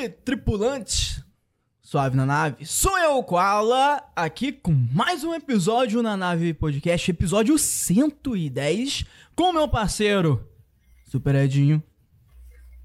aí, tripulantes? Suave na nave. Sou eu, Koala, aqui com mais um episódio na Nave Podcast, episódio 110, com meu parceiro, Super Edinho.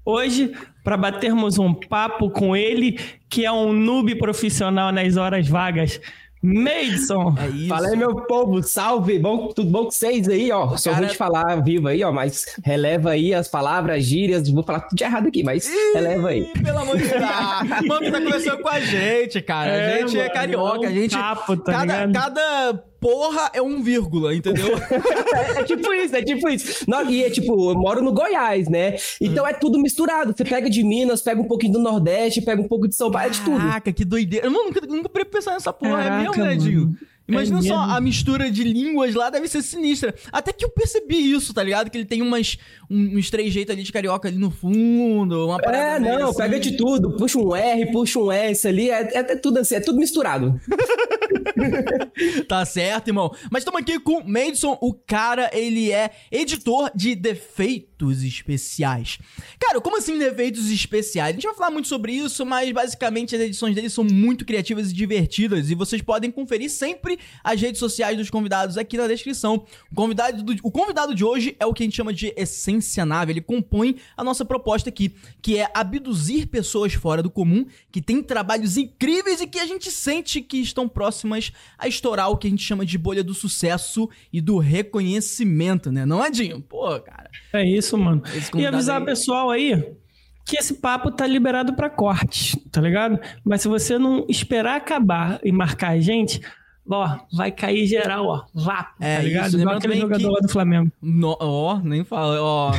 Hoje, para batermos um papo com ele, que é um noob profissional nas horas vagas, Maidson. É isso. Fala aí, meu povo, salve, bom, tudo bom com vocês aí, ó. Só cara... vou te falar vivo aí, ó, mas releva aí as palavras, gírias, vou falar tudo de errado aqui, mas Ih, releva aí. Pelo amor de Deus. Mano, que tá conversando com a gente, cara. É, a gente é, é carioca, a gente... Papo, tá cada, cada porra é um vírgula, entendeu? é, tipo isso, é tipo isso. Não, e é tipo, eu moro no Goiás, né? Então hum. é tudo misturado. Você pega de Minas, pega um pouquinho do Nordeste, pega um pouco de São Paulo, é de tudo. Caraca, que doideira. Mano, nunca, nunca pensar nessa porra, Caraca, é mesmo, né, Dinho? Imagina é só, a mistura de línguas lá deve ser sinistra. Até que eu percebi isso, tá ligado? Que ele tem umas, uns três jeitos ali de carioca ali no fundo, uma parada É, não, assim. pega de tudo. Puxa um R, puxa um S ali, é, é, é tudo assim, é tudo misturado. tá certo, irmão. Mas estamos aqui com o Madison, o cara, ele é editor de defeitos especiais. Cara, como assim defeitos especiais? A gente vai falar muito sobre isso, mas basicamente as edições dele são muito criativas e divertidas e vocês podem conferir sempre as redes sociais dos convidados aqui na descrição. O convidado, do, o convidado de hoje é o que a gente chama de essência nave, ele compõe a nossa proposta aqui, que é abduzir pessoas fora do comum, que têm trabalhos incríveis e que a gente sente que estão próximas a estourar o que a gente chama de bolha do sucesso e do reconhecimento, né? Não é, Dinho? Pô, cara. É isso, mano. E avisar aí... pessoal aí que esse papo tá liberado para corte, tá ligado? Mas se você não esperar acabar e marcar a gente, Ó, vai cair geral, ó. Vá, é, tá ligado? Isso, Igual aquele jogador que... lá do Flamengo. No, ó, nem fala, ó.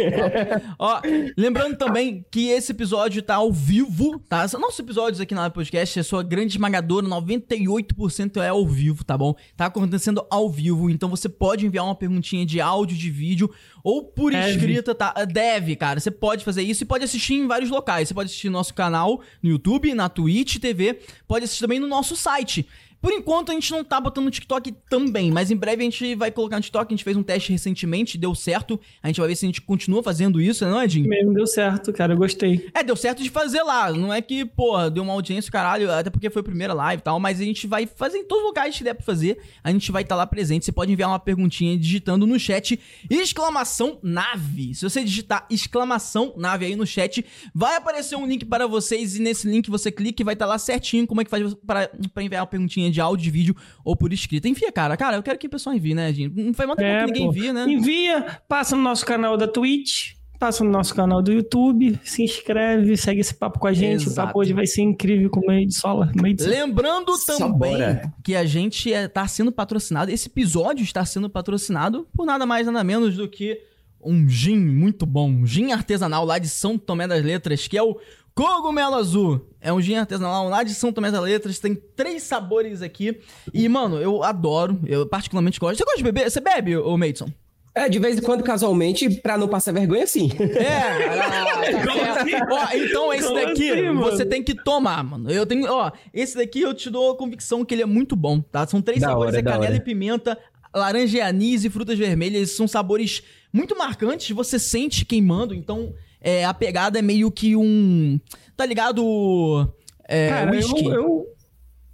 ó, lembrando também que esse episódio tá ao vivo, tá? Nossos episódios aqui na podcast, a sua grande esmagadora, 98% é ao vivo, tá bom? Tá acontecendo ao vivo, então você pode enviar uma perguntinha de áudio, de vídeo, ou por Deve. escrita, tá? Deve, cara. Você pode fazer isso e pode assistir em vários locais. Você pode assistir no nosso canal no YouTube, na Twitch TV, pode assistir também no nosso site por enquanto a gente não tá botando no TikTok também, mas em breve a gente vai colocar no TikTok. A gente fez um teste recentemente, deu certo. A gente vai ver se a gente continua fazendo isso, não é, Jim? Mesmo deu certo, cara, eu gostei. É, deu certo de fazer lá. Não é que, porra, deu uma audiência, caralho, até porque foi a primeira live e tal, mas a gente vai fazer em todos os lugares que der pra fazer. A gente vai estar tá lá presente. Você pode enviar uma perguntinha digitando no chat exclamação nave. Se você digitar exclamação nave aí no chat, vai aparecer um link para vocês e nesse link você clica e vai estar tá lá certinho como é que faz para enviar uma perguntinha de áudio, de vídeo ou por escrito. Enfia, cara. Cara, eu quero que o pessoal envie, né, gente? Não faz muito tempo é, que ninguém envia, né? Envia, passa no nosso canal da Twitch, passa no nosso canal do YouTube, se inscreve, segue esse papo com a gente. Exato. O papo hoje vai ser incrível com o meio de sola. Meio de... Lembrando também que a gente está é, sendo patrocinado, esse episódio está sendo patrocinado por nada mais, nada menos do que um gin muito bom, um gin artesanal lá de São Tomé das Letras, que é o Cogumelo Azul. É um gin artesanal lá de São Tomé das Letras. Tem três sabores aqui. E, mano, eu adoro. Eu particularmente gosto. Você gosta de beber? Você bebe, ô Maidson? É, de vez em quando, casualmente, pra não passar vergonha, sim. É, ah, ó, então esse Como daqui assim, você tem que tomar, mano. Eu tenho, ó, esse daqui eu te dou a convicção que ele é muito bom, tá? São três da sabores, hora, é canela hora. e pimenta, laranja e anis e frutas vermelhas. São sabores muito marcantes, você sente queimando, então é, a pegada é meio que um. Tá ligado? É, Cara, whisky. eu, eu...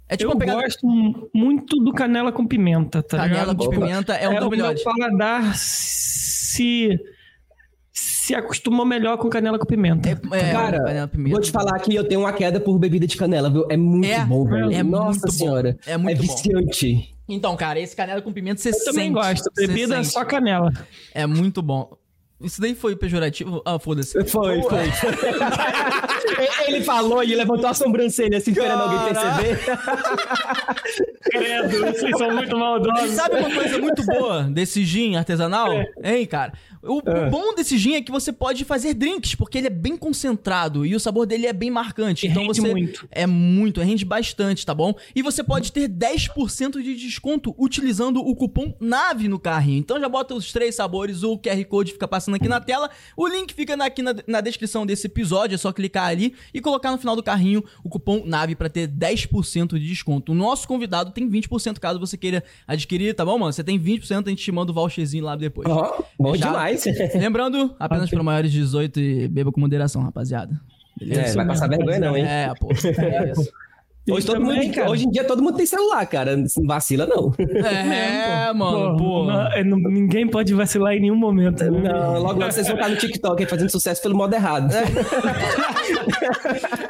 É tipo eu pegada... gosto muito do canela com pimenta, tá canela ligado? com pimenta é um é, dos melhores. O meu paladar se se acostumou melhor com canela com pimenta. É, é, Cara, vou te falar que eu tenho uma queda por bebida de canela, viu? É muito é, bom, velho. É Nossa senhora. Bom. É muito é viciante. Bom. Então, cara, esse canela com pimenta você eu sente. Eu também gosto. Bebida é só canela. É muito bom. Isso daí foi pejorativo? Ah, foda-se. Foi, foi. ele falou e levantou a sobrancelha assim, esperando alguém perceber. Credo, vocês são muito maldosos. Sabe uma coisa muito boa desse gin artesanal? É. Hein, cara? O, é. bom desse gin é que você pode fazer drinks, porque ele é bem concentrado e o sabor dele é bem marcante. E então rende você muito. É muito, rende bastante, tá bom? E você pode ter 10% de desconto utilizando o cupom NAVE no carrinho. Então já bota os três sabores, o QR Code fica passando aqui na tela. O link fica aqui na, na descrição desse episódio, é só clicar ali e colocar no final do carrinho o cupom NAVE para ter 10% de desconto. O nosso convidado tem 20% caso você queira adquirir, tá bom, mano? Você tem 20%, a gente te manda o voucherzinho lá depois. Oh, bom demais. Lembrando, apenas para maiores de 18 e beba com moderação, rapaziada. Beleza? É, vai passar vergonha não, hein? É, pô. É isso. Hoje, todo também, mundo, hoje em dia todo mundo tem celular, cara. Não vacila, não. É, é mano, pô. Não, ninguém pode vacilar em nenhum momento. Né? Não, logo vocês vão estar no TikTok fazendo sucesso pelo modo errado. É.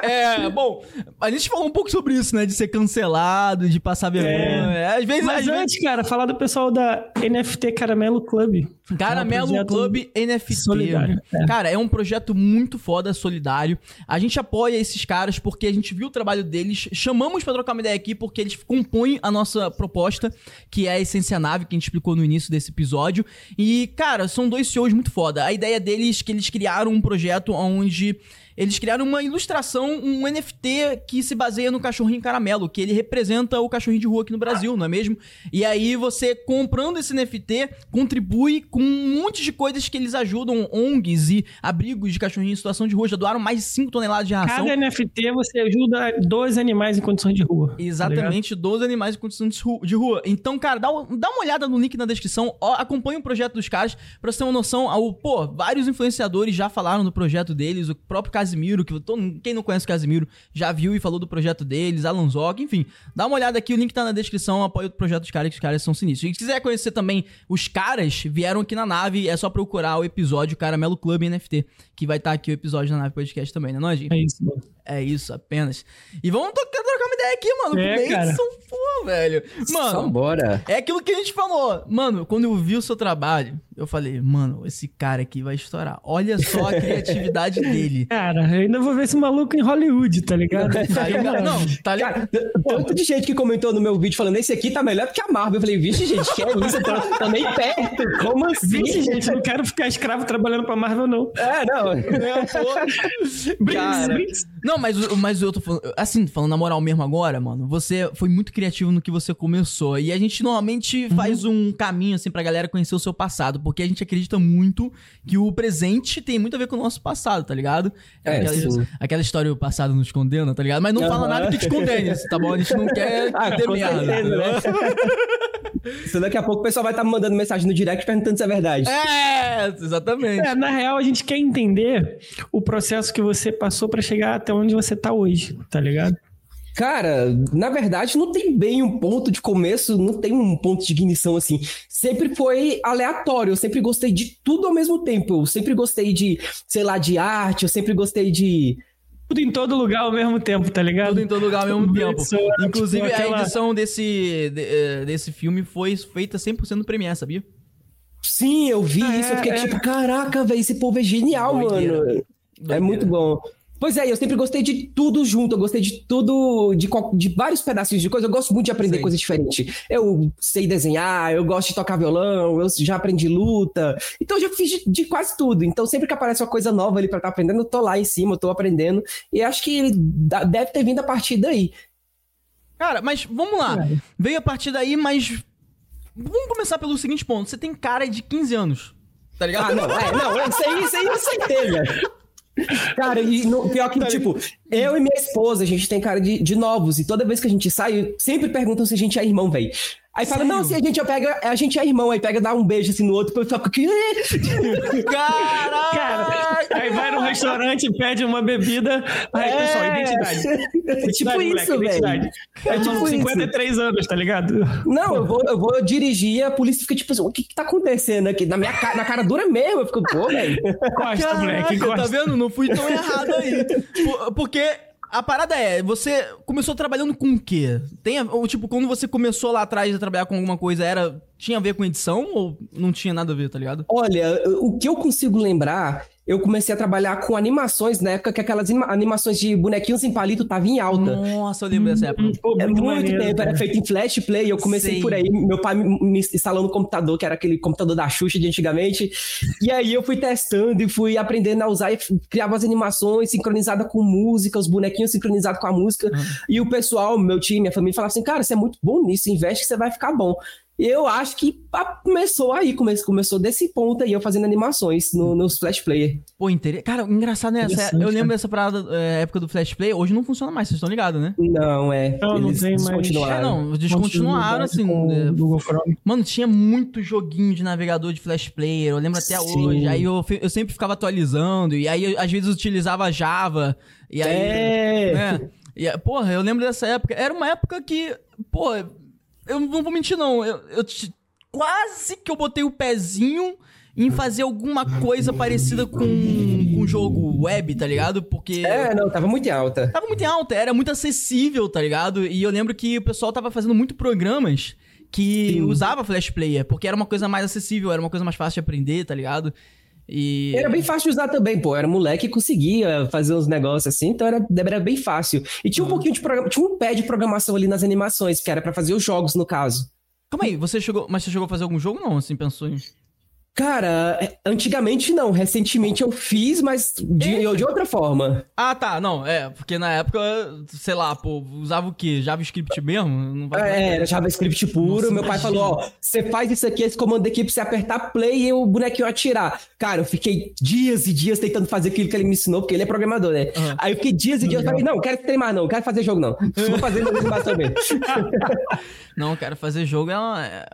é, bom, a gente falou um pouco sobre isso, né? De ser cancelado, de passar vergonha. É. Às vezes, Mas às antes, vezes... cara, falar do pessoal da NFT Caramelo Club. Caramelo é um Club NFT. Solidário. É. Cara, é um projeto muito foda, solidário. A gente apoia esses caras porque a gente viu o trabalho deles chamamos para trocar uma ideia aqui porque eles compõem a nossa proposta, que é a Essência Nave, que a gente explicou no início desse episódio. E, cara, são dois shows muito foda. A ideia deles é que eles criaram um projeto onde eles criaram uma ilustração, um NFT que se baseia no cachorrinho caramelo, que ele representa o cachorrinho de rua aqui no Brasil, não é mesmo? E aí você comprando esse NFT contribui com um monte de coisas que eles ajudam ONGs e abrigos de cachorrinho em situação de rua. Já doaram mais de 5 toneladas de ração. Cada NFT você ajuda 12 animais em condições de rua. Tá Exatamente, tá 12 animais em condições de rua. Então, cara, dá, dá uma olhada no link na descrição, acompanha o projeto dos caras pra você ter uma noção. Ao, pô, vários influenciadores já falaram do projeto deles, o próprio Casimiro, que quem não conhece o Casimiro já viu e falou do projeto deles, Alan Zog, enfim. Dá uma olhada aqui, o link tá na descrição, apoia o projeto dos caras, que os caras são sinistros. E se quiser conhecer também os caras, vieram aqui na nave, é só procurar o episódio Caramelo Club NFT, que vai estar tá aqui o episódio na nave podcast também, né, não, É isso, mano. É isso, apenas. E vamos trocar uma ideia aqui, mano. É, cara. pô, velho. Mano, bora. é aquilo que a gente falou. Mano, quando eu vi o seu trabalho, eu falei, mano, esse cara aqui vai estourar. Olha só a criatividade dele. Cara, eu ainda vou ver esse maluco em Hollywood, tá ligado? Tá não, tá ligado? tanto de gente que comentou no meu vídeo falando, esse aqui tá melhor do que a Marvel. Eu falei, vixe, gente, que é isso? Tô, tô nem perto. Como assim? Vixe, gente, não quero ficar escravo trabalhando pra Marvel, não. É, não. É, pô. Cara, não, mas, mas eu tô falando, assim, falando na moral mesmo agora, mano, você foi muito criativo no que você começou. E a gente normalmente uhum. faz um caminho, assim, pra galera conhecer o seu passado, porque a gente acredita muito que o presente tem muito a ver com o nosso passado, tá ligado? É, aquela, aquela história, o passado nos condena, tá ligado? Mas não uhum. fala nada que te condene, tá bom? A gente não quer ah, ter merda. Né? Se daqui a pouco o pessoal vai estar tá me mandando mensagem no direct perguntando se é verdade. É, exatamente. É, na real, a gente quer entender o processo que você passou para chegar até onde você tá hoje, tá ligado? Cara, na verdade, não tem bem um ponto de começo, não tem um ponto de ignição assim. Sempre foi aleatório, eu sempre gostei de tudo ao mesmo tempo. Eu sempre gostei de, sei lá, de arte, eu sempre gostei de. Tudo em todo lugar ao mesmo tempo, tá ligado? Tudo em todo lugar ao mesmo tempo. Inclusive, tipo, aquela... a edição desse, eh, desse filme foi feita 100% no Premiere, sabia? Sim, eu vi é, isso. Eu fiquei é... tipo, caraca, velho, esse povo é genial, Doideira. mano. Doideira. É muito bom. Pois é, eu sempre gostei de tudo junto, eu gostei de tudo, de, de vários pedacinhos de coisa. Eu gosto muito de aprender coisas diferentes. Eu sei desenhar, eu gosto de tocar violão, eu já aprendi luta. Então eu já fiz de, de quase tudo. Então sempre que aparece uma coisa nova ali pra estar tá aprendendo, eu tô lá em cima, eu tô aprendendo. E acho que deve ter vindo a partir daí. Cara, mas vamos lá. É. Veio a partir daí, mas. Vamos começar pelo seguinte ponto. Você tem cara de 15 anos. Tá ligado? Ah, não, é, não, isso aí, isso aí eu certeza. Cara, e no, pior que, tá tipo, eu e minha esposa, a gente tem cara de, de novos. E toda vez que a gente sai, sempre perguntam se a gente é irmão, velho. Aí fala, não, se a gente pega, a gente é irmão, aí pega, dá um beijo assim no outro, eu fico aqui. Caraca! Cara, aí vai no restaurante, pede uma bebida, aí, é... pessoal, identidade. É tipo isso, velho. É tipo 53 isso. anos, tá ligado? Não, eu vou, eu vou dirigir a polícia fica tipo assim, o que que tá acontecendo aqui? Na minha cara, na cara dura mesmo, eu fico, pô, velho. Costa, moleque, tá costa. Tá vendo? Não fui tão errado aí. Porque a parada é, você começou trabalhando com o quê? Tem, ou, tipo, quando você começou lá atrás a trabalhar com alguma coisa, era tinha a ver com edição ou não tinha nada a ver, tá ligado? Olha, o que eu consigo lembrar eu comecei a trabalhar com animações na época que aquelas animações de bonequinhos em palito estavam em alta. Nossa, eu lembro dessa época. Pô, é muito, muito tempo, era feito em flash play, eu comecei Sei. por aí, meu pai me instalou no computador, que era aquele computador da Xuxa de antigamente, e aí eu fui testando e fui aprendendo a usar e criava as animações sincronizadas com música, os bonequinhos sincronizados com a música, uhum. e o pessoal, meu time, minha família falava assim, cara, você é muito bom nisso, investe que você vai ficar bom. Eu acho que começou aí, começou desse ponto aí, eu fazendo animações no, nos Flash Player. Pô, inter... cara, engraçado, né? eu lembro dessa parada, é, época do Flash Player, hoje não funciona mais, vocês estão ligados, né? Não, é. Não, não tem mais. É, não, descontinuaram, assim. É... Google Chrome. Mano, tinha muito joguinho de navegador de Flash Player, eu lembro até Sim. hoje. Aí eu, eu sempre ficava atualizando, e aí às vezes utilizava Java, e aí. É! Né? E, porra, eu lembro dessa época. Era uma época que, porra, eu não vou mentir, não. Eu, eu quase que eu botei o pezinho em fazer alguma coisa parecida com um jogo web, tá ligado? Porque. É, não, tava muito alta. Tava muito alta, era muito acessível, tá ligado? E eu lembro que o pessoal tava fazendo muito programas que Sim. usava Flash Player, porque era uma coisa mais acessível, era uma coisa mais fácil de aprender, tá ligado? E... Era bem fácil de usar também, pô. Era moleque e conseguia fazer uns negócios assim, então era, era bem fácil. E tinha um uhum. pouquinho de programa, tinha um pé de programação ali nas animações, que era para fazer os jogos, no caso. Calma aí, você chegou. Mas você chegou a fazer algum jogo não? Assim, pensou em. Cara, é, antigamente não. Recentemente eu fiz, mas de, de, outra forma. Ah, tá. Não, é. Porque na época, sei lá, pô, usava o quê? JavaScript mesmo? Não vai é, era JavaScript puro. Nossa, Meu pai imagina. falou: ó, você faz isso aqui, esse comando aqui pra você apertar play e o bonequinho atirar. Cara, eu fiquei dias e dias tentando fazer aquilo que ele me ensinou, porque ele é programador, né? Uhum. Aí eu fiquei dias e dias, eu falei: não, quero treinar, não, quero fazer jogo, não. Vou fazer animação também. não, cara, fazer jogo é, uma, é,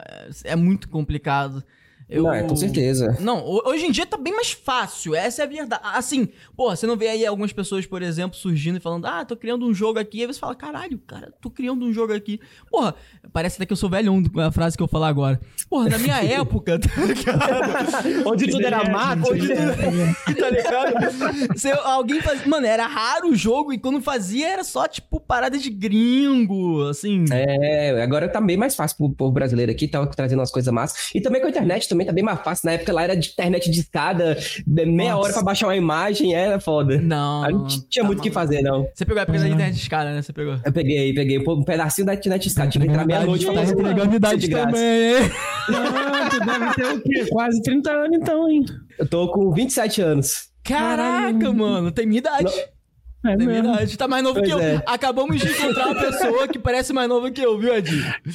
é muito complicado. Eu... Não, é, com certeza. Não, hoje em dia tá bem mais fácil, essa é a verdade. Assim, pô, você não vê aí algumas pessoas, por exemplo, surgindo e falando, ah, tô criando um jogo aqui. Aí você fala, caralho, cara, tô criando um jogo aqui. Porra, parece até que eu sou velho com a frase que eu vou falar agora. Porra, na minha época, tá ligado? Onde tudo era mato. Onde tudo... tá ligado? Se alguém fazia... Mano, era raro o jogo e quando fazia era só, tipo, parada de gringo, assim. É, agora tá bem mais fácil pro povo brasileiro aqui, tá trazendo umas coisas massas. E também com a internet também também tá bem mais fácil. Na época lá era de internet de escada, meia Nossa. hora pra baixar uma imagem, era foda. Não. não tinha tá muito o que fazer, não. Você pegou a época da internet de escada, né? Você pegou? Eu peguei, peguei um pedacinho da internet de escada. Tinha que entrar meia-noite pra fazer uma idade também, hein? Não, tu deve ter o quê? Quase 30 anos então, hein? Eu tô com 27 anos. Caraca, mano, tem minha idade. Não. É, é verdade, tá mais novo pois que eu. É. Acabamos de encontrar uma pessoa que parece mais nova que eu, viu, Ed?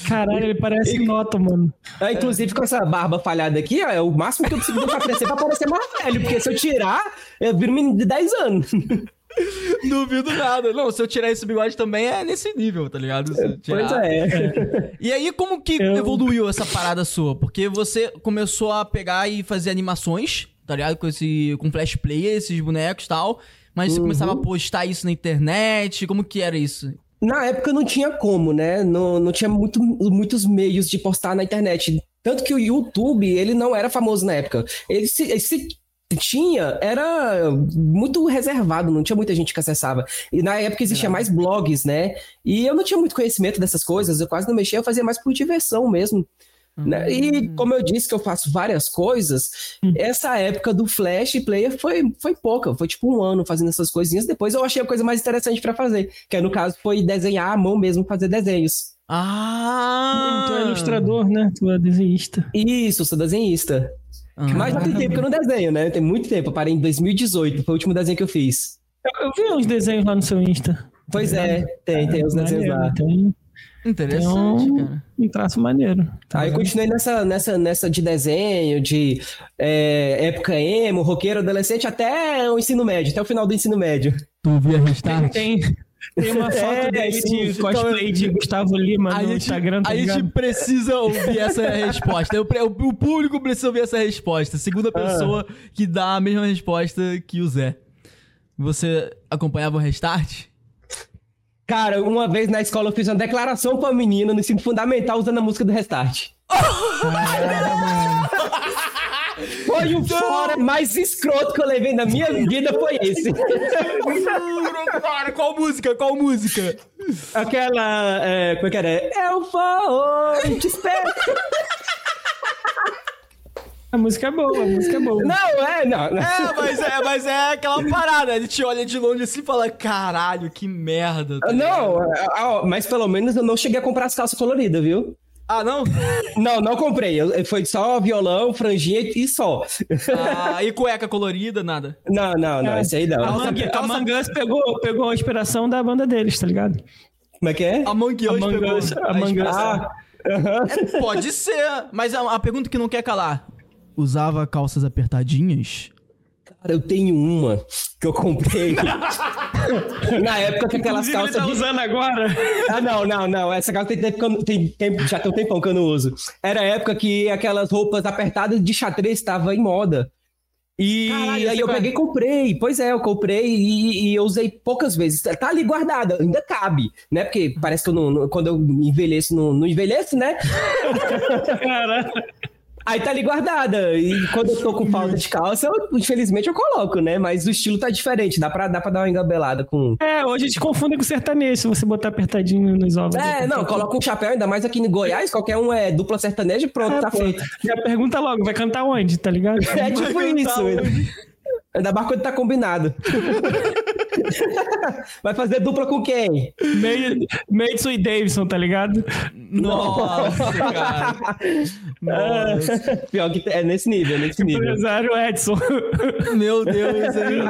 Caralho, ele parece e... nota, mano. É, inclusive, com essa barba falhada aqui, ó, é o máximo que eu preciso pra crescer pra parecer mais velho, porque se eu tirar, eu viro um menino de 10 anos. Duvido nada. Não, se eu tirar esse bigode também é nesse nível, tá ligado? Pois é. E aí, como que eu... evoluiu essa parada sua? Porque você começou a pegar e fazer animações, tá ligado? Com esse com flash player, esses bonecos e tal. Mas você uhum. começava a postar isso na internet? Como que era isso? Na época não tinha como, né? Não, não tinha muito, muitos meios de postar na internet. Tanto que o YouTube, ele não era famoso na época. Ele se, ele se tinha, era muito reservado, não tinha muita gente que acessava. E na época existia mais blogs, né? E eu não tinha muito conhecimento dessas coisas, eu quase não mexia, eu fazia mais por diversão mesmo. Né? E hum. como eu disse que eu faço várias coisas, hum. essa época do Flash Player foi, foi pouca, foi tipo um ano fazendo essas coisinhas. Depois eu achei a coisa mais interessante para fazer, que no caso foi desenhar à mão mesmo, fazer desenhos. Ah! Tu é ilustrador, né? Tu é desenhista. Isso, sou desenhista. Ah. Mas já tem tempo que eu não desenho, né? Tem muito tempo. Eu parei em 2018, foi o último desenho que eu fiz. Eu, eu vi uns desenhos lá no seu Insta. Pois é, tem, tem os desenhos lá. Tem. Interessante, então, cara. Um traço maneiro. Tá Aí eu continuei nessa, nessa, nessa de desenho, de é, época emo, roqueiro, adolescente, até o ensino médio, até o final do ensino médio. Tu via Restart? Tem, tem uma foto é, dele sim, de cosplay então, de Gustavo Lima no gente, Instagram. Tá a ligado? gente precisa ouvir essa resposta. O, o, público precisa ouvir essa resposta. Segunda ah. pessoa ah. que dá a mesma resposta que o Zé. Você acompanhava o Restart? Cara, uma vez na escola eu fiz uma declaração pra menina no ensino fundamental usando a música do Restart. Foi o fora mais escroto que eu levei na minha vida, foi esse. Cara, qual música? Qual música? Aquela. É, como é que era? Eu vou, te espero. A música é boa, a música é boa. Não, é, não. É, mas é, mas é aquela parada. A gente olha de longe assim e fala, caralho, que merda. Tá não, é, mas pelo menos eu não cheguei a comprar as calças coloridas, viu? Ah, não? Não, não comprei. Foi só violão, franjinha e só. Ah, e cueca colorida, nada? Não, não, não. É. Esse aí não. A, Mang a Mangas pegou, pegou a inspiração da banda deles, tá ligado? Como é que é? A Mangas pegou. A Mangas. Ah, É, pode ser. Mas a, a pergunta que não quer calar. Usava calças apertadinhas? Cara, eu tenho uma que eu comprei na época que aquelas calças. Ele tá usando agora? Ah, não, não, não. Essa calça tem tempo, tem, tem, já tem um tempão que eu não uso. Era a época que aquelas roupas apertadas de xadrez estavam em moda. E Caralho, aí eu peguei e comprei. Pois é, eu comprei e, e, eu usei poucas vezes. Tá ali guardada, ainda cabe, né? Porque parece que eu não, quando eu envelheço, não, não envelheço, né? Caralho. Aí tá ali guardada. E quando eu tô com falta de calça, eu, infelizmente eu coloco, né? Mas o estilo tá diferente. Dá pra, dá pra dar uma engabelada com. É, hoje a gente confunde com sertanejo se você botar apertadinho nos ovos. É, não, coloca um chapéu, ainda mais aqui em Goiás. Qualquer um é dupla sertaneja e pronto, é, tá pô. feito. Já pergunta logo, vai cantar onde, tá ligado? É tipo isso. Ainda mais quando tá combinado. Vai fazer dupla com quem? Madison e Davidson, tá ligado? Nossa, cara. Nossa. Pior que é nesse nível, nesse nível. Empresário Edson. Meu Deus, hein?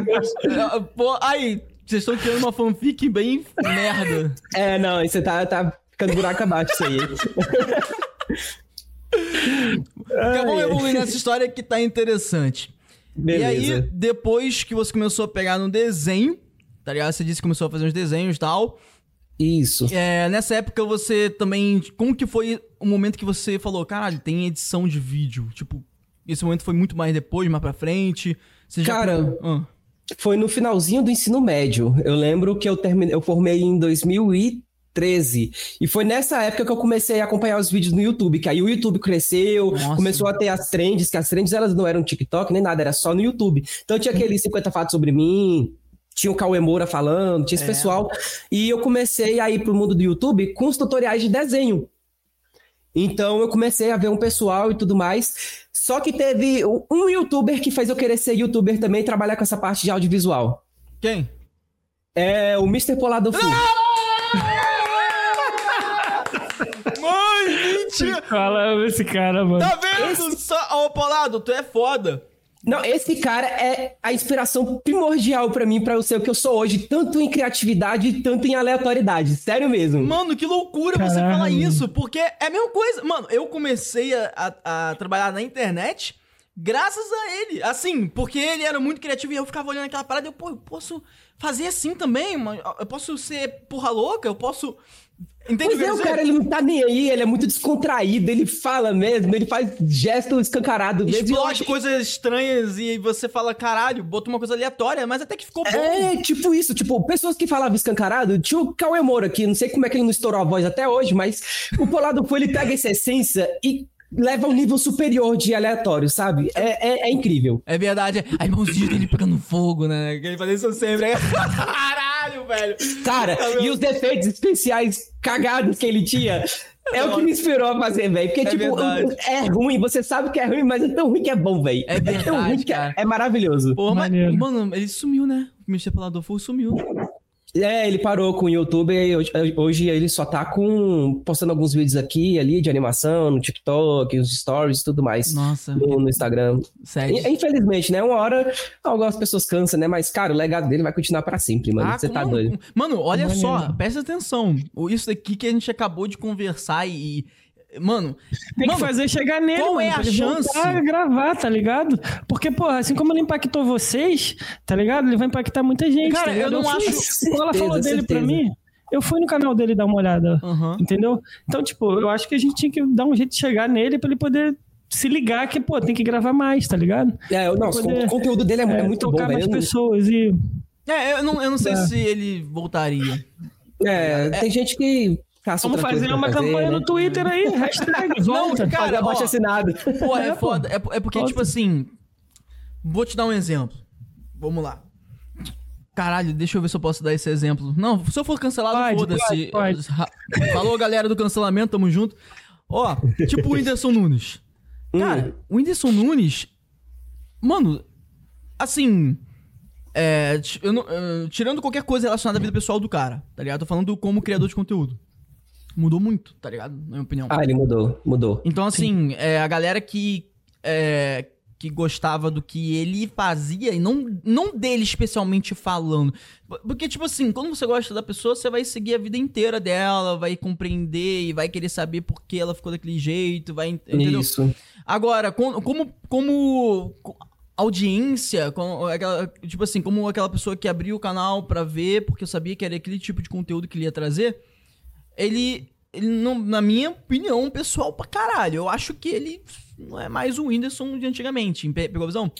Pô, aí, vocês estão criando uma fanfic bem merda. É, não, você tá, tá ficando buraco abaixo isso aí. Vamos evoluir nessa história que tá interessante. Beleza. E aí, depois que você começou a pegar no desenho, tá ligado? Você disse que começou a fazer uns desenhos e tal. Isso. É, nessa época você também. Como que foi o momento que você falou, caralho, tem edição de vídeo? Tipo, esse momento foi muito mais depois, mais pra frente? Você já... Cara. Ah. Foi no finalzinho do ensino médio. Eu lembro que eu terminei, eu formei em 2000 13. E foi nessa época que eu comecei a acompanhar os vídeos no YouTube, que aí o YouTube cresceu, Nossa. começou a ter as trends, que as trends elas não eram TikTok nem nada, era só no YouTube. Então tinha aqueles 50 fatos sobre mim, tinha o Cauê Moura falando, tinha esse é. pessoal. E eu comecei a ir pro mundo do YouTube com os tutoriais de desenho. Então eu comecei a ver um pessoal e tudo mais. Só que teve um youtuber que fez eu querer ser youtuber também e trabalhar com essa parte de audiovisual. Quem? É o Mr. Polado Fu. Mentira! Fala esse cara, mano. Tá vendo? Esse... Só... Ô, Polado, tu é foda. Não, esse cara é a inspiração primordial para mim, para eu ser o que eu sou hoje, tanto em criatividade, tanto em aleatoriedade. Sério mesmo. Mano, que loucura Caramba. você falar isso, porque é a mesma coisa. Mano, eu comecei a, a, a, trabalhar na internet graças a ele. Assim, porque ele era muito criativo e eu ficava olhando aquela parada e eu, pô, eu posso fazer assim também, mano. Eu posso ser porra louca, eu posso Entende pois é, o cara, ele não tá nem aí, ele é muito descontraído, ele fala mesmo, ele faz gesto escancarado. Explode acho... coisas estranhas e você fala, caralho, botou uma coisa aleatória, mas até que ficou bom. É, tipo isso, tipo, pessoas que falavam escancarado, tinha o Cauê Moura aqui, não sei como é que ele não estourou a voz até hoje, mas o Polado foi, ele pega essa essência e leva a um nível superior de aleatório, sabe? É, é, é incrível. É verdade. Aí mãozinha dele pegando fogo, né? Que ele fazia isso sempre. Caralho, velho. Cara, e os defeitos especiais cagados que ele tinha. É o que me inspirou a fazer, velho. Porque, é tipo, verdade. é ruim, você sabe que é ruim, mas é tão ruim que é bom, velho. É é tão ruim que é, é maravilhoso. Porra, mas, mano, ele sumiu, né? O Mr. Pelador Fogo sumiu. É, ele parou com o YouTube e hoje ele só tá com postando alguns vídeos aqui e ali de animação no TikTok, os stories e tudo mais. Nossa. No, no Instagram. Sério? Infelizmente, né? Uma hora algumas pessoas cansam, né? Mas, cara, o legado dele vai continuar para sempre, mano. Ah, Você tá doido. Mano, olha só, presta atenção. Isso daqui que a gente acabou de conversar e Mano, tem mano, que fazer chegar nele. Qual mano, é a chance? gravar, tá ligado? Porque, porra, assim como ele impactou vocês, tá ligado? Ele vai impactar muita gente. Cara, tá eu não eu acho. Certeza, ela falou dele certeza. pra mim. Eu fui no canal dele dar uma olhada, uhum. entendeu? Então, tipo, eu acho que a gente tinha que dar um jeito de chegar nele pra ele poder se ligar que, pô, tem que gravar mais, tá ligado? É, nossa, poder, o conteúdo dele é, é muito bom, mais pessoas e... É, eu não, eu não sei é. se ele voltaria. É, é, tem gente que Vamos fazer uma fazer, campanha né? no Twitter aí, hashtag volta. Não, cara, abaixo assinado. Pô, é, é foda. É, é porque, tipo assim. Vou te dar um exemplo. Vamos lá. Caralho, deixa eu ver se eu posso dar esse exemplo. Não, se eu for cancelado, foda-se. Falou, galera do cancelamento, tamo junto. Ó, tipo o Whindersson Nunes. Cara, hum. o Whindersson Nunes. Mano, assim. É, não, uh, tirando qualquer coisa relacionada à vida pessoal do cara, tá ligado? Tô falando como criador de conteúdo mudou muito, tá ligado? Na minha opinião. Ah, ele mudou, mudou. Então, assim, é, a galera que. É, que gostava do que ele fazia e não, não dele especialmente falando. Porque, tipo assim, quando você gosta da pessoa, você vai seguir a vida inteira dela, vai compreender e vai querer saber por que ela ficou daquele jeito, vai. Entendeu? Isso. Agora, como, como, como audiência, como aquela, tipo assim, como aquela pessoa que abriu o canal para ver, porque eu sabia que era aquele tipo de conteúdo que ele ia trazer, ele, ele não, na minha opinião, pessoal pra caralho. Eu acho que ele não é mais o Whindersson de antigamente. Pegou a visão?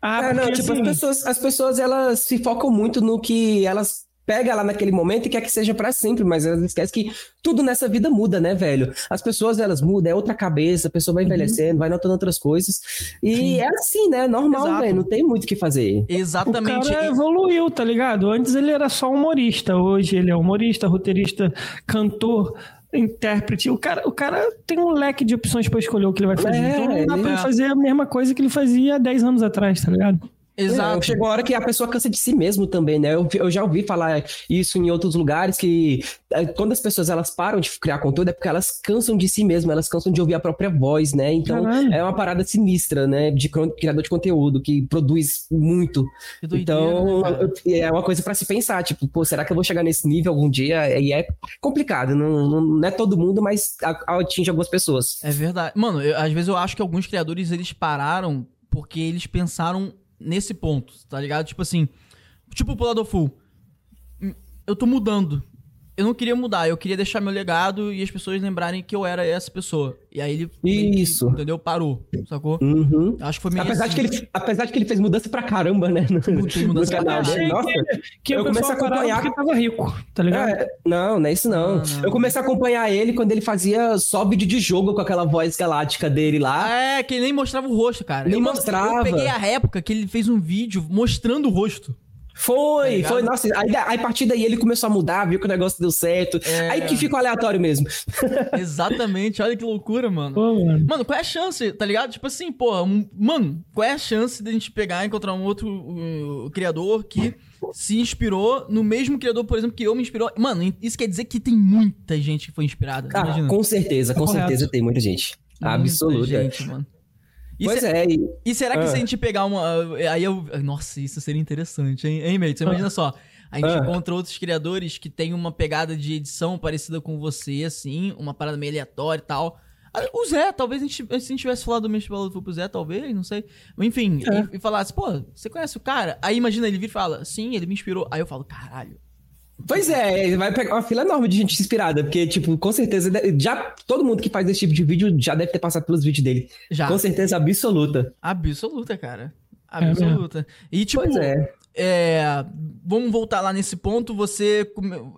Ah, é, não, tipo, assim... as, pessoas, as pessoas elas se focam muito no que elas pega lá naquele momento e quer que seja para sempre, mas elas esquecem que tudo nessa vida muda, né, velho? As pessoas, elas mudam, é outra cabeça, a pessoa vai uhum. envelhecendo, uhum. vai notando outras coisas. E Sim. é assim, né? Normal, velho, não tem muito o que fazer. Exatamente. O cara evoluiu, tá ligado? Antes ele era só humorista, hoje ele é humorista, roteirista, cantor intérprete. O cara, o cara tem um leque de opções para escolher o que ele vai fazer. É, então não dá pra é. fazer a mesma coisa que ele fazia 10 anos atrás, tá ligado? Exato. É, chegou a hora que a pessoa cansa de si mesmo também, né? Eu, eu já ouvi falar isso em outros lugares, que é, quando as pessoas elas param de criar conteúdo é porque elas cansam de si mesmo, elas cansam de ouvir a própria voz, né? Então Caralho. é uma parada sinistra, né? De criador de conteúdo, que produz muito. então né, é uma coisa para se pensar, tipo, pô, será que eu vou chegar nesse nível algum dia? E é complicado, não, não, não é todo mundo, mas atinge algumas pessoas. É verdade. Mano, eu, às vezes eu acho que alguns criadores eles pararam porque eles pensaram nesse ponto, tá ligado? Tipo assim, tipo o Pulador Full. Eu tô mudando eu não queria mudar, eu queria deixar meu legado e as pessoas lembrarem que eu era essa pessoa. E aí ele. Isso. entendeu? Parou, sacou? Uhum. Acho que foi meio apesar assim. de que ele Apesar de que ele fez mudança pra caramba, né? No, mudança no canal dele. Nossa, que, que eu comecei a acompanhar. Porque tava rico, tá ligado? É, não, não é isso não. Não, não. Eu comecei a acompanhar ele quando ele fazia só vídeo de jogo com aquela voz galáctica dele lá. É, que ele nem mostrava o rosto, cara. Nem eu, mostrava. Eu peguei a época que ele fez um vídeo mostrando o rosto. Foi, tá foi, nossa, aí, aí a partir daí ele começou a mudar, viu que o negócio deu certo. É... Aí que fica aleatório mesmo. Exatamente, olha que loucura, mano. Pô, mano. mano. qual é a chance, tá ligado? Tipo assim, pô, um, mano, qual é a chance de a gente pegar e encontrar um outro uh, criador que se inspirou no mesmo criador, por exemplo, que eu me inspirou. Mano, isso quer dizer que tem muita gente que foi inspirada. Cara, com certeza, com certeza tem muita gente. Muita Absoluta. gente, mano. E pois se, é. E, e será que ah. se a gente pegar uma. Aí eu. Nossa, isso seria interessante, hein, hein mate? Você ah. imagina só. A gente ah. encontra outros criadores que tem uma pegada de edição parecida com você, assim, uma parada meio aleatória e tal. O Zé, talvez a gente, se a gente tivesse falado do Mestre Valor pro Zé, talvez, não sei. Enfim, é. e, e falasse, pô, você conhece o cara? Aí imagina ele vir e fala, sim, ele me inspirou. Aí eu falo, caralho, Pois é, vai pegar uma fila enorme de gente inspirada, porque, tipo, com certeza, já todo mundo que faz esse tipo de vídeo já deve ter passado pelos vídeos dele. Já. Com certeza absoluta. Absoluta, cara. É absoluta. É e, tipo, pois é. é. Vamos voltar lá nesse ponto. Você.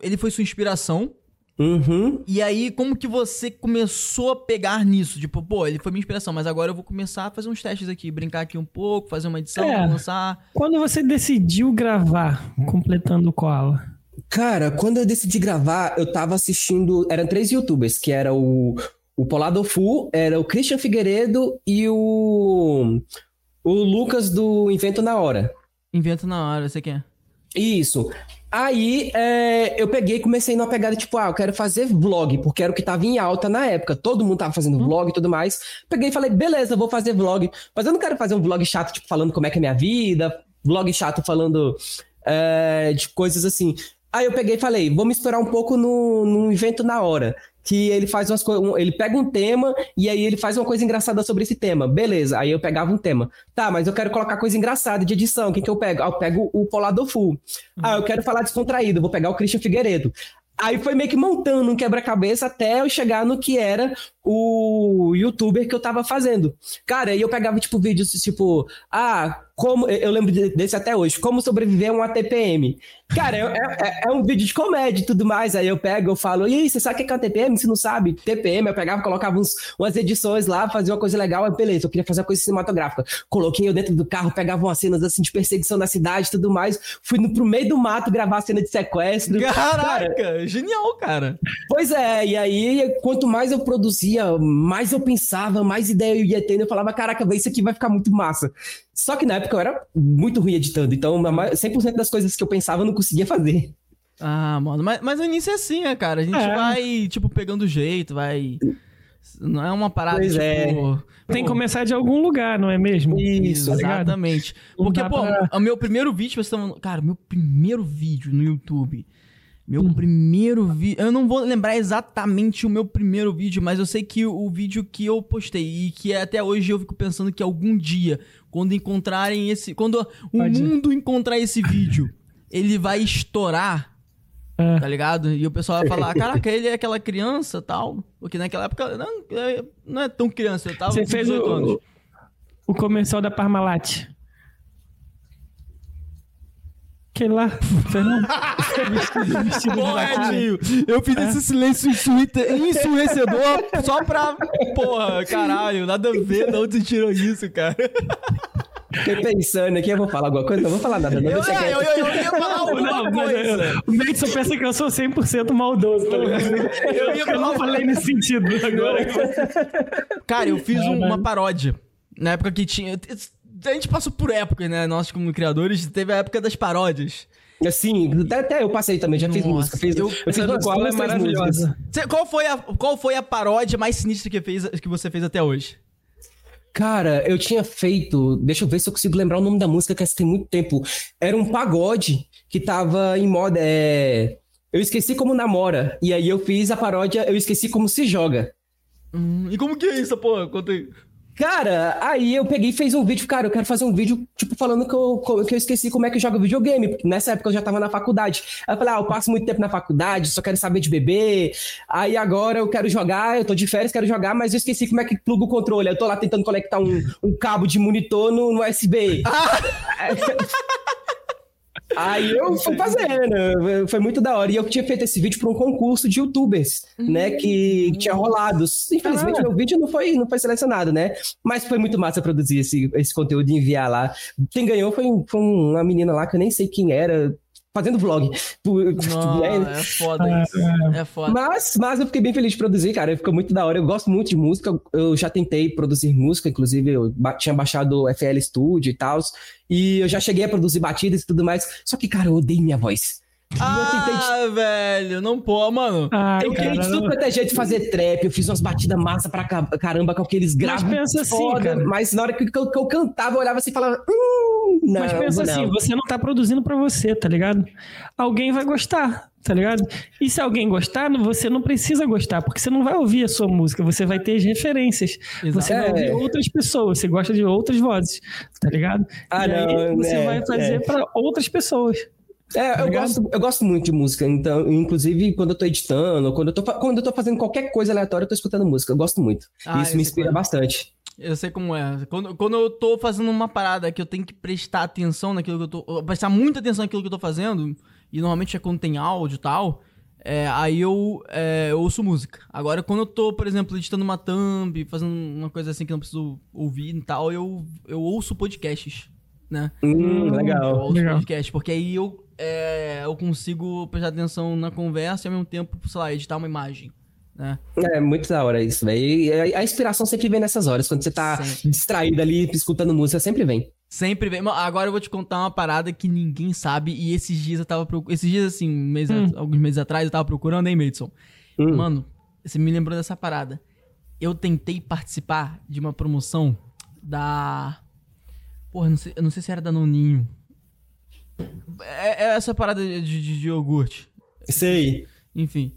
Ele foi sua inspiração. Uhum. E aí, como que você começou a pegar nisso? Tipo, pô, ele foi minha inspiração, mas agora eu vou começar a fazer uns testes aqui, brincar aqui um pouco, fazer uma edição, é, lançar. Quando você decidiu gravar completando o Koala? Cara, quando eu decidi gravar, eu tava assistindo. Eram três youtubers, que era o, o Polado Fu, era o Christian Figueiredo e o. O Lucas do Invento na Hora. Invento na Hora, você quer? Isso. Aí é, eu peguei e comecei numa pegada tipo, ah, eu quero fazer vlog, porque era o que tava em alta na época. Todo mundo tava fazendo vlog e tudo mais. Peguei e falei, beleza, vou fazer vlog. Mas eu não quero fazer um vlog chato, tipo, falando como é que é minha vida, vlog chato falando é, de coisas assim. Aí eu peguei e falei, vou me esperar um pouco no, no evento na hora. Que ele faz umas coisas. Ele pega um tema e aí ele faz uma coisa engraçada sobre esse tema. Beleza. Aí eu pegava um tema. Tá, mas eu quero colocar coisa engraçada de edição. Quem que eu pego? Ah, eu pego o Polador Full. Ah, eu quero falar descontraído. Vou pegar o Christian Figueiredo. Aí foi meio que montando um quebra-cabeça até eu chegar no que era o youtuber que eu tava fazendo. Cara, aí eu pegava, tipo, vídeos tipo, ah, como. Eu lembro desse até hoje, como sobreviver a um ATPM. Cara, é, é, é, um vídeo de comédia e tudo mais. Aí eu pego, eu falo, e aí, você sabe o que é um TPM? Se não sabe, TPM, eu pegava, colocava uns, umas edições lá, fazia uma coisa legal, aí beleza, eu queria fazer uma coisa cinematográfica. Coloquei eu dentro do carro, pegava umas cenas assim de perseguição na cidade e tudo mais. Fui no, pro meio do mato gravar a cena de sequestro. Caraca, cara, genial, cara. Pois é, e aí, quanto mais eu produzia, mais eu pensava, mais ideia eu ia tendo. Eu falava, caraca, isso aqui vai ficar muito massa. Só que na época eu era muito ruim editando, então 100% das coisas que eu pensava eu não conseguia fazer. Ah, mano, mas, mas o início é assim, né, cara? A gente é. vai, tipo, pegando jeito, vai. Não é uma parada, pois tipo... É. Tem que começar de algum lugar, não é mesmo? Isso, exatamente. Porque, pô, pra... o meu primeiro vídeo, você tá... Cara, meu primeiro vídeo no YouTube... Meu hum. primeiro vídeo. Eu não vou lembrar exatamente o meu primeiro vídeo, mas eu sei que o vídeo que eu postei e que até hoje eu fico pensando que algum dia, quando encontrarem esse. Quando o Pode. mundo encontrar esse vídeo, ele vai estourar. É. Tá ligado? E o pessoal vai falar: caraca, ele é aquela criança tal. Porque naquela época não, é, não é tão criança, eu tava Você fez o, anos. o comercial da Parmalat. Aquele lá, Fernando. Porra, tio. Eu fiz é. esse silêncio ensurrecedor só pra. Porra, caralho, nada a ver de onde você tirou isso, cara. Fiquei pensando aqui, eu vou falar alguma coisa? Não vou falar nada, não. Eu, é, eu, eu, eu, ia falar alguma não, coisa. o Madison pensa que eu sou 100% maldoso, tá ligado? Eu, eu, eu não falei nesse sentido agora. Cara, eu fiz um, uma paródia. Na época que tinha a gente passou por épocas, né? Nós, como criadores, teve a época das paródias. Assim, até eu passei também, já Nossa, fiz música. Fiz, eu, eu fiz duas, qual é maravilhosa. Qual foi, a, qual foi a paródia mais sinistra que, fez, que você fez até hoje? Cara, eu tinha feito. Deixa eu ver se eu consigo lembrar o nome da música, que essa tem muito tempo. Era um pagode que tava em moda. É... Eu esqueci como namora. E aí eu fiz a paródia Eu Esqueci Como Se Joga. Hum, e como que é isso, pô? Conta aí. Cara, aí eu peguei e fiz um vídeo, cara, eu quero fazer um vídeo, tipo, falando que eu, que eu esqueci como é que joga videogame, porque nessa época eu já tava na faculdade. Aí eu falei, ah, eu passo muito tempo na faculdade, só quero saber de beber, aí agora eu quero jogar, eu tô de férias, quero jogar, mas eu esqueci como é que pluga o controle. Eu tô lá tentando conectar um, um cabo de monitor no, no USB. Ah! Aí eu fui fazendo, foi muito da hora. E eu tinha feito esse vídeo para um concurso de youtubers, uhum. né, que tinha rolado. Infelizmente, ah. meu vídeo não foi, não foi selecionado, né? Mas foi muito massa produzir esse, esse conteúdo e enviar lá. Quem ganhou foi, foi uma menina lá que eu nem sei quem era, fazendo vlog. Não, é, é foda isso. É foda. Mas, mas eu fiquei bem feliz de produzir, cara. Ficou muito da hora. Eu gosto muito de música. Eu já tentei produzir música, inclusive eu tinha baixado o FL Studio e tal. E eu já cheguei a produzir batidas e tudo mais. Só que, cara, eu odeio minha voz. Ah, tentei... velho, não pô, mano. Ah, eu queria de tudo quanto é jeito de fazer trap, eu fiz umas batidas massa pra caramba com aqueles graves. Mas pensa assim, foda, assim, mas na hora que, eu, que eu cantava, eu olhava assim e falava. Hum, não, mas pensa assim, não. você não tá produzindo pra você, tá ligado? Alguém vai gostar, tá ligado? E se alguém gostar, você não precisa gostar, porque você não vai ouvir a sua música, você vai ter as referências. Exato. Você vai ouvir é. outras pessoas, você gosta de outras vozes, tá ligado? Ah, e não, você é, vai fazer é. para outras pessoas. É, tá eu, gosto, eu gosto muito de música, então, inclusive quando eu tô editando, quando eu tô, quando eu tô fazendo qualquer coisa aleatória, eu tô escutando música. Eu gosto muito. Ah, Isso me inspira bastante. Eu sei como é. Quando, quando eu tô fazendo uma parada que eu tenho que prestar atenção naquilo que eu tô. Prestar muita atenção naquilo que eu tô fazendo, e normalmente é quando tem áudio e tal, é, aí eu, é, eu ouço música. Agora, quando eu tô, por exemplo, editando uma thumb, fazendo uma coisa assim que eu não preciso ouvir e tal, eu, eu ouço podcasts, né? Hum, legal. Eu ouço legal. podcasts, porque aí eu é, eu consigo prestar atenção na conversa e ao mesmo tempo, sei lá, editar uma imagem. Né? É muito da hora isso, velho. A, a inspiração sempre vem nessas horas, quando você tá sempre. distraído ali, escutando música, sempre vem. Sempre vem. Agora eu vou te contar uma parada que ninguém sabe e esses dias eu tava procurando. Esses dias, assim, mês hum. a... alguns meses atrás, eu tava procurando, hein, Madison? Hum. Mano, você me lembrou dessa parada. Eu tentei participar de uma promoção da. Porra, não sei, eu não sei se era da Noninho. É, é essa parada de, de, de iogurte. Sei. Enfim.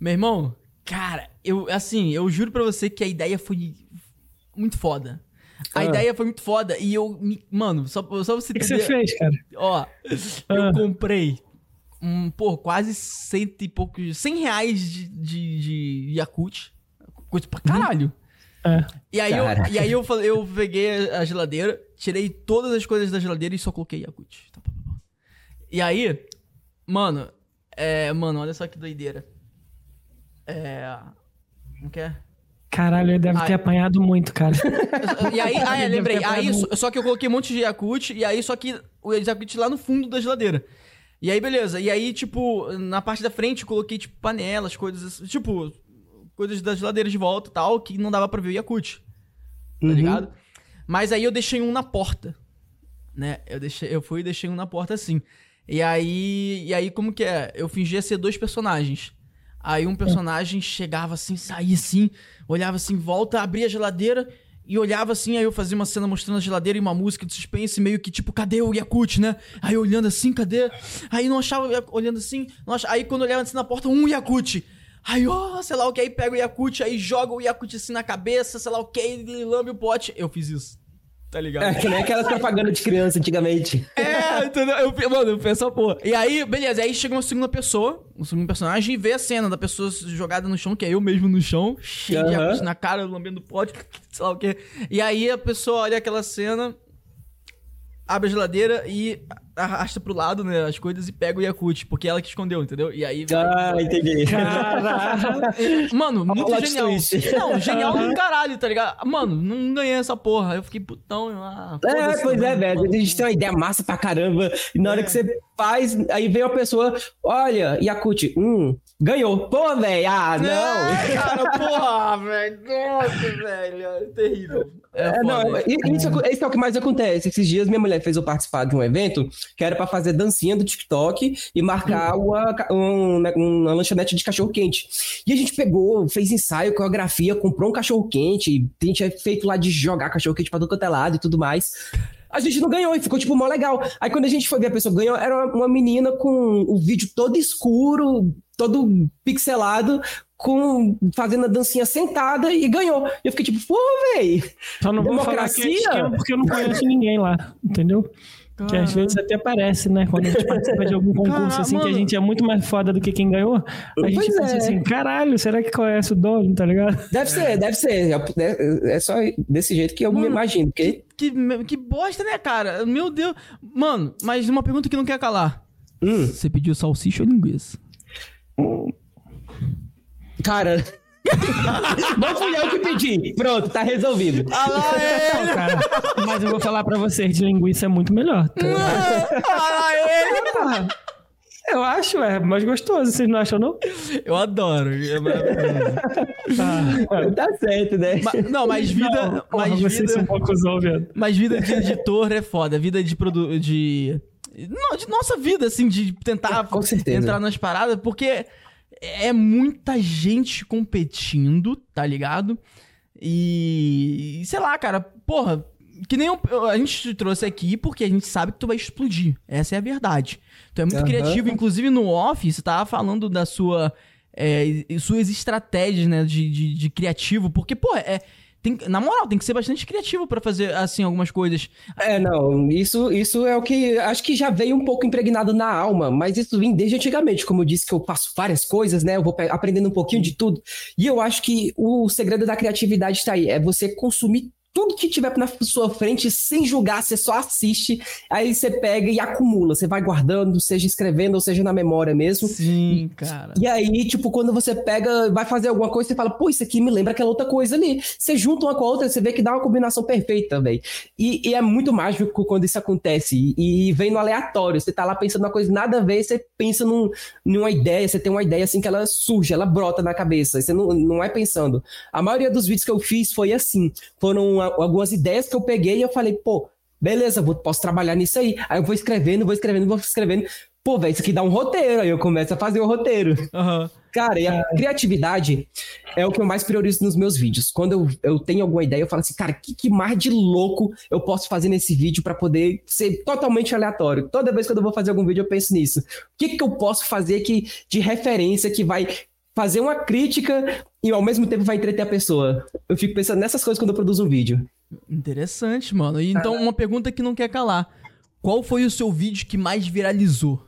Meu irmão, cara, eu, assim, eu juro pra você que a ideia foi muito foda. A ah. ideia foi muito foda e eu, mano, só, só você O que, você fez, cara? Ó, ah. eu comprei, um, pô, quase cento e poucos, cem reais de, de, de Yakult. Coisa pra caralho. É. E aí, eu, e aí eu, falei, eu peguei a geladeira, tirei todas as coisas da geladeira e só coloquei Yakult. Tá, e aí, mano, é, mano, olha só que doideira. É. Como que é? Caralho, ele deve ter apanhado muito, cara. E aí, ah, é, lembrei. Aí, só que eu coloquei um monte de Yakut, e aí, só que o Yakut lá no fundo da geladeira. E aí, beleza. E aí, tipo, na parte da frente, eu coloquei, tipo, panelas, coisas, tipo, coisas da geladeira de volta e tal, que não dava pra ver o Yakut. Tá uhum. ligado? Mas aí eu deixei um na porta, né? Eu, deixei, eu fui e deixei um na porta assim. E aí, e aí como que é? Eu fingia ser dois personagens. Aí um personagem chegava assim, saía assim, olhava assim, volta, abria a geladeira e olhava assim, aí eu fazia uma cena mostrando a geladeira e uma música de suspense, meio que tipo, cadê o Yakut, né? Aí olhando assim, cadê? Aí não achava, olhando assim, achava, aí quando olhava assim na porta, um Yakut. Aí, ó, oh, sei lá o que, aí pega o Yakut, aí joga o Yakut assim na cabeça, sei lá o que, ele lambe o pote. Eu fiz isso tá ligado? É, que nem aquelas propagandas de criança antigamente. É, entendeu? Eu, mano, eu penso, pô. E aí, beleza, aí chega uma segunda pessoa, um segundo personagem, e vê a cena da pessoa jogada no chão, que é eu mesmo no chão, cheio uhum. de na cara, lambendo pote, sei lá o quê. E aí a pessoa olha aquela cena, abre a geladeira e arrasta pro lado, né, as coisas e pega o Yakut, porque ela que escondeu, entendeu? E aí... Ah, entendi. Mano, muito genial. Não, genial do caralho, tá ligado? Mano, não ganhei essa porra. Eu fiquei putão. Ah, é, pois é, velho. A gente tem uma ideia massa pra caramba. E na hora é. que você faz, aí vem uma pessoa, olha, Yakut, hum, ganhou. Pô, velho, ah, não. É, cara, porra, velho. Nossa, velho. É terrível. É, é não, isso, isso é o que mais acontece. Esses dias minha mulher fez eu participar de um evento que era pra fazer dancinha do TikTok e marcar uhum. uma, um, né, uma lanchonete de cachorro-quente. E a gente pegou, fez ensaio, coreografia, comprou um cachorro-quente, a gente é feito lá de jogar cachorro-quente pra todo quanto é lado e tudo mais a gente não ganhou e ficou, tipo, mó legal. Aí quando a gente foi ver a pessoa ganhou, era uma menina com o vídeo todo escuro, todo pixelado, com fazendo a dancinha sentada e ganhou. E eu fiquei tipo, pô, velho. Só não democracia? vou falar que é porque eu não conheço ninguém lá, entendeu? Que às vezes até parece, né? Quando a gente participa de algum concurso, assim, que a gente é muito mais foda do que quem ganhou, a gente pois pensa é. assim, caralho, será que conhece o dono, tá ligado? Deve ser, deve ser. É, é só desse jeito que eu mano, me imagino. Que, que, que bosta, né, cara? Meu Deus. Mano, mas uma pergunta que não quer calar. Hum. Você pediu salsicha ou linguiça? Cara... Não fui eu que pedi. Pronto, tá resolvido. Ah lá ele. Não, cara, mas eu vou falar pra vocês, de linguiça é muito melhor. Tá? Ah lá ele. Eu acho, é mais gostoso, vocês não acham, não? Eu adoro. É maravilhoso. tá, certo, né? Mas, não, mas vida. Não, porra, mas vida um pouco mas vida de editor é foda. Vida de produ... de. Não, de nossa vida, assim, de tentar entrar nas paradas, porque é muita gente competindo, tá ligado? E, sei lá, cara, porra, que nem eu, a gente te trouxe aqui porque a gente sabe que tu vai explodir. Essa é a verdade. Tu é muito uhum. criativo, inclusive no off, você tava falando da sua. É, suas estratégias, né, de, de, de criativo, porque, pô, é tem, na moral, tem que ser bastante criativo para fazer, assim, algumas coisas. É, não, isso, isso é o que acho que já veio um pouco impregnado na alma, mas isso vem desde antigamente. Como eu disse que eu faço várias coisas, né? Eu vou aprendendo um pouquinho de tudo. E eu acho que o segredo da criatividade está aí, é você consumir tudo que tiver na sua frente, sem julgar, você só assiste, aí você pega e acumula, você vai guardando, seja escrevendo ou seja na memória mesmo. Sim, cara. E aí, tipo, quando você pega, vai fazer alguma coisa, você fala, pô, isso aqui me lembra aquela outra coisa ali. Você junta uma com a outra, você vê que dá uma combinação perfeita, velho. E, e, é muito mágico quando isso acontece. E, e, vem no aleatório, você tá lá pensando uma coisa nada a ver, você pensa num, numa ideia, você tem uma ideia assim que ela surge, ela brota na cabeça, você não, não é pensando. A maioria dos vídeos que eu fiz foi assim, foram algumas ideias que eu peguei e eu falei, pô, beleza, vou, posso trabalhar nisso aí. Aí eu vou escrevendo, vou escrevendo, vou escrevendo. Pô, velho, isso aqui dá um roteiro. Aí eu começo a fazer o roteiro. Uhum. Cara, e a criatividade é o que eu mais priorizo nos meus vídeos. Quando eu, eu tenho alguma ideia, eu falo assim, cara, o que, que mais de louco eu posso fazer nesse vídeo para poder ser totalmente aleatório? Toda vez que eu vou fazer algum vídeo, eu penso nisso. O que, que eu posso fazer que, de referência que vai fazer uma crítica e ao mesmo tempo vai entreter a pessoa. Eu fico pensando nessas coisas quando eu produzo um vídeo. Interessante, mano. Então, uma pergunta que não quer calar. Qual foi o seu vídeo que mais viralizou?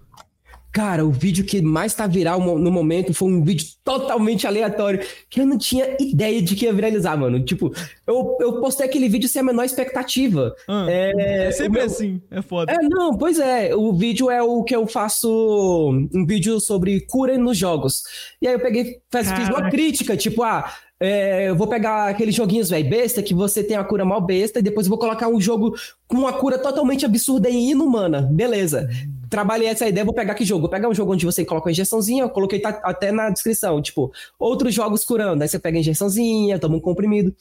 Cara, o vídeo que mais tá viral no momento foi um vídeo totalmente aleatório, que eu não tinha ideia de que ia viralizar, mano. Tipo, eu, eu postei aquele vídeo sem a menor expectativa. Ah, é, é, sempre meu... assim, é foda. É, não, pois é. O vídeo é o que eu faço um vídeo sobre cura nos jogos. E aí eu peguei, fiz, fiz uma crítica, tipo, ah, é, eu vou pegar aqueles joguinhos, velho, besta, que você tem a cura mal besta, e depois eu vou colocar um jogo com uma cura totalmente absurda e inumana. Beleza. Trabalhei essa ideia, vou pegar que jogo? Vou pegar um jogo onde você coloca uma injeçãozinha, eu coloquei tá, até na descrição, tipo, outros jogos curando. Aí você pega a injeçãozinha, toma um comprimido.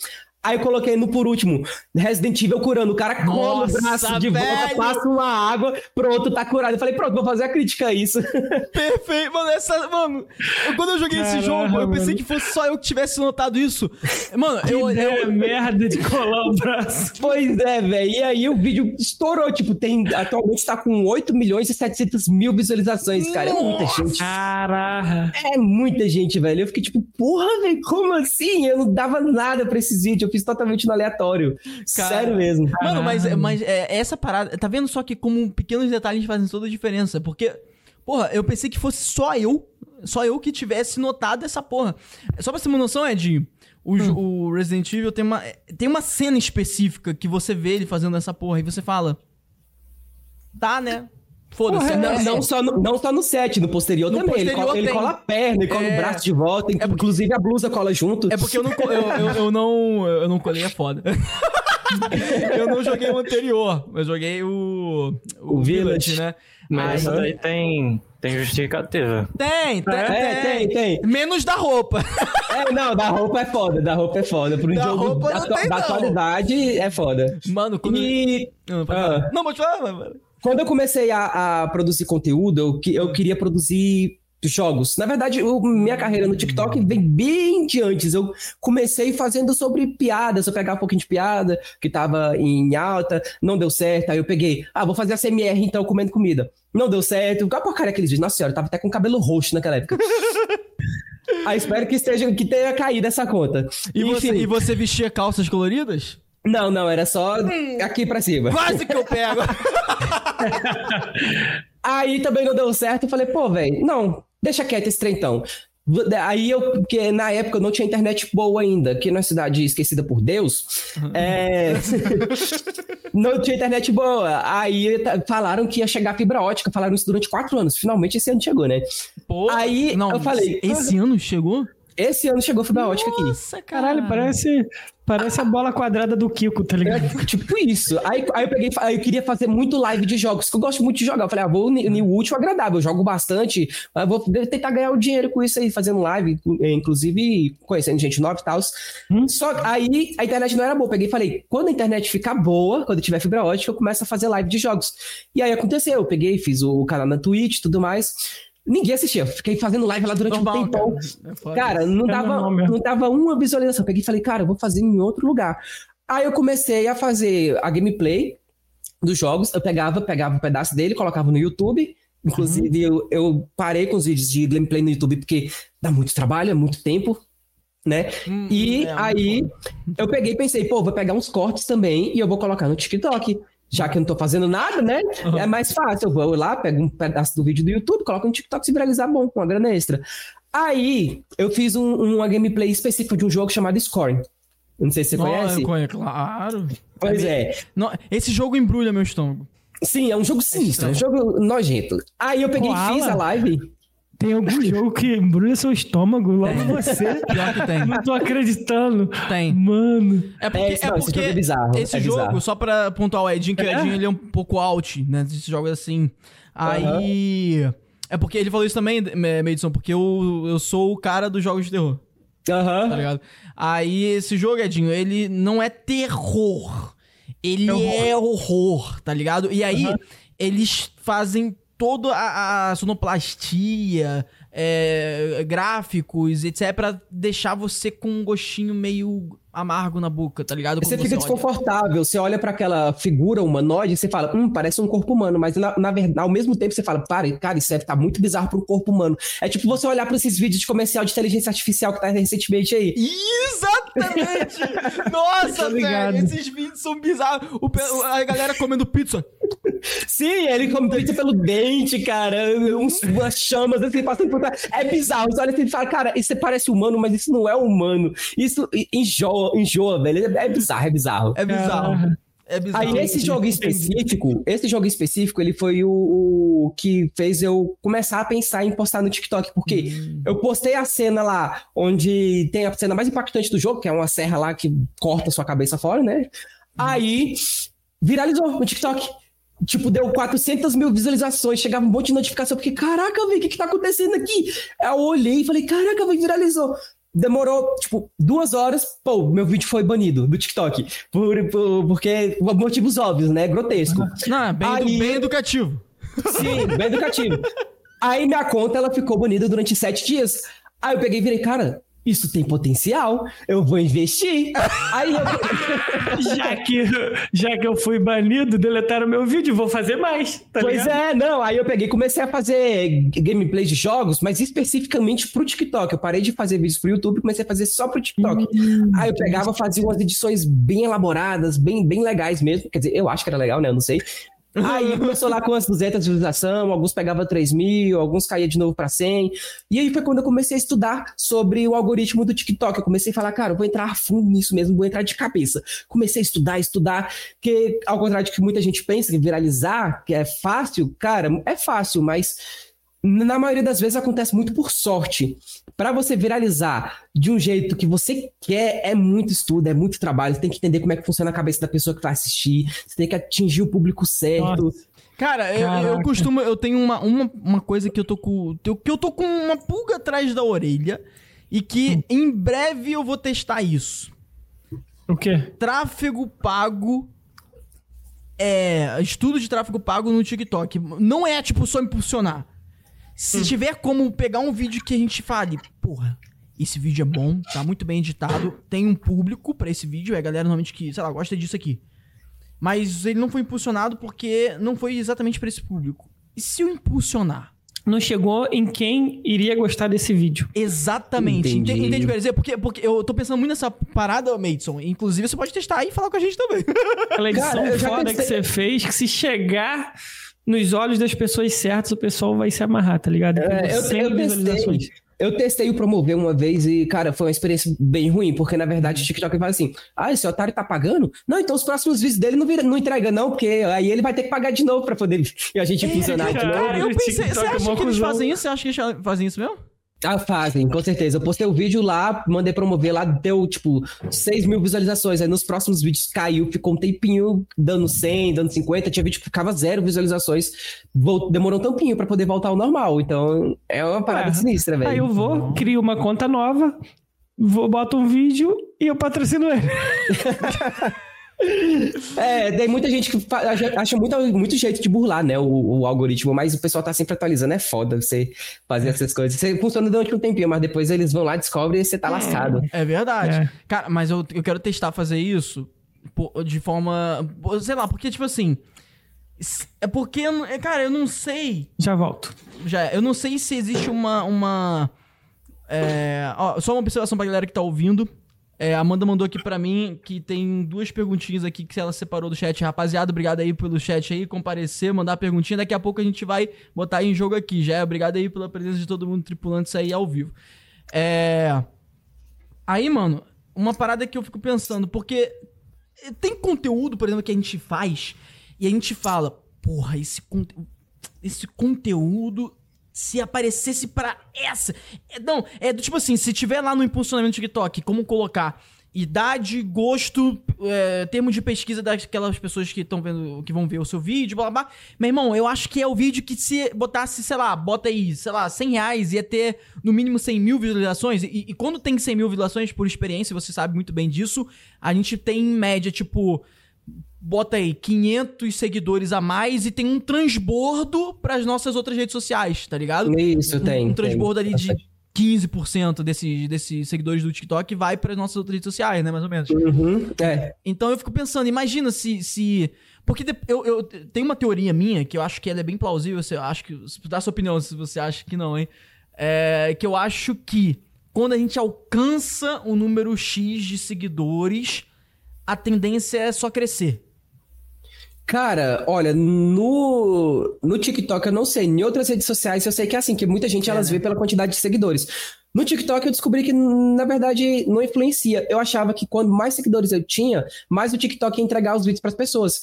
Aí eu coloquei no por último, Resident Evil curando. O cara cola o braço de velho. volta, passa uma água, pronto, tá curado. Eu falei, pronto, vou fazer a crítica a isso. Perfeito, mano, essa. Mano, eu, quando eu joguei Caramba, esse jogo, eu pensei mano. que fosse só eu que tivesse notado isso. Mano, que eu. eu merda de colar o braço. Pois é, velho. E aí o vídeo estourou. Tipo, tem. Atualmente tá com 8 milhões e 700 mil visualizações, cara. É muita gente. Caraca. É muita gente, velho. Eu fiquei tipo, porra, velho, como assim? Eu não dava nada pra esses vídeos. Eu fiz totalmente no aleatório. Cara, Sério mesmo. Mano, mas, mas é, essa parada. Tá vendo só que como pequenos detalhes fazem toda a diferença? Porque, porra, eu pensei que fosse só eu. Só eu que tivesse notado essa porra. Só pra você ter uma noção, Ed, o, hum. o Resident Evil tem uma, tem uma cena específica que você vê ele fazendo essa porra e você fala. Tá, né? Foda-se. Não, não, só no, não só no set, no posterior no também. Posterior ele, cola, ele, cola, a perna, ele cola é... o braço de volta, é porque... inclusive a blusa cola junto. É porque eu não, eu, eu, eu não, eu não colei, é foda. eu não joguei o anterior, eu joguei o, o, o Village, Village, né? Mas Aí... daí tem, tem justificativa. Tem, tem, é, tem, tem, tem. Menos da roupa. É, não, da roupa é foda, da roupa é foda. Pro da jogo roupa da, tem, da atualidade é foda. Mano, quando... E... Não, ah. não pode falar, mano. Quando eu comecei a, a produzir conteúdo, eu, eu queria produzir jogos. Na verdade, eu, minha carreira no TikTok vem bem de antes. Eu comecei fazendo sobre piadas, eu pegava um pouquinho de piada que tava em alta, não deu certo, aí eu peguei, ah, vou fazer a CMR então comendo comida. Não deu certo. Qual a porcaria aqueles dias? Nossa senhora, eu tava até com cabelo roxo naquela época. aí espero que esteja que tenha caído essa conta. E, Enfim, você, e você vestia calças coloridas? Não, não, era só aqui pra cima. Quase que eu pego. Aí também não deu certo. Eu falei, pô, velho, não, deixa quieto esse trem então. Aí eu, porque na época não tinha internet boa ainda, que na cidade esquecida por Deus, uhum. é... não tinha internet boa. Aí falaram que ia chegar fibra ótica, falaram isso durante quatro anos. Finalmente esse ano chegou, né? Pô, aí não, eu falei. Esse ano chegou? Esse ano chegou fibra ótica aqui. Nossa, caralho, parece, parece a bola quadrada do Kiko, tá ligado? É, tipo isso. Aí, aí eu peguei, aí eu queria fazer muito live de jogos, que eu gosto muito de jogar. Eu falei, ah, vou unir o útil agradável. Eu jogo bastante, vou tentar ganhar o dinheiro com isso aí, fazendo live, inclusive conhecendo gente nova e tal. Hum? Só aí a internet não era boa. Eu peguei e falei, quando a internet ficar boa, quando tiver fibra ótica, eu começo a fazer live de jogos. E aí aconteceu, eu peguei, fiz o canal na Twitch e tudo mais. Ninguém assistia. Fiquei fazendo live lá durante Normal, um tempão. Cara, é cara não, dava, não dava uma visualização. Peguei e falei, cara, eu vou fazer em outro lugar. Aí eu comecei a fazer a gameplay dos jogos. Eu pegava, pegava um pedaço dele, colocava no YouTube. Inclusive, uhum. eu, eu, parei com os vídeos de gameplay no YouTube porque dá muito trabalho, é muito tempo, né? Hum, e é aí eu peguei e pensei, pô, vou pegar uns cortes também e eu vou colocar no TikTok já que eu não tô fazendo nada, né? Uhum. É mais fácil. Eu vou lá, pego um pedaço do vídeo do YouTube, coloco no TikTok se viralizar bom, com uma grana extra. Aí, eu fiz um, uma gameplay específica de um jogo chamado Scoring. Não sei se você conhece. Conheço, claro. Pois é. Não, esse jogo embrulha meu estômago. Sim, é um jogo sinistro, é um jogo nojento. Aí eu peguei e fiz a live. Tem algum jogo que embrulha seu estômago logo tem. você. Pior que tem. Não tô acreditando. Tem. Mano. É porque, é, é porque esse jogo, é bizarro, esse é jogo bizarro. só pra pontuar o Edinho, que o é? Edinho ele é um pouco out, né? Esses jogos assim. Aí. Uhum. É porque ele falou isso também, Medison, porque eu, eu sou o cara dos jogos de terror. Aham. Uhum. Tá ligado? Aí esse jogo, Edinho, ele não é terror. Ele é horror, é horror tá ligado? E aí, uhum. eles fazem toda a, a sonoplastia, é, gráficos, etc, pra deixar você com um gostinho meio amargo na boca, tá ligado? Você fica você desconfortável, olha. você olha para aquela figura humanoide e você fala, hum, parece um corpo humano, mas na, na verdade, ao mesmo tempo você fala, para, cara, isso deve tá muito bizarro para um corpo humano. É tipo você olhar para esses vídeos de comercial de inteligência artificial que tá recentemente aí. Exatamente! Nossa, velho, esses vídeos são bizarros. O, a galera comendo pizza. Sim, ele come pizza pelo dente, cara. Uns, umas chamas assim, passando por trás. É bizarro. Você olha assim e fala, cara, isso parece humano, mas isso não é humano. Isso enjoa, enjoa velho. É bizarro, é bizarro. É bizarro. É bizarro. Aí esse jogo específico, esse jogo específico, ele foi o, o, que fez eu começar a pensar em postar no TikTok, porque hum. eu postei a cena lá onde tem a cena mais impactante do jogo, que é uma serra lá que corta sua cabeça fora, né? Hum. Aí viralizou no TikTok. Tipo, deu 400 mil visualizações, chegava um monte de notificação, porque, caraca, velho, o que que tá acontecendo aqui? Aí eu olhei e falei, caraca, velho, viralizou. demorou, tipo, duas horas, pô, meu vídeo foi banido do TikTok. Por, por, porque, por motivos óbvios, né? Grotesco. É bem, Aí, bem educativo. Sim, bem educativo. Aí minha conta, ela ficou banida durante sete dias. Aí eu peguei e virei, cara, isso tem potencial, eu vou investir. Aí eu... já, que, já que eu fui banido, deletaram meu vídeo, vou fazer mais. Tá pois ligado? é, não. Aí eu peguei comecei a fazer gameplay de jogos, mas especificamente pro TikTok. Eu parei de fazer vídeos pro YouTube e comecei a fazer só pro TikTok. Hum, Aí eu pegava, fazia umas edições bem elaboradas, bem, bem legais mesmo. Quer dizer, eu acho que era legal, né? Eu não sei. Aí começou lá com as 200 visualizações, alguns pegavam 3 mil, alguns caía de novo para 100. E aí foi quando eu comecei a estudar sobre o algoritmo do TikTok. Eu comecei a falar, cara, eu vou entrar a fundo nisso mesmo, vou entrar de cabeça. Comecei a estudar, estudar, que ao contrário de que muita gente pensa que viralizar, que é fácil, cara, é fácil, mas na maioria das vezes acontece muito por sorte. Para você viralizar de um jeito que você quer, é muito estudo, é muito trabalho. Você tem que entender como é que funciona a cabeça da pessoa que vai assistir. Você tem que atingir o público certo. Nossa. Cara, eu, eu, costumo. Eu tenho uma, uma, uma coisa que eu tô com. Que eu tô com uma pulga atrás da orelha. E que hum. em breve eu vou testar isso. O quê? Tráfego pago é, estudo de tráfego pago no TikTok. Não é, tipo, só impulsionar. Se hum. tiver como pegar um vídeo que a gente fale, porra, esse vídeo é bom, tá muito bem editado, tem um público para esse vídeo, é a galera normalmente que, sei lá, gosta disso aqui. Mas ele não foi impulsionado porque não foi exatamente para esse público. E se eu impulsionar? Não chegou em quem iria gostar desse vídeo. Exatamente. Entendi. Entende o que eu quero dizer? Porque, porque eu tô pensando muito nessa parada, Madison. Inclusive, você pode testar aí e falar com a gente também. Aquela edição Cara, foda pensei... que você fez, que se chegar nos olhos das pessoas certas, o pessoal vai se amarrar, tá ligado? É, eu, eu testei, eu testei o promover uma vez e, cara, foi uma experiência bem ruim, porque na verdade o TikTok fala assim: ah, esse otário tá pagando? Não, então os próximos vídeos dele não, vira, não entrega, não, porque aí ele vai ter que pagar de novo pra poder e a gente funcionar de novo. eu pensei, você acha que eles fazem isso? Você acha que eles fazem isso mesmo? Ah, fazem, com certeza. Eu postei o um vídeo lá, mandei promover lá, deu tipo 6 mil visualizações. Aí nos próximos vídeos caiu, ficou um tempinho dando 100, dando 50. Tinha vídeo que ficava zero visualizações. demorou um tampinho para poder voltar ao normal. Então é uma parada é. sinistra, velho. Aí eu vou, crio uma conta nova, vou, boto um vídeo e eu patrocino ele. É, tem muita gente que acha muito, muito jeito de burlar, né, o, o, algoritmo, mas o pessoal tá sempre atualizando, é foda você fazer essas coisas. Você funciona durante um tempinho, mas depois eles vão lá, descobrem e você tá é, lascado. É verdade. É. Cara, mas eu, eu quero testar fazer isso de forma, sei lá, porque tipo assim, é porque, cara, eu não sei... Já volto. Já, eu não sei se existe uma, uma, é, ó, só uma observação pra galera que tá ouvindo, é, Amanda mandou aqui para mim que tem duas perguntinhas aqui que ela separou do chat. Rapaziada, obrigado aí pelo chat aí, comparecer, mandar perguntinha. Daqui a pouco a gente vai botar em jogo aqui. Já é obrigado aí pela presença de todo mundo tripulante aí ao vivo. É... Aí, mano, uma parada que eu fico pensando, porque tem conteúdo, por exemplo, que a gente faz e a gente fala, porra, esse, conte... esse conteúdo se aparecesse para essa. É, não, é do tipo assim, se tiver lá no impulsionamento do TikTok, como colocar idade, gosto, é, termo de pesquisa daquelas pessoas que estão vendo, que vão ver o seu vídeo, blá, blá blá. Meu irmão, eu acho que é o vídeo que se botasse, sei lá, bota aí, sei lá, 100 reais, ia ter no mínimo 100 mil visualizações. E, e quando tem 100 mil visualizações, por experiência, você sabe muito bem disso, a gente tem em média, tipo, bota aí 500 seguidores a mais e tem um transbordo para as nossas outras redes sociais, tá ligado? Isso, um, tem. Um transbordo tem. ali de 15% desses, desses seguidores do TikTok vai para as nossas outras redes sociais, né? Mais ou menos. Uhum, é. Então eu fico pensando, imagina se. se porque eu, eu tenho uma teoria minha que eu acho que ela é bem plausível. Você acho que. Dá sua opinião se você acha que não, hein? É, que eu acho que quando a gente alcança o um número X de seguidores, a tendência é só crescer. Cara, olha, no, no TikTok eu não sei, em outras redes sociais eu sei que é assim, que muita gente é, elas né? vê pela quantidade de seguidores. No TikTok eu descobri que, na verdade, não influencia. Eu achava que quando mais seguidores eu tinha, mais o TikTok ia entregar os vídeos para as pessoas.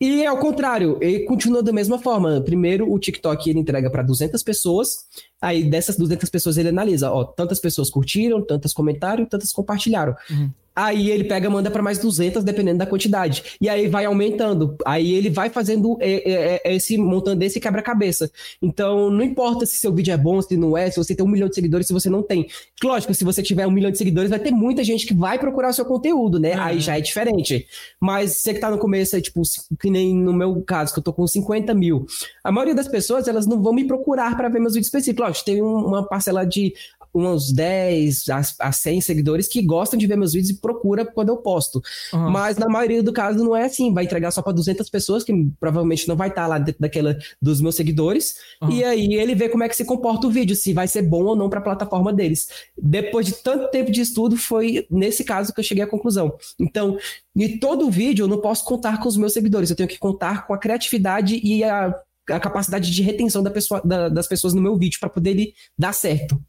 E ao contrário, ele continua da mesma forma. Primeiro, o TikTok ele entrega para 200 pessoas, aí dessas 200 pessoas ele analisa, ó, tantas pessoas curtiram, tantas comentaram, tantas compartilharam. Uhum. Aí ele pega manda para mais 200, dependendo da quantidade. E aí vai aumentando. Aí ele vai fazendo é, é, é, esse, montando esse quebra-cabeça. Então, não importa se seu vídeo é bom, se não é, se você tem um milhão de seguidores, se você não tem. Lógico, se você tiver um milhão de seguidores, vai ter muita gente que vai procurar o seu conteúdo, né? Aí já é diferente. Mas você que tá no começo, é tipo, que nem no meu caso, que eu tô com 50 mil. A maioria das pessoas, elas não vão me procurar para ver meus vídeos específicos. Tem uma parcela de uns 10 a, a 100 seguidores que gostam de ver meus vídeos e procura quando eu posto. Uhum. Mas na maioria do caso não é assim, vai entregar só para 200 pessoas, que provavelmente não vai estar tá lá dentro daquela dos meus seguidores, uhum. e aí ele vê como é que se comporta o vídeo, se vai ser bom ou não para a plataforma deles. Depois de tanto tempo de estudo, foi nesse caso que eu cheguei à conclusão. Então, em todo vídeo eu não posso contar com os meus seguidores, eu tenho que contar com a criatividade e a a capacidade de retenção da pessoa, da, das pessoas no meu vídeo para poder ele dar certo.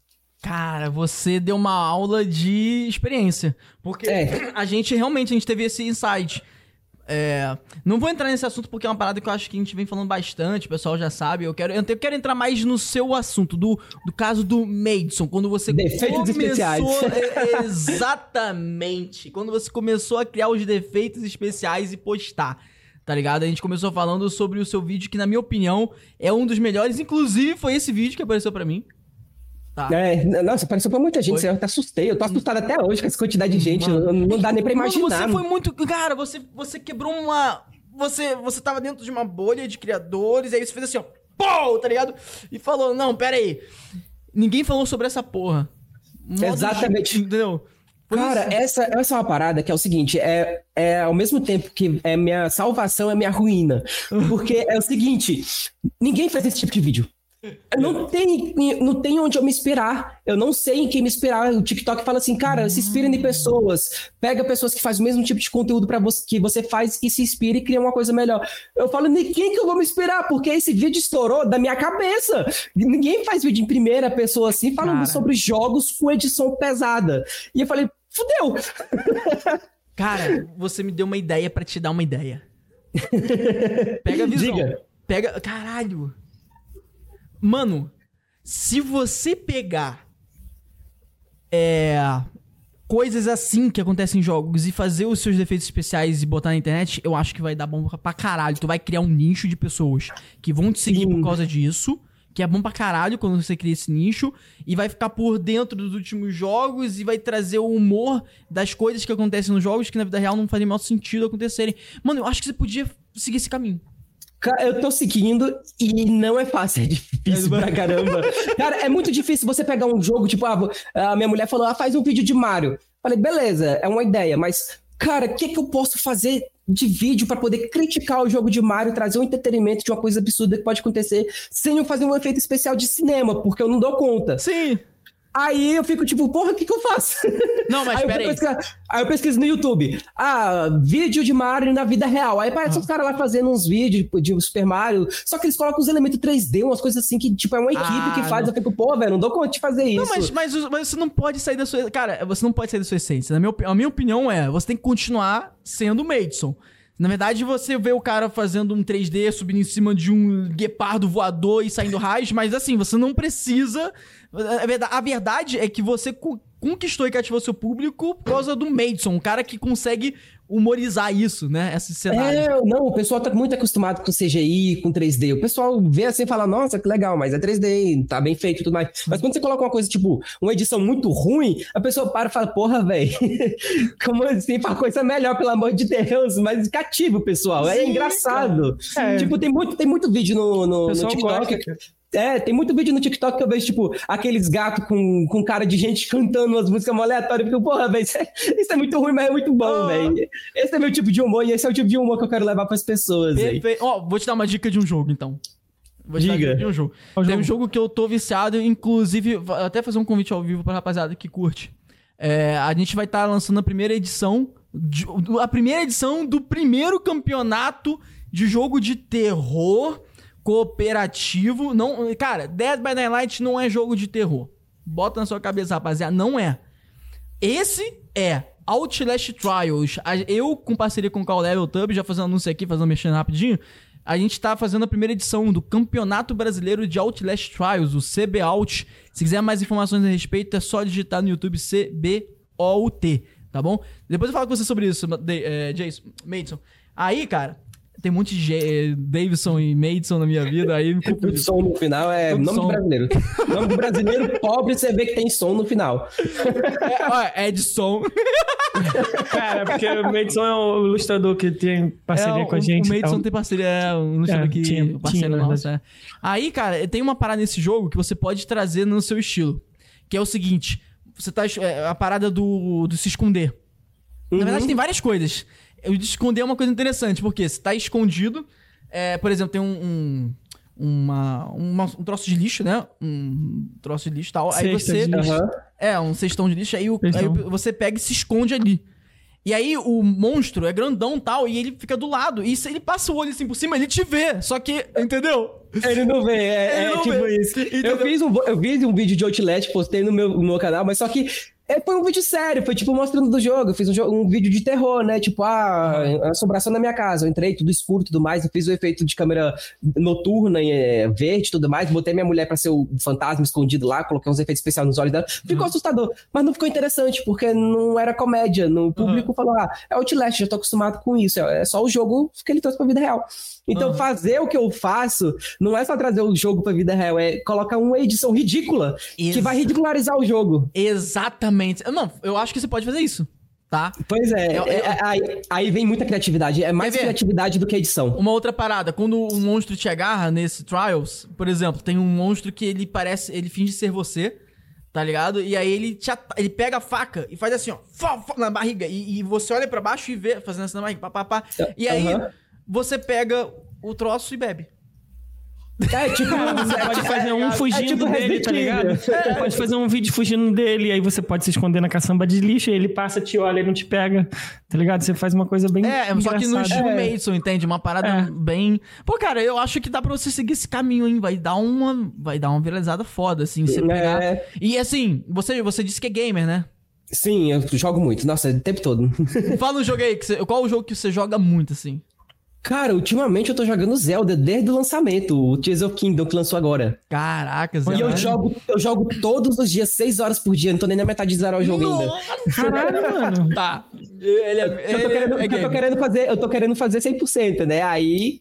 Cara, você deu uma aula de experiência. Porque é. a gente realmente a gente teve esse insight. É, não vou entrar nesse assunto porque é uma parada que eu acho que a gente vem falando bastante, o pessoal já sabe. Eu quero, eu quero entrar mais no seu assunto, do, do caso do Madison, quando você defeitos começou, especiais. É, exatamente. quando você começou a criar os defeitos especiais e postar. Tá ligado? A gente começou falando sobre o seu vídeo, que na minha opinião é um dos melhores. Inclusive, foi esse vídeo que apareceu para mim. Tá. É, nossa, apareceu pra muita gente. Foi. Eu até assustei. Eu tô assustado até hoje com essa quantidade de gente. Mano, não dá nem pra imaginar. Mano, você foi muito. Cara, você, você quebrou uma. Você, você tava dentro de uma bolha de criadores, aí você fez assim, ó. Pô, tá ligado? E falou: não, pera aí. Ninguém falou sobre essa porra. Modo Exatamente. De, entendeu? Cara, essa, essa é uma parada que é o seguinte: é, é ao mesmo tempo que é minha salvação, é minha ruína. Porque é o seguinte: ninguém faz esse tipo de vídeo. Não tem, não tem onde eu me inspirar. Eu não sei em quem me inspirar. O TikTok fala assim, cara, se inspira em pessoas. Pega pessoas que fazem o mesmo tipo de conteúdo para você que você faz e se inspira e cria uma coisa melhor. Eu falo, nem quem que eu vou me inspirar? Porque esse vídeo estourou da minha cabeça. Ninguém faz vídeo em primeira pessoa assim, falando cara. sobre jogos com edição pesada. E eu falei, fudeu. Cara, você me deu uma ideia para te dar uma ideia. Pega a visão. Diga. Pega. Caralho. Mano, se você pegar é, coisas assim que acontecem em jogos e fazer os seus defeitos especiais e botar na internet, eu acho que vai dar bom pra caralho. Tu vai criar um nicho de pessoas que vão te seguir Sim. por causa disso. Que é bom pra caralho quando você cria esse nicho. E vai ficar por dentro dos últimos jogos e vai trazer o humor das coisas que acontecem nos jogos que na vida real não fazem menor sentido acontecerem. Mano, eu acho que você podia seguir esse caminho. Eu tô seguindo e não é fácil, é difícil pra caramba. Cara, é muito difícil você pegar um jogo, tipo, ah, a minha mulher falou, ah, faz um vídeo de Mario. Falei, beleza, é uma ideia, mas, cara, o que, que eu posso fazer de vídeo para poder criticar o jogo de Mario, trazer um entretenimento de uma coisa absurda que pode acontecer sem eu fazer um efeito especial de cinema, porque eu não dou conta. Sim. Aí eu fico tipo, porra, o que, que eu faço? Não, mas peraí. Aí. aí eu pesquiso no YouTube. Ah, vídeo de Mario na vida real. Aí parece ah. os caras lá fazendo uns vídeos de Super Mario, só que eles colocam os elementos 3D, umas coisas assim que, tipo, é uma equipe ah, que faz. Não. Eu fico, pô, velho, não dou conta de fazer isso. Não, mas, mas, mas, você não pode sair da sua. Cara, você não pode sair da sua essência. Na minha, a minha opinião é, você tem que continuar sendo o Madison. Na verdade, você vê o cara fazendo um 3D, subindo em cima de um guepardo voador e saindo raios, mas assim, você não precisa. A verdade é que você conquistou e cativou seu público por causa do Madison, um cara que consegue humorizar isso, né? Esse cenário. É, não, o pessoal tá muito acostumado com CGI, com 3D. O pessoal vê assim e fala, nossa, que legal, mas é 3D, tá bem feito e tudo mais. Mas quando você coloca uma coisa, tipo, uma edição muito ruim, a pessoa para e fala, porra, velho, como assim, faz coisa melhor, pelo amor de Deus, mas cativa o pessoal, é Sim, engraçado. É. Tipo, tem muito, tem muito vídeo no, no, no TikTok. Gosta. É, tem muito vídeo no TikTok que eu vejo, tipo, aqueles gatos com, com cara de gente cantando umas músicas aleatórias. Porque, porra, velho, isso, é, isso, é muito ruim, mas é muito bom, oh. velho. Esse é meu tipo de humor e esse é o tipo de humor que eu quero levar pras pessoas. Ó, oh, vou te dar uma dica de um jogo, então. Vou te Diga. dar de um jogo. Tem jogo? um jogo que eu tô viciado, inclusive, até fazer um convite ao vivo pra rapaziada que curte. É, a gente vai estar tá lançando a primeira edição, de, a primeira edição do primeiro campeonato de jogo de terror cooperativo. Não, cara, Dead by Daylight não é jogo de terror. Bota na sua cabeça, rapaziada, não é. Esse é Outlast Trials. Eu, com parceria com o Call Level Tub, já fazendo anúncio aqui, fazendo mexendo rapidinho. A gente tá fazendo a primeira edição do Campeonato Brasileiro de Outlast Trials, o CB Out. Se quiser mais informações a respeito, é só digitar no YouTube CBOUT tá bom? Depois eu falo com você sobre isso, é, Jason, Madison. Aí, cara, tem um monte de G Davidson e Madison na minha vida, aí. O som no final é Tudo nome som. do brasileiro. nome do brasileiro pobre, você vê que tem som no final. É, ó, Edson. Cara, porque o Madison é o ilustrador que tem parceria é, com a gente. O Madison então... tem parceria, é um ilustrador é, que tinha, parceiro tinha, nosso, é. Aí, cara, tem uma parada nesse jogo que você pode trazer no seu estilo. Que é o seguinte: você tá. É, a parada do, do se esconder. Uhum. Na verdade, tem várias coisas. O de esconder é uma coisa interessante, porque você tá escondido. É, por exemplo, tem um, um uma, uma, um troço de lixo, né? Um troço de lixo e tal. Cesta aí você. É, um cestão de lixo. Aí, o, aí, você pega e se esconde ali. E aí o monstro é grandão e tal, e ele fica do lado. E se ele passa o olho assim por cima, ele te vê. Só que, entendeu? Ele não vê, é, é tipo vê. isso. Eu fiz, um, eu fiz um vídeo de Outlast, postei no meu, no meu canal, mas só que é, foi um vídeo sério, foi tipo mostrando do jogo. Eu fiz um, um vídeo de terror, né? Tipo, ah, assombração na minha casa. Eu entrei, tudo escuro tudo mais. Eu fiz o efeito de câmera noturna, é, verde tudo mais. Botei minha mulher pra ser o fantasma escondido lá, coloquei uns efeitos especiais nos olhos dela. Ficou uhum. assustador, mas não ficou interessante, porque não era comédia. No público uhum. falou, ah, é Outlast, já tô acostumado com isso. É, é só o jogo que ele trouxe pra vida real. Então, uhum. fazer o que eu faço não é só trazer o jogo pra vida real, é colocar uma edição ridícula Ex que vai ridicularizar o jogo. Exatamente. Não, eu acho que você pode fazer isso. Tá? Pois é, eu, eu, é, aí, aí, vem muita criatividade. É mais criatividade do que edição. Uma outra parada, quando um monstro te agarra nesse Trials, por exemplo, tem um monstro que ele parece. Ele finge ser você, tá ligado? E aí ele, te, ele pega a faca e faz assim, ó, na barriga. E, e você olha para baixo e vê, fazendo assim na barriga, pá, pá, pá. E aí. Você pega o troço e bebe. É, tipo, você pode fazer um fugindo é, tipo dele, tá ligado? Você pode fazer um vídeo fugindo dele, aí você pode se esconder na caçamba de lixo, e ele passa, te olha e não te pega, tá ligado? Você faz uma coisa bem. É, engraçada. só que no estilo é. Mason, entende? Uma parada é. bem. Pô, cara, eu acho que dá pra você seguir esse caminho, hein? Vai dar uma. Vai dar uma viralizada foda, assim. Você pegar. É. E assim, você, você disse que é gamer, né? Sim, eu jogo muito. Nossa, o tempo todo. Fala um jogo aí, que você... qual o jogo que você joga muito, assim? Cara, ultimamente eu tô jogando Zelda desde o lançamento, o Tears of Kingdom que lançou agora. Caraca, Zelda. E eu jogo, eu jogo todos os dias, 6 horas por dia, não tô nem na metade de zerar o jogo ainda. Caralho, mano. Tá. Ele é, eu, tô querendo, é eu tô querendo fazer, eu tô querendo fazer 100%, né? Aí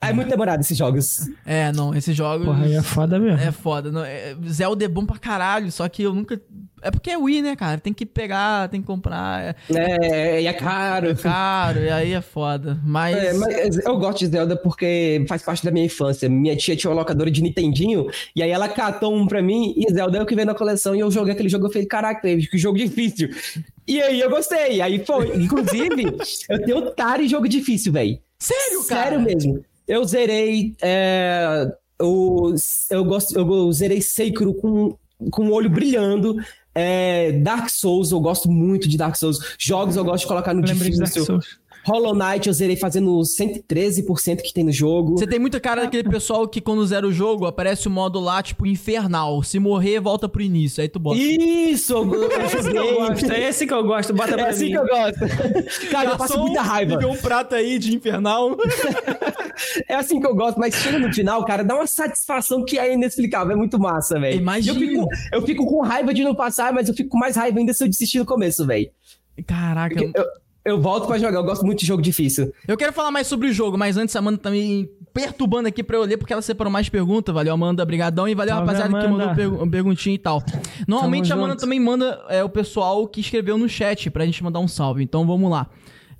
é muito demorado esses jogos. É, não, esses jogos. Porra, aí é foda mesmo. É foda. Não, é, Zelda é bom pra caralho, só que eu nunca. É porque é Wii, né, cara? Tem que pegar, tem que comprar. É, é e é caro. É caro, e aí é foda. Mas... É, mas. eu gosto de Zelda porque faz parte da minha infância. Minha tia tinha uma locadora de Nintendinho, e aí ela catou um pra mim, e Zelda é o que veio na coleção, e eu joguei aquele jogo, eu falei, caraca, que jogo difícil. E aí eu gostei, aí foi. Inclusive, eu tenho otário em jogo difícil, velho. Sério, cara? Sério mesmo. Eu zerei. É, eu, eu, gosto, eu zerei Seikiro com, com o olho brilhando. É, Dark Souls, eu gosto muito de Dark Souls. Jogos eu gosto de colocar no eu difícil. Hollow Knight eu zerei fazendo 113% que tem no jogo. Você tem muita cara daquele pessoal que quando zera o jogo aparece o modo lá, tipo, infernal. Se morrer, volta pro início. Aí tu bota. Isso! É esse que eu gosto. É esse que eu gosto. Bota pra é esse mim. que eu gosto. Cara, eu passo muita raiva. um prato aí de infernal. é assim que eu gosto, mas chega no final, cara, dá uma satisfação que é inexplicável. É muito massa, velho. Imagina. Eu fico, eu fico com raiva de não passar, mas eu fico com mais raiva ainda se eu desistir no começo, velho. Caraca. Eu, eu volto para jogar, eu gosto muito de jogo difícil. Eu quero falar mais sobre o jogo, mas antes a Amanda tá me perturbando aqui pra eu ler, porque ela separou mais perguntas. Valeu, Amanda, brigadão. E valeu, Salve, rapaziada, Amanda. que mandou perguntinha e tal. Normalmente Tamo a Amanda junto. também manda é, o pessoal que escreveu no chat pra gente mandar um salve. Então vamos lá.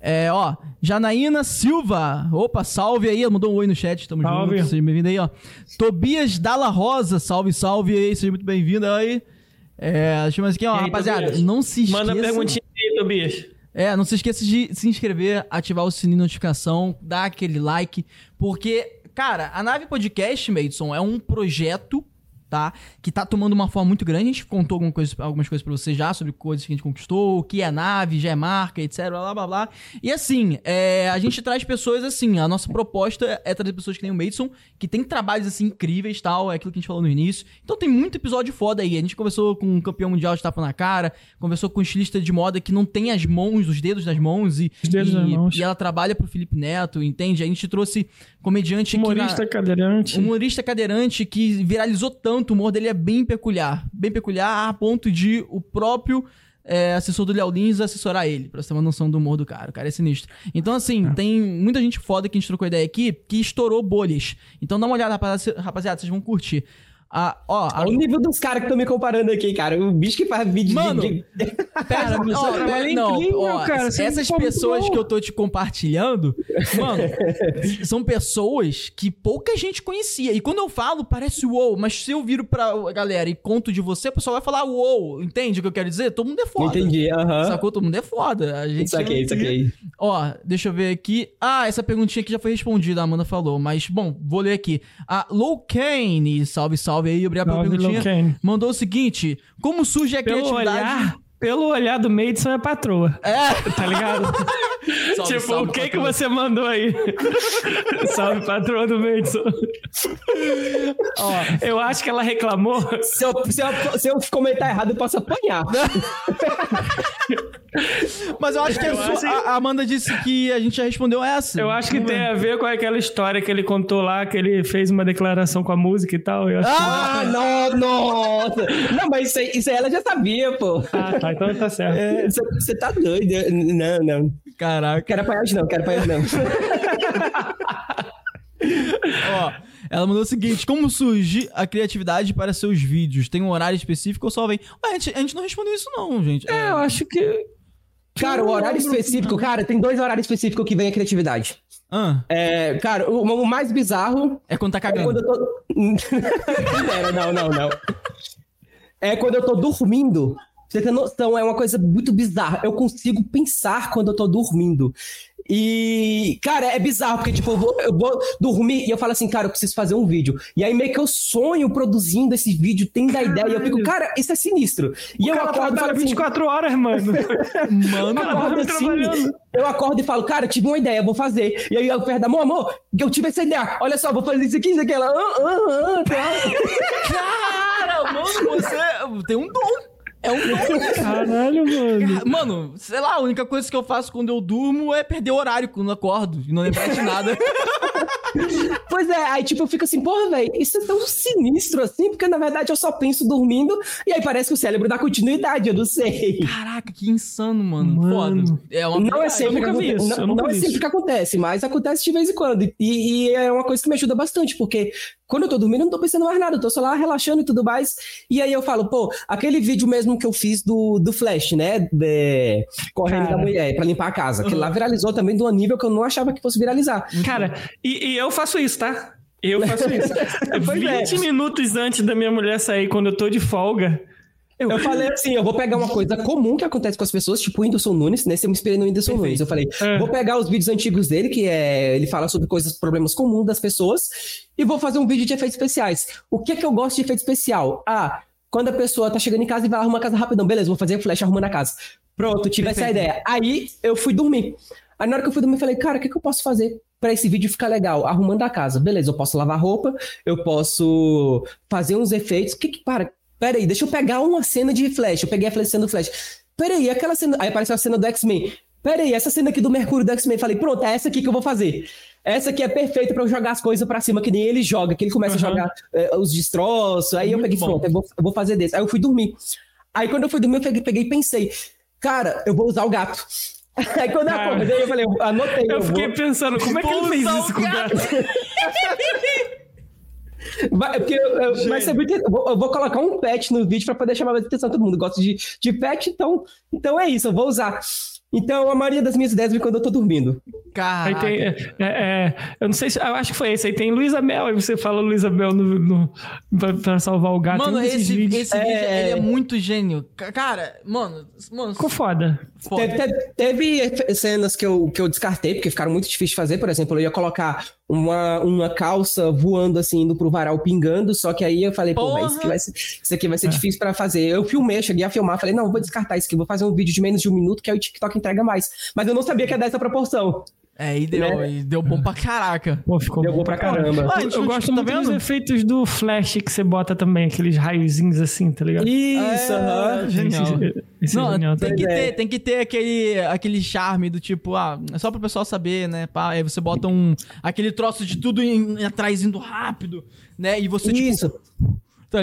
É, ó, Janaína Silva. Opa, salve aí. Mandou um oi no chat. Tamo salve. junto. Seja bem-vindo aí, ó. Tobias Dalla Rosa. Salve, salve aí. Seja muito bem-vindo aí. É, deixa eu mais aqui, ó. Aí, rapaziada, Tobias? não se esqueça. Manda perguntinha aí, Tobias. É, não se esqueça de se inscrever, ativar o sininho de notificação, dar aquele like, porque, cara, a Nave Podcast, Madison, é um projeto tá? Que tá tomando uma forma muito grande. A gente contou alguma coisa, algumas coisas pra você já sobre coisas que a gente conquistou, o que é nave, já é marca, etc, blá, blá, blá. E assim, é, a gente traz pessoas assim, a nossa proposta é trazer pessoas que nem o Madison, que tem trabalhos assim incríveis, tal, é aquilo que a gente falou no início. Então tem muito episódio foda aí. A gente conversou com um campeão mundial de tapa na cara, conversou com um estilista de moda que não tem as mãos, os dedos das mãos e, os dedos e, das mãos. e ela trabalha pro Felipe Neto, entende? A gente trouxe comediante humorista na... cadeirante. Humorista cadeirante que viralizou tanto, o humor dele é bem peculiar. Bem peculiar a ponto de o próprio é, assessor do Léo Lins assessorar ele, pra você ter uma noção do humor do cara. O cara é sinistro. Então, assim, é. tem muita gente foda que a gente trocou ideia aqui que estourou bolhas. Então dá uma olhada, rapaziada, vocês vão curtir. Ah, ó, a... o nível dos caras que estão me comparando aqui, cara. O bicho que faz vídeo Mano, de. Pera, ó, não, incrível, ó, cara. Essas pessoas que eu tô te compartilhando, mano, são pessoas que pouca gente conhecia. E quando eu falo, parece uou, mas se eu viro pra galera e conto de você, o pessoal vai falar uou. Entende o que eu quero dizer? Todo mundo é foda. Entendi, aham. Uh -huh. Sacou? Todo mundo é foda. A gente isso aqui, isso aqui. Ó, deixa eu ver aqui. Ah, essa perguntinha aqui já foi respondida, a Amanda falou. Mas, bom, vou ler aqui. A Low Kane, salve, salve salve aí, obrigado pela perguntinha. Mandou o seguinte: como surge a Pelo criatividade? Olhar, pelo olhar do Madison é patroa. É. Tá ligado? salve, tipo, salve, o que patroa. que você mandou aí? salve, patroa do Madison. Ó, eu acho que ela reclamou. Se eu, se eu, se eu comentar errado, eu posso apanhar. Mas eu acho que, eu a, acho... a, Amanda disse que a gente já respondeu essa. Eu acho que tem a ver com aquela história que ele contou lá, que ele fez uma declaração com a música e tal. ah, que... não, nossa! Não, mas isso aí, isso aí ela já sabia, pô. Ah, tá, então tá certo. É, você tá doido. Não, não. Caraca. Quero apanhar não, quero apanhar não. Ó, ela mandou o seguinte: como surge a criatividade para seus vídeos? Tem um horário específico ou só vem? Ué, a gente, a gente não respondeu isso, não, gente. É, eu acho que. Cara, o horário específico, cara, tem dois horários específicos que vem a criatividade. Ah. É, cara, o, o, mais bizarro. É quando tá cagando. É quando eu tô. não, não, não. É quando eu tô dormindo. Você tem noção, é uma coisa muito bizarra. Eu consigo pensar quando eu tô dormindo. E, cara, é bizarro, porque, tipo, eu vou, eu vou dormir e eu falo assim, cara, eu preciso fazer um vídeo. E aí meio que eu sonho produzindo esse vídeo, tendo a ideia, e eu fico, cara, isso é sinistro. E o eu acordo e falo 24 assim, horas, mano. mano, eu acordo, assim, eu acordo e falo, cara, tive uma ideia, vou fazer. E aí eu pergunto, amor, amor, eu tive essa ideia. Olha só, vou fazer isso aqui, isso aqui. Ela, ah, ah, ah, tá. Cara, mano, você tem um dom. É um Caralho, mano. Mano, sei lá, a única coisa que eu faço quando eu durmo é perder o horário quando eu acordo e não lembrar de nada. pois é, aí tipo, eu fico assim, porra, velho, isso é tão sinistro assim, porque na verdade eu só penso dormindo e aí parece que o cérebro dá continuidade, eu não sei. Caraca, que insano, mano. mano. Foda. É uma não é sempre, que, isso, não, não é sempre que acontece, mas acontece de vez em quando. E, e, é uma coisa que me ajuda bastante, porque quando eu tô dormindo, eu não tô pensando mais nada, eu tô só lá relaxando e tudo mais. E aí eu falo, pô, aquele vídeo mesmo que eu fiz do, do Flash, né? De, correndo Cara. da mulher pra limpar a casa. Que lá viralizou também de um nível que eu não achava que fosse viralizar. Cara, e, e eu faço isso, tá? Eu faço isso. 20 é. minutos antes da minha mulher sair, quando eu tô de folga, eu, eu falei assim, eu vou pegar uma coisa comum que acontece com as pessoas, tipo o Whindersson Nunes, né? Eu me inspirei no Whindersson Perfeito. Nunes. Eu falei, é. vou pegar os vídeos antigos dele, que é ele fala sobre coisas, problemas comuns das pessoas, e vou fazer um vídeo de efeitos especiais. O que é que eu gosto de efeito especial? Ah, quando a pessoa tá chegando em casa e vai arrumar a casa rapidão, beleza, vou fazer flash arrumando a casa. Pronto, tive Perfeito. essa ideia. Aí eu fui dormir. Aí na hora que eu fui dormir, eu falei, cara, o que, que eu posso fazer para esse vídeo ficar legal? Arrumando a casa. Beleza, eu posso lavar roupa, eu posso fazer uns efeitos. O que que, para, Peraí, deixa eu pegar uma cena de Flash. Eu peguei a cena do Flash. Peraí, aquela cena. Aí apareceu a cena do X-Men. Peraí, essa cena aqui do Mercúrio do X-Men. Falei, pronto, é essa aqui que eu vou fazer. Essa aqui é perfeita para eu jogar as coisas para cima, que nem ele joga, que ele começa uhum. a jogar é, os destroços. Aí Muito eu peguei, bom. pronto, eu vou, eu vou, fazer desse. Aí eu fui dormir. Aí quando eu fui dormir, eu peguei, peguei e pensei, cara, eu vou usar o gato. Aí quando eu acordei, eu falei, anotei. Eu, eu fiquei vou... pensando, como é que ele fez isso com o gato? Vai, porque eu, vai ser muito, eu, vou, eu vou colocar um pet no vídeo para poder chamar a atenção de todo mundo. Gosto de, de pet, então, então é isso, eu vou usar. Então, a maioria das minhas ideias vem quando eu tô dormindo. Cara. É, é, é, eu não sei se. Eu acho que foi esse. Aí tem Luísa Mel, aí você fala Luísa Mel no, no, pra, pra, salvar o gato. Mano, esse, esse vídeo, é... ele é muito gênio. Cara, mano. mano Ficou foda. foda. Teve, teve, teve, cenas que eu, que eu descartei, porque ficaram muito difíceis de fazer. Por exemplo, eu ia colocar uma, uma calça voando assim, indo pro varal pingando, só que aí eu falei, Porra. pô, isso aqui vai ser, isso aqui vai ser é. difícil para fazer. Eu filmei, cheguei a filmar, falei, não, vou descartar isso aqui, vou fazer um vídeo de menos de um minuto que aí o TikTok entrega mais. Mas eu não sabia que ia dar essa proporção. É, e deu, né? e deu bom pra caraca. Pô, ficou deu bom, bom pra caramba. Ah, eu, eu gosto tá muito dos efeitos do flash que você bota também, aqueles raiozinhos assim, tá ligado? Isso, aham. É, genial. Esse, esse Não, é genial, tem, que ter, tem que ter aquele, aquele charme do tipo, ah, é só pro pessoal saber, né? Pá, aí você bota um. aquele troço de tudo em, atrás indo rápido, né? E você, tipo, Isso. tipo Tá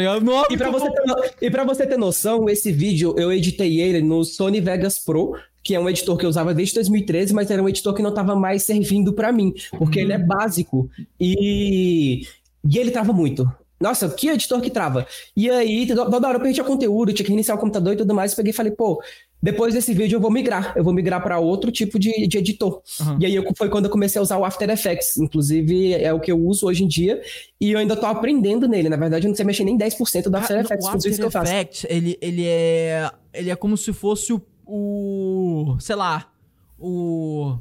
e, pra você ter, e pra você ter noção, esse vídeo eu editei ele no Sony Vegas Pro, que é um editor que eu usava desde 2013, mas era um editor que não estava mais servindo para mim, porque ele é uhum. básico e, e ele trava muito. Nossa, que editor que trava. E aí, toda hora eu perdia conteúdo, tinha que reiniciar o computador e tudo mais. Peguei e falei, pô, depois desse vídeo eu vou migrar. Eu vou migrar para outro tipo de, de editor. Uhum. E aí eu, foi quando eu comecei a usar o After Effects. Inclusive, é o que eu uso hoje em dia. E eu ainda tô aprendendo nele. Na verdade, eu não sei mexer nem 10% do After Effects. O After Effects, ele, ele, é, ele é como se fosse o, o. Sei lá. O.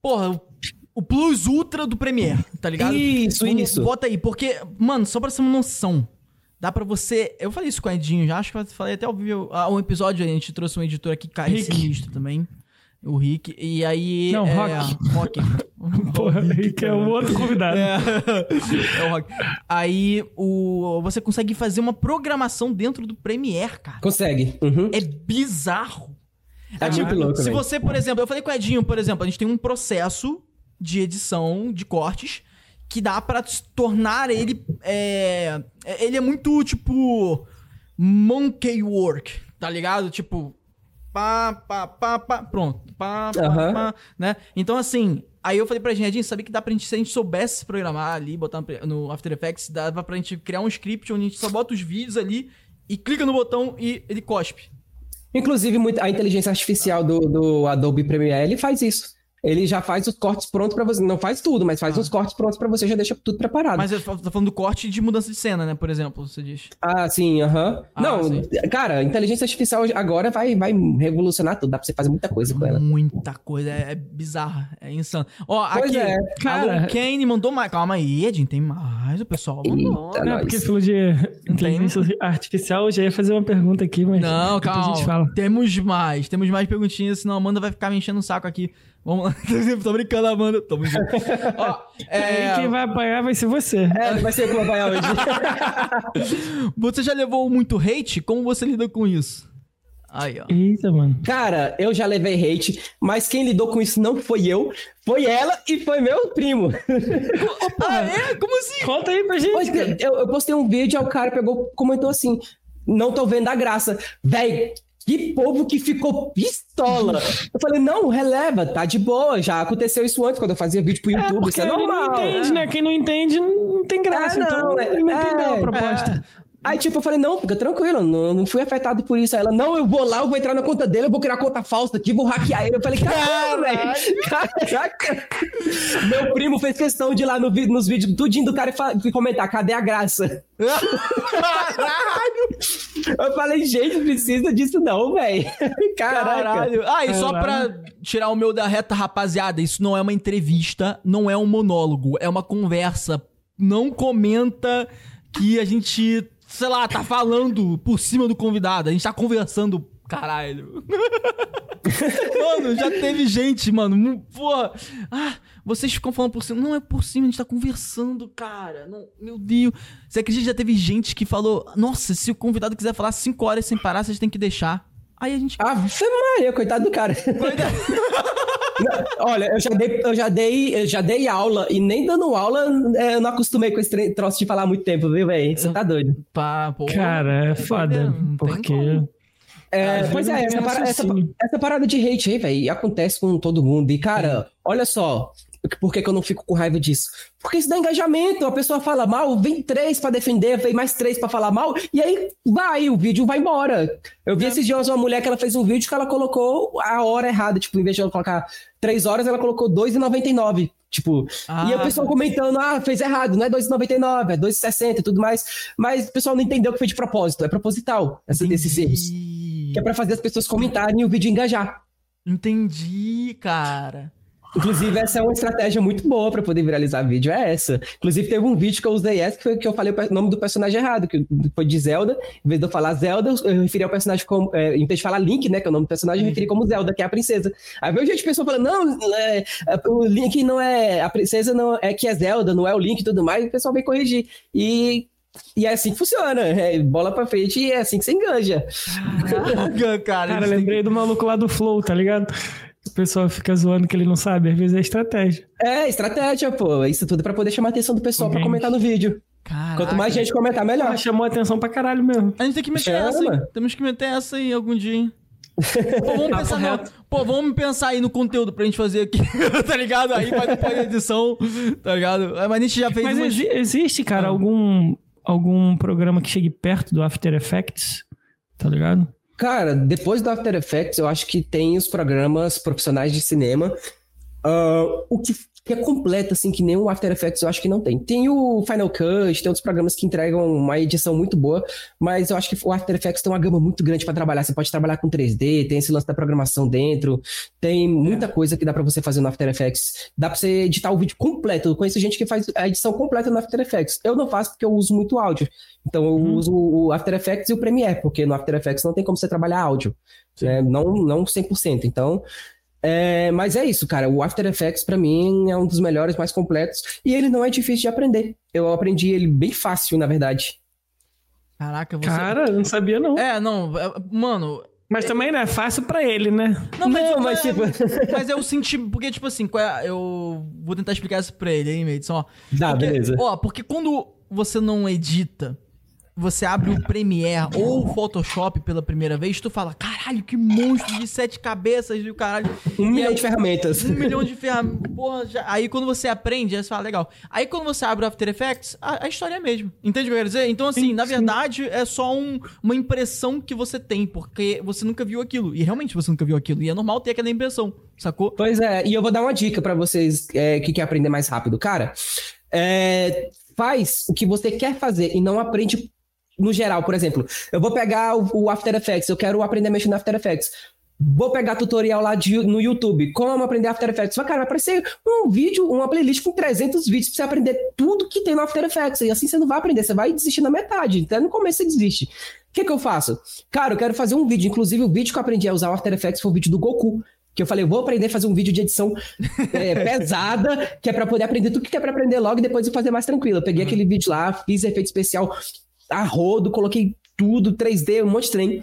Porra, o Plus Ultra do Premiere, tá ligado? Isso, isso. Bota aí, porque, mano, só pra ser uma noção, dá pra você. Eu falei isso com o Edinho já, acho que eu falei até ao vivo. Ah, um episódio a gente trouxe um editor aqui, Kai Sinistro também. O Rick. E aí. Não, é, Rock. Rock. Porra, o Rick é o outro convidado. É, é o Rock. Aí o, você consegue fazer uma programação dentro do Premiere, cara. Consegue. Uhum. É bizarro. É, é tipo, louco, se você, por exemplo, eu falei com o Edinho, por exemplo, a gente tem um processo de edição de cortes que dá para tornar ele. É, ele é muito tipo. Monkey work, tá ligado? Tipo. Pá, pá, pá, pá, pronto. Pá, pá, uhum. pá, né? Então, assim, aí eu falei pra gente, gente, sabia que dá pra gente, se a gente soubesse programar ali, botar no After Effects, dava pra gente criar um script onde a gente só bota os vídeos ali e clica no botão e ele cospe. Inclusive, a inteligência artificial do, do Adobe Premiere, ele faz isso. Ele já faz os cortes prontos para você. Não faz tudo, mas faz ah. os cortes prontos para você, já deixa tudo preparado. Mas eu tô falando do corte de mudança de cena, né? Por exemplo, você diz. Ah, sim, aham. Uh -huh. ah, não, sim. cara, inteligência artificial agora vai, vai revolucionar tudo. Dá pra você fazer muita coisa com ela. Muita coisa. É, é bizarro, é insano. Ó, pois aqui, é. cara. o Kane mandou mais. Calma aí, Edin, tem mais. O pessoal mandou. Eita, não, porque falou de inteligência artificial, eu já ia fazer uma pergunta aqui, mas. Não, calma. A gente fala. Temos mais, temos mais perguntinhas, senão a Amanda vai ficar me enchendo o saco aqui. Vamos lá. Tô brincando, Amanda. Tamo junto. Ó, é... quem vai apanhar vai ser você. É, vai ser eu que vou apanhar hoje. você já levou muito hate? Como você lida com isso? Aí, ó. Eita, mano. Cara, eu já levei hate, mas quem lidou com isso não foi eu, foi ela e foi meu primo. Opa, ah, é? Como assim? Conta aí pra gente. Eu, eu postei um vídeo, aí o cara pegou, comentou assim: não tô vendo a graça. Véi, que povo que ficou pistola. Eu falei, não, releva, tá de boa. Já aconteceu isso antes, quando eu fazia vídeo pro é, YouTube. É, isso é normal. Não entende, né? Quem não entende não tem graça. É, não, então, é, ele não entendeu a é, proposta. Aí, tipo, eu falei, não, fica tranquilo, não, não fui afetado por isso. Aí ela, não, eu vou lá, eu vou entrar na conta dele, eu vou criar conta falsa aqui, vou hackear ele. Eu falei, caralho, velho. Caraca. Meu primo fez questão de ir lá no, nos vídeos tudinho do cara e, e comentar, cadê a graça? Caralho! Eu falei, gente, precisa disso não, velho. Caralho. Ah, e só pra tirar o meu da reta, rapaziada, isso não é uma entrevista, não é um monólogo, é uma conversa. Não comenta que a gente sei lá, tá falando por cima do convidado. A gente tá conversando. Caralho. mano, já teve gente, mano. Porra. Ah, vocês ficam falando por cima. Não é por cima, a gente tá conversando, cara. Não, meu Deus. Você acredita que já teve gente que falou: Nossa, se o convidado quiser falar cinco horas sem parar, vocês têm que deixar. Aí a gente. Ah, você Maria, coitado do cara. Coitado. Olha, eu já, dei, eu, já dei, eu já dei aula e nem dando aula é, eu não acostumei com esse troço de falar muito tempo, viu, velho? Você tá doido. Pá, pô, Cara, é foda. Porque. É, pois é, essa, essa, essa, parada de hate aí, velho, acontece com todo mundo. E, cara, olha só, por que, que, eu não fico com raiva disso? Porque isso dá engajamento. A pessoa fala mal, vem três para defender, vem mais três para falar mal, e aí vai, o vídeo vai embora. Eu vi é. esses dias uma mulher que ela fez um vídeo que ela colocou a hora errada. Tipo, em vez de ela colocar três horas, ela colocou 2,99. Tipo, ah, e a pessoa comentando, ah, fez errado, não é 2,99, é 2,60 e tudo mais. Mas o pessoal não entendeu que foi de propósito, é proposital, essa, esses erros. Que é pra fazer as pessoas comentarem e o vídeo engajar. Entendi, cara. Inclusive, essa é uma estratégia muito boa para poder viralizar vídeo, é essa. Inclusive, teve um vídeo que eu usei essa, que foi que eu falei o nome do personagem errado, que foi de Zelda. Em vez de eu falar Zelda, eu referi ao personagem como. É, em vez de falar Link, né, que é o nome do personagem, eu referi como Zelda, que é a princesa. Aí veio gente pensou falando, não, é, é, o Link não é. A princesa não é que é Zelda, não é o Link e tudo mais, e o pessoal veio corrigir. E e é assim que funciona. É bola pra frente e é assim que você enganja. Caraca, cara. Cara, lembrei do maluco lá do Flow, tá ligado? O pessoal fica zoando que ele não sabe, às vezes é estratégia. É, estratégia, pô. Isso tudo é pra poder chamar a atenção do pessoal para comentar no vídeo. Caraca, Quanto mais gente comentar, melhor. chamou atenção pra caralho mesmo. A gente tem que meter Chama. essa, hein? Temos que meter essa aí algum dia, hein? Pô, vamos pensar, Pô, vamos pensar aí no conteúdo pra gente fazer aqui, tá ligado? Aí vai depois da edição, tá ligado? É, mas a gente já fez Mas umas... existe, cara, ah. algum, algum programa que chegue perto do After Effects, tá ligado? Cara, depois do After Effects, eu acho que tem os programas profissionais de cinema. Uh, o que que é completa, assim, que nem o After Effects eu acho que não tem. Tem o Final Cut, tem outros programas que entregam uma edição muito boa, mas eu acho que o After Effects tem uma gama muito grande para trabalhar. Você pode trabalhar com 3D, tem esse lance da programação dentro, tem muita coisa que dá para você fazer no After Effects. Dá para você editar o vídeo completo. Eu conheço gente que faz a edição completa no After Effects. Eu não faço porque eu uso muito áudio. Então eu uhum. uso o After Effects e o Premiere, porque no After Effects não tem como você trabalhar áudio. Né? Não, não 100%. Então é, mas é isso, cara. O After Effects, para mim, é um dos melhores, mais completos. E ele não é difícil de aprender. Eu aprendi ele bem fácil, na verdade. Caraca, você. Cara, eu não sabia, não. É, não. É, mano. Mas também não é fácil para ele, né? Não, mas, não, mas é, tipo. mas eu senti. Porque, tipo assim, é, eu vou tentar explicar isso pra ele, hein, Madison? Ó, Dá, porque, beleza. Ó, porque quando você não edita você abre o Premiere ou o Photoshop pela primeira vez, tu fala, caralho, que monstro de sete cabeças e o caralho. Um e milhão de ferramentas. Um milhão de ferramentas. Porra, já... aí quando você aprende, aí você fala, legal. Aí quando você abre o After Effects, a, a história é a mesma. Entende o que eu quero dizer? Então, assim, sim, na verdade, é só um, uma impressão que você tem, porque você nunca viu aquilo. E realmente você nunca viu aquilo. E é normal ter aquela impressão, sacou? Pois é, e eu vou dar uma dica para vocês é, que quer aprender mais rápido. Cara, é, faz o que você quer fazer e não aprende no geral, por exemplo, eu vou pegar o, o After Effects, eu quero aprender a mexer no After Effects. Vou pegar tutorial lá de, no YouTube, como aprender After Effects. Mas, cara, vai aparecer um vídeo, uma playlist com 300 vídeos pra você aprender tudo que tem no After Effects. E assim você não vai aprender, você vai desistir na metade. Até no começo você desiste. O que, que eu faço? Cara, eu quero fazer um vídeo. Inclusive, o vídeo que eu aprendi a usar o After Effects foi o vídeo do Goku. Que eu falei, vou aprender a fazer um vídeo de edição é, pesada, que é para poder aprender tudo que é para aprender logo e depois eu fazer mais tranquilo. Eu peguei uhum. aquele vídeo lá, fiz efeito especial a rodo, coloquei tudo, 3D, um monte de trem.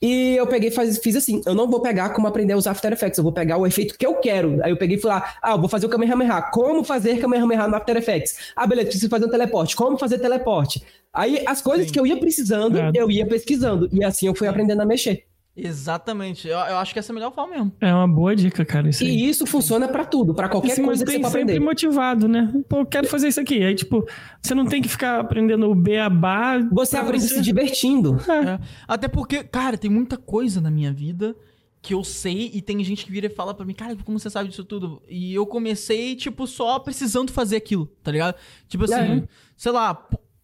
E eu peguei e fiz assim: eu não vou pegar como aprender a usar After Effects, eu vou pegar o efeito que eu quero. Aí eu peguei e falei: ah, eu vou fazer o Kamehameha. Como fazer Kamehameha no After Effects? Ah, beleza, preciso fazer um teleporte. Como fazer teleporte? Aí as coisas Sim. que eu ia precisando, é. eu ia pesquisando. E assim eu fui aprendendo a mexer. Exatamente. Eu, eu, acho que essa é a melhor forma mesmo. É uma boa dica, cara. Isso e isso funciona para tudo, para qualquer coisa que você for aprender. sempre motivado, né? Pô, eu quero fazer isso aqui. Aí, tipo, você não tem que ficar aprendendo o beabá. Você aprende você... se divertindo. É. É. Até porque, cara, tem muita coisa na minha vida que eu sei e tem gente que vira e fala para mim, cara, como você sabe disso tudo? E eu comecei, tipo, só precisando fazer aquilo, tá ligado? Tipo assim, é. sei lá,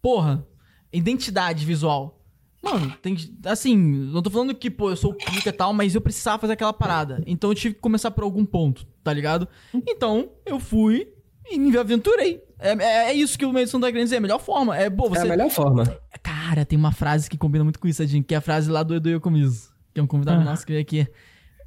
porra, identidade visual. Mano, tem. Assim, não tô falando que, pô, eu sou pica e tal, mas eu precisava fazer aquela parada. Então eu tive que começar por algum ponto, tá ligado? Então eu fui e me aventurei. É, é, é isso que o Madison tá querendo dizer. É a melhor forma. É, pô, você... é a melhor forma. Cara, tem uma frase que combina muito com isso, Adinho, que é a frase lá do Edu Yokomizo. Que é um convidado ah. nosso que veio aqui.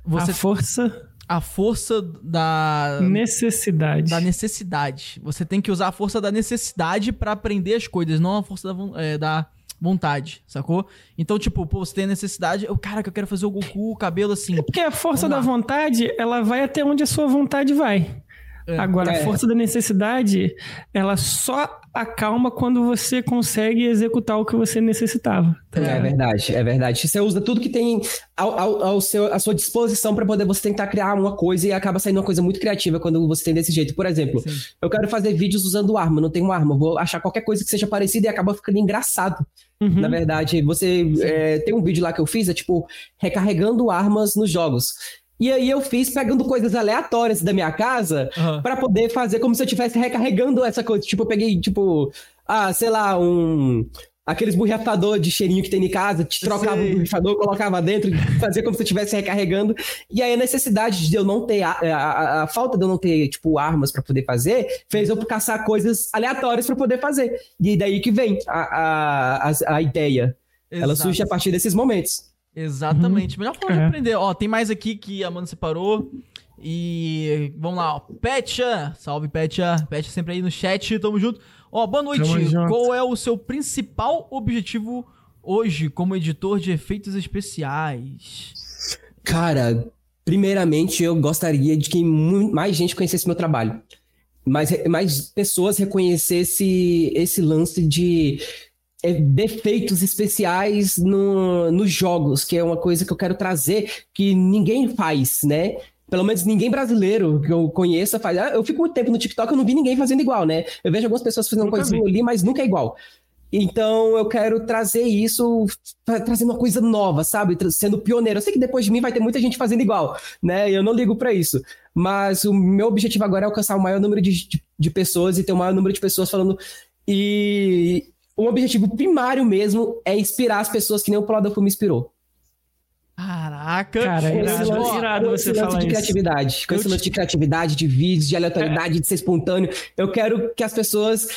Você... A força. A força da. Necessidade. Da necessidade. Você tem que usar a força da necessidade para aprender as coisas, não a força da, é, da vontade, sacou? Então, tipo, pô, você tem necessidade, eu, cara, que eu quero fazer o Goku, o cabelo assim. É porque a força da vontade, ela vai até onde a sua vontade vai. É. Agora, é. a força da necessidade, ela só acalma quando você consegue executar o que você necessitava. Tá é, verdade, é verdade. Você usa tudo que tem ao, ao, ao seu, à sua disposição para poder você tentar criar uma coisa e acaba saindo uma coisa muito criativa quando você tem desse jeito. Por exemplo, Sim. eu quero fazer vídeos usando arma, não tenho arma, vou achar qualquer coisa que seja parecida e acaba ficando engraçado. Uhum. Na verdade, você é, tem um vídeo lá que eu fiz, é tipo, recarregando armas nos jogos. E aí eu fiz pegando coisas aleatórias da minha casa uhum. para poder fazer como se eu estivesse recarregando essa coisa. Tipo, eu peguei, tipo, ah, sei lá, um. Aqueles borrifador de cheirinho que tem em casa, te trocava o borrifador, colocava dentro, fazia como se eu estivesse recarregando. E aí a necessidade de eu não ter, a, a, a falta de eu não ter, tipo, armas para poder fazer, fez eu caçar coisas aleatórias para poder fazer. E daí que vem a, a, a, a ideia. Exato. Ela surge a partir desses momentos. Exatamente. Uhum. Melhor forma é. de aprender. Ó, tem mais aqui que a Amanda separou. E vamos lá, ó. Petcha! Salve, Petcha. Petcha sempre aí no chat, tamo junto. Ó, boa noite. Qual é o seu principal objetivo hoje como editor de efeitos especiais? Cara, primeiramente eu gostaria de que mais gente conhecesse meu trabalho. mais, mais pessoas reconhecessem esse lance de é, defeitos especiais no, nos jogos, que é uma coisa que eu quero trazer que ninguém faz, né? Pelo menos ninguém brasileiro que eu conheça faz. Ah, eu fico muito tempo no TikTok, eu não vi ninguém fazendo igual, né? Eu vejo algumas pessoas fazendo nunca coisinha vi. ali, mas nunca é igual. Então eu quero trazer isso, trazendo uma coisa nova, sabe? Sendo pioneiro. Eu sei que depois de mim vai ter muita gente fazendo igual, né? Eu não ligo para isso. Mas o meu objetivo agora é alcançar o maior número de, de, de pessoas e ter o maior número de pessoas falando. E o objetivo primário mesmo é inspirar as pessoas que nem o Plodofo me inspirou. Caraca, cara, é irado, irado você falar de isso. criatividade, com esse lance de criatividade, de vídeos, de aleatoriedade, é. de ser espontâneo. Eu quero que as pessoas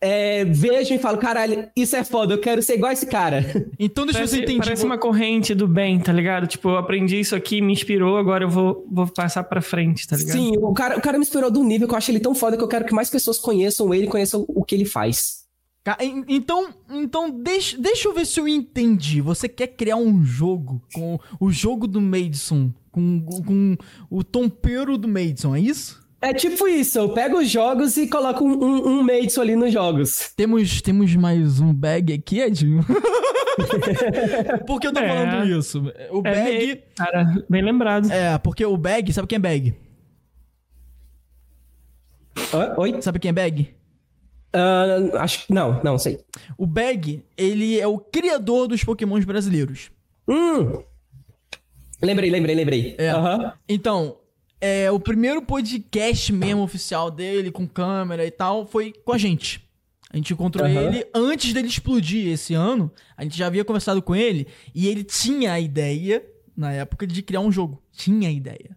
é, vejam e falem, caralho, isso é foda, eu quero ser igual a esse cara. Então deixa parece, eu entender. Parece uma corrente do bem, tá ligado? Tipo, eu aprendi isso aqui, me inspirou, agora eu vou, vou passar pra frente, tá ligado? Sim, o cara, o cara me inspirou de um nível que eu acho ele tão foda que eu quero que mais pessoas conheçam ele, conheçam o que ele faz. Então, então deixa, deixa eu ver se eu entendi. Você quer criar um jogo com o jogo do Madison, com, com o tompeiro do Madison, é isso? É tipo isso, eu pego os jogos e coloco um, um, um Madison ali nos jogos. Temos, temos mais um bag aqui, Edinho? Por que eu tô é, falando isso? O é bag. Meio, cara, bem lembrado. É, porque o bag, sabe quem é bag? Oi? Sabe quem é bag? Uh, acho não, não sei. O Bag, ele é o criador dos Pokémons brasileiros. Hum. Lembrei, lembrei, lembrei. É. Uhum. Então, é, o primeiro podcast mesmo oficial dele, com câmera e tal, foi com a gente. A gente encontrou uhum. ele antes dele explodir esse ano. A gente já havia conversado com ele e ele tinha a ideia, na época, de criar um jogo. Tinha a ideia.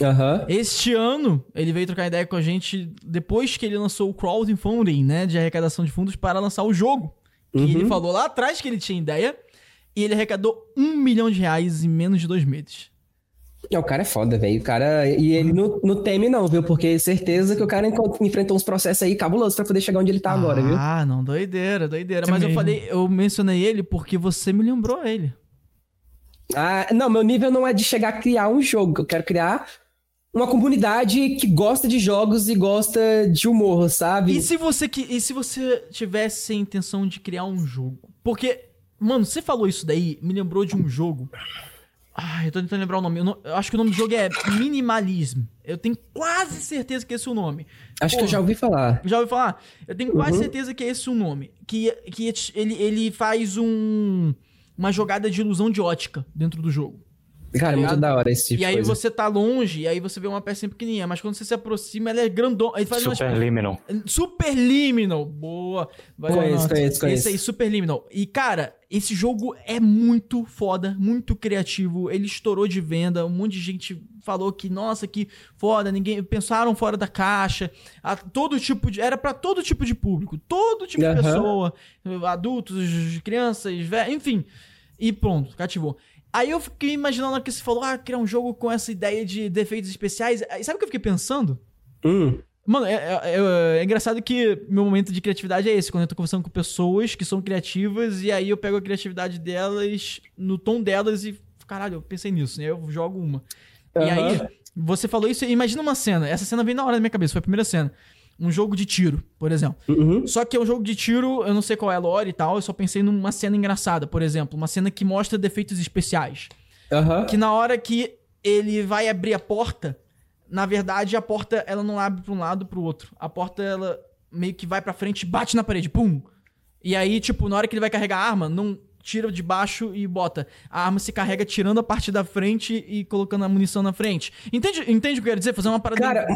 Uhum. Este ano, ele veio trocar ideia com a gente depois que ele lançou o crowdfunding, né, de arrecadação de fundos para lançar o jogo. Uhum. ele falou lá atrás que ele tinha ideia e ele arrecadou um milhão de reais em menos de dois meses. É, o cara é foda, velho. O cara. E ele não, não teme, não, viu? Porque certeza que o cara enfrentou uns processos aí cabulosos pra poder chegar onde ele tá ah, agora, viu? Ah, não, doideira, doideira. Mas eu falei, eu mencionei ele porque você me lembrou ele. Ah, não, meu nível não é de chegar a criar um jogo. Eu quero criar uma comunidade que gosta de jogos e gosta de humor, sabe? E se você que e se você tivesse a intenção de criar um jogo? Porque, mano, você falou isso daí, me lembrou de um jogo. Ai, eu tô tentando lembrar o nome. Eu, não, eu acho que o nome do jogo é Minimalism. Eu tenho quase certeza que é esse é o nome. Acho Porra, que eu já ouvi falar. Já ouvi falar? Eu tenho quase uhum. certeza que é esse o nome. Que, que ele, ele faz um, uma jogada de ilusão de ótica dentro do jogo. Cara, é muito da hora esse tipo E aí coisa. você tá longe, e aí você vê uma peça pequenininha, mas quando você se aproxima, ela é grandona. Superliminal. Umas... Superliminal. Boa. Vai conheço, conheço, conheço. Esse aí, Superliminal. E, cara, esse jogo é muito foda, muito criativo. Ele estourou de venda, um monte de gente falou que, nossa, que foda, ninguém... Pensaram fora da caixa. A, todo tipo de... Era para todo tipo de público. Todo tipo uhum. de pessoa. Adultos, crianças, velhos, enfim. E pronto, cativou. Aí eu fiquei imaginando que você falou, ah, criar um jogo com essa ideia de defeitos especiais. Aí, sabe o que eu fiquei pensando? Hum. Mano, é, é, é, é, engraçado que meu momento de criatividade é esse, quando eu tô conversando com pessoas que são criativas, e aí eu pego a criatividade delas no tom delas e, caralho, eu pensei nisso, né? Eu jogo uma. Uhum. E aí, você falou isso, imagina uma cena, essa cena veio na hora da minha cabeça, foi a primeira cena um jogo de tiro, por exemplo. Uhum. Só que é um jogo de tiro, eu não sei qual é a lore e tal, eu só pensei numa cena engraçada, por exemplo. Uma cena que mostra defeitos especiais. Uhum. Que na hora que ele vai abrir a porta, na verdade a porta ela não abre para um lado para o outro. A porta ela meio que vai para frente, bate na parede, pum. E aí, tipo, na hora que ele vai carregar a arma, não tira de baixo e bota. A arma se carrega tirando a parte da frente e colocando a munição na frente. Entende, entende o que eu quero dizer? Fazer uma parada. Cara,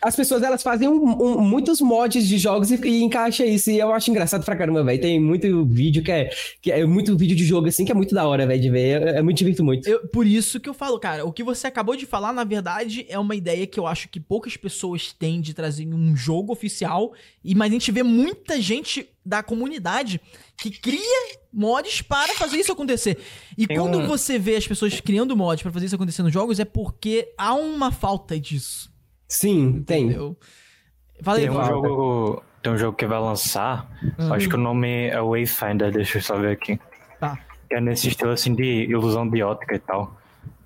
as pessoas elas fazem um, um, muitos mods de jogos e, e encaixa isso. E eu acho engraçado pra caramba, velho. Tem muito vídeo que é, que é muito vídeo de jogo assim que é muito da hora, velho, de ver. É, é muito divirto muito. Eu, por isso que eu falo, cara, o que você acabou de falar, na verdade, é uma ideia que eu acho que poucas pessoas têm de trazer um jogo oficial. E mas a gente vê muita gente da comunidade que cria mods para fazer isso acontecer. E Tem quando um... você vê as pessoas criando mods para fazer isso acontecer nos jogos, é porque há uma falta disso. Sim, tem. Falei, tem um jogo, tem um jogo que vai lançar. Uhum. Acho que o nome é Wayfinder, deixa eu só ver aqui. Tá. Que é nesse estilo assim de ilusão de ótica e tal.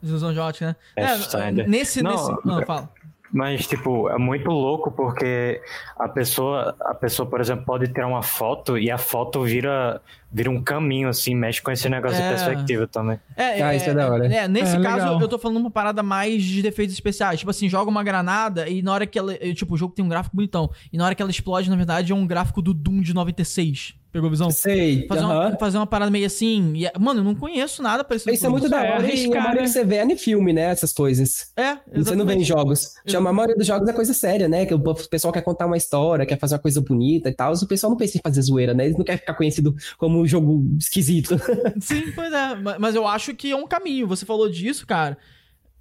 Ilusão de ótica, né? É, é nesse, não, nesse. Não, fala. Mas, tipo, é muito louco porque a pessoa, a pessoa, por exemplo, pode tirar uma foto e a foto vira, vira um caminho, assim, mexe com esse negócio é... de perspectiva também. É, ah, é, isso é da hora. É, nesse é, caso, legal. eu tô falando uma parada mais de defeitos especiais. Tipo assim, joga uma granada e na hora que ela. Tipo, o jogo tem um gráfico bonitão. E na hora que ela explode, na verdade, é um gráfico do Doom de 96. Pegou a visão? Sei. Fazer, uh -huh. uma, fazer uma parada meio assim. E, mano, eu não conheço nada parecido Isso é muito da hora. É, e a maioria que você vê é em filme, né? Essas coisas. É, exatamente. Você não vê em jogos. Chama, a maioria dos jogos é coisa séria, né? Que o pessoal quer contar uma história, quer fazer uma coisa bonita e tal. O pessoal não pensa em fazer zoeira, né? Eles não querem ficar conhecido como um jogo esquisito. Sim, pois é. Mas eu acho que é um caminho. Você falou disso, cara.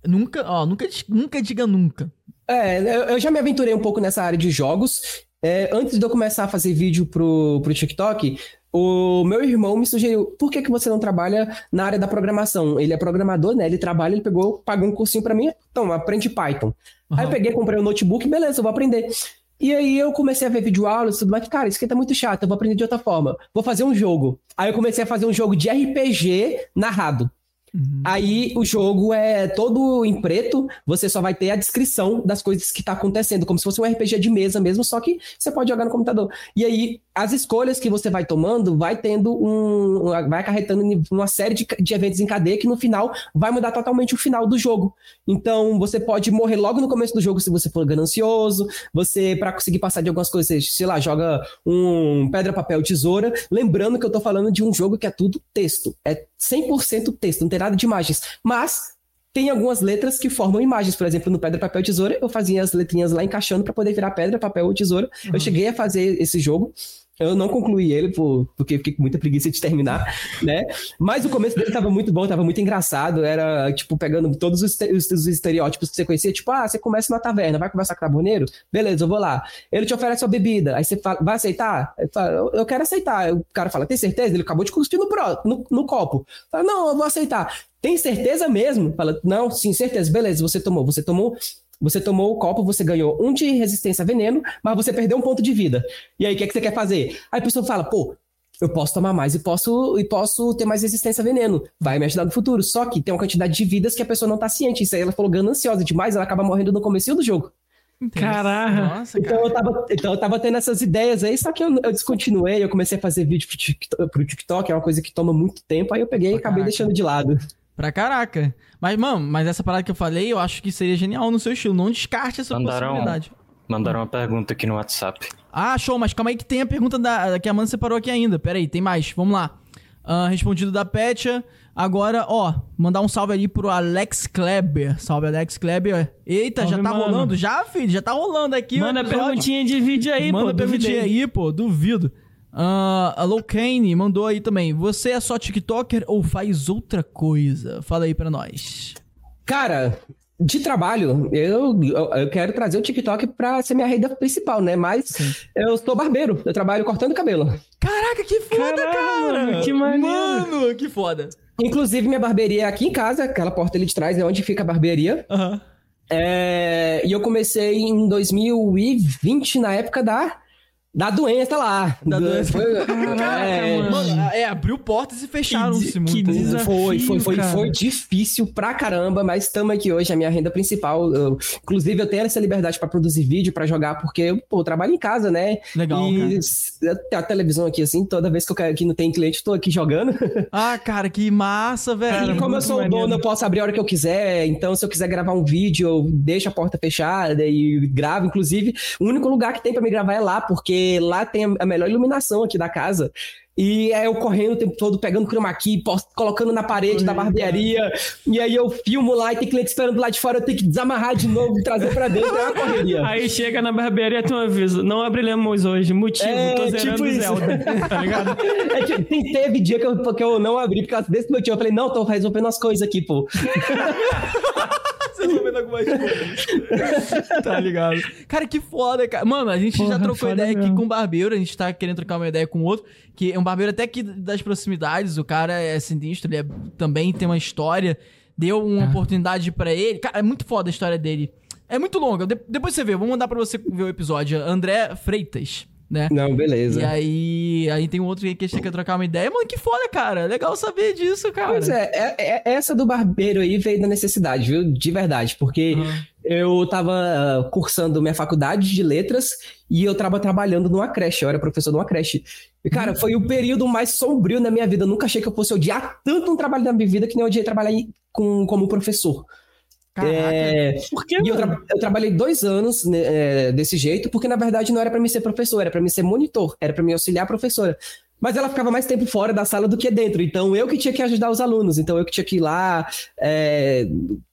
Nunca, ó, nunca, nunca diga nunca. É, eu já me aventurei um pouco nessa área de jogos. É, antes de eu começar a fazer vídeo pro, pro TikTok, o meu irmão me sugeriu, por que, que você não trabalha na área da programação? Ele é programador, né? Ele trabalha, ele pegou, pagou um cursinho para mim, então, aprende Python. Uhum. Aí eu peguei, comprei um notebook, beleza, eu vou aprender. E aí eu comecei a ver videoaulas e tudo mais, cara, isso aqui tá muito chato, eu vou aprender de outra forma. Vou fazer um jogo. Aí eu comecei a fazer um jogo de RPG narrado. Uhum. Aí o jogo é todo em preto, você só vai ter a descrição das coisas que tá acontecendo, como se fosse um RPG de mesa mesmo, só que você pode jogar no computador. E aí as escolhas que você vai tomando vai tendo um. vai acarretando uma série de, de eventos em cadeia que no final vai mudar totalmente o final do jogo. Então você pode morrer logo no começo do jogo se você for ganancioso, você, para conseguir passar de algumas coisas, sei lá, joga um pedra, papel, tesoura. Lembrando que eu tô falando de um jogo que é tudo texto. É 100% texto, não tem nada de imagens. Mas tem algumas letras que formam imagens. Por exemplo, no Pedra, Papel, Tesoura, eu fazia as letrinhas lá encaixando para poder virar pedra, papel ou tesoura. Uhum. Eu cheguei a fazer esse jogo. Eu não concluí ele por, porque fiquei com muita preguiça de terminar, né? Mas o começo dele tava muito bom, tava muito engraçado. Era, tipo, pegando todos os, os, os estereótipos que você conhecia. Tipo, ah, você começa na taverna, vai conversar com o carboneiro? Beleza, eu vou lá. Ele te oferece a bebida. Aí você fala, vai aceitar? Fala, eu, eu, quero aceitar. O cara fala, tem certeza? Ele acabou de cuspir no, pro, no, no copo. Fala, não, eu vou aceitar. Tem certeza mesmo? Fala, não, sim, certeza. Beleza, você tomou. Você tomou você tomou o copo, você ganhou um de resistência a veneno, mas você perdeu um ponto de vida. E aí, o que, é que você quer fazer? Aí a pessoa fala, pô, eu posso tomar mais e posso, e posso ter mais resistência a veneno. Vai me ajudar no futuro. Só que tem uma quantidade de vidas que a pessoa não tá ciente. Isso aí ela falou gananciosa demais, ela acaba morrendo no começo do jogo. Caraca! Nossa, então, cara. eu tava, então eu tava tendo essas ideias aí, só que eu, eu descontinuei, eu comecei a fazer vídeo pro TikTok, pro TikTok, é uma coisa que toma muito tempo, aí eu peguei e acabei deixando de lado. Pra caraca. Mas, mano, mas essa parada que eu falei, eu acho que seria genial no seu estilo. Não descarte essa mandaram, possibilidade. Mandaram uma pergunta aqui no WhatsApp. Ah, show, mas calma aí que tem a pergunta da, que a Amanda separou aqui ainda. Pera aí, tem mais. Vamos lá. Uh, respondido da Petia. Agora, ó, mandar um salve ali pro Alex Kleber. Salve, Alex Kleber. Eita, salve, já tá mano. rolando? Já, filho? Já tá rolando aqui. Manda perguntinha de vídeo aí, Manda pô. Manda perguntinha aí, pô. Duvido. Uh, a Locane mandou aí também. Você é só TikToker ou faz outra coisa? Fala aí pra nós. Cara, de trabalho, eu, eu, quero trazer o TikTok pra ser minha renda principal, né? Mas Sim. eu sou barbeiro, eu trabalho cortando cabelo. Caraca, que foda, Caramba, cara! Que maneiro! Mano, que foda! Inclusive, minha barbearia é aqui em casa, aquela porta ali de trás é onde fica a barbearia. Uhum. É, e eu comecei em 2020, na época da da doença lá. Da do... doença. Foi... Caraca, é... mano. É, abriu portas e fecharam-se muito. Que desafio, foi, foi, foi, foi difícil pra caramba, mas estamos aqui hoje, a minha renda principal. Eu, inclusive, eu tenho essa liberdade para produzir vídeo, para jogar, porque, pô, eu trabalho em casa, né? Legal, e a televisão aqui, assim, toda vez que eu quero que não tem cliente, tô aqui jogando. Ah, cara, que massa, velho. E como eu sou o dono, eu posso abrir a hora que eu quiser. Então, se eu quiser gravar um vídeo, eu deixo a porta fechada e gravo. Inclusive, o único lugar que tem para me gravar é lá, porque lá tem a melhor iluminação aqui da casa. E é eu correndo o tempo todo, pegando chroma key, colocando na parede da barbearia. E aí eu filmo lá e tem cliente esperando lá de fora, eu tenho que desamarrar de novo e trazer pra dentro. É uma correria. Aí chega na barbearia tem um aviso: não abriremos hoje. Motivo, é, tô zerando tipo Zelda. tá ligado? É, tipo, teve dia que eu, que eu não abri por causa desse motivo. Eu falei: não, tô resolvendo as coisas aqui, pô. resolvendo algumas coisas. tá ligado? Cara, que foda, cara. Mano, a gente Porra, já trocou ideia mesmo. aqui com o barbeiro, a gente tá querendo trocar uma ideia com outro, que é um barbeiro até aqui das proximidades, o cara é sinistro, ele é, também tem uma história, deu uma ah. oportunidade para ele. Cara, é muito foda a história dele. É muito longa, de depois você vê, vou mandar pra você ver o episódio. André Freitas né? Não, beleza. E aí, aí tem um outro que quer trocar uma ideia. Mano, que foda, cara. Legal saber disso, cara. Pois é, é, é essa do barbeiro aí veio da necessidade, viu? De verdade. Porque uhum. eu tava cursando minha faculdade de letras e eu tava trabalhando numa creche, eu era professor numa creche. E, cara, foi o período mais sombrio na minha vida. Eu nunca achei que eu fosse odiar tanto um trabalho da minha vida que nem eu odiei trabalhar com, como professor. Caraca. É, Por que, eu, tra eu, trabalhei dois anos né, é, desse jeito, porque na verdade não era para mim ser professor, era para mim ser monitor, era para mim auxiliar a professora. Mas ela ficava mais tempo fora da sala do que dentro, então eu que tinha que ajudar os alunos, então eu que tinha que ir lá, é,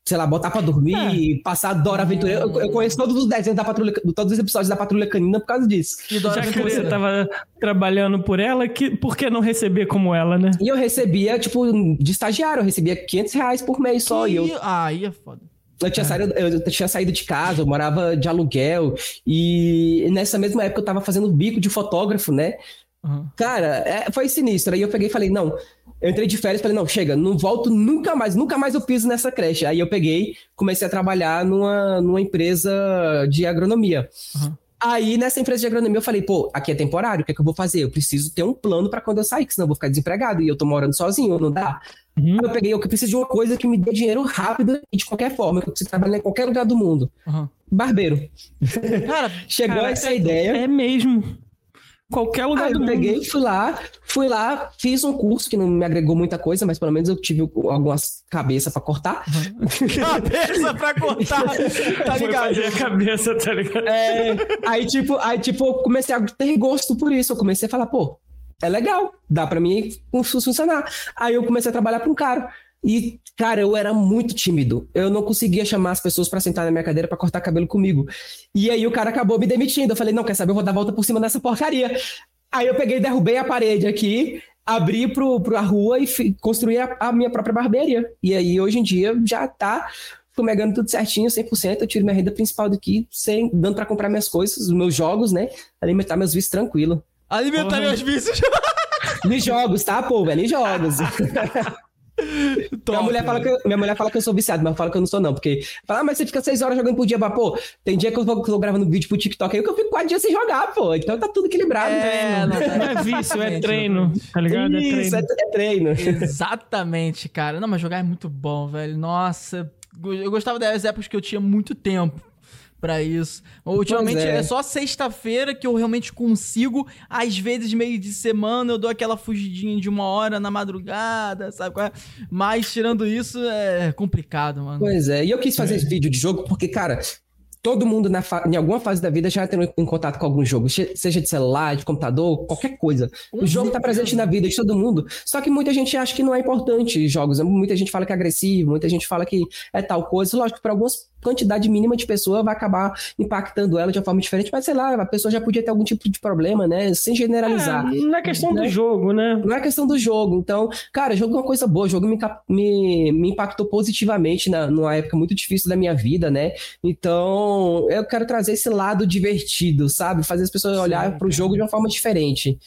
sei lá, botar pra dormir, é. passar Dora Aventura. Eu, eu, conheço todos os desenhos da Patrulha, todos os episódios da Patrulha Canina por causa disso. E Já que você tava trabalhando por ela, que, por que não receber como ela, né? E eu recebia, tipo, de estagiário, eu recebia 500 reais por mês só. E, e eu... Ah, aí é foda. Eu tinha, é. saído, eu tinha saído de casa, eu morava de aluguel, e nessa mesma época eu tava fazendo bico de fotógrafo, né? Uhum. Cara, é, foi sinistro. Aí eu peguei e falei, não, eu entrei de férias, falei, não, chega, não volto nunca mais, nunca mais eu piso nessa creche. Aí eu peguei, comecei a trabalhar numa, numa empresa de agronomia. Uhum. Aí, nessa empresa de agronomia, eu falei, pô, aqui é temporário, o que é que eu vou fazer? Eu preciso ter um plano para quando eu sair, que senão eu vou ficar desempregado e eu tô morando sozinho, não dá. Uhum. Eu peguei, eu preciso de uma coisa que me dê dinheiro rápido e de qualquer forma, que eu preciso trabalhar em qualquer lugar do mundo. Uhum. Barbeiro. Cara, chegou cara, essa é, ideia. É mesmo. Qualquer lugar do eu peguei, fui lá, fui lá, fiz um curso que não me agregou muita coisa, mas pelo menos eu tive algumas cabeças para cortar. Cabeça para cortar, tá ligado? A cabeça, tá ligado? É, aí tipo, aí tipo, eu comecei a ter gosto por isso, eu comecei a falar, pô, é legal, dá para mim funcionar. Aí eu comecei a trabalhar com um cara. E, cara, eu era muito tímido. Eu não conseguia chamar as pessoas para sentar na minha cadeira para cortar cabelo comigo. E aí o cara acabou me demitindo. Eu falei, não, quer saber? Eu vou dar volta por cima dessa porcaria. Aí eu peguei, derrubei a parede aqui, abri pro, pro a rua e construí a, a, minha própria barbearia. E aí, hoje em dia, já tá fumegando tudo certinho, 100%. Eu tiro minha renda principal daqui, sem, dando para comprar minhas coisas, os meus jogos, né? Alimentar meus vícios tranquilo. Alimentar uhum. meus vícios. Me jogos, tá, pô, velho? Me jogos. Top, minha, mulher fala que eu, minha mulher fala que eu sou viciado, mas fala que eu não sou, não. Porque fala, ah, mas você fica seis horas jogando por dia, mas, pô, tem dia que eu vou, tô gravando vídeo pro TikTok aí que eu fico quatro dias sem jogar, pô. Então tá tudo equilibrado. É, não, não, é vício, é treino, tá ligado? É Isso, é treino. É, é treino. Exatamente, cara. Não, mas jogar é muito bom, velho. Nossa, eu gostava das épocas que eu tinha muito tempo para isso. Ultimamente é. é. só sexta-feira que eu realmente consigo. Às vezes, meio de semana, eu dou aquela fugidinha de uma hora na madrugada, sabe? É? Mas tirando isso, é complicado, mano. Pois é, e eu quis fazer é. esse vídeo de jogo porque, cara, todo mundo na em alguma fase da vida já tem em contato com algum jogo, seja de celular, de computador, qualquer coisa. O jogo está presente na vida de todo mundo. Só que muita gente acha que não é importante jogos. Muita gente fala que é agressivo, muita gente fala que é tal coisa. Lógico, para algumas quantidade mínima de pessoa vai acabar impactando ela de uma forma diferente, mas sei lá, a pessoa já podia ter algum tipo de problema, né? Sem generalizar. É, não é questão né? do jogo, né? Não é questão do jogo. Então, cara, jogo é uma coisa boa. O jogo me, me, me impactou positivamente na, numa época muito difícil da minha vida, né? Então, eu quero trazer esse lado divertido, sabe? Fazer as pessoas olhar para o jogo de uma forma diferente.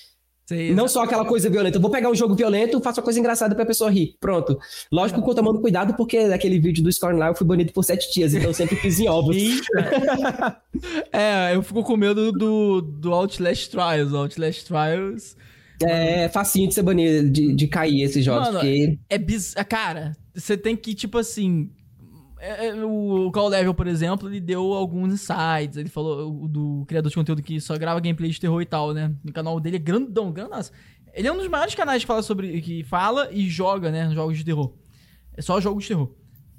Não só aquela coisa violenta. Eu vou pegar um jogo violento, faço uma coisa engraçada pra pessoa rir. Pronto. Lógico que eu tomando cuidado, porque naquele vídeo do Scorn lá eu fui banido por sete dias, então eu sempre fiz em ovos. é, eu fico com medo do, do Outlast Trials. Outlast Trials. É, facinho de ser banido, de, de cair esses jogos. Mano, porque... é bizarro. Cara, você tem que, tipo assim, é, é, o Call Level, por exemplo, ele deu alguns insights. Ele falou do criador de conteúdo que só grava gameplay de terror e tal, né? O canal dele é grandão, grandão. Ele é um dos maiores canais que fala sobre. que fala e joga, né? Jogos de terror. É só jogos de terror.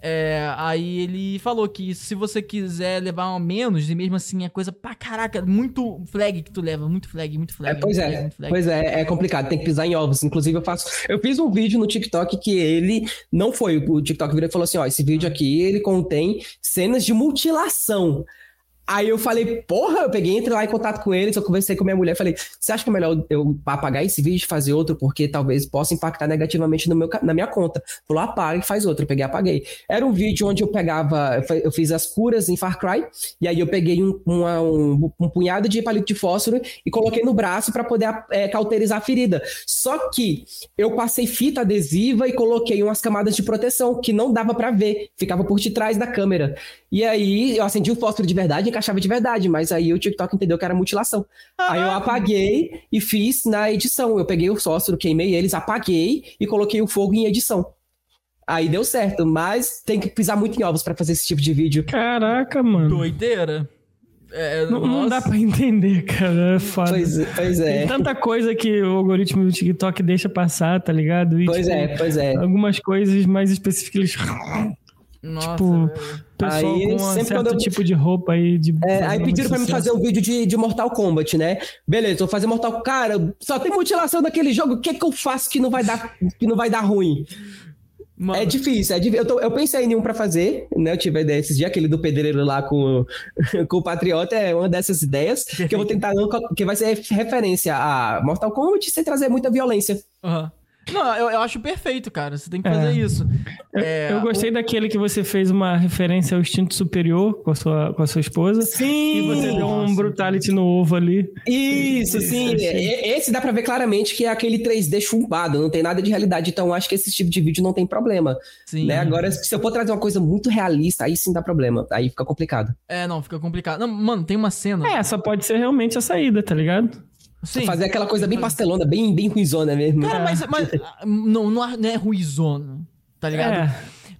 É, aí ele falou que se você quiser levar menos, e mesmo assim é coisa pra caraca, muito flag que tu leva, muito flag, muito flag. É, pois é, flag, flag. pois é, é complicado, tem que pisar em ovos. Inclusive eu faço, eu fiz um vídeo no TikTok que ele não foi, o TikTok virou e falou assim, ó, esse vídeo aqui ele contém cenas de mutilação. Aí eu falei, porra, eu peguei, entrei lá em contato com eles, eu conversei com minha mulher, falei, você acha que é melhor eu apagar esse vídeo e fazer outro, porque talvez possa impactar negativamente no meu, na minha conta? Falou, apaga e faz outro. Eu peguei apaguei. Era um vídeo onde eu pegava, eu fiz as curas em Far Cry, e aí eu peguei um, uma, um, um punhado de palito de fósforo e coloquei no braço para poder é, cauterizar a ferida. Só que eu passei fita adesiva e coloquei umas camadas de proteção que não dava para ver, ficava por detrás da câmera. E aí eu acendi o fósforo de verdade, encaixava de verdade, mas aí o TikTok entendeu que era mutilação. Ah. Aí eu apaguei e fiz na edição. Eu peguei o fósforo, queimei eles, apaguei e coloquei o fogo em edição. Aí deu certo, mas tem que pisar muito em ovos para fazer esse tipo de vídeo. Caraca, mano. Doideira. É, não, não, dá pra entender, cara. É foda. Pois, pois, é. Tem tanta coisa que o algoritmo do TikTok deixa passar, tá ligado? E, pois tipo, é, pois é. Algumas coisas mais específicas. Nossa, tipo, pessoal aí, com um certo eu... tipo de roupa aí. De é, aí pediram pra mim fazer um vídeo de, de Mortal Kombat, né? Beleza, vou fazer Mortal. Cara, só tem mutilação naquele jogo. O que é que eu faço que não vai dar, que não vai dar ruim? Mano. É difícil, é difícil. Eu, tô, eu, pensei em um pra fazer, né? Eu tive a ideia esses dias, aquele do pedreiro lá com, com o Patriota, é uma dessas ideias que eu vou tentar, que vai ser referência a Mortal Kombat sem trazer muita violência. Aham. Uhum. Não, eu, eu acho perfeito, cara. Você tem que fazer é. isso. É, eu gostei o... daquele que você fez uma referência ao instinto superior com a sua, com a sua esposa. Sim! E você deu um brutality no ovo ali. Isso, sim. Esse dá pra ver claramente que é aquele 3D chumbado, não tem nada de realidade. Então, acho que esse tipo de vídeo não tem problema. Sim. Né? Agora, se eu for trazer uma coisa muito realista, aí sim dá problema. Aí fica complicado. É, não, fica complicado. Não, mano, tem uma cena. É, essa pode ser realmente a saída, tá ligado? Sim. Fazer aquela coisa bem pastelona, bem, bem ruizona mesmo. Cara, mas, mas não, não é ruizona, tá ligado? É.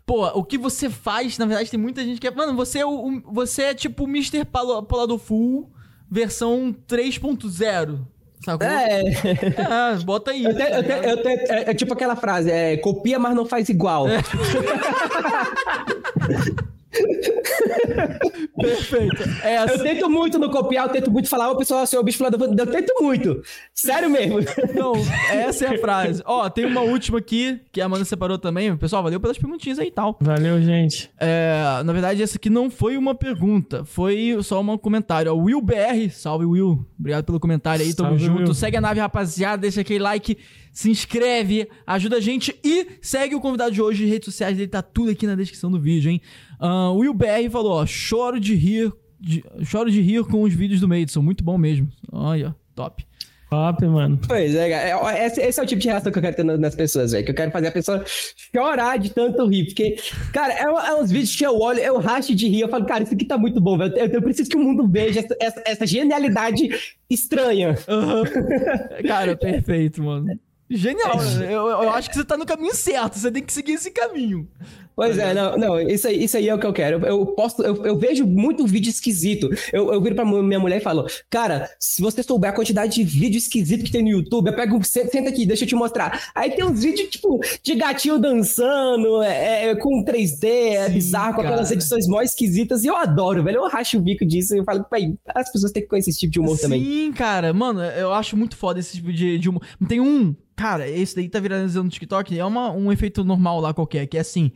Pô, o que você faz, na verdade, tem muita gente que é. Mano, você é, o, você é tipo o Mr. Polado Full versão 3.0. Sacou? É. é. bota aí. Eu te, eu te, eu te, é, é, tipo aquela frase, é copia, mas não faz igual. É. Perfeito. Essa... Eu tento muito no copiar, eu tento muito falar, o pessoal, seu bicho falando, eu tento muito. Sério mesmo. Não, essa é a frase. Ó, tem uma última aqui, que a Amanda separou também. Pessoal, valeu pelas perguntinhas aí e tal. Valeu, gente. É, na verdade, essa aqui não foi uma pergunta, foi só um comentário. O Will BR, salve Will. Obrigado pelo comentário aí, tamo salve, junto. Will. Segue a nave, rapaziada, deixa aquele like se inscreve, ajuda a gente e segue o convidado de hoje, redes sociais dele, tá tudo aqui na descrição do vídeo, hein? Uh, o Will BR falou, ó, choro de rir, de, choro de rir com os vídeos do Madison, muito bom mesmo. Olha, top. Top, mano. Pois é, é esse, esse, é o tipo de reação que eu quero ter nas pessoas, velho. Que eu quero fazer a pessoa chorar de tanto rir. Porque, cara, é, é, uns vídeos que eu olho, eu racho de rir. Eu falo, cara, isso aqui tá muito bom, velho. Eu, eu, preciso que o mundo veja essa, essa, essa genialidade estranha. Uhum. cara, perfeito, mano. Genial. É. Eu, eu acho que você tá no caminho certo. Você tem que seguir esse caminho. Pois é, não, não, isso aí, isso aí é o que eu quero. Eu, eu posto, eu, eu, vejo muito vídeo esquisito. Eu, eu viro pra minha mulher e falo, cara, se você souber a quantidade de vídeo esquisito que tem no YouTube, eu pego, senta aqui, deixa eu te mostrar. Aí tem uns vídeos, tipo, de gatinho dançando, é, é com 3D, é Sim, bizarro, com aquelas edições mó esquisitas, e eu adoro, velho. Eu racho o bico disso e eu falo, pai, as pessoas têm que conhecer esse tipo de humor Sim, também. Sim, cara, mano, eu acho muito foda esse tipo de, de humor. Tem um, cara, esse daí tá viralizando no TikTok, é uma, um efeito normal lá qualquer, que é assim.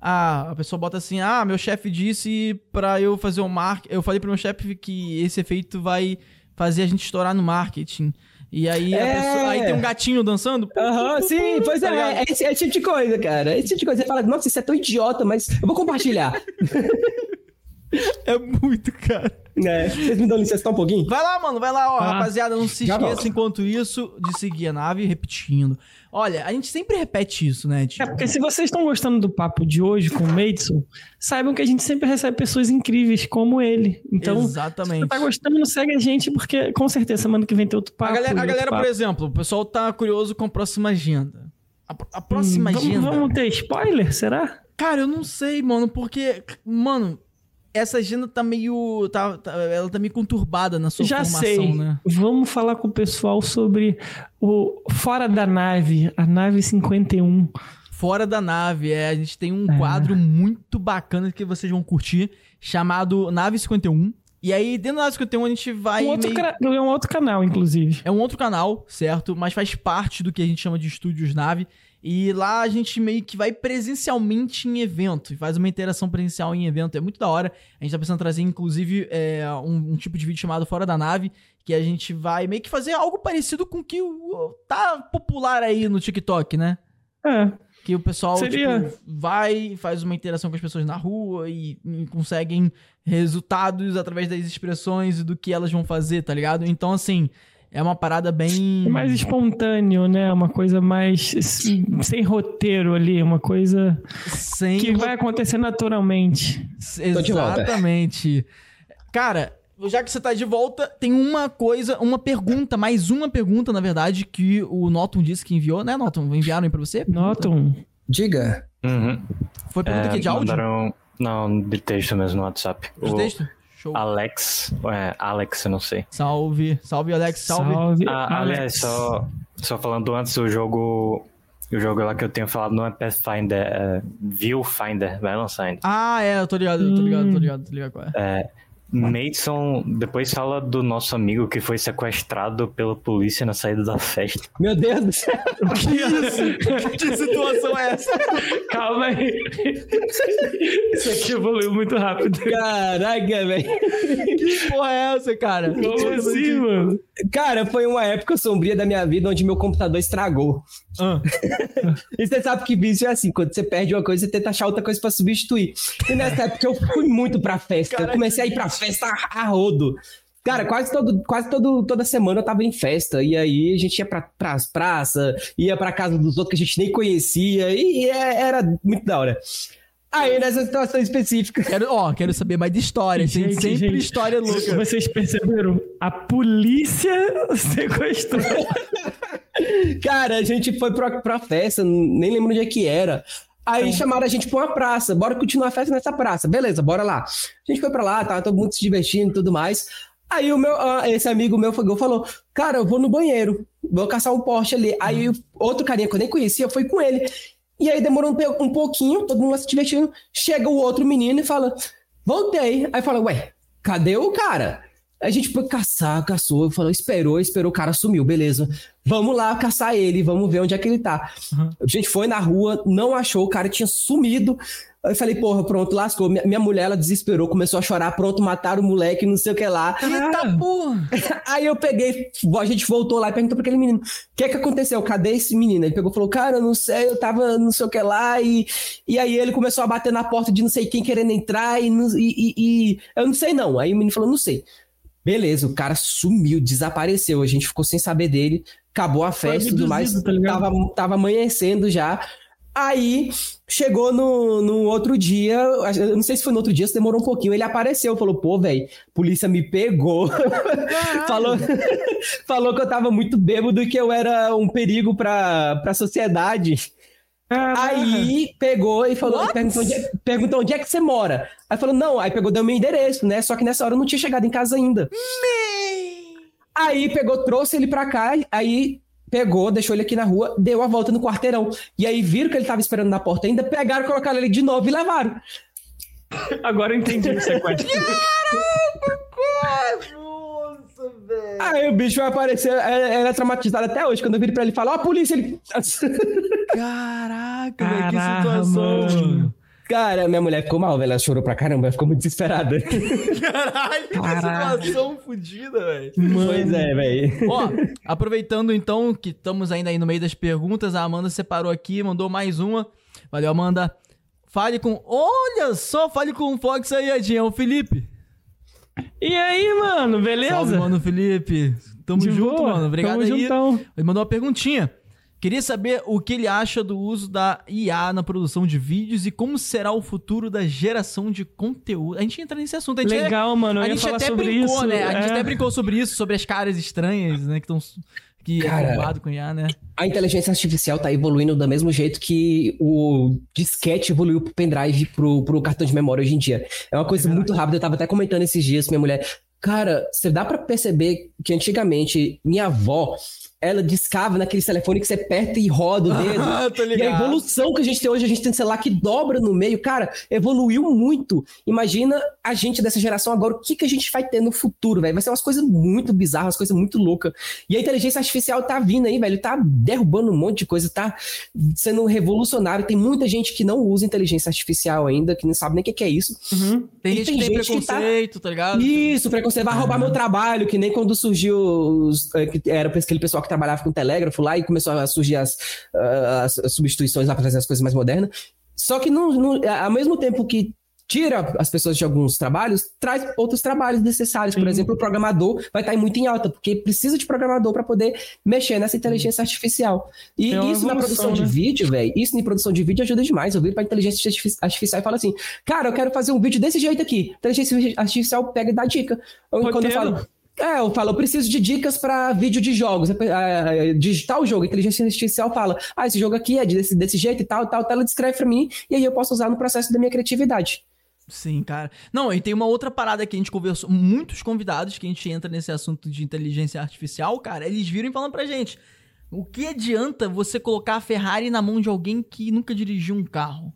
Ah, a pessoa bota assim: ah, meu chefe disse pra eu fazer o um marketing. Eu falei pro meu chefe que esse efeito vai fazer a gente estourar no marketing. E aí, é. pessoa, aí tem um gatinho dançando. Aham, uhum, sim, pois tá é, é esse, é esse tipo de coisa, cara. É esse tipo de coisa. Você fala, nossa, isso é tão idiota, mas eu vou compartilhar. é muito, cara. É, vocês me dão licença tá um pouquinho? Vai lá, mano, vai lá, ó. Ah, rapaziada, não se esqueça, enquanto isso, de seguir a nave, repetindo. Olha, a gente sempre repete isso, né? Tipo... É porque se vocês estão gostando do papo de hoje com o Madison, saibam que a gente sempre recebe pessoas incríveis como ele. Então, Exatamente. se você tá gostando, segue a gente, porque com certeza semana que vem tem outro papo. A galera, a galera por exemplo, o pessoal tá curioso com a próxima agenda. A, a próxima hum, agenda. Vamos, vamos ter spoiler, será? Cara, eu não sei, mano, porque, mano, essa agenda tá meio. Tá, tá, ela tá meio conturbada na sua Já formação, sei. né? Vamos falar com o pessoal sobre o Fora da Nave, a nave 51. Fora da nave, é. A gente tem um é. quadro muito bacana que vocês vão curtir, chamado Nave 51. E aí, dentro da Nave 51, a gente vai. Um outro meio... É um outro canal, inclusive. É um outro canal, certo? Mas faz parte do que a gente chama de Estúdios Nave. E lá a gente meio que vai presencialmente em evento, faz uma interação presencial em evento. É muito da hora. A gente tá pensando em trazer, inclusive, é, um, um, tipo de vídeo chamado Fora da Nave, que a gente vai meio que fazer algo parecido com o que tá popular aí no TikTok, né? É. Que o pessoal tipo, vai, faz uma interação com as pessoas na rua e, e conseguem resultados através das expressões e do que elas vão fazer, tá ligado? Então, assim, é uma parada bem. Mais espontâneo, né? Uma coisa mais. sem roteiro ali, uma coisa. Sem que vai acontecer naturalmente. Exatamente. Cara, já que você tá de volta, tem uma coisa, uma pergunta, mais uma pergunta, na verdade, que o Noton disse que enviou, né, Noton? Enviaram aí pra você? Noton. Diga. Uhum. Foi pergunta é, aqui de áudio? Mandaram... Não, de texto mesmo no WhatsApp. De texto? Show. Alex, é, Alex, eu não sei. Salve, salve Alex, salve. salve ah, Alex. Aliás, só, só falando antes, o jogo o jogo lá que eu tenho falado não é Pathfinder, é Viewfinder, vai lançar ainda. Ah, é, eu tô ligado, eu tô ligado, tô hum. ligado, tô ligado qual é. é Mason depois fala do nosso amigo que foi sequestrado pela polícia na saída da festa. Meu Deus do céu! que isso? que situação é essa? Calma aí. Isso aqui evoluiu muito rápido. Caraca, velho. Que porra é essa, cara? Como assim, mano? Cara, foi uma época sombria da minha vida onde meu computador estragou. Ah. e você sabe que vício é assim, quando você perde uma coisa, você tenta achar outra coisa pra substituir. E nessa época eu fui muito pra festa. Cara, eu comecei a ir pra festa a rodo. Cara, quase, todo, quase todo, toda semana eu tava em festa. E aí a gente ia pra, pra praça, ia pra casa dos outros que a gente nem conhecia. E, e é, era muito da hora. Aí, nessa situação específica. Quero, ó, quero saber mais de história. Gente, sempre gente, história louca. Vocês perceberam? A polícia sequestrou. Cara, a gente foi pra, pra festa, nem lembro onde é que era. Aí chamaram a gente pra uma praça. Bora continuar a festa nessa praça. Beleza, bora lá. A gente foi pra lá, tava todo mundo se divertindo e tudo mais. Aí o meu, esse amigo meu falou: Cara, eu vou no banheiro, vou caçar um Porsche ali. Aí outro carinha que eu nem conhecia foi com ele. E aí demorou um, um pouquinho, todo mundo se divertindo. Chega o outro menino e fala: Voltei. Aí fala: Ué, cadê o cara? A gente foi caçar, caçou, falou, esperou, esperou, o cara sumiu, beleza. Vamos lá caçar ele, vamos ver onde é que ele tá. Uhum. A gente foi na rua, não achou, o cara tinha sumido. Aí eu falei, porra, pronto, lascou. Minha, minha, mulher, ela desesperou, começou a chorar, pronto, mataram o moleque, não sei o que lá. Eita porra! Aí eu peguei, a gente voltou lá e perguntou pra aquele menino, o que é que aconteceu? Cadê esse menino? Ele pegou e falou, cara, eu não sei, eu tava não sei o que lá, e, e aí ele começou a bater na porta de não sei quem querendo entrar, e, e, e eu não sei não. Aí o menino falou, não sei. Beleza, o cara sumiu, desapareceu, a gente ficou sem saber dele, acabou a festa e tudo mais, tá tava, tava amanhecendo já. Aí chegou no, no outro dia, eu não sei se foi no outro dia, se demorou um pouquinho, ele apareceu, falou: pô, velho, polícia me pegou. falou, falou que eu tava muito bêbado e que eu era um perigo pra, pra sociedade. Aí pegou e falou, perguntou onde, é, perguntou onde é que você mora. Aí falou, não, aí pegou, deu meu endereço, né? Só que nessa hora eu não tinha chegado em casa ainda. Me... Aí pegou, trouxe ele pra cá, aí pegou, deixou ele aqui na rua, deu a volta no quarteirão. E aí viram que ele tava esperando na porta ainda, pegaram, colocaram ele de novo e levaram. Agora eu entendi o. Caraca, nossa, velho. Aí o bicho vai aparecer, ela é traumatizado até hoje. Quando eu viro pra ele falar, ó, a polícia, ele. Caraca, Caraca que situação. Mano. Cara, minha mulher ficou mal, velho. Ela chorou pra caramba, ela ficou muito desesperada. Caralho, que situação fodida, velho. Pois é, velho. Ó, aproveitando então que estamos ainda aí no meio das perguntas, a Amanda separou aqui, mandou mais uma. Valeu, Amanda. Fale com. Olha só, fale com o Fox aí, Edinho. É o Felipe. E aí, mano, beleza? Salve, mano, Felipe. Tamo De junto, boa. mano. Obrigado Tamo aí. Juntão. Ele mandou uma perguntinha. Queria saber o que ele acha do uso da IA na produção de vídeos e como será o futuro da geração de conteúdo. A gente entra nesse assunto. A gente Legal, é, mano. a gente até brincou, isso, né? A gente é. até brincou sobre isso, sobre as caras estranhas, né? Que estão que é Cara, é com IA, né? A inteligência artificial tá evoluindo do mesmo jeito que o disquete evoluiu pro pendrive, pro, pro cartão de memória hoje em dia. É uma coisa é muito rápida. Eu tava até comentando esses dias com minha mulher. Cara, você dá para perceber que antigamente minha avó ela discava naquele telefone que você aperta e roda o dedo. Ah, e a evolução que a gente tem hoje, a gente tem celular que dobra no meio, cara, evoluiu muito. Imagina a gente dessa geração agora, o que, que a gente vai ter no futuro, velho? Vai ser umas coisas muito bizarras, umas coisas muito loucas. E a inteligência artificial tá vindo aí, velho, tá derrubando um monte de coisa, tá sendo revolucionário. Tem muita gente que não usa inteligência artificial ainda, que não sabe nem o que, que é isso. Uhum. Tem, gente tem que tem preconceito, que tá... tá... ligado? Isso, preconceito. Vai roubar meu trabalho, que nem quando surgiu, os... Eh, era aquele pessoal que trabalhava com telégrafo lá e começou a surgir as, as substituições lá para fazer as coisas mais modernas. Só que não, não, ao mesmo tempo que tira as pessoas de alguns trabalhos, traz outros trabalhos necessários. Por exemplo, o programador vai estar muito em alta, porque precisa de programador para poder mexer nessa inteligência artificial. E é isso evolução, na produção né? de vídeo, velho, isso na produção de vídeo ajuda demais. Eu viro para inteligência artificial e falo assim: "Cara, eu quero fazer um vídeo desse jeito aqui". A inteligência artificial pega e dá dica. Quando eu falo É, eu falo, eu preciso de dicas para vídeo de jogos. É, digitar o jogo, a inteligência artificial fala, ah, esse jogo aqui é desse, desse jeito e tal, e tal, ela descreve para mim, e aí eu posso usar no processo da minha criatividade. Sim, cara. Não, e tem uma outra parada que a gente conversou, muitos convidados que a gente entra nesse assunto de inteligência artificial, cara, eles viram falando pra gente, o que adianta você colocar a Ferrari na mão de alguém que nunca dirigiu um carro?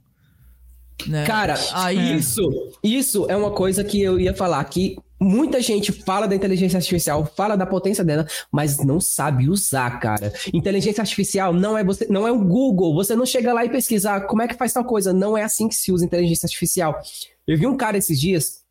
Né? Cara, aí... isso, isso é uma coisa que eu ia falar, que muita gente fala da inteligência artificial, fala da potência dela, mas não sabe usar, cara. Inteligência artificial não é você, não é o Google. Você não chega lá e pesquisar como é que faz tal coisa. Não é assim que se usa inteligência artificial. Eu vi um cara esses dias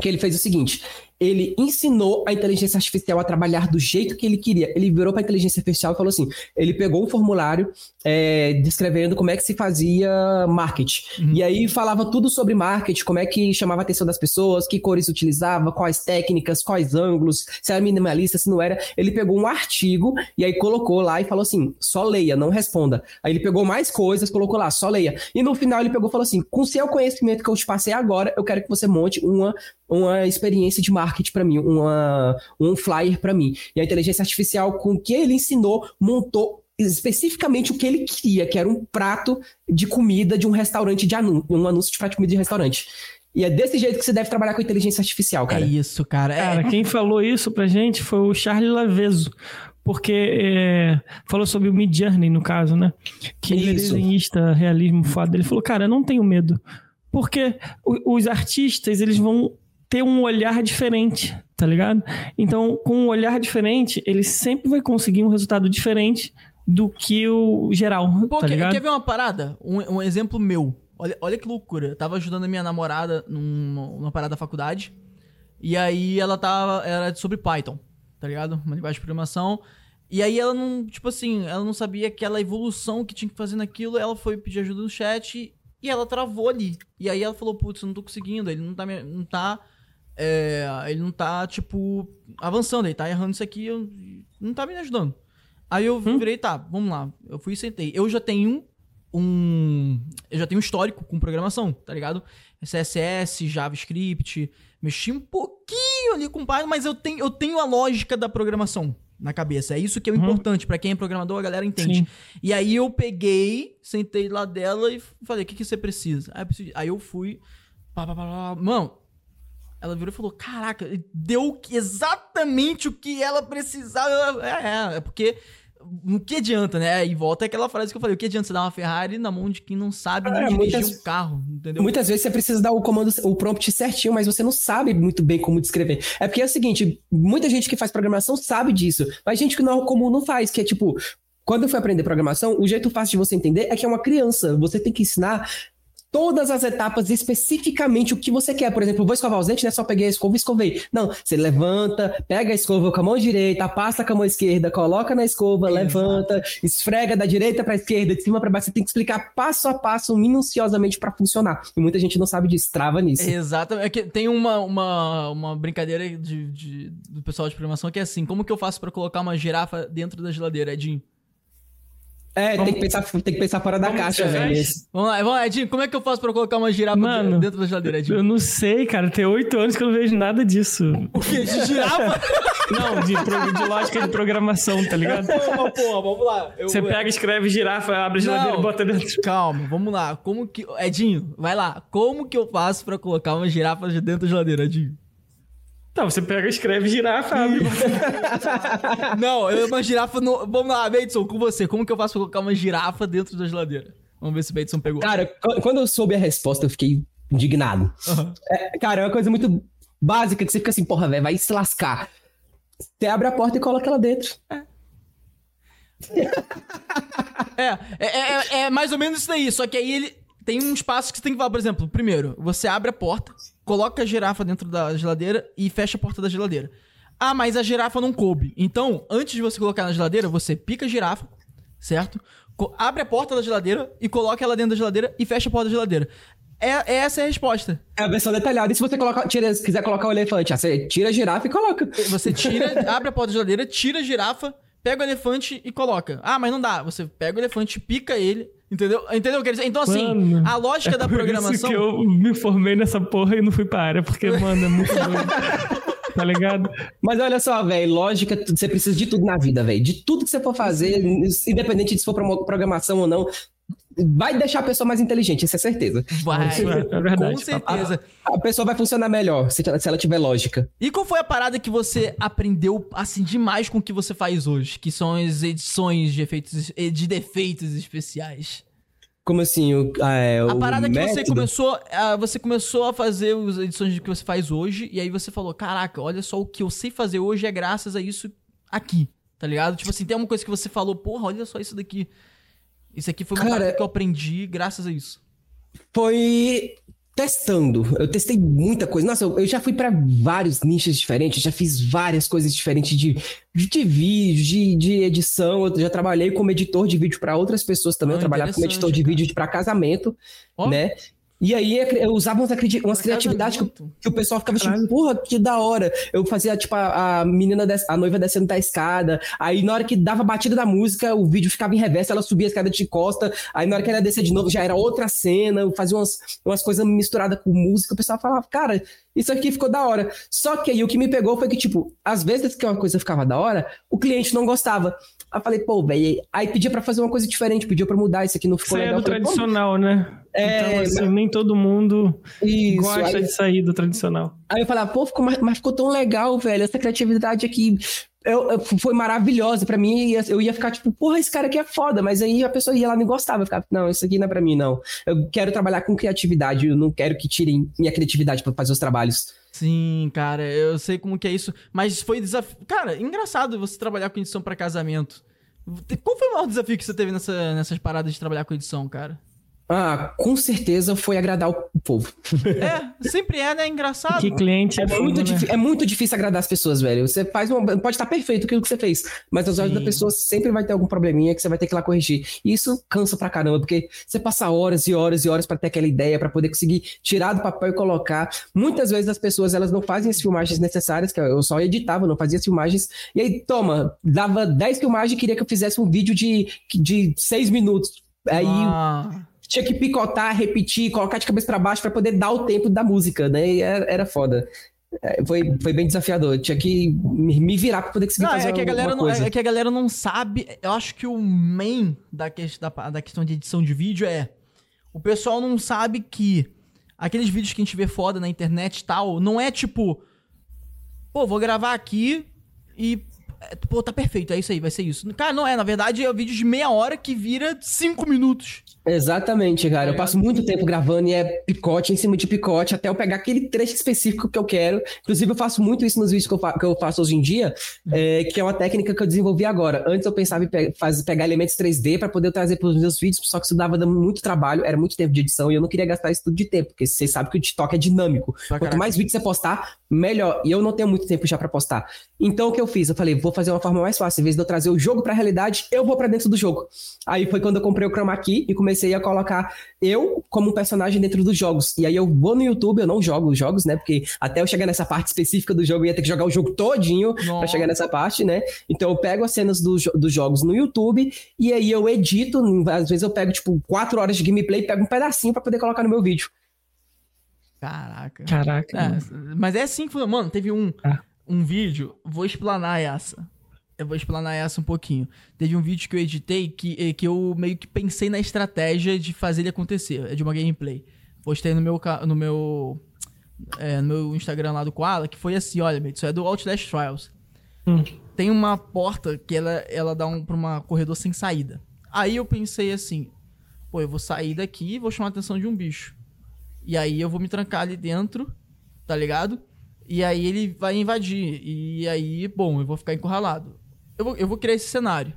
que ele fez o seguinte: ele ensinou a inteligência artificial a trabalhar do jeito que ele queria. Ele virou para a inteligência artificial e falou assim: ele pegou um formulário é, descrevendo como é que se fazia marketing. Uhum. E aí falava tudo sobre marketing, como é que chamava a atenção das pessoas, que cores utilizava, quais técnicas, quais ângulos, se era minimalista, se não era. Ele pegou um artigo e aí colocou lá e falou assim: só leia, não responda. Aí ele pegou mais coisas, colocou lá, só leia. E no final ele pegou e falou assim: com o seu conhecimento que eu te passei agora, eu quero que você monte uma, uma experiência de marketing marketing para mim, uma, um flyer para mim. E a inteligência artificial, com o que ele ensinou, montou especificamente o que ele queria, que era um prato de comida de um restaurante de anúncio, um anúncio de prato de comida de restaurante. E é desse jeito que você deve trabalhar com inteligência artificial, cara. É isso, cara. É... Cara, quem falou isso pra gente foi o Charlie Laveso. Porque é, falou sobre o Mid Journey, no caso, né? Que ele é desenhista, realismo foda. Ele falou, cara, eu não tenho medo. Porque os artistas, eles vão ter um olhar diferente, tá ligado? Então, com um olhar diferente, ele sempre vai conseguir um resultado diferente do que o geral, Pô, tá quer, quer ver uma parada? Um, um, exemplo meu. Olha, olha que loucura. Eu tava ajudando a minha namorada numa, numa parada da faculdade. E aí ela tava. Era sobre Python, tá ligado? Uma linguagem de programação. E aí ela não, tipo assim, ela não sabia aquela evolução que tinha que fazer naquilo. Ela foi pedir ajuda no chat e ela travou ali. E aí ela falou, putz, eu não tô conseguindo, ele não tá, não tá é, ele não tá, tipo, avançando, ele tá errando isso aqui, eu, não tá me ajudando. Aí eu hum? virei, tá, vamos lá. Eu fui e sentei. Eu já tenho um. Eu já tenho um histórico com programação, tá ligado? CSS, JavaScript. Mexi um pouquinho ali com Python, mas eu tenho, eu tenho a lógica da programação na cabeça. É isso que é o uhum. importante. para quem é programador, a galera entende. Sim. E aí eu peguei, sentei lá dela e falei: o que, que você precisa? Aí eu, preciso... aí eu fui. Pá, pá, pá, pá. Mano, ela virou e falou: Caraca, deu exatamente o que ela precisava. É, é, é porque. O que adianta, né? E volta aquela frase que eu falei: o que adianta você dar uma Ferrari na mão de quem não sabe é, dirigir muitas, um carro, entendeu? Muitas vezes você precisa dar o comando, o prompt certinho, mas você não sabe muito bem como descrever. É porque é o seguinte: muita gente que faz programação sabe disso, mas gente que não é comum não faz, que é tipo, quando eu fui aprender programação, o jeito fácil de você entender é que é uma criança. Você tem que ensinar todas as etapas especificamente o que você quer. Por exemplo, vou escovar os dentes, não é só peguei a escova e escovei. Não, você levanta, pega a escova com a mão direita, passa com a mão esquerda, coloca na escova, levanta, esfrega da direita para esquerda, de cima para baixo. Você tem que explicar passo a passo, minuciosamente para funcionar. E muita gente não sabe disso, trava nisso. Exato. É que tem uma, uma, uma brincadeira de, de, do pessoal de programação que é assim: como que eu faço para colocar uma girafa dentro da geladeira, Edinho? É, tem que, pensar, tem que pensar fora da caixa, velho. Vamos lá, vamos lá, Edinho, como é que eu faço pra colocar uma girafa Mano, dentro da geladeira, Edinho? Eu não sei, cara. Tem oito anos que eu não vejo nada disso. O quê? De girafa? não, de, de lógica de programação, tá ligado? Porra, porra, vamos lá. Eu... Você pega, escreve girafa, abre a geladeira e bota dentro. Calma, vamos lá. Como que. Edinho, vai lá. Como que eu faço pra colocar uma girafa dentro da geladeira, Edinho? Tá, você pega, escreve girafa, abre. Não, eu uma girafa no... Vamos lá, Bateson, com você. Como que eu faço pra colocar uma girafa dentro da geladeira? Vamos ver se o Bateson pegou. Cara, quando eu soube a resposta, eu fiquei indignado. Uhum. É, cara, é uma coisa muito básica que você fica assim, porra, velho, vai se lascar. Você abre a porta e coloca ela dentro. É. é, é, é, é mais ou menos isso daí, só que aí ele tem uns passos que você tem que falar, por exemplo, primeiro, você abre a porta, coloca a girafa dentro da geladeira e fecha a porta da geladeira. Ah, mas a girafa não coube. Então, antes de você colocar na geladeira, você pica a girafa, certo? Abre a porta da geladeira e coloca ela dentro da geladeira e fecha a porta da geladeira. É, é essa é a resposta. É a versão detalhada. E se você coloca, tira, quiser colocar o elefante, ah, você tira a girafa e coloca. Você tira, abre a porta da geladeira, tira a girafa, pega o elefante e coloca. Ah, mas não dá. Você pega o elefante, pica ele, Entendeu? Entendeu o que dizer? Então, assim, mano, a lógica é da programação. Isso que eu me formei nessa porra e não fui pra área, porque, mano, é muito doido. tá ligado? Mas olha só, velho, lógica, você precisa de tudo na vida, velho. De tudo que você for fazer, independente de se for programação ou não, vai deixar a pessoa mais inteligente, isso é certeza. Vai, é verdade. Com certeza. A, a, pessoa vai funcionar melhor se, se ela tiver lógica. E qual foi a parada que você aprendeu, assim, demais com o que você faz hoje? Que são as edições de efeitos, de defeitos especiais. Como assim? O, é, a parada que método? você começou. Você começou a fazer as edições que você faz hoje, e aí você falou: Caraca, olha só o que eu sei fazer hoje é graças a isso aqui. Tá ligado? Tipo assim, tem uma coisa que você falou, porra, olha só isso daqui. Isso aqui foi uma Cara, que eu aprendi graças a isso. Foi testando. Eu testei muita coisa. Nossa, eu, já fui para vários nichos diferentes, já fiz várias coisas diferentes de, de vídeo, de, de edição. Eu já trabalhei como editor de vídeo para outras pessoas também. Ah, eu trabalhava como editor de vídeo para casamento, oh. né? E aí eu usava umas, umas criatividades que, que, o pessoal ficava tipo, porra, que da hora. Eu fazia, tipo, a, a menina, des, a noiva descendo da escada. Aí na hora que dava a batida da música, o vídeo ficava em reverso, ela subia a escada de costa. Aí na hora que ela descer de novo, já era outra cena. Eu fazia umas, umas coisas misturadas com música. O pessoal falava, cara, isso aqui ficou da hora. Só que aí o que me pegou foi que, tipo, às vezes que uma coisa ficava da hora, o cliente não gostava. Aí eu falei, pô, velho, aí pedia para fazer uma coisa diferente, pedia para mudar, isso aqui não ficou isso legal. É do tradicional, né? É, então, assim, mas... nem todo mundo isso, gosta aí... de sair do tradicional. Aí eu falava, pô, ficou, mas ficou tão legal, velho, essa criatividade aqui eu, eu, foi maravilhosa para mim. Eu ia ficar tipo, porra, esse cara aqui é foda. Mas aí a pessoa ia lá e não gostava. Eu ficava, não, isso aqui não é pra mim, não. Eu quero trabalhar com criatividade. Eu não quero que tirem minha criatividade para fazer os trabalhos. Sim, cara, eu sei como que é isso. Mas foi desafio. Cara, engraçado você trabalhar com edição para casamento. Qual foi o maior desafio que você teve nessa, nessas paradas de trabalhar com edição, cara? Ah, com certeza foi agradar o povo. É, sempre é, né? Engraçado. Que cliente é, é muito né? É muito difícil agradar as pessoas, velho. Você faz uma, pode estar perfeito aquilo que você fez, mas aos olhos da pessoa sempre vai ter algum probleminha que você vai ter que ir lá corrigir. E isso cansa pra caramba, porque você passa horas e horas e horas para ter aquela ideia, para poder conseguir tirar do papel e colocar. Muitas vezes as pessoas elas não fazem as filmagens necessárias, que eu só editava, não fazia as filmagens. E aí, toma, dava 10 filmagens e queria que eu fizesse um vídeo de, de 6 minutos. Aí. Ah tinha que picotar, repetir, colocar de cabeça para baixo para poder dar o tempo da música, né? E era, era foda. É, foi, foi bem desafiador. tinha que me virar pra poder conseguir não, fazer é que a galera não, É que a galera não sabe. Eu acho que o main da, que, da, da questão de edição de vídeo é. O pessoal não sabe que aqueles vídeos que a gente vê foda na internet e tal, não é tipo. Pô, vou gravar aqui e é, pô, tá perfeito, é isso aí, vai ser isso. Cara, não é, na verdade é um vídeo de meia hora que vira cinco minutos. Exatamente, cara. Eu passo muito tempo gravando e é picote em cima de picote até eu pegar aquele trecho específico que eu quero. Inclusive, eu faço muito isso nos vídeos que eu, fa que eu faço hoje em dia, é, que é uma técnica que eu desenvolvi agora. Antes eu pensava em pe fazer, pegar elementos 3D para poder trazer para os meus vídeos, só que isso dava muito trabalho, era muito tempo de edição e eu não queria gastar isso tudo de tempo, porque vocês sabem que o TikTok é dinâmico. Quanto mais vídeos você postar, melhor. E eu não tenho muito tempo já para postar. Então o que eu fiz? Eu falei, vou fazer uma forma mais fácil. Em vez de eu trazer o jogo para a realidade, eu vou para dentro do jogo. Aí foi quando eu comprei o Chroma Key e comecei a colocar eu como um personagem dentro dos jogos. E aí eu vou no YouTube, eu não jogo os jogos, né? Porque até eu chegar nessa parte específica do jogo, eu ia ter que jogar o jogo todinho para chegar nessa parte, né? Então eu pego as cenas do, dos jogos no YouTube e aí eu edito. Às vezes eu pego, tipo, quatro horas de gameplay e pego um pedacinho para poder colocar no meu vídeo. Caraca. Caraca. É, mas é assim que Mano, teve um, ah. um vídeo, vou explanar essa. Eu vou explanar essa um pouquinho. Teve um vídeo que eu editei que, eh, que eu meio que pensei na estratégia de fazer ele acontecer. É de uma gameplay. Postei no meu, no meu, é, no meu Instagram lá do Koala, que foi assim, olha, isso é do Outlast Trials. Hum. Tem uma porta que ela, ela dá um, pra um corredor sem saída. Aí eu pensei assim, pô, eu vou sair daqui e vou chamar a atenção de um bicho. E aí eu vou me trancar ali dentro, tá ligado? E aí ele vai invadir. E aí, bom, eu vou ficar encurralado eu vou, eu vou criar esse cenário.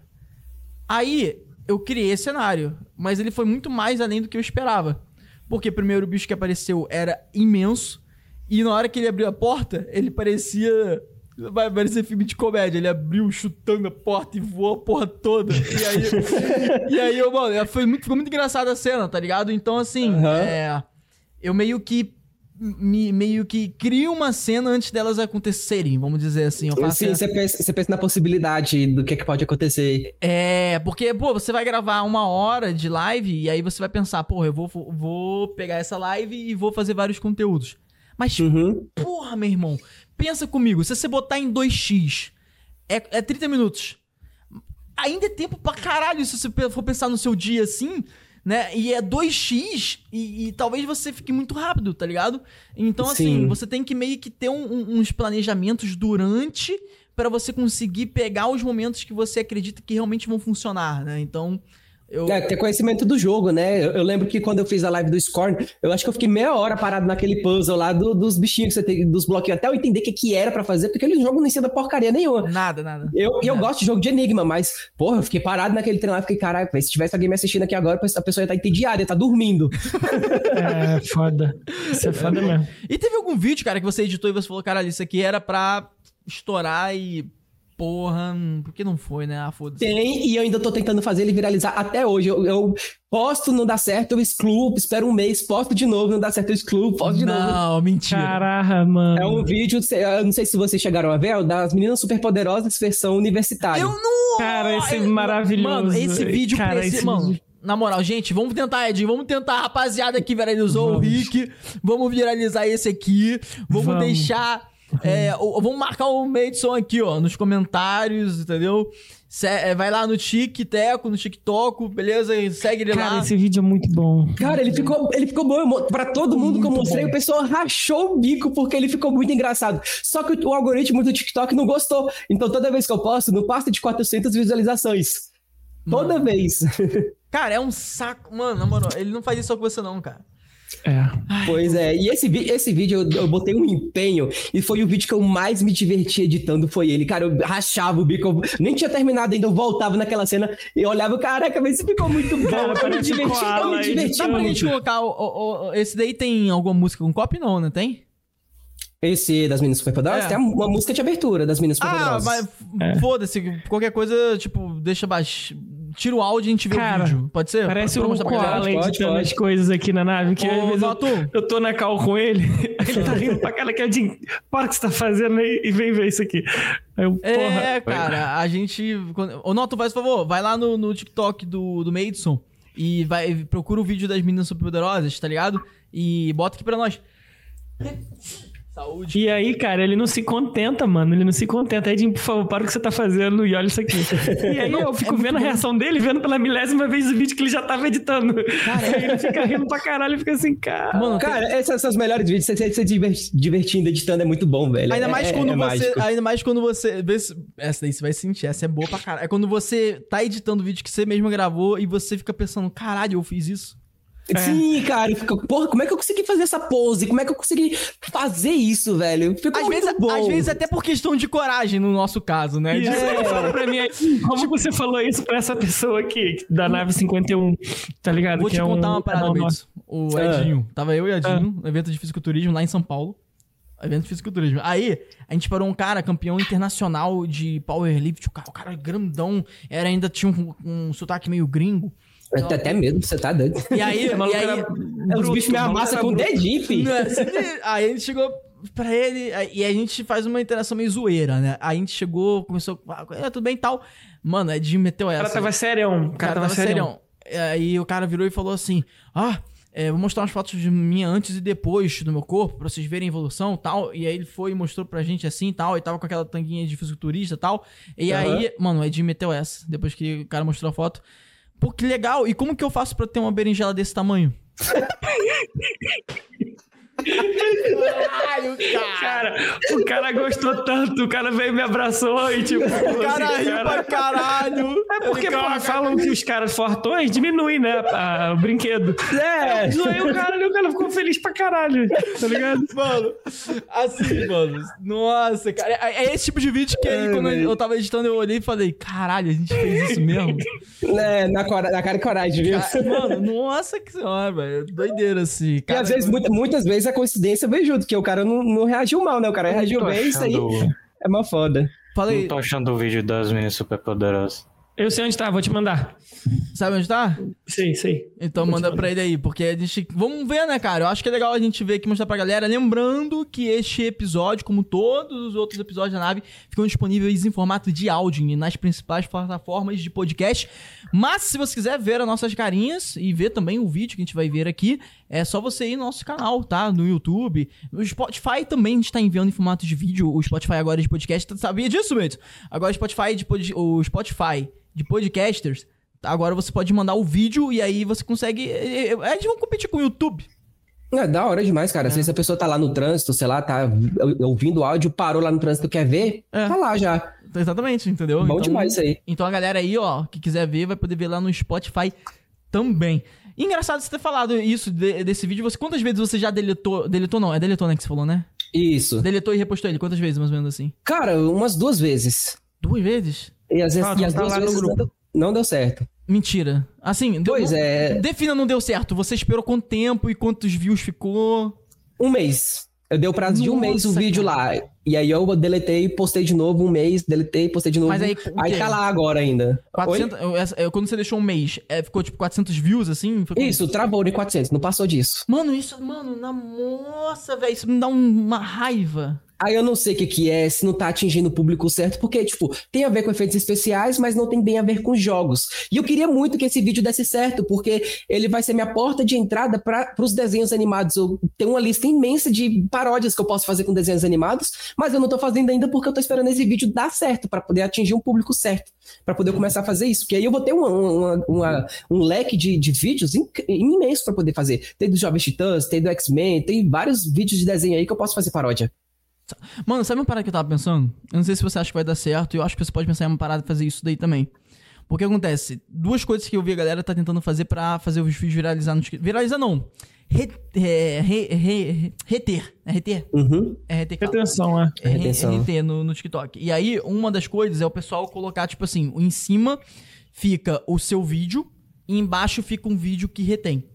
Aí, eu criei esse cenário, mas ele foi muito mais além do que eu esperava. Porque primeiro o bicho que apareceu era imenso, e na hora que ele abriu a porta, ele parecia. Vai parecer filme de comédia. Ele abriu chutando a porta e voou a porra toda. E aí. e aí, eu, mano, foi muito, ficou muito engraçada a cena, tá ligado? Então, assim, uhum. é, eu meio que me, meio que cria uma cena antes delas acontecerem, vamos dizer assim. Sim, você pensa, você pensa na possibilidade do que, é que pode acontecer. É, porque, pô, você vai gravar uma hora de live e aí você vai pensar, pô, eu vou, vou pegar essa live e vou fazer vários conteúdos. Mas, uhum. porra, meu irmão, pensa comigo, se você botar em 2x, é, é 30 minutos. Ainda é tempo pra caralho se você for pensar no seu dia assim, né? E é 2x e, e talvez você fique muito rápido, tá ligado? Então, assim, Sim. você tem que meio que ter um, um, uns planejamentos durante para você conseguir pegar os momentos que você acredita que realmente vão funcionar, né? Então, eu... É, ter conhecimento do jogo, né? Eu, eu, lembro que quando eu fiz a live do Scorn, eu acho que eu fiquei meia hora parado naquele puzzle lá do, dos bichinhos que você tem, dos bloquinhos, até eu entender o que, que era para fazer, porque aquele jogo não ensina porcaria nenhuma. Nada, nada. Eu, nada. eu gosto de jogo de enigma, mas, porra, eu fiquei parado naquele treino lá, fiquei, caralho, se tivesse alguém me assistindo aqui agora, a pessoa ia estar tá entediada, ia estar tá dormindo. é, foda. Isso é foda mesmo. E teve algum vídeo, cara, que você editou e você falou, caralho, isso aqui era pra estourar e porra, por que não foi, né? Ah, foda-se. Tem, e eu ainda tô tentando fazer ele viralizar até hoje. Eu, eu posto, não dá certo, eu excluo, espero um mês, posto de novo, não dá certo, eu excluo, posto de não, novo. Não, mentira. Caraca, mano. É um vídeo, eu não sei se vocês chegaram a ver, das meninas superpoderosas versão universitária. Eu não! Cara, esse é maravilhoso. Mano, esse vídeo Cara, esse... Mano, na moral, gente, vamos tentar, Ed, vamos tentar, rapaziada que viralizou vamos. o Rick, vamos viralizar esse aqui, vamos, vamos. deixar é, vamos marcar o Madison aqui, ó, nos comentários, entendeu? é, vai lá no TikTok, no TikTok, beleza? Segue ele Cara, lá. Cara, esse vídeo é muito bom. Cara, ele ficou, ele ficou bom. Pra todo mundo muito que eu mostrei, bom. o pessoal rachou o bico porque ele ficou muito engraçado. Só que o, o algoritmo do TikTok não gostou. Então toda vez que eu posto, não passa de 400 visualizações. Toda Mano. vez. Cara, é um saco. Mano, na moral, ele não faz isso só com você, não, cara. É. Pois é, e esse, esse vídeo eu, eu, botei um empenho e foi o vídeo que eu mais me diverti editando, foi ele. Cara, eu rachava o bico, eu nem tinha terminado ainda, eu voltava naquela cena e olhava, caraca, mas isso ficou muito bom. Cara, eu me diverti, eu me diverti Dá pra gente colocar, o, o, o, esse daí tem alguma música com copy não, né? Tem? Esse das Meninas Superpoderosas é. tem uma música de abertura das Meninas Superpoderosas. Ah, mas é. foda-se, qualquer coisa, tipo, deixa baixo tira o áudio e a gente vê Cara, o vídeo. Pode ser? Parece o Koala editando as coisas aqui na nave. Que Ô, às eu, eu tô na cal com ele, ele tá rindo pra cara que é de... Para o que você tá fazendo aí e vem ver isso aqui. Eu, é, cara, a gente... Ô, Noto, faz favor, vai lá no, no TikTok do, do Madison e vai, procura o vídeo das meninas superpoderosas, tá ligado? E bota aqui pra nós. Saúde. E aí, cara, ele não se contenta, mano. Ele não se contenta. Edinho, por favor, para o que você tá fazendo e olha isso aqui. E aí eu fico é vendo a reação bom. dele, vendo pela milésima vez o vídeo que ele já tava editando. Cara, ele fica rindo pra caralho e fica assim, cara. Mano, cara, tem... esses são os melhores vídeos. Você se divertindo editando é muito bom, velho. Ainda é, mais é, quando é você. Mágico. Ainda mais quando você. Essa daí você vai sentir, essa é boa pra caralho. É quando você tá editando o vídeo que você mesmo gravou e você fica pensando, caralho, eu fiz isso. É. Sim, cara, fica, porra, como é que eu consegui fazer essa pose? Como é que eu consegui fazer isso, velho? Ficou às muito vezes, bom. Às vezes até por questão de coragem, no nosso caso, né? Isso, é. fala pra mim, como você falou isso pra essa pessoa aqui, da nave 51, tá ligado? Vou que te é contar um, uma parada, Betos. O ah. Edinho, tava eu e o Edinho ah. no evento de fisiculturismo lá em São Paulo. Evento de fisiculturismo. Aí, a gente parou um cara, campeão internacional de powerlift. O cara, o cara grandão, era, ainda tinha um, um sotaque meio gringo. Eu tenho até medo, você tá doido. E aí, e aí era, é, os bichos me amassam com o dedinho, filho. Aí a gente chegou pra ele, e a gente faz uma interação meio zoeira, né? Aí a gente chegou, começou, ah, tudo bem e tal. Mano, a Jim meteu essa. O cara tava serião. O cara, tava, tava serião. Aí o cara virou e falou assim, ah... É, vou mostrar umas fotos de mim antes e depois do meu corpo, pra vocês verem a evolução e tal. E aí ele foi e mostrou pra gente assim e tal. E tava com aquela tanguinha de fisiculturista e tal. E uhum. aí, mano, o Ed meteu essa. Depois que o cara mostrou a foto. Pô, que legal. E como que eu faço pra ter uma berinjela desse tamanho? Caralho, cara. cara. O cara gostou tanto, o cara veio e me abraçou e tipo. O cara assim, riu cara... pra caralho. É porque, pô, falam que os caras fortões diminuem, né? A, o brinquedo. É. Aí o cara, o cara ficou feliz pra caralho. Tá ligado? Mano, assim, mano. Nossa, cara. É, é esse tipo de vídeo que aí, quando eu tava editando, eu olhei e falei, caralho, a gente fez isso mesmo. É, na, cora, na cara e coragem, viu? Mano, nossa que senhora, velho. Doideira, assim. Cara, e às vezes, muita, muitas vezes a coincidência veio junto, que o cara não, não reagiu mal, né? O cara reagiu bem, isso aí é uma foda. Falei... Não tô achando o vídeo das meninas super poderosas. Eu sei onde tá, vou te mandar. Sabe onde tá? Sei, sei. Então vou manda pra ele aí, porque a gente. Vamos ver, né, cara? Eu acho que é legal a gente ver aqui mostrar pra galera. Lembrando que este episódio, como todos os outros episódios da nave, ficam disponíveis em formato de áudio nas principais plataformas de podcast. Mas se você quiser ver as nossas carinhas e ver também o vídeo que a gente vai ver aqui, é só você ir no nosso canal, tá? No YouTube. O Spotify também está enviando em formato de vídeo. O Spotify agora é de podcast. Sabia disso, mesmo? Agora o Spotify de pod... o Spotify de podcasters. Agora você pode mandar o vídeo e aí você consegue. É, é, eles vão competir com o YouTube. É da hora demais, cara. É. Vezes a pessoa tá lá no trânsito, sei lá, tá ouvindo áudio, parou lá no trânsito, quer ver, é. tá lá já. Exatamente, entendeu? Bom então, demais isso aí. Então a galera aí, ó, que quiser ver, vai poder ver lá no Spotify também. Engraçado você ter falado isso de, desse vídeo. Você, quantas vezes você já deletou? Deletou não, é deletou, né, que você falou, né? Isso. Deletou e repostou ele. Quantas vezes, mais ou menos assim? Cara, umas duas vezes. Duas vezes? E às vezes, ah, e as tá duas vezes não deu, não deu certo. Mentira. Assim, pois deu, é. Defina não deu certo. Você esperou quanto tempo e quantos views ficou? Um mês. Eu dei o prazo Nossa, de um mês o vídeo cara. lá. E aí eu deletei e postei de novo um mês, deletei, postei de novo. Mas aí, aí tá lá agora ainda. 400, eu, quando você deixou um mês, é, ficou tipo 400 views assim? Isso, travou de 400, não passou disso. Mano, isso, mano, na moça, velho, isso me dá uma raiva. Aí eu não sei o que, que é, se não tá atingindo o público certo, porque, tipo, tem a ver com efeitos especiais, mas não tem bem a ver com jogos. E eu queria muito que esse vídeo desse certo, porque ele vai ser minha porta de entrada para os desenhos animados. Eu tenho uma lista imensa de paródias que eu posso fazer com desenhos animados, mas eu não tô fazendo ainda porque eu tô esperando esse vídeo dar certo, para poder atingir um público certo, para poder começar a fazer isso. Porque aí eu vou ter uma, uma, uma, um leque de, de vídeos imenso para poder fazer. Tem do Jovem Titãs, tem do X-Men, tem vários vídeos de desenho aí que eu posso fazer paródia. Mano, sabe uma parada que eu tava pensando? Eu não sei se você acha que vai dar certo, e eu acho que você pode pensar em uma parada de fazer isso daí também. Porque acontece, duas coisas que eu vi a galera tá tentando fazer para fazer os vídeos viralizar no TikTok. Viralizar não. Re, é, re, re, reter. É reter? Uhum. É reter. Retenção, é. É, Retenção. é reter no, no TikTok. E aí, uma das coisas é o pessoal colocar, tipo assim, em cima fica o seu vídeo e embaixo fica um vídeo que retém.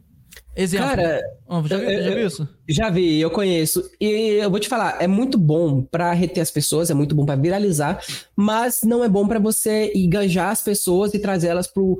Exemplo. Cara, oh, já, eu, já viu isso? Já vi, eu conheço. E eu vou te falar, é muito bom para reter as pessoas, é muito bom para viralizar, mas não é bom para você engajar as pessoas e trazer elas pro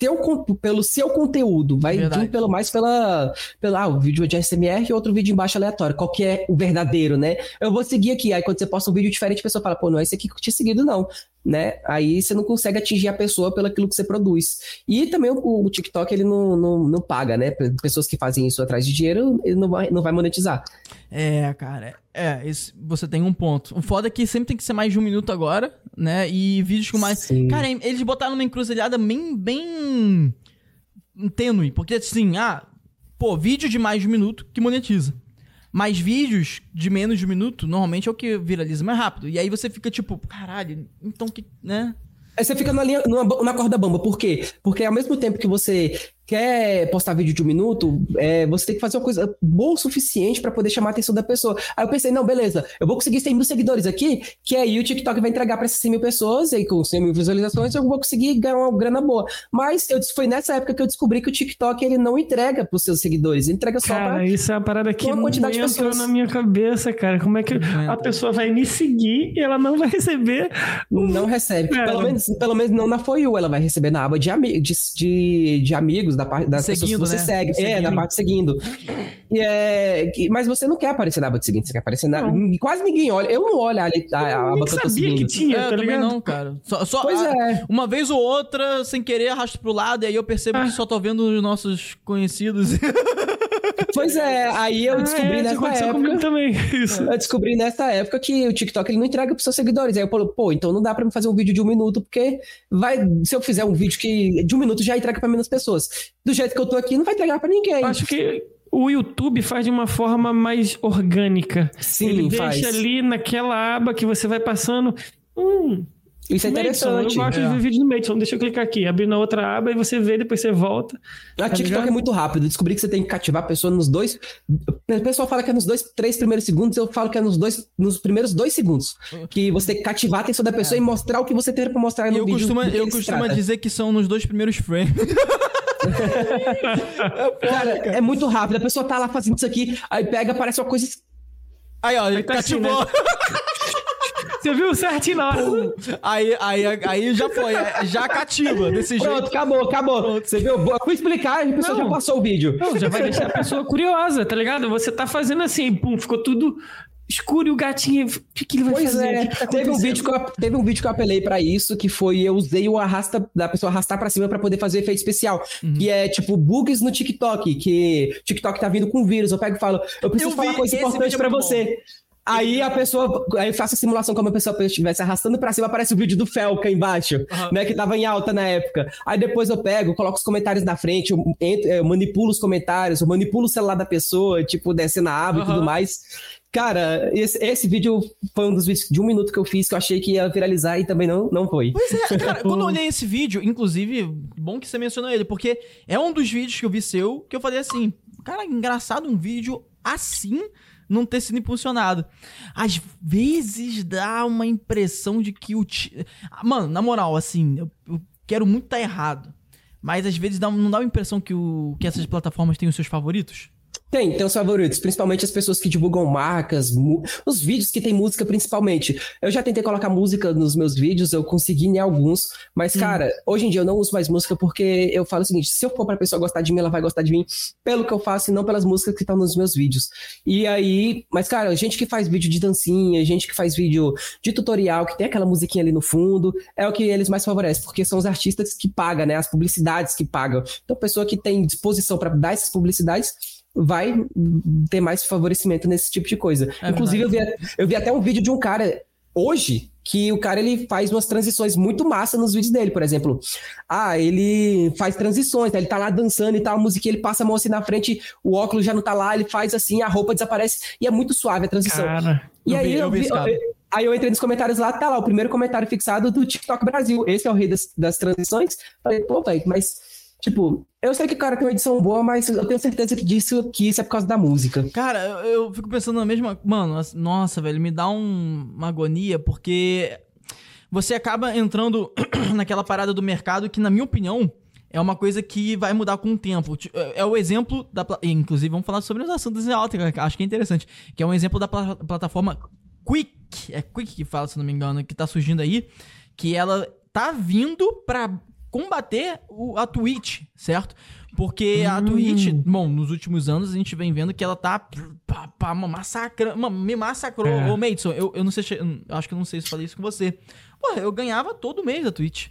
teu, pelo seu conteúdo. Vai Verdade. vir pelo mais pela, pela ah, o vídeo de SMR e outro vídeo embaixo aleatório. Qual que é o verdadeiro, né? Eu vou seguir aqui. Aí quando você posta um vídeo diferente, a pessoa fala, pô, não é esse aqui que eu tinha seguido, não. Né? Aí você não consegue atingir a pessoa pelo aquilo que você produz. E também o, o TikTok, ele não, não, não paga, né? Pessoas que fazem isso atrás de dinheiro, ele não vai, não vai monetizar. É, cara. É, esse, você tem um ponto. O foda é que sempre tem que ser mais de um minuto agora, né? E vídeos com mais. Sim. Cara, eles botaram uma encruzilhada bem. bem. tênue. Porque assim, ah, pô, vídeo de mais de um minuto que monetiza. Mas vídeos de menos de um minuto, normalmente é o que viraliza mais rápido. E aí você fica tipo, caralho, então que. né? Aí você fica na, linha, na corda bamba. Por quê? Porque ao mesmo tempo que você quer postar vídeo de um minuto, é, você tem que fazer uma coisa boa o suficiente para poder chamar a atenção da pessoa. Aí eu pensei, não, beleza, eu vou conseguir 100 mil seguidores aqui, que aí o TikTok vai entregar para essas 100 mil pessoas, e aí com 100 mil visualizações eu vou conseguir ganhar uma grana boa. Mas eu, foi nessa época que eu descobri que o TikTok ele não entrega para os seus seguidores, ele entrega só cara, pra isso é uma parada que uma quantidade não entra na minha cabeça, cara. Como é que a pessoa vai me seguir e ela não vai receber? Não recebe. Pelo menos, pelo menos não na For You, ela vai receber na aba de, de, de, de amigos, da parte das seguindo, pessoas que você né? segue. Seguindo. É, na parte seguindo. E é, mas você não quer aparecer na aba de seguinte, você quer aparecer na. Não. Quase ninguém olha. Eu não olho a, a, a aba que eu tô seguindo. Que tinha, é, tá também não, cara. Só, só pois a, é. Uma vez ou outra, sem querer, arrasto pro lado, e aí eu percebo ah. que só tô vendo os nossos conhecidos. Pois é, aí eu descobri ah, é, nessa época. também, isso. Eu descobri nessa época que o TikTok ele não entrega pros seus seguidores. Aí eu falo, pô, então não dá pra me fazer um vídeo de um minuto, porque vai. Se eu fizer um vídeo que de um minuto já entrega pra menos pessoas. Do jeito que eu tô aqui, não vai entregar pra ninguém. Acho que o YouTube faz de uma forma mais orgânica. Sim, Ele faz. deixa ali naquela aba que você vai passando. Hum, isso é interessante. eu gosto é. de ver vídeo no Mason. Deixa eu clicar aqui, abrir na outra aba e você vê, depois você volta. A tá TikTok ligado? é muito rápido. Descobri que você tem que cativar a pessoa nos dois. O pessoal fala que é nos dois, três primeiros segundos. Eu falo que é nos dois, nos primeiros dois segundos. Que você tem que cativar a atenção da pessoa é. e mostrar o que você tem pra mostrar no eu vídeo. Costuma, eu costumo dizer que são nos dois primeiros frames. cara, é muito rápido. A pessoa tá lá fazendo isso aqui, aí pega, aparece uma coisa. Aí, ó, ele tá cativou. Assim, né? Você viu certinho na hora. Aí, aí, aí já foi, é, já cativa desse Pronto, jeito. acabou, acabou. Pronto. Você viu? Eu fui explicar e a pessoa não, já passou o vídeo. Não, já vai deixar a pessoa curiosa, tá ligado? Você tá fazendo assim, pum, ficou tudo escuro e o gatinho. O que, que ele vai pois fazer? É, que tá teve, um vídeo que eu, teve um vídeo que eu apelei pra isso, que foi eu usei o arrasta da pessoa arrastar pra cima pra poder fazer efeito especial. Uhum. Que é tipo bugs no TikTok, que TikTok tá vindo com vírus. Eu pego e falo, eu preciso eu falar uma coisa importante é pra você. Bom. Aí a pessoa, aí eu faço a simulação como a pessoa estivesse arrastando pra cima, aparece o vídeo do Felca embaixo, uhum. né, que tava em alta na época. Aí depois eu pego, coloco os comentários na frente, eu, eu manipulo os comentários, eu manipulo o celular da pessoa, tipo, desce na aba uhum. e tudo mais. Cara, esse, esse, vídeo foi um dos vídeos de um minuto que eu fiz que eu achei que ia viralizar e também não, não foi. Pois é, cara, quando eu olhei esse vídeo, inclusive, bom que você mencionou ele, porque é um dos vídeos que eu vi seu que eu falei assim, cara, engraçado um vídeo assim não ter sido impulsionado. Às vezes dá uma impressão de que o. T... Mano, na moral, assim, eu, eu quero muito estar tá errado. Mas às vezes dá, não dá uma impressão que, o, que essas plataformas têm os seus favoritos? Tem, tem os favoritos, principalmente as pessoas que divulgam marcas, os vídeos que tem música principalmente. Eu já tentei colocar música nos meus vídeos, eu consegui em alguns, mas hum. cara, hoje em dia eu não uso mais música porque eu falo o seguinte, se eu for pra pessoa gostar de mim, ela vai gostar de mim pelo que eu faço e não pelas músicas que estão nos meus vídeos. E aí, mas cara, gente que faz vídeo de dancinha, gente que faz vídeo de tutorial, que tem aquela musiquinha ali no fundo, é o que eles mais favorecem, porque são os artistas que pagam, né, as publicidades que pagam. Então, pessoa que tem disposição para dar essas publicidades, vai ter mais favorecimento nesse tipo de coisa. É Inclusive, eu vi, eu vi até um vídeo de um cara hoje que o cara ele faz umas transições muito massa nos vídeos dele, por exemplo. Ah, ele faz transições, né? ele tá lá dançando e tal, a musiquinha, ele passa a mão assim na frente, o óculos já não tá lá, ele faz assim, a roupa desaparece e é muito suave a transição. Cara, e aí vi, eu, vi, eu, aí eu entrei nos comentários lá, tá lá, o primeiro comentário fixado do TikTok Brasil. Esse é o rei das, das transições. Falei, pô, velho, mas Tipo, eu sei que o cara tem uma edição boa, mas eu tenho certeza que disso que isso é por causa da música. Cara, eu, eu fico pensando na mesma. Mano, nossa, velho, me dá um, uma agonia, porque você acaba entrando naquela parada do mercado que, na minha opinião, é uma coisa que vai mudar com o tempo. É, é o exemplo da. Inclusive, vamos falar sobre os assuntos em alta, acho que é interessante. Que é um exemplo da pl plataforma Quick. É Quick que fala, se não me engano, que tá surgindo aí. Que ela tá vindo pra combater o, a Twitch, certo? Porque hum. a Twitch, bom, nos últimos anos a gente vem vendo que ela tá pá, pá, massacrando, me massacrou. É. Ô, Maidson, eu, eu não sei, eu acho que eu não sei se falei isso com você. Pô, eu ganhava todo mês a Twitch.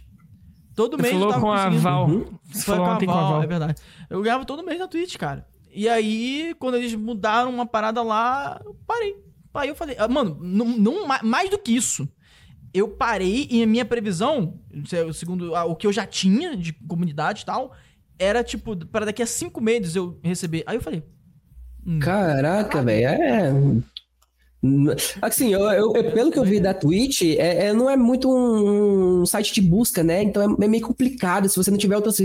Todo mês falou eu tava com a Val. Uhum. Foi com a, Val, com a Val, é verdade. Eu ganhava todo mês na Twitch, cara. E aí, quando eles mudaram uma parada lá, eu parei. Aí eu falei, ah, mano, não, não, mais do que isso eu parei e a minha previsão, segundo o que eu já tinha de comunidade e tal, era tipo, para daqui a cinco meses eu receber. Aí eu falei. Hum, Caraca, velho, é. Assim, eu, eu, eu, pelo que eu vi da Twitch, é, é não é muito um, um, site de busca, né? Então é, é, meio complicado. Se você não tiver outras,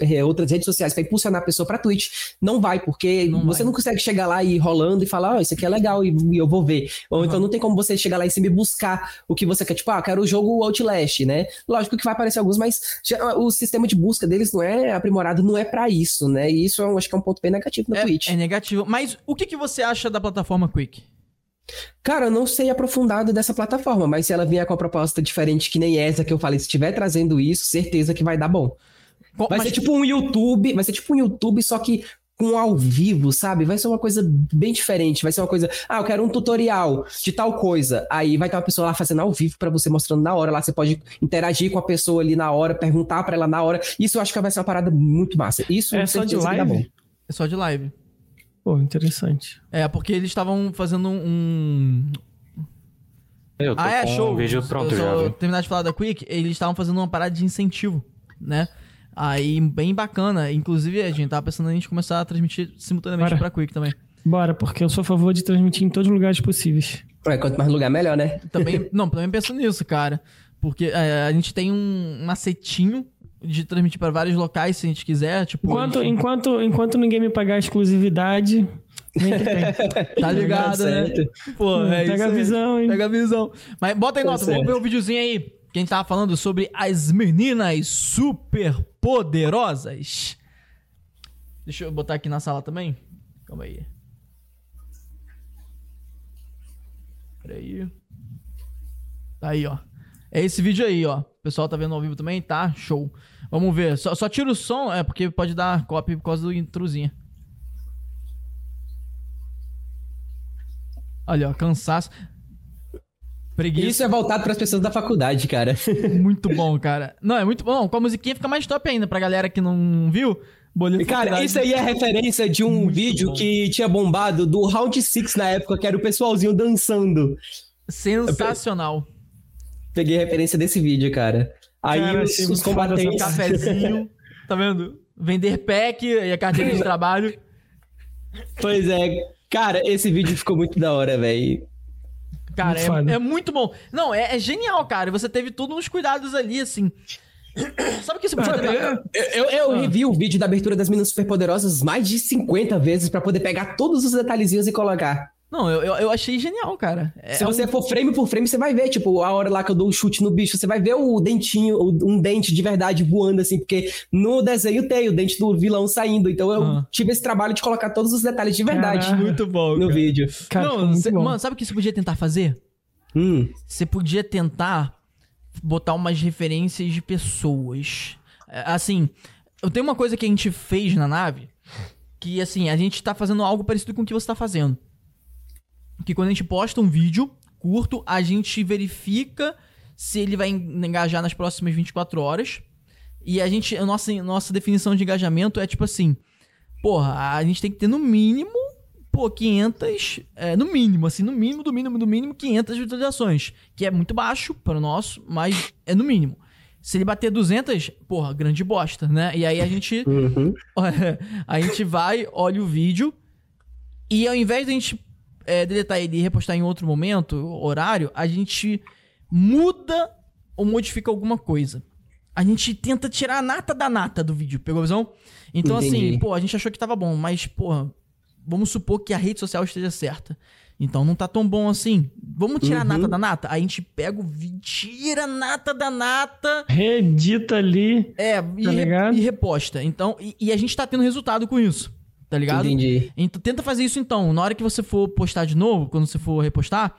é, outras redes sociais para impulsionar a pessoa para Twitch, não vai, porque não você vai. não consegue chegar lá e ir rolando e falar, oh, isso aqui é legal e, e eu vou ver. Ou uhum. então não tem como você chegar lá e buscar o que você quer. Tipo, ah, quero o jogo Outlast, né? Lógico que vai aparecer alguns, mas já, o sistema de busca deles não é aprimorado, não é para isso, né? E isso eu acho que é um ponto bem negativo na é, Twitch. É negativo. Mas o que, que você acha da plataforma Quick? Cara, eu não sei aprofundado dessa plataforma, mas se ela vier com a proposta diferente que nem essa que eu falei, se estiver trazendo isso, certeza que vai dar bom. Vai mas... ser tipo um YouTube, vai ser tipo um YouTube, só que com ao vivo, sabe? Vai ser uma coisa bem diferente. Vai ser uma coisa, ah, eu quero um tutorial de tal coisa. Aí vai ter uma pessoa lá fazendo ao vivo para você mostrando na hora. Lá você pode interagir com a pessoa ali na hora, perguntar para ela na hora. Isso eu acho que vai ser uma parada muito massa. Isso é só de live. É só de live. Pô, interessante. É, porque eles estavam fazendo um. Eu tô ah, é, show. Um vídeo pronto já. Viu? terminar de falar da Quick, eles estavam fazendo uma parada de incentivo, né? Aí, bem bacana. Inclusive, a gente tava pensando em a gente começar a transmitir simultaneamente Bora. pra Quick também. Bora, porque eu sou a favor de transmitir em todos os lugares possíveis. É, quanto mais lugar, melhor, né? Também, não, também penso nisso, cara. Porque é, a gente tem um macetinho de transmitir para vários locais se a gente quiser. Tipo, enquanto, gente... enquanto, enquanto ninguém me pagar a exclusividade. tá ligado, né? Pô, hum, é Pega a visão, hein? Pega a visão. Mas bota aí, tá nota, vamos ver o um videozinho aí. Que a gente tava falando sobre as meninas super poderosas. Deixa eu botar aqui na sala também. Calma aí. Peraí. Tá aí, ó. É esse vídeo aí, ó. O pessoal tá vendo ao vivo também? Tá, show. Vamos ver. Só, só tira o som, é porque pode dar copy por causa do intruzinho. Olha, ó, cansaço. Preguiça. Isso é voltado para as pessoas da faculdade, cara. Muito bom, cara. Não, é muito bom. Com a musiquinha fica mais top ainda pra galera que não viu. Bolinho Cara, isso aí é referência de um muito vídeo bom. que tinha bombado do Round 6 na época, que era o pessoalzinho dançando. Sensacional. Peguei referência desse vídeo, cara. Aí cara, os, os combatentes. Cafezinho, tá vendo? Vender pack e a carteira de trabalho. Pois é. Cara, esse vídeo ficou muito da hora, velho. Cara, muito é, é, muito bom. Não, é, é, genial, cara. Você teve todos uns cuidados ali, assim. Sabe o que você pode ter? Eu, eu, eu ah. revi o vídeo da abertura das Minas Superpoderosas mais de 50 vezes para poder pegar todos os detalhezinhos e colocar. Não, eu, eu, eu achei genial, cara. É, Se você um... for frame por frame, você vai ver, tipo, a hora lá que eu dou o um chute no bicho, você vai ver o dentinho, um dente de verdade voando, assim, porque no desenho tem o dente do vilão saindo. Então eu uhum. tive esse trabalho de colocar todos os detalhes de verdade. Caraca, muito bom. No cara. vídeo. Cara, Não, cê, mano, sabe o que você podia tentar fazer? Hum. Você podia tentar botar umas referências de pessoas. É, assim, eu tenho uma coisa que a gente fez na nave, que assim, a gente tá fazendo algo parecido com o que você tá fazendo que quando a gente posta um vídeo curto, a gente verifica se ele vai engajar nas próximas 24 horas. E a gente, a nossa, nossa definição de engajamento é tipo assim: porra, a gente tem que ter no mínimo, pô, 500, é, no mínimo, assim, no mínimo, do mínimo, do mínimo, 500 visualizações. Que é muito baixo para o nosso, mas é no mínimo. Se ele bater 200, porra, grande bosta, né? E aí a gente. Uhum. a gente vai, olha o vídeo. E ao invés de a gente é, deletar ele e repostar em outro momento, horário, a gente muda ou modifica alguma coisa. A gente tenta tirar a nata da nata do vídeo, pegou a visão? Então, assim, Entendi. assim, pô, a gente achou que tava bom, mas, pô, vamos supor que a rede social esteja certa. Então não tá tão bom assim. Vamos tirar uhum. a nata da nata? Aí a gente pega o vídeo, tira a nata da nata. Redita ali. É, tá e, re, e, reposta. Então, e, e, a gente tá tendo resultado com isso tá ligado? Entendi. Então tenta fazer isso então. Na hora que você for postar de novo, quando você for repostar,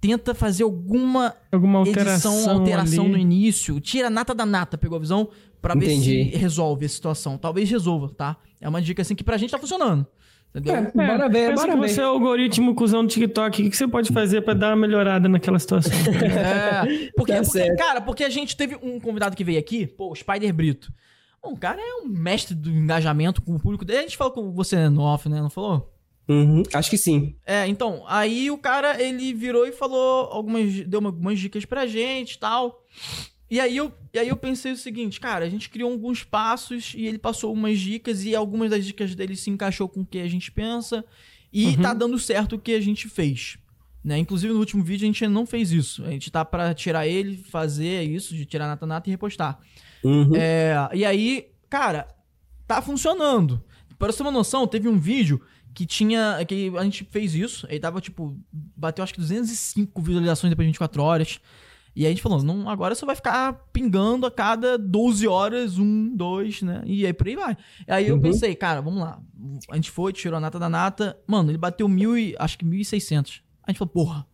tenta fazer alguma, alguma alteração, edição, alteração no início. Tira a nata da nata, pegou a visão? Pra Entendi. ver se resolve a situação. Talvez resolva, tá? É uma dica assim que pra gente tá funcionando. Entendeu? É, bora ver, bora que ver. você é o algoritmo cuzão do TikTok. O que você pode fazer pra dar uma melhorada naquela situação? é, porque, tá porque cara, porque a gente teve um convidado que veio aqui, pô, o Spider Brito. O cara é um mestre do engajamento com o público dele. A gente falou com você no off, né? Não falou? Uhum, acho que sim. É, então, aí o cara, ele virou e falou algumas, deu algumas dicas pra gente e tal. E aí, eu, e aí eu pensei o seguinte, cara, a gente criou alguns passos e ele passou umas dicas e algumas das dicas dele se encaixou com o que a gente pensa e uhum. tá dando certo o que a gente fez. Né? Inclusive no último vídeo a gente não fez isso. A gente tá para tirar ele, fazer isso, de tirar nata nata e repostar. Uhum. É, e aí, cara, tá funcionando. Para você ter uma noção, teve um vídeo que tinha. que a gente fez isso, aí tava tipo. Bateu acho que 205 visualizações depois de 24 horas. E aí a gente falou, não, agora só vai ficar pingando a cada 12 horas, um, dois, né? E aí por aí vai. Aí eu uhum. pensei, cara, vamos lá. A gente foi, tirou a nata da nata. Mano, ele bateu mil e. acho que 1.600. A gente falou, porra,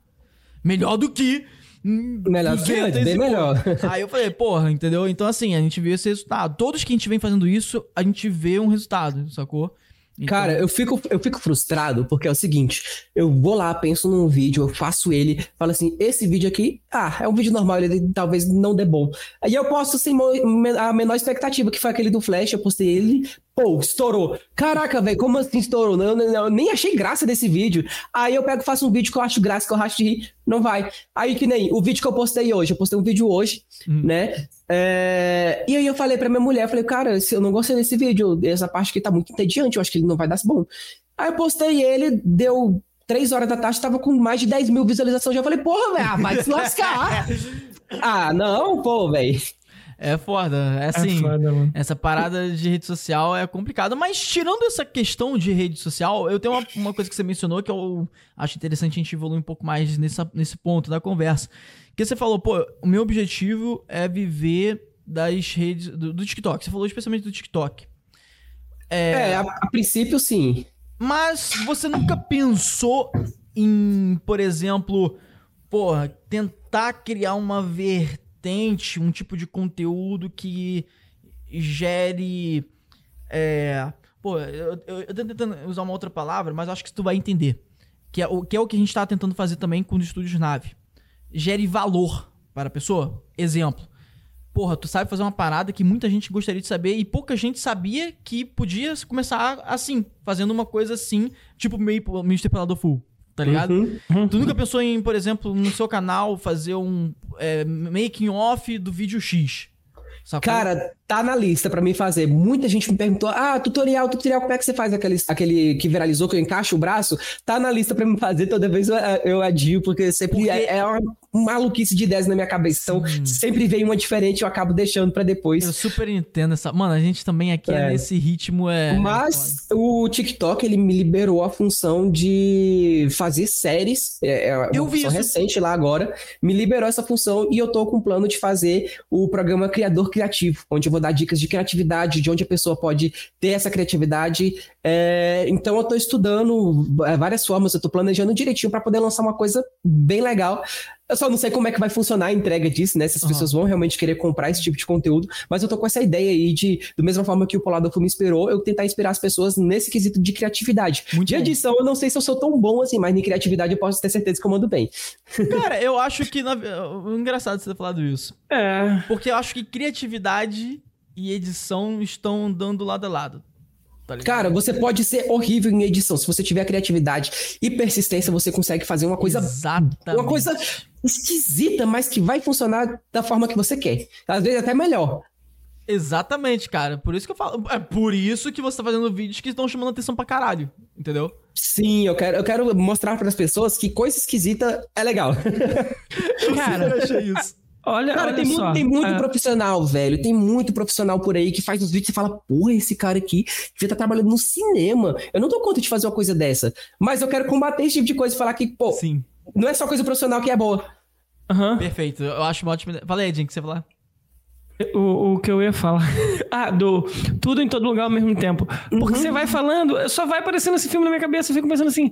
melhor do que Melhor que antes, bem melhor. Aí eu falei, porra, entendeu? Então, assim, a gente vê esse resultado. Todos que a gente vem fazendo isso, a gente vê um resultado, sacou? Então... Cara, eu fico, eu fico frustrado porque é o seguinte: eu vou lá, penso num vídeo, eu faço ele, falo assim, esse vídeo aqui, ah, é um vídeo normal, ele talvez não dê bom. Aí eu posto sem a menor expectativa, que foi aquele do Flash, eu postei ele, Pô, estourou. Caraca, velho, como assim estourou? Eu, nem achei graça desse vídeo. Aí eu pego e faço um vídeo que eu acho graça, que eu acho de rir. Não vai. Aí que nem o vídeo que eu postei hoje. Eu postei um vídeo hoje, hum. né? É... E aí eu falei pra minha mulher, falei, cara, eu não gostei desse vídeo. Essa parte aqui tá muito entediante, eu acho que ele não vai dar bom. Aí eu postei ele, deu três horas da tarde, tava com mais de 10 mil visualizações. Já falei, porra, velho, vai se lascar. ah, não, pô, velho. É foda. É, é assim, é foda, essa parada de rede social é complicada. Mas tirando essa questão de rede social, eu tenho uma, uma, coisa que você mencionou que eu acho interessante a gente evoluir um pouco mais nessa, nesse ponto da conversa. Que você falou, pô, o meu objetivo é viver das redes do, do TikTok. Você falou especialmente do TikTok. É, é a, a princípio sim. Mas você nunca pensou em, por exemplo, porra, tentar criar uma vertente vertente, um tipo de conteúdo que gere. É, pô, eu, eu, eu tô tentando usar uma outra palavra, mas acho que tu vai entender. que é o que, é o que a gente tá tentando fazer também com os estúdios Nave. Gere valor para a pessoa. Exemplo. Porra, tu sabe fazer uma parada que muita gente gostaria de saber e pouca gente sabia que podia começar assim, fazendo uma coisa assim, tipo meio Mr. Pelado Full tá ligado? Uhum, uhum. Tu nunca pensou em, por exemplo, no seu canal fazer um é, making off do vídeo X? Sacou? Cara, tá na lista para mim fazer. Muita gente me perguntou: ah, tutorial, tutorial, como é que você faz aquele, aquele que viralizou, que eu encaixo o braço? Tá na lista para mim fazer, toda vez eu, eu adio, porque sempre porque... É, é, uma maluquice de ideias na minha cabeça. Então, sempre vem uma diferente eu acabo deixando para depois. Eu super entendo essa. Mano, a gente também aqui é, é nesse ritmo. É... Mas o TikTok, ele me liberou a função de fazer séries. É, é uma eu vi isso. recente lá agora. Me liberou essa função e eu tô com o plano de fazer o programa Criador Criativo, onde eu vou dar dicas de criatividade, de onde a pessoa pode ter essa criatividade. É, então eu estou estudando é, várias formas, eu estou planejando direitinho para poder lançar uma coisa bem legal. Eu só não sei como é que vai funcionar a entrega disso, né? Se as uhum. pessoas vão realmente querer comprar esse tipo de conteúdo, mas eu tô com essa ideia aí de, da mesma forma que o Polado me inspirou, eu tentar inspirar as pessoas nesse quesito de criatividade. Muito de bom. edição, eu não sei se eu sou tão bom assim, mas em criatividade eu posso ter certeza que eu mando bem. Cara, eu acho que. Na... Engraçado você ter falado isso. É. Porque eu acho que criatividade e edição estão andando lado a lado. Tá Cara, você pode ser horrível em edição. Se você tiver criatividade e persistência, você consegue fazer uma coisa. Exatamente. Uma coisa esquisita, mas que vai funcionar da forma que você quer. Às vezes até melhor. Exatamente, cara. Por isso que eu falo. É por isso que você tá fazendo vídeos que estão chamando atenção pra caralho. Entendeu? Sim, eu quero, eu quero mostrar para as pessoas que coisa esquisita é legal. cara, eu achei isso. Olha, cara, olha tem, só. Muito, tem muito é... profissional, velho. Tem muito profissional por aí que faz os vídeos e fala, porra, esse cara aqui já tá trabalhando no cinema. Eu não dou conta de fazer uma coisa dessa. Mas eu quero combater esse tipo de coisa e falar que, pô, Sim. não é só coisa profissional que é boa. Uhum. Perfeito. Eu acho uma ótima. Fala aí, Jim, o que você falar? O, o que eu ia falar. ah, do tudo em todo lugar ao mesmo tempo. Porque uhum. você vai falando, só vai aparecendo esse filme na minha cabeça, eu fico pensando assim,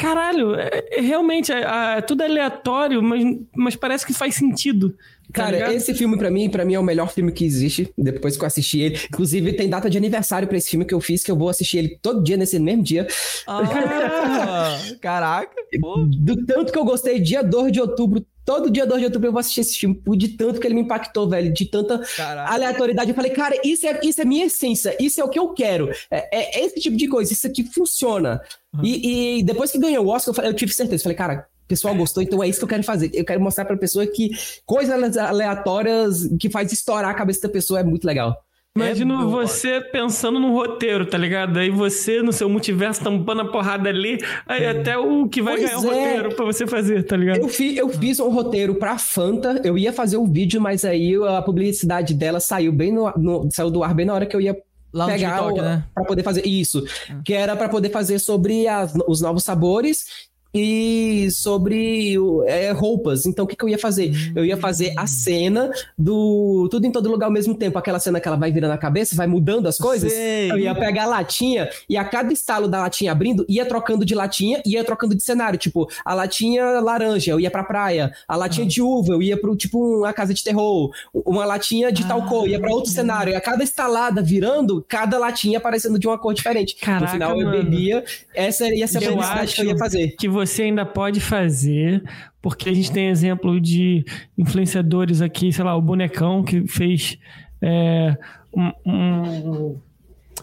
caralho, é, realmente, é, é, tudo aleatório, mas, mas parece que faz sentido. Tá Cara, ligado? esse filme para mim, para mim é o melhor filme que existe. Depois que eu assisti ele, inclusive tem data de aniversário para esse filme que eu fiz, que eu vou assistir ele todo dia nesse mesmo dia. Ah, caraca. Pô. Do tanto que eu gostei, dia 2 de outubro, todo dia 2 de outubro eu vou assistir esse filme, de tanto que ele me impactou, velho, de tanta Caraca. aleatoriedade. Eu falei, cara, isso é, isso é minha essência, isso é o que eu quero. É, é esse tipo de coisa, isso aqui funciona. Uhum. E, e, depois que ganhou o Oscar, eu, falei, eu tive certeza. Eu falei, cara, pessoal gostou, então é isso que eu quero fazer. Eu quero mostrar pra pessoa que coisas aleatórias que faz estourar a cabeça da pessoa é muito legal. Imagina é você pensando no roteiro, tá ligado? Aí você, no seu multiverso, tampando a porrada ali, aí é. até o que vai pois ganhar o é. roteiro pra você fazer, tá ligado? Eu, fi, eu fiz um roteiro pra Fanta, eu ia fazer um vídeo, mas aí a publicidade dela saiu bem no, no, saiu do ar bem na hora que eu ia Lá pegar TikTok, o, né? para poder fazer isso, hum. que era para poder fazer sobre as, os novos sabores e sobre é, roupas. Então, o que, que, eu ia fazer? Eu ia fazer a cena do Tudo em Todo Lugar ao mesmo tempo. Aquela cena que ela vai virando a cabeça, vai mudando as coisas. Sei. Eu ia pegar a latinha e a cada estalo da latinha abrindo, ia trocando de latinha e ia trocando de cenário. Tipo, a latinha laranja, eu ia pra praia. A latinha ah. de uva, eu ia pro, tipo, uma casa de terror. Uma latinha de ah. tal cor, ia pra outro cenário. E a cada estalada virando, cada latinha aparecendo de uma cor diferente. Caraca, no final, mano. eu bebia. Essa ia ser a publicidade que eu ia fazer. Que você ainda pode fazer, porque a gente tem exemplo de influenciadores aqui, sei lá, o Bonecão, que fez é, um, um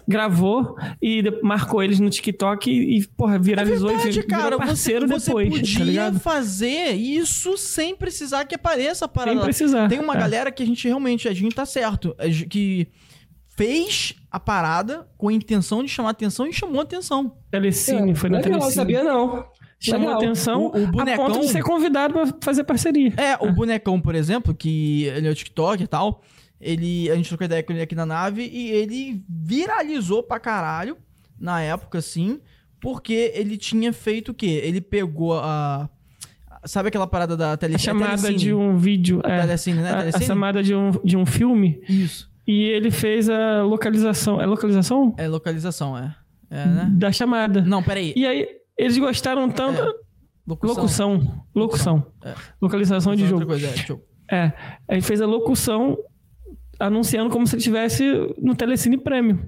gravou e marcou eles no TikTok e, e porra, viralizou é verdade, e cara, parceiro você, você depois. Você tá podia tá fazer isso sem precisar que apareça a parada. Sem precisar. Tem uma é. galera que a gente realmente, a gente tá certo, que fez a parada com a intenção de chamar atenção e chamou atenção. Telecine, é, foi na Telecine. Não sabia não chamou Legal. atenção o, o bonecão, a ponto de ser convidado para fazer parceria. É, o bonecão, por exemplo, que ele é o TikTok e tal, ele, a gente trocou ideia com ele aqui na nave e ele viralizou pra caralho na época, assim, porque ele tinha feito o quê? Ele pegou a... Sabe aquela parada da telecine? A chamada de um vídeo. É, telecine, né? Telecine? A, a chamada de um, de um filme. Isso. E ele fez a localização. É localização? É localização, é. é né? Da chamada. Não, peraí. E aí, eles gostaram tanto. É. Locução. Locução. Locução. É. Localização de jogo. Coisa, é, a gente fez a locução anunciando como se ele estivesse no Telecine Prêmio.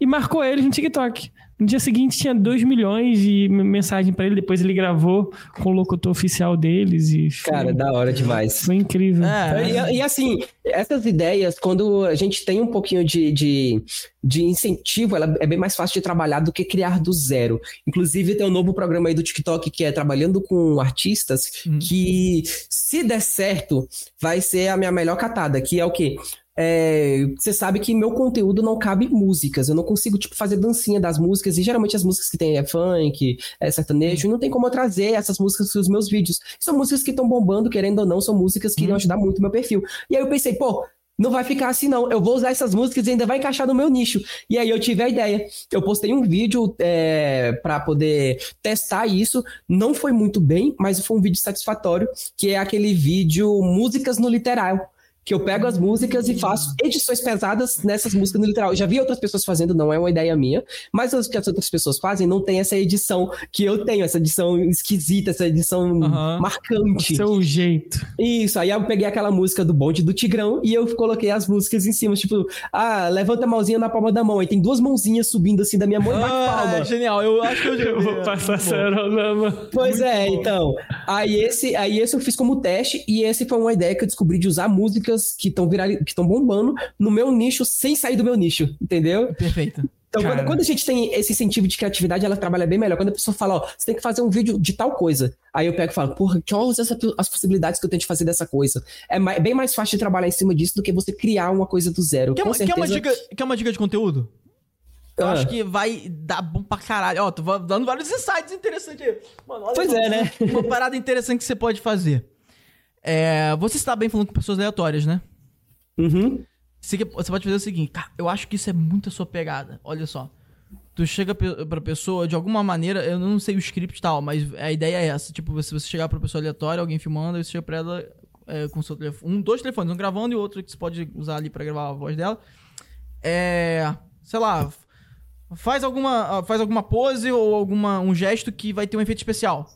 E marcou eles no TikTok. No dia seguinte tinha 2 milhões de mensagem para ele, depois ele gravou com o locutor oficial deles e foi... Cara, da hora demais. Foi incrível. É, e, e, assim, essas ideias, quando a gente tem um pouquinho de, de, de, incentivo, ela é bem mais fácil de trabalhar do que criar do zero. Inclusive, tem um novo programa aí do TikTok que é trabalhando com artistas, hum. que se der certo, vai ser a minha melhor catada, que é o quê? É, você sabe que meu conteúdo não cabe músicas. Eu não consigo, tipo, fazer dancinha das músicas. E geralmente as músicas que tem é funk, é sertanejo. E não tem como eu trazer essas músicas nos meus vídeos. São músicas que estão bombando, querendo ou não, são músicas que uhum. ajudar muito o meu perfil. E aí eu pensei, pô, não vai ficar assim, não. Eu vou usar essas músicas e ainda vai encaixar no meu nicho. E aí eu tive a ideia. Eu postei um vídeo é, para poder testar isso. Não foi muito bem, mas foi um vídeo satisfatório, que é aquele vídeo Músicas no Literal que eu pego as músicas e faço edições pesadas nessas músicas no literal. Eu já vi outras pessoas fazendo, não é uma ideia minha, mas o que as outras pessoas fazem não tem essa edição que eu tenho, essa edição esquisita, essa edição uhum. marcante. O seu jeito. Isso, aí eu peguei aquela música do bonde do Tigrão e eu coloquei as músicas em cima, tipo, ah, levanta a mãozinha na palma da mão, aí tem duas mãozinhas subindo assim da minha mão e bate ah, palma. Genial, eu acho que eu vou passar cerolama. Pois Muito é, bom. então. Aí esse, aí esse eu fiz como teste e esse foi uma ideia que eu descobri de usar música músicas que estão que estão bombando no meu nicho sem sair do meu nicho, entendeu? Perfeito. Então, quando, quando, a gente tem esse incentivo de criatividade, ela trabalha bem melhor. Quando a pessoa fala, ó, você tem que fazer um vídeo de tal coisa. Aí eu pego e falo, porra, quais as possibilidades que eu tenho de fazer dessa coisa? É mais, bem mais fácil de trabalhar em cima disso do que você criar uma coisa do zero. Quer, Com certeza... quer, uma, dica, quer uma dica de conteúdo? Eu ah. acho que vai dar bom pra caralho. Ó, tô dando vários insights interessantes aí. Mano, olha pois é, né? Uma parada interessante que você pode fazer. É, você está bem falando com pessoas aleatórias, né? Uhum. Você, você pode fazer o seguinte, cara, eu acho que isso é muito a sua pegada. Olha só. Tu chega pra pessoa, de alguma maneira, eu não sei o script e tal, mas a ideia é essa. Tipo, se você chegar pra pessoa aleatória, alguém filmando, aí você chega pra ela é, com seu telefone. Um, dois telefones, um gravando e outro que você pode usar ali pra gravar a voz dela. É. Sei lá. Faz alguma, faz alguma pose ou alguma, um gesto que vai ter um efeito especial.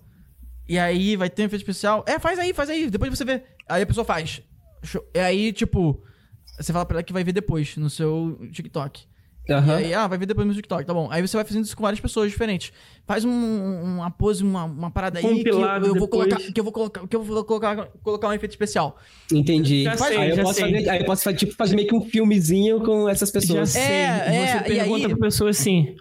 E aí vai ter um efeito especial. É, faz aí, faz aí. Depois você vê. Aí a pessoa faz. E aí, tipo, você fala pra ela que vai ver depois no seu TikTok. Uhum. E aí, ah, vai ver depois no TikTok, tá bom. Aí você vai fazendo isso com várias pessoas diferentes. Faz um, uma pose, uma, uma parada aí que eu, eu vou colocar, que eu vou colocar, que eu vou colocar, colocar um efeito especial. Entendi. Já sei, aí, eu posso fazer, aí eu posso fazer, tipo, fazer meio que um filmezinho com essas pessoas. Já sei. É, você é, pergunta aí... pra pessoa assim: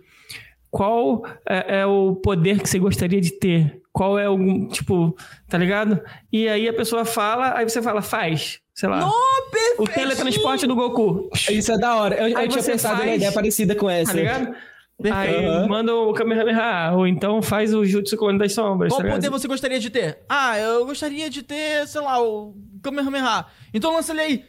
qual é, é o poder que você gostaria de ter? Qual é o, tipo, tá ligado? E aí a pessoa fala, aí você fala, faz sei lá. o teletransporte do Goku. Isso é da hora. Eu, eu tinha pensado faz, ideia parecida com essa. Tá ligado? Aí uhum. manda o Kamehameha, ou então faz o Jutsu Clone das Sombras. Qual tá poder você gostaria de ter? Ah, eu gostaria de ter, sei lá, o Kamehameha. Então lança ele aí.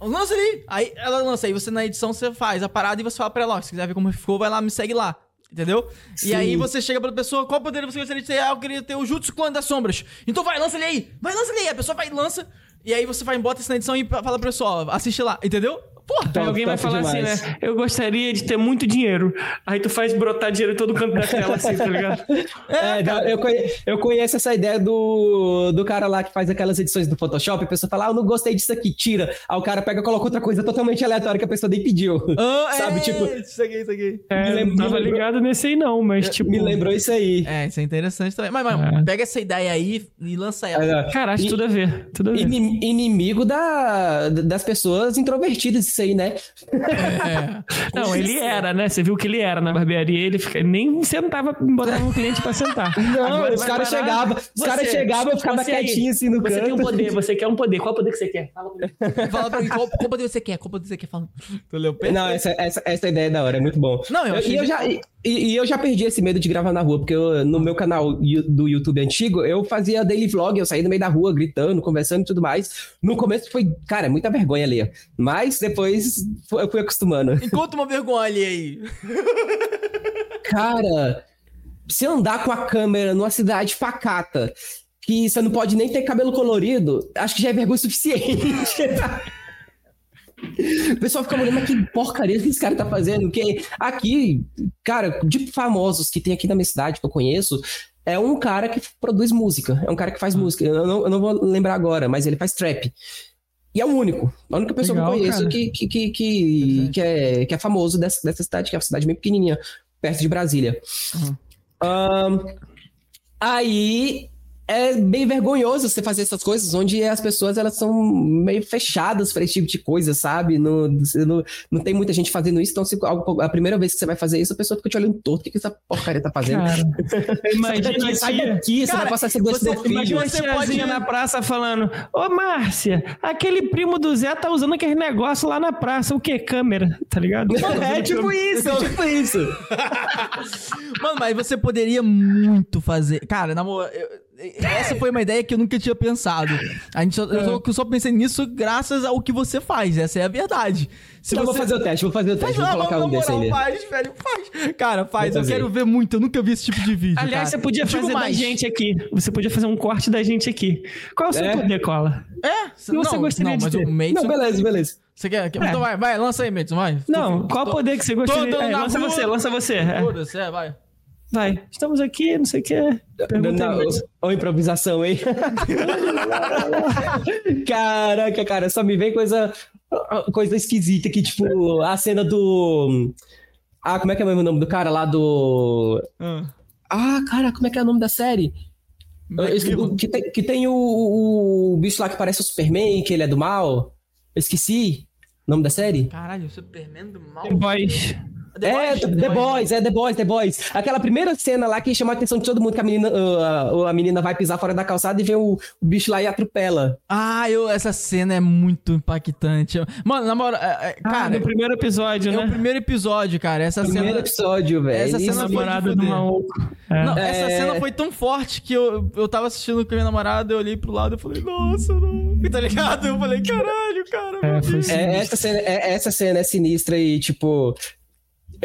Lança ele aí. Aí ela lança, aí você na edição você faz a parada e você fala pra ela, ó, se quiser ver como ficou, vai lá, me segue lá. Entendeu? Sim. E aí você chega pra pessoa, qual poder você gostaria de ter? Ah, eu queria ter o Jutsu Clone das Sombras. Então vai, lança ele aí. Vai, lança ele aí. A pessoa vai e lança. E aí você vai embora na edição e fala pro pessoal, assiste lá, entendeu? Porra, aí alguém vai falar demais. assim, né? Eu gostaria de ter muito dinheiro. Aí tu faz brotar dinheiro em todo canto da tela, assim, tá ligado? É, é eu, conheço, eu conheço essa ideia do, do cara lá que faz aquelas edições do Photoshop. A pessoa fala, ah, eu não gostei disso aqui, tira. Aí o cara pega e coloca outra coisa totalmente aleatória que a pessoa nem pediu. Oh, Sabe, é, tipo. Isso aqui, isso aqui. É, me não tava ligado nesse aí, não, mas tipo. Me lembrou isso aí. É, isso é interessante também. Mas, mas é. pega essa ideia aí e lança ela. É, cara, acho tudo a ver. Tudo a ver. Inimigo da, das pessoas introvertidas, aí, né? É. Não, ele era, né? Você viu que ele era na barbearia, ele fica, nem sentava, botava um cliente pra sentar. Não, Agora, os caras chegavam, os caras chegavam e ficava quietinho assim no você canto. Você quer um poder, você quer um poder. Qual poder que você quer? Fala pra mim. Fala pra mim, qual, qual poder você quer? Qual poder você quer? Fala. Tu leu Não, essa, essa, essa ideia é da hora, é muito bom. Não, eu, eu, eu já, e, e, eu já perdi esse medo de gravar na rua, porque eu, no meu canal do YouTube antigo, eu fazia daily vlog, eu saía no meio da rua gritando, conversando e tudo mais. No começo foi, cara, muita vergonha ali. Mas depois eu fui acostumando. E conta uma vergonha aí. Cara, se andar com a câmera numa cidade pacata, que você não pode nem ter cabelo colorido, acho que já é vergonha suficiente. O pessoal fica olhando, mas que porcaria que esse cara tá fazendo? Porque aqui, cara, de famosos que tem aqui na minha cidade, que eu conheço, é um cara que produz música. É um cara que faz música. Eu não, eu não vou lembrar agora, mas ele faz trap. E é o único. A única pessoa Legal, que eu conheço que, que, que, que, que, é, que é famoso dessa, dessa cidade, que é uma cidade bem pequenininha, perto de Brasília. Uhum. Um, aí é bem vergonhoso você fazer essas coisas onde as pessoas elas são meio fechadas para esse tipo de coisa, sabe? Não, não, não tem muita gente fazendo isso, então se a primeira vez que você vai fazer isso, a pessoa fica te olhando torto, o que, que essa porcaria tá fazendo? Cara, imagina sai daqui, cara, você vai passar essa dois você, Imagina você pode ir na praça falando, ô Márcia, aquele primo do Zé tá usando aquele negócio lá na praça, o que? Câmera, tá ligado? é tipo isso, é tipo isso. Mano, mas você poderia muito fazer, cara, na moral, essa foi uma ideia que eu nunca tinha pensado. A gente só, eu, só, eu só pensei nisso graças ao que você faz. Essa é a verdade. Se então você... vou fazer o teste, vou fazer o teste. Faz, vou colocar um desse aí. Faz, velho, faz. Cara, faz. Eu quero ver muito. Eu nunca vi esse tipo de vídeo. Aliás, cara. você podia fazer mais. da gente aqui. Você podia fazer um corte da gente aqui. Qual é o seu é? poder, Cola? É? Se você gostaria não, de ter? Não, beleza, beleza. Você quer? quer... É. Então vai, vai, lança aí, Madison, vai. Não, qual poder que você gostaria? de? É, lança você, lança você. Foda-se, é, vai. Vai, estamos aqui, não sei o que. Ou improvisação, hein? Caraca, cara, só me vem coisa, coisa esquisita aqui, tipo, a cena do. Ah, como é que é o nome do cara lá do. Ah, ah cara, como é que é o nome da série? Eu, que, tem, que tem o, o, bicho lá que parece o Superman, que ele é do mal. Eu esqueci o nome da série. Caralho, o Superman do mal. The Boys. The é, Boys, The, The Boys, Boys, é The Boys, The Boys. Aquela primeira cena lá que chama a atenção de todo mundo, que a menina, uh, a menina vai pisar fora da calçada e vê o, o, bicho lá e atropela. Ah, eu, essa cena é muito impactante. Mano, na moral, é, é, ah, cara... Ah, no primeiro episódio, né? É o primeiro episódio, cara. Essa primeiro cena... episódio, velho. Essa cena foi do maluco. É. Não, essa é. cena foi tão forte que eu, eu tava assistindo com a minha namorada, eu olhei pro lado e falei, nossa, não. Tá ligado? Eu falei, caralho, cara. É, é, essa, cena, é, essa cena é sinistra e, tipo,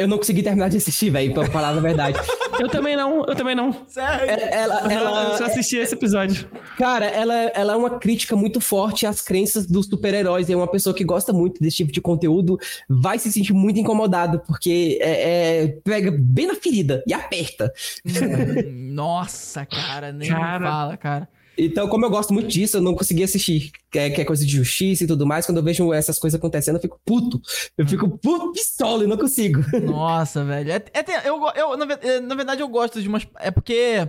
eu não consegui terminar de assistir, velho, pra falar a verdade. eu também não, eu também não. Sério? É, ela, ela, eu só assisti esse episódio. Cara, ela, ela é uma crítica muito forte às crenças dos super-heróis. E é uma pessoa que gosta muito desse tipo de conteúdo vai se sentir muito incomodado, porque é, é pega bem na ferida e aperta. Hum, nossa, cara, nem cara... fala, cara. Então, como eu gosto muito disso, eu não consegui assistir, que é, que é, coisa de justiça e tudo mais. Quando eu vejo essas coisas acontecendo, eu fico puto. Eu fico puto, pistola e não consigo. Nossa, velho. É, é, eu, eu, na, é, na verdade, eu gosto de umas. É porque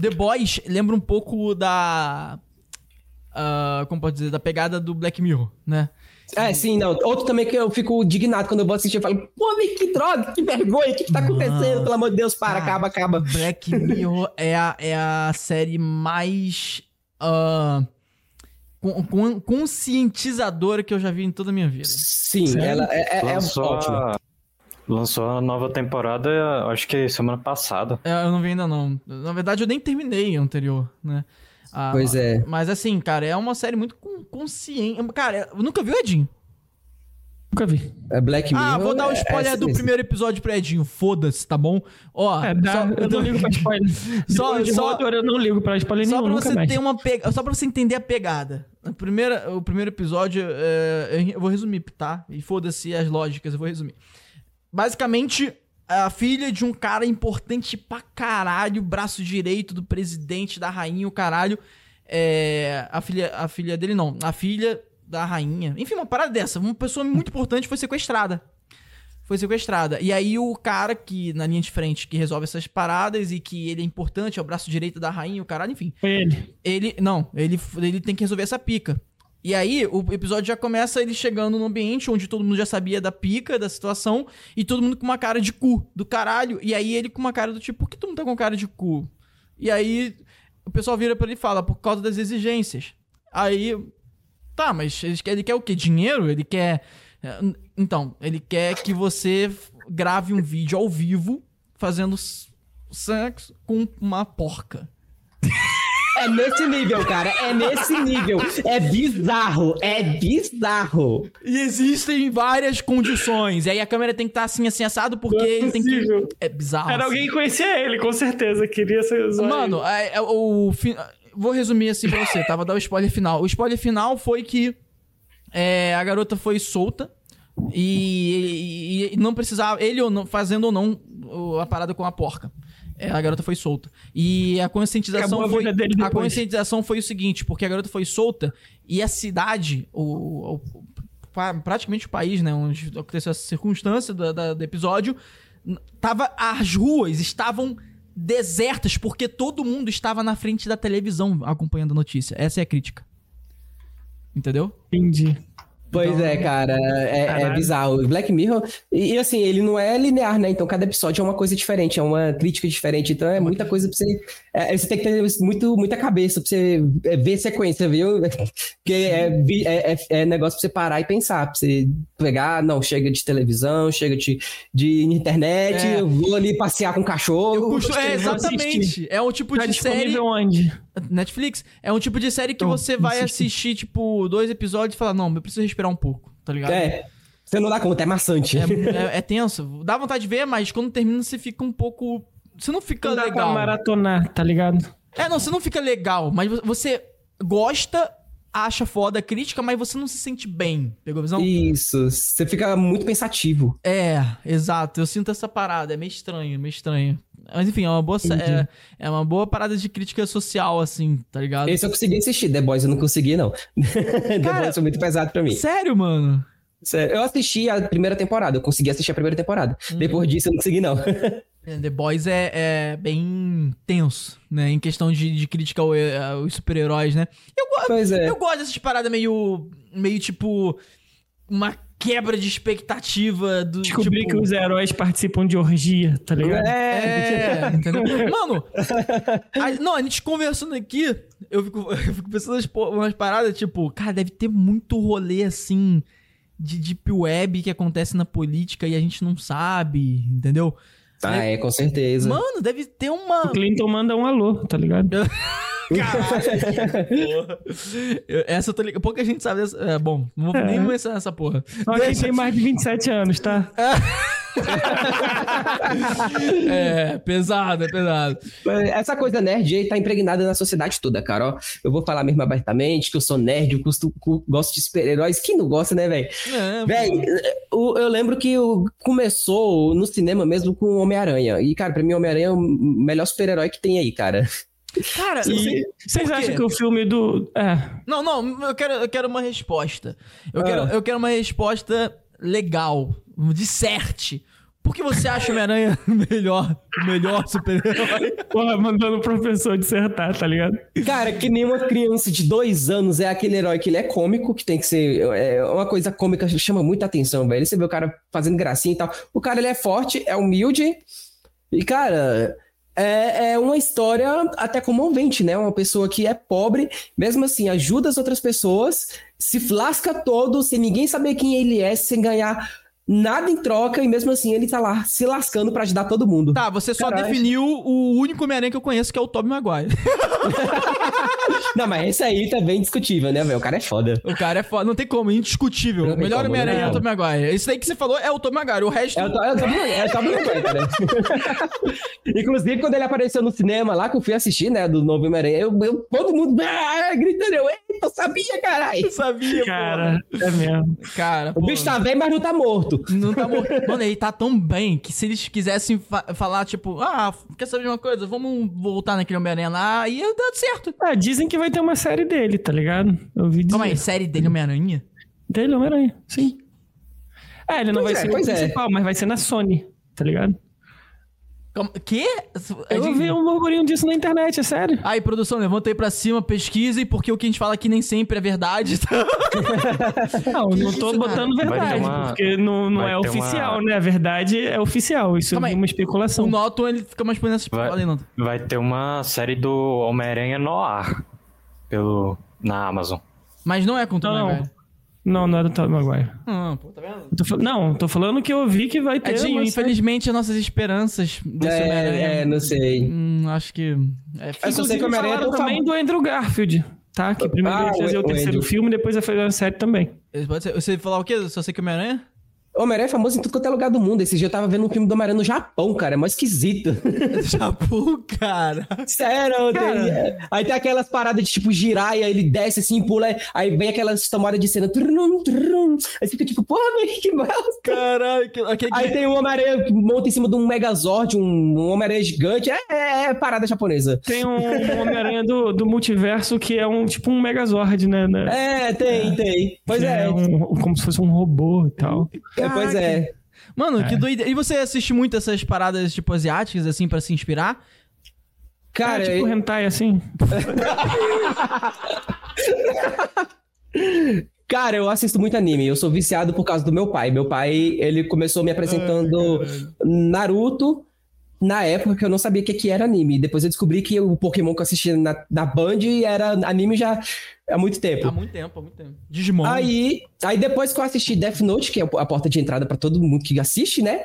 The Boys lembra um pouco da. Uh, como pode dizer? Da pegada do Black Mirror, né? É, sim, não. Outro também que eu fico indignado quando eu vou assistir, eu falo, pô, que droga, que vergonha, o que, que tá acontecendo? Pelo amor de Deus, para, acaba, acaba. Black Mirror é a, é a série mais uh, conscientizadora que eu já vi em toda a minha vida. Sim, Sério? ela é, é, é ótima. Lançou a nova temporada, acho que semana passada. É, eu não vi ainda não. Na verdade, eu nem terminei a anterior, né? Ah, pois é. Mas assim, cara, é uma série muito consciente. Cara, eu nunca vi o Edinho. Nunca vi. É Black Mirror. Ah, vou dar o um é spoiler é do primeiro episódio pro Edinho. Foda-se, tá bom? Ó, é, dá, só, eu não ligo pra spoiler. só, de só, eu não ligo pra spoiler só nenhum, pra você ter uma pega, Só pra você entender a pegada. A primeira, o primeiro episódio, é, eu vou resumir, tá? E foda-se as lógicas, eu vou resumir. Basicamente, a filha de um cara importante pra caralho, braço direito do presidente, da rainha, o caralho. É, a, filha, a filha dele não, a filha da rainha. Enfim, uma parada dessa. Uma pessoa muito importante foi sequestrada. Foi sequestrada. E aí o cara que, na linha de frente, que resolve essas paradas e que ele é importante, é o braço direito da rainha, o caralho, enfim. Foi ele. Ele. Não, ele, ele tem que resolver essa pica. E aí, o episódio já começa ele chegando num ambiente onde todo mundo já sabia da pica, da situação, e todo mundo com uma cara de cu, do caralho. E aí ele com uma cara do tipo, por que todo mundo tá com cara de cu? E aí o pessoal vira para ele e fala, por causa das exigências. Aí, tá, mas ele quer, ele quer o quê? Dinheiro? Ele quer. Eh, então, ele quer que você grave um vídeo ao vivo fazendo sexo com uma porca. É nesse nível, cara. É nesse nível. É bizarro. É bizarro. E existem várias condições. E aí a câmera tem que estar tá assim, assim, assado, porque é ele tem que. É bizarro. Era assim. alguém que conhecia ele, com certeza. Queria ser Mano, é, é, o. Vou resumir assim pra você, tá? Vou dar o spoiler final. O spoiler final foi que é, a garota foi solta. E, e, e, não precisava, ele ou não, fazendo ou não a parada com a porca. É, a garota foi solta. E a conscientização Acabou foi. A conscientização foi o seguinte, porque a garota foi solta e a cidade, o, o- pra- praticamente o país, né, onde aconteceu essa circunstância da- do episódio, tava. As ruas estavam desertas, porque todo mundo estava na frente da televisão acompanhando a notícia. Essa é a crítica. Entendeu? Entendi. Pois Então- é, cara, é, é bizarro. O Black Mirror, e, e assim, ele não é linear, né? Então cada episódio é uma coisa diferente, é uma crítica diferente. Então é muita coisa pra você. é, você tem que ter muito, muita cabeça pra você é, ver sequência, viu? Porque é, é, é- é negócio pra você parar e pensar, pra você pegar, não, chega de televisão, chega de, de internet, É. eu vou ali passear com o cachorro. Costumo- é, exatamente. É um tipo Tá de série. onde? Netflix. É um tipo de série que Então, você vai assisti. assistir, tipo, dois episódios e falar, não, eu preciso respirar um pouco, tá ligado? É, você não dá conta, é maçante. É, é- é tenso. Dá vontade de ver, mas quando termina você fica um pouco. Você não fica Não dá pra legal. maratonar, tá ligado? É, não, você não fica legal, mas vo- você gosta, acha foda a crítica, mas você não se sente bem. Pegou a visão? Isso, você fica muito pensativo. É, exato. Eu sinto essa parada. É meio estranho, meio estranho. Mas enfim, é uma boa, é, é uma boa parada de crítica social, assim, tá ligado? Esse eu consegui assistir, The Boys eu não consegui, não. The Cara, Boys foi muito pesado pra mim. Sério, mano? Sério, Eu assisti a primeira temporada, eu consegui assistir a primeira temporada. Uhum. Depois disso eu não consegui, não. É, The Boys é, é bem tenso, né? Em questão de, de crítica ao- aos super-heróis, né? Eu, go- é. eu gosto dessas paradas meio. meio tipo. Uma quebra de expectativa do. Descobri tipo, que os heróis participam de orgia, tá ligado? É, entendeu? Mano, a- não, a gente conversando aqui, eu fico, eu fico pensando umas paradas, tipo, cara, deve ter muito rolê assim de deep web que acontece na política e a gente não sabe, entendeu? Ah, é, com certeza. Mano, deve ter uma. O Clinton manda um alô, tá ligado? Caralho, Essa eu tô ligado. Pouca gente sabe dessa. É, bom, não vou nem mencionar essa porra. Só quem tem mais de 27 anos, tá? É, pesado, é pesado. Essa coisa nerd aí tá impregnada na sociedade toda, cara. Ó, eu vou falar mesmo abertamente que eu sou nerd, eu custo- cu- gosto de super-heróis. Quem não gosta, né, velho? É, Véi, o- eu lembro que começou no cinema mesmo com o Homem-Aranha. E, cara, pra mim, o Homem-Aranha é o melhor super-herói que tem aí, cara. Cara, E vocês acham que o filme do. É. Não, não, eu quero, eu quero uma resposta. Eu, Ah. quero, eu quero uma resposta legal, de certe. Por que você acha o Homem-Aranha melhor, o melhor super-herói? Porra, mandando o professor dissertar, tá ligado? Cara, que nem uma criança de dois anos é aquele herói que ele é cômico, que tem que ser. É uma coisa cômica que chama muita atenção, velho. Você vê o cara fazendo gracinha e tal. O cara, ele é forte, é humilde. E, cara, é, é uma história até comovente, né? Uma pessoa que é pobre, mesmo assim, ajuda as outras pessoas, se lasca todo, sem ninguém saber quem ele é, sem ganhar nada em troca, e mesmo assim ele tá lá se lascando pra ajudar todo mundo. Tá, você só Caralho. definiu o único Homem-Aranha que eu conheço, que é o Tobey Maguire. Não, mas esse aí tá bem discutível, né, velho? O cara é foda. O cara é foda, não tem como, indiscutível. Não O melhor Homem-Aranha é não o Tobey Maguire. Isso aí que você falou é o Tobey Maguire, o resto... É o, é Maguire, é o Maguire, cara. Inclusive, quando ele apareceu no cinema lá, que eu fui assistir, né, do novo Homem-Aranha, eu, eu- todo mundo ah, gritando, eu, eu sabia, caralho. Eu sabia, Cara, é mesmo. Cara, O pô. bicho tá velho, mas não tá morto. Não tá morto. Mano, ele tá tão bem que se eles quisessem fa- falar, tipo, ah, quer saber de uma coisa? Vamos voltar naquele Homem-Aranha lá, ia dar certo. Ah, dizem que vai ter uma série dele, tá ligado? Eu ouvi dizer. Calma aí, série dele Homem-Aranha? Dele, Homem-Aranha, sim. É, ele não Pois vai é, ser o é. principal, mas vai ser na Sony, tá ligado? Quê? É Eu de- vi um burburinho disso na internet, é sério. Aí, produção, levanta aí pra cima, pesquise, porque o que a gente fala aqui nem sempre é verdade. tá? Não, Que não isso, tô cara? botando Vai ter verdade, uma- porque não, não vai é ter uma- oficial, né? A verdade é oficial, isso Calma é aí. uma o especulação. Noto, ele fica mais por essas... Vai. Noto. Vai ter uma série do Homem-Aranha Noir pelo, na Amazon. Mas não é com o Tom Não, Maguire. Não, não é do Tobey Maguire. Não, pô, tá vendo? Tô fal- não, tô falando que eu ouvi que vai ter Edinho, infelizmente, as nossas esperanças desse. É, é, não sei. Hum, acho que... É, Eu só sei que é falaram tão também do Andrew Garfield, tá? Que primeiro Ah, ele ia fazer o- o terceiro Andrew. filme, depois ia fazer a série também. Pode ser. Você falar o quê? Só sei que é Homem-Aranha? Homem-Aranha é famoso em tudo quanto é lugar do mundo. Esse dia eu tava vendo um filme do Homem-Aranha no Japão, cara. É mó esquisito. Japão, cara. Sério, cara. Tem, é. aí tem aquelas paradas de tipo girar e aí ele desce assim, pula. Aí vem aquelas tomadas de cena. Trum, trum, aí fica tipo, porra, velho, que massa. Caralho. Okay, aí tem um Homem-Aranha que monta em cima de um Megazord, um, um Homem-Aranha gigante. É, é, é, parada japonesa. Tem um, um Homem-Aranha do, do multiverso que é um tipo um Megazord, né? né? É, tem, tem. Pois é. é um, como se fosse um robô e tal. É, pois é. Mano, é. que doideira. E você assiste muito essas paradas, tipo, asiáticas, assim, para se inspirar? Cara, é, tipo hentai, assim. Cara, eu assisto muito anime. Eu sou viciado por causa do meu pai. Meu pai, ele começou me apresentando Ai, Naruto na época que eu não sabia o que, que era anime. Depois eu descobri que o Pokémon que eu assistia na, na Band era anime já há muito tempo. Há muito tempo, há muito tempo. Digimon. Aí, aí depois que eu assisti Death Note, que é a porta de entrada para todo mundo que assiste, né?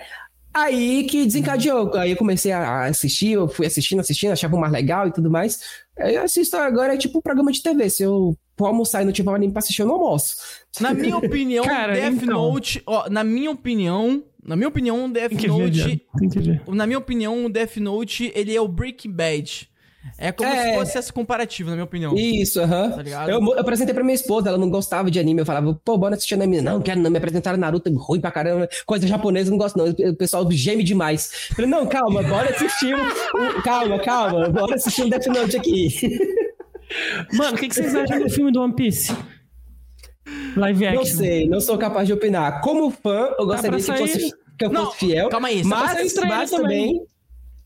Aí que desencadeou. Aí eu comecei a assistir, eu fui assistindo, assistindo, achava mais legal e tudo mais. Aí eu assisto agora, é tipo um programa de TV. Se eu for almoçar e não tiver um anime pra assistir, eu não almoço. Na minha opinião, Cara, Death então... Note, ó, na minha opinião, na minha opinião, o Death Note. Na minha opinião, o Death Note, ele é o Breaking Bad. É como é... se fosse essa comparativa, na minha opinião. Isso, aham. Uh -huh. Tá eu, eu, apresentei pra minha esposa, ela não gostava de anime. Eu falava, pô, bora assistir anime. Não, quero não. Me apresentaram Naruto, ruim pra caramba. Coisa japonesa, não gosto não. O pessoal geme demais. Eu falei, não, calma, bora assistir. Um... calma, calma. Bora assistir um Death Note aqui. Mano, o que, que vocês acham do filme do One Piece? Live action. Não sei, não sou capaz de opinar. Como fã, eu gostaria que, fosse, que eu não, fosse fiel. Calma aí, mas, mas também.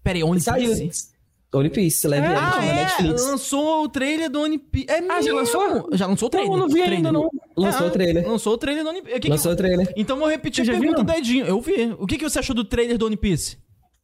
Peraí, One Piece? One Piece, live é, action ah, é, Netflix. Lançou o trailer do One Piece. É ah, já lançou? Já lançou o trailer. Não, não vi ainda, não. Lançou o trailer. Lançou o trailer do One Piece. lançou o trailer. Então vou repetir a pergunta do Edinho. Eu vi. O que, que você achou do trailer do One Piece?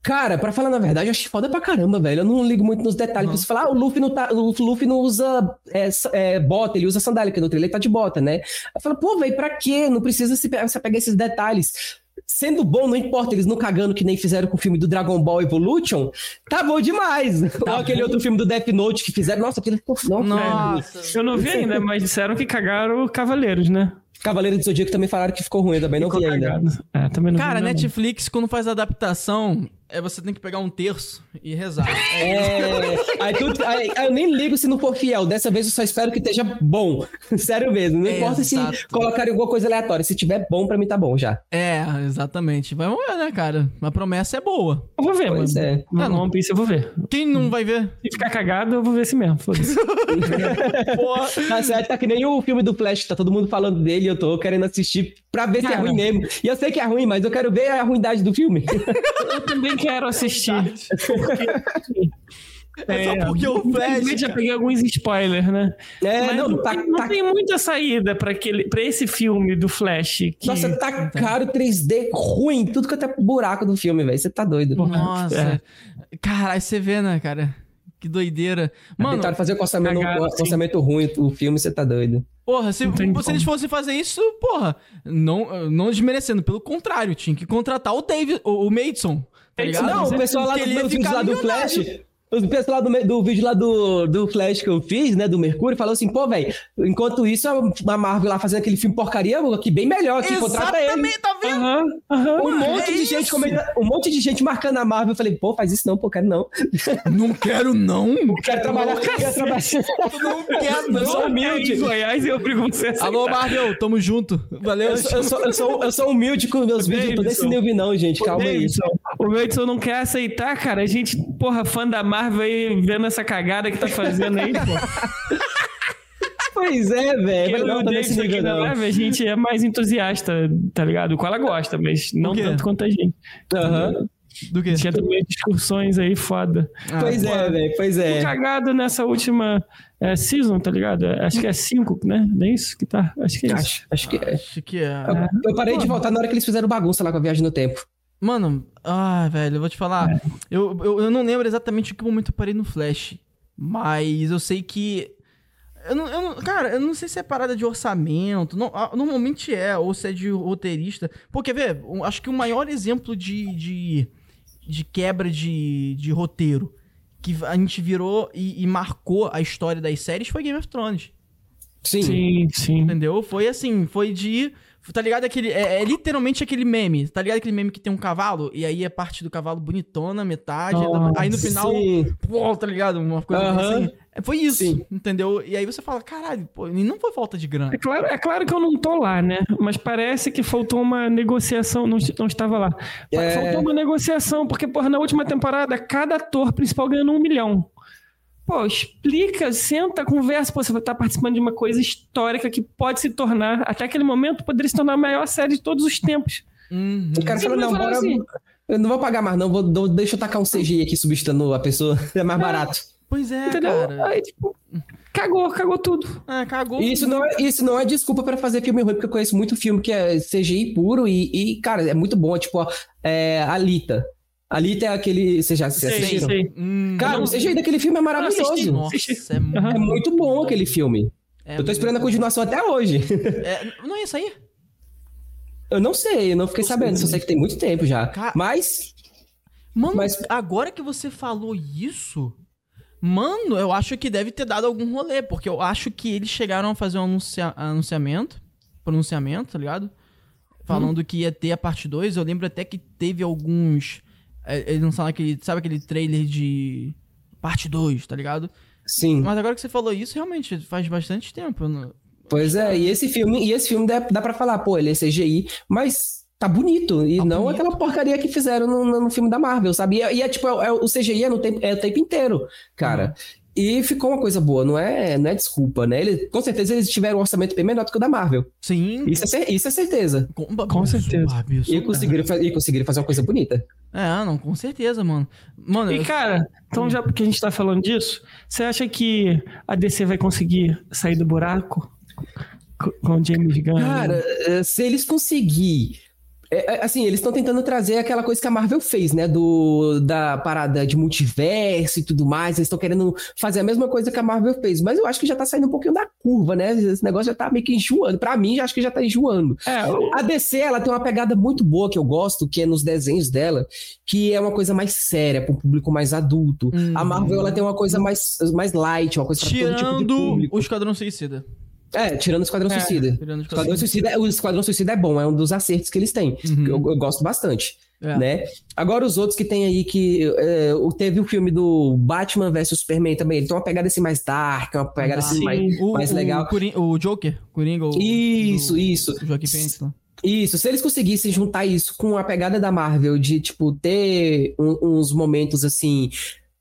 Cara, pra falar na verdade, eu achei foda pra caramba, velho. Eu não ligo muito nos detalhes. Uhum. Você falar, ah, o Luffy não, tá, o Luffy não usa é, é, bota, ele usa sandália, que no trailer tá de bota, né? Eu falo, pô, velho, pra quê? Não precisa se, se pegar esses detalhes. Sendo bom, não importa, eles não cagando que nem fizeram com o filme do Dragon Ball Evolution, tá bom demais. Tá Ou aquele outro filme do Death Note que fizeram. Nossa, aquele ficou. Nossa, Nossa. eu não vi ainda, mas disseram que cagaram Cavaleiros, né? Cavaleiro do Zodíaco também falaram que ficou ruim, também não vi ainda. É, também não Cara, vi Netflix, quando faz adaptação, é você tem que pegar um terço e rezar. É, aí, tu, aí, eu nem ligo se não for fiel. Dessa vez eu só espero que esteja bom. Sério mesmo. Não é, importa exato. se colocarem alguma coisa aleatória. Se tiver bom, pra mim tá bom já. É, exatamente. Vamos ver, né, cara? A promessa é boa. Eu vou ver, pois mano. É. Não, não, Piece eu vou ver. Quem não vai ver? Se ficar cagado, eu vou ver esse mesmo. Foda-se. Tá certo, tá que nem o filme do Flash. Tá todo mundo falando dele. Eu tô querendo assistir pra ver cara, se é ruim mesmo. E eu sei que é ruim, mas eu quero ver a ruindade do filme. eu também quero assistir. É só porque o Flash. já peguei alguns spoilers, né? É, Mas não, tá, não tá... tem muita saída pra, aquele, pra esse filme do Flash. Que... Nossa, tá caro 3D ruim, tudo que até buraco do filme, velho. Você tá doido. Nossa. É. Caralho, você vê, né, cara? Que doideira. Mano. Tentaram fazer com orçamento, cagado, orçamento ruim o filme, você tá doido. Porra, se, se eles fossem fazer isso, porra, não, não desmerecendo, pelo contrário, tinha que contratar o David, o, o Madison. Tá não, o pessoal lá do, lá do Flash o pessoal do, do vídeo lá do, do Flash que eu fiz, né, do Mercúrio, falou assim, pô, velho, enquanto isso, a Marvel lá fazendo aquele filme porcaria, aqui bem melhor, que contrata ele. tá vendo? Uhum, uhum. Um monte é de gente comenta, um monte de gente marcando a Marvel, eu falei, pô, faz isso não, pô, quero não. Não quero não. Não quero trabalhar, não quero trabalhar. Não quero não. Eu sou humilde. Goiás eu obrigo você Alô, Marvel, tamo junto. Valeu. Eu, sou, eu, sou, eu, sou, eu sou humilde com meus vídeos, eu tô nesse nível não, gente, calma aí. O meu não quer aceitar, cara, a gente, porra, fã da Marvel aí, vendo essa cagada que tá fazendo aí, pô. Pois é, velho. Eu não nível, não. A gente é mais entusiasta, tá ligado? O qual ela gosta, mas não tanto quanto a gente. Aham. Uhum. Do que? Tinha também discussões aí foda. Ah, pois é, velho, pois é. cagado nessa última é, season, tá ligado? Acho que é 5, né? Não é isso que tá? Acho que é acho, isso. Acho que é. Acho que é. Eu, eu parei Pô, de voltar na hora que eles fizeram bagunça lá com a viagem no tempo. Mano, ah, velho, eu vou te falar. É. Eu, eu, eu, não lembro exatamente em que momento eu parei no Flash. Mas eu sei que. Eu não, eu não, cara, eu não sei se é parada de orçamento. Não, normalmente é, ou se é de roteirista. Pô, quer ver? Acho que o maior exemplo de, de, de quebra de, de roteiro que a gente virou e, e, marcou a história das séries foi Game of Thrones. Sim. sim, sim. Entendeu? Foi assim, foi de Tá ligado aquele. É, é, literalmente aquele meme. Tá ligado aquele meme que tem um cavalo? E aí a parte do cavalo bonitona, metade. aí no final. Sim. Pô, tá ligado? Uma coisa assim. É, foi isso, sim. entendeu? E aí você fala, caralho, pô, e não foi falta de grana. É claro, é claro que eu não tô lá, né? Mas parece que faltou uma negociação. Não, não estava lá. É... Faltou uma negociação, porque, porra, na última temporada, cada ator principal ganhando um milhão. Pô, explica, senta, conversa. Pô, você vai estar participando de uma coisa histórica que pode se tornar, até aquele momento, poderia se tornar a maior série de todos os tempos. Uhum. O cara fala, não, bora, assim. eu não vou pagar mais, não. Vou, deixa eu tacar um CGI aqui substituindo a pessoa. É mais é, barato. Pois é, Entendeu? cara. Aí, tipo, cagou, cagou tudo. É, cagou. Isso não é, isso não é desculpa para fazer filme ruim, porque eu conheço muito filme que é CGI puro e, e cara, é muito bom. Tipo, é, Alita. Ali tem aquele. Você já assistiu? Hum, Cara, não, o CGI daquele filme é maravilhoso. Nossa, é, muito... é, muito bom aquele filme. É eu tô esperando a continuação até hoje. É, não é isso aí? Eu não sei, eu não fiquei sabendo. Só sei que tem muito tempo já. Car... Mas. Mano, mas... agora que você falou isso. Mano, eu acho que deve ter dado algum rolê, porque eu acho que eles chegaram a fazer um anuncia... anunciamento. Pronunciamento, tá ligado? Falando hum. que ia ter a parte 2. Eu lembro até que teve alguns eles lançaram aquele. Sabe aquele trailer de. Parte 2, tá ligado? Sim. Mas agora que você falou isso, realmente faz bastante tempo. Não... Pois é, e esse filme, e esse filme dá, dá pra falar, pô, ele é CGI, mas tá bonito. E tá não bonito. aquela porcaria que fizeram no, no, filme da Marvel, sabe? E, é, e é tipo, é, é, o CGI é, no tempo, é o tempo inteiro, cara. Uhum. E ficou uma coisa boa, não é, não é desculpa, né? Ele, com certeza eles tiveram um orçamento bem menor do que o da Marvel. Sim. Isso é, isso é certeza. Com, com certeza. E conseguiram, e conseguiram fazer uma coisa bonita. É, não, com certeza, mano. mano e, eu... cara, então já porque a gente tá falando disso, você acha que a DC vai conseguir sair do buraco com o James Gunn? Cara, eh, se eles conseguir é, é, assim, eles estão tentando trazer aquela coisa que a Marvel fez, né? Do, da parada de multiverso e tudo mais. Eles estão querendo fazer a mesma coisa que a Marvel fez. Mas eu acho que já tá saindo um pouquinho da curva, né? Esse negócio já tá meio que enjoando. Pra mim, já acho que já tá enjoando. É, eu... A DC, ela tem uma pegada muito boa que eu gosto, que é nos desenhos dela, que é uma coisa mais séria, para um público mais adulto. Hum. A Marvel, ela tem uma coisa mais, mais light, uma coisa pra Tirando todo tipo de público. o Esquadrão Suicida. É, tirando o Esquadrão é, Suicida. Tirando o Esquadrão Suicida. O Esquadrão Suicida é bom, é um dos acertos que eles têm. Uhum. Eu, eu, gosto bastante. É. Né? Agora, os outros que tem aí que. É, teve o filme do Batman vs Superman também. Ele tem uma pegada assim mais dark, uma pegada ah, assim mais, o, mais legal. O, o Joker, Coringa. O, isso, do, isso. O Joaquim Phoenix lá. Isso, se eles conseguissem juntar isso com a pegada da Marvel de, tipo, ter um, uns momentos assim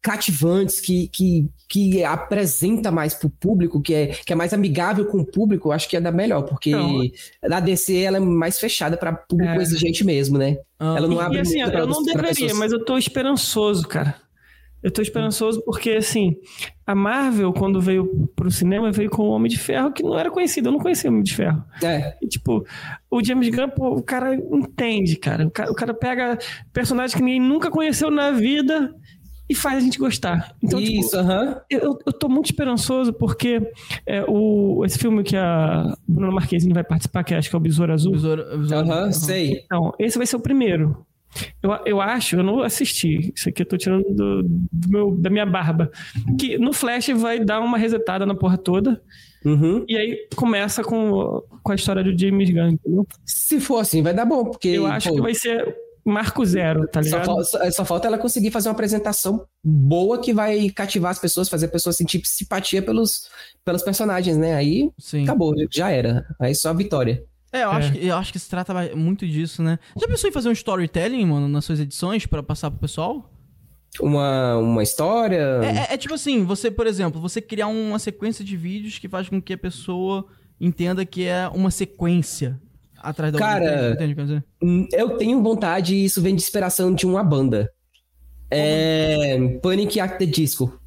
cativantes, que, que, que apresenta mais pro público, que é, que é mais amigável com o público, acho que é da melhor, porque não. a DC ela é mais fechada para público é. exigente mesmo, né? Ah. Ela não abre e, assim, eu não deveria, pessoas... mas eu tô esperançoso, cara. Eu tô esperançoso porque, assim, a Marvel, quando veio pro cinema, veio com o Homem de Ferro, que não era conhecido. Eu não conhecia o Homem de Ferro. É. E, tipo, o James Gunn, pô, o cara entende, cara. O cara, o cara pega personagens que ninguém nunca conheceu na vida e faz a gente gostar. Então, tipo, Isso, tipo, uh -huh. eu, eu tô muito esperançoso porque é, o, esse filme que a Bruna Marquezine vai participar, que acho que é o Besouro Azul. Besouro, Besouro uh -huh, sei. Então, esse vai ser o primeiro. Eu, eu acho, eu não assisti, isso aqui eu tô tirando do, do meu, da minha barba, que no Flash vai dar uma resetada na porra toda. Uhum. E aí começa com, com a história do James Gunn. Entendeu? Se for assim, vai dar bom, porque. Eu acho pô, que vai ser marco zero, tá ligado? Só, só, falta ela conseguir fazer uma apresentação boa que vai cativar as pessoas, fazer a pessoa sentir simpatia pelos, pelos personagens, né? Aí Sim. acabou, já era. Aí só a vitória. É, eu, é. Acho que, eu acho que se trata muito disso, né? Já pensou em fazer um storytelling, mano, nas suas edições para passar pro pessoal? Uma, uma história? É, é, é, tipo assim, você, por exemplo, você criar uma sequência de vídeos que faz com que a pessoa entenda que é uma sequência atrás da Cara, hum, eu tenho vontade e isso vem de inspiração de uma banda. É. Panic at the Disco.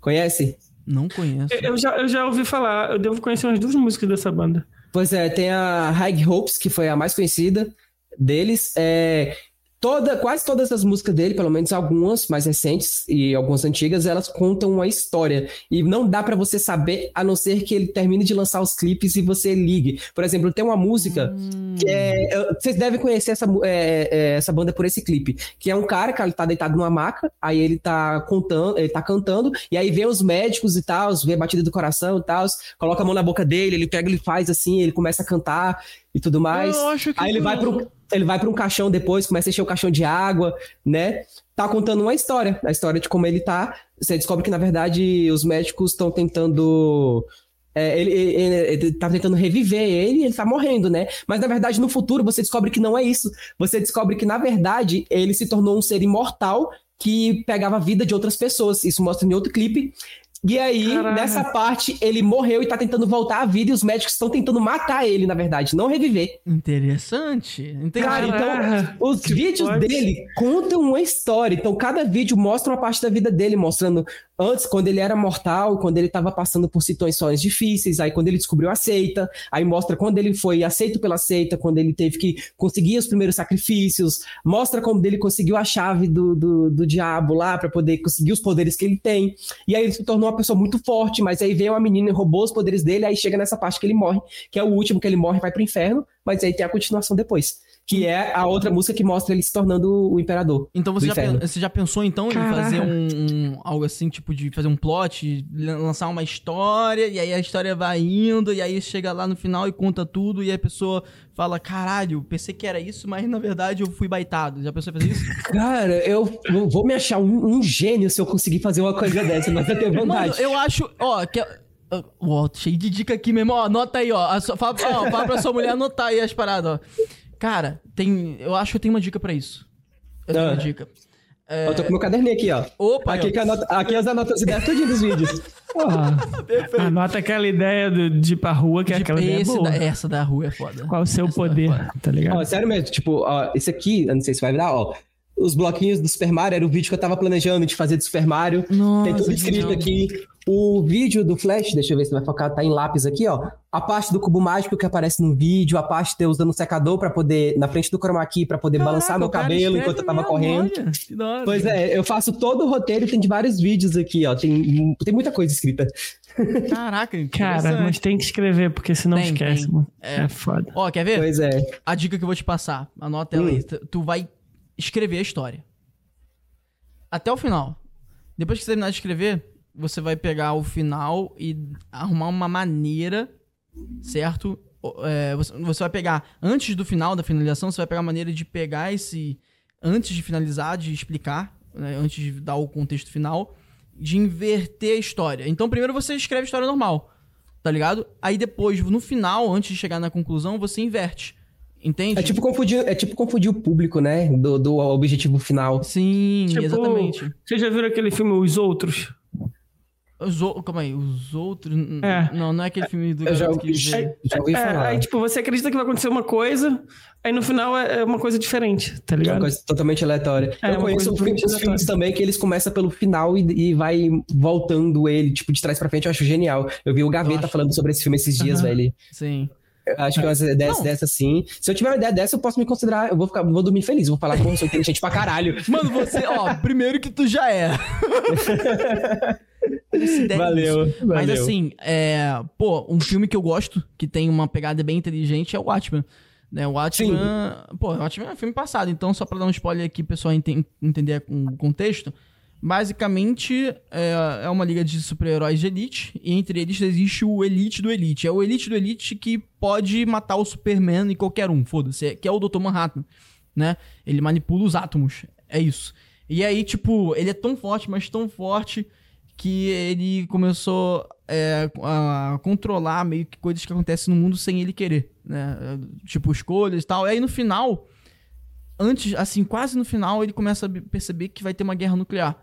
Conhece? Não conheço. Eu já, eu já ouvi falar, eu devo conhecer umas duas músicas dessa banda. Pois é, tem a High Hopes, que foi a mais conhecida deles. É, Toda, quase todas as músicas dele, pelo menos algumas mais recentes e algumas antigas, elas contam uma história. E não dá para você saber, a não ser que ele termine de lançar os clipes e você ligue. Por exemplo, tem uma música hum. que é. Vocês devem conhecer essa, é, é, essa banda por esse clipe. Que é um cara que ele tá deitado numa maca, aí ele tá contando, ele tá cantando, e aí vê os médicos e tal, vê a batida do coração e tal, coloca a mão na boca dele, ele pega, ele faz assim, ele começa a cantar. E tudo mais. Eu acho que Aí ele vai, pro, ele vai para um caixão depois, começa a encher o caixão de água, né? Tá contando uma história, a história de como ele tá. Você descobre que, na verdade, os médicos estão tentando é, ele, ele, ele tá tentando reviver ele, ele tá morrendo, né? Mas na verdade, no futuro, você descobre que não é isso. Você descobre que, na verdade, ele se tornou um ser imortal que pegava a vida de outras pessoas. Isso mostra em outro clipe. E aí, Caraca. nessa parte, ele morreu e tá tentando voltar à vida e os médicos estão tentando matar ele, na verdade, não reviver. Interessante. Entendi. Cara, então, os que vídeos pode... dele contam uma história. Então, cada vídeo mostra uma parte da vida dele, mostrando antes, quando ele era mortal, quando ele estava passando por situações difíceis, aí quando ele descobriu a seita, aí mostra quando ele foi aceito pela seita, quando ele teve que conseguir os primeiros sacrifícios, mostra como ele conseguiu a chave do, do, do diabo lá para poder conseguir os poderes que ele tem. E aí ele se tornou uma pessoa muito forte, mas aí veio uma menina e roubou os poderes dele, aí chega nessa parte que ele morre, que é o último que ele morre vai pro inferno, mas aí tem a continuação depois que é a outra música que mostra ele se tornando o imperador. Então você, já, você já, pensou então Caraca. em fazer um, um, algo assim, tipo de fazer um plot, lançar uma história, e aí a história vai indo, e aí chega lá no final e conta tudo, e a pessoa fala, caralho, pensei que era isso, mas na verdade eu fui baitado. Já pensou em fazer isso? Cara, eu, eu vou me achar um, um, gênio se eu conseguir fazer uma coisa dessa, mas eu tenho vontade. Mano, eu acho, ó, que... Ó, cheio de dica aqui mesmo, ó, anota aí, ó. Sua, fala, ó, fala pra sua mulher anotar aí as paradas, ó. Cara, tem. Eu acho que eu tenho uma dica para isso. Eu tenho ah. uma dica. É... Eu tô com meu caderninho aqui, ó. Opa, aqui, que anota, aqui as anotas ideias tudinho dos vídeos. Anota aquela ideia do, de ir pra rua, que é aquela ideia boa. Da, essa da rua é foda. Qual o seu essa é poder, é tá ligado? Ó, sério mesmo, tipo, ó, esse aqui, eu não sei se vai virar, ó. Os bloquinhos do Super Mario era o vídeo que eu tava planejando de fazer do Super Mario. Nossa, Tem tudo escrito não. aqui. O vídeo do Flash, deixa eu ver se vai focar, tá em lápis aqui, ó. A parte do cubo mágico que aparece no vídeo, a parte de eu usando um secador para poder, na frente do chroma key, pra poder Caraca, balançar meu cabelo enquanto eu tava correndo. Olha, pois é, eu faço todo o roteiro e tem de vários vídeos aqui, ó. Tem, tem muita coisa escrita. Caraca, Cara, mas tem que escrever, porque senão tem, esquece, tem. mano. É. é foda. Ó, quer ver? Pois é. A dica que eu vou te passar, anota ela hum. aí. Tu vai escrever a história. Até o final. Depois que você terminar de escrever, você vai pegar o final e arrumar uma maneira, certo? É, você, vai pegar, antes do final da finalização, você vai pegar a maneira de pegar esse. Antes de finalizar, de explicar, né, antes de dar o contexto final, de inverter a história. Então, primeiro você escreve a história normal, tá ligado? Aí depois, no final, antes de chegar na conclusão, você inverte. Entende? É tipo confundir, é tipo confundir o público, né? Do, do objetivo final. Sim, tipo, exatamente. Vocês já viram aquele filme Os Outros? Os o... Calma aí, os outros. É. Não, não é aquele filme do garoto que já, já ouvi é, falar. Aí, tipo, você acredita que vai acontecer uma coisa, aí no final é, é uma coisa diferente, tá ligado? É uma coisa totalmente aleatória. É, eu conheço filme, os filmes também que eles começam pelo final e, e, vai voltando ele, tipo, de trás pra frente, eu acho genial. Eu vi o Gaveta acho... falando sobre esse filme esses dias, uhum. velho. Sim. Acho que umas ideias dessas assim. Se eu tiver uma ideia dessa, eu posso me considerar. Eu vou ficar, vou dormir feliz. Vou falar, pô, eu sou inteligente pra caralho. Mano, você, ó, primeiro que tu já é. valeu, valeu. Mas assim, é, pô, um filme que eu gosto, que tem uma pegada bem inteligente, é o Watchmen. Né, o Watchmen, Sim. pô, o Watchmen é um filme passado, então só pra dar um spoiler aqui, pessoal ent entender o contexto, basicamente é, é uma liga de super-heróis de elite, e entre eles existe o Elite do Elite. É o Elite do Elite que pode matar o Superman e qualquer um, foda-se, que é o Dr. Manhattan, né? Ele manipula os átomos, é isso. E aí, tipo, ele é tão forte, mas tão forte que ele começou é, a controlar meio que coisas que acontecem no mundo sem ele querer, né? Tipo, escolhas e tal. E aí no final, antes, assim, quase no final, ele começa a perceber que vai ter uma guerra nuclear.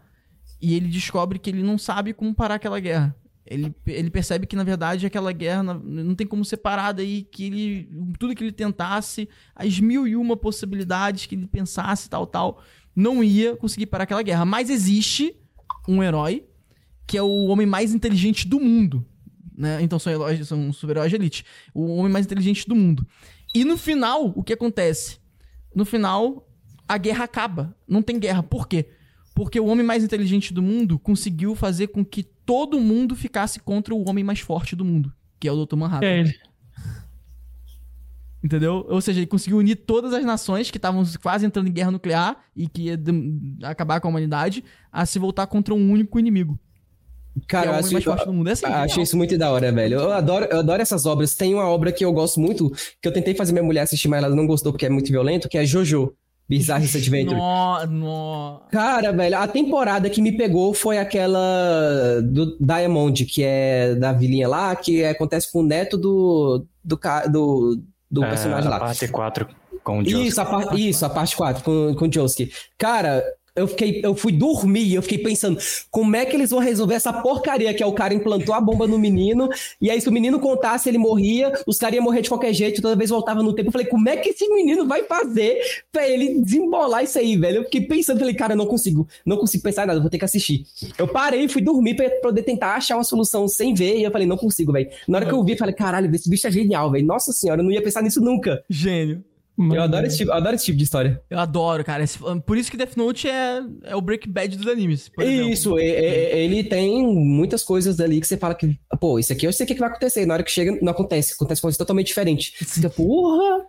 E ele descobre que ele não sabe como parar aquela guerra. Ele, ele percebe que, na verdade, aquela guerra não tem como ser parada e que ele. Tudo que ele tentasse, as mil e uma possibilidades que ele pensasse, tal, tal, não ia conseguir parar aquela guerra. Mas existe um herói que é o homem mais inteligente do mundo. Né? Então são, heróis, são super-heróis de elite. O homem mais inteligente do mundo. E no final, o que acontece? No final, a guerra acaba. Não tem guerra. Por quê? Porque o homem mais inteligente do mundo conseguiu fazer com que todo mundo ficasse contra o homem mais forte do mundo, que é o Dr. Manhattan. É ele. Entendeu? Ou seja, ele conseguiu unir todas as nações que estavam quase entrando em guerra nuclear e que ia acabar com a humanidade a se voltar contra um único inimigo. Cara, eu acho, mais forte do mundo. É assim, acho isso muito da hora, velho. Eu adoro, eu adoro essas obras. Tem uma obra que eu gosto muito, que eu tentei fazer minha mulher assistir, mas ela não gostou porque é muito violento, que é Jojo. Bizarre Adventure. No, no. Cara, velho, a temporada que me pegou foi aquela do Diamond, que é da vilinha lá, que acontece com o neto do, do, do, do é, personagem lá. A parte 4 com o Josuke. Isso, a, par, isso, a parte 4 com, com o Josuke. Cara, eu fiquei, eu fui dormir, eu fiquei pensando, como é que eles vão resolver essa porcaria que é o cara implantou a bomba no menino, e aí se o menino contasse, ele morria, os caras iam morrer de qualquer jeito, toda vez voltava no tempo. Eu falei, como é que esse menino vai fazer pra ele desembolar isso aí, velho? Eu fiquei pensando, falei, cara, eu não consigo, não consigo pensar em nada, vou ter que assistir. Eu parei, fui dormir pra poder tentar achar uma solução sem ver, e eu falei, não consigo, velho. Na hora que eu vi, eu falei, caralho, esse bicho é genial, velho. Nossa senhora, eu não ia pensar nisso nunca. Gênio. Mano. Eu adoro, esse tipo, adoro esse tipo de história. Eu adoro, cara. Por isso que Death Note é, é o Break Bad dos animes. isso, é, é, ele tem muitas coisas ali que você fala que, pô, isso aqui eu sei o que vai acontecer. Na hora que chega, não acontece. Acontece coisa totalmente diferente. Você fica, porra!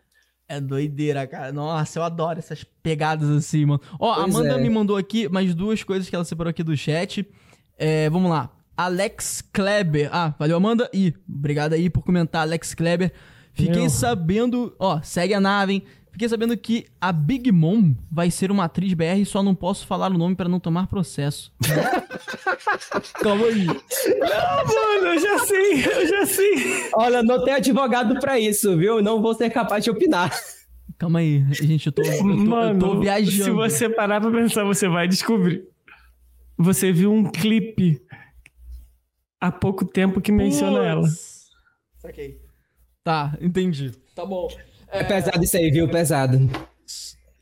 É doideira, cara. Nossa, eu adoro essas pegadas assim, mano. Ó, a Amanda é. me mandou aqui mais duas coisas que ela separou aqui do chat. É, vamos lá. Alex Kleber. Ah, valeu, Amanda. E obrigado aí por comentar, Alex Kleber. Fiquei Meu. sabendo, ó, segue a nave, hein? Fiquei sabendo que a Big Mom vai ser uma atriz BR e só não posso falar o nome para não tomar processo. Calma aí. Não, mano, eu já sei, eu já sei. Olha, não tem advogado para isso, viu? Não vou ser capaz de opinar. Calma aí, gente, eu tô, eu tô, mano, eu tô viajando. Se você parar pra pensar, você vai descobrir. Você viu um clipe há pouco tempo que menciona ela. Saquei. Tá, entendi. Tá bom. É, é pesado isso aí, viu? Pesado.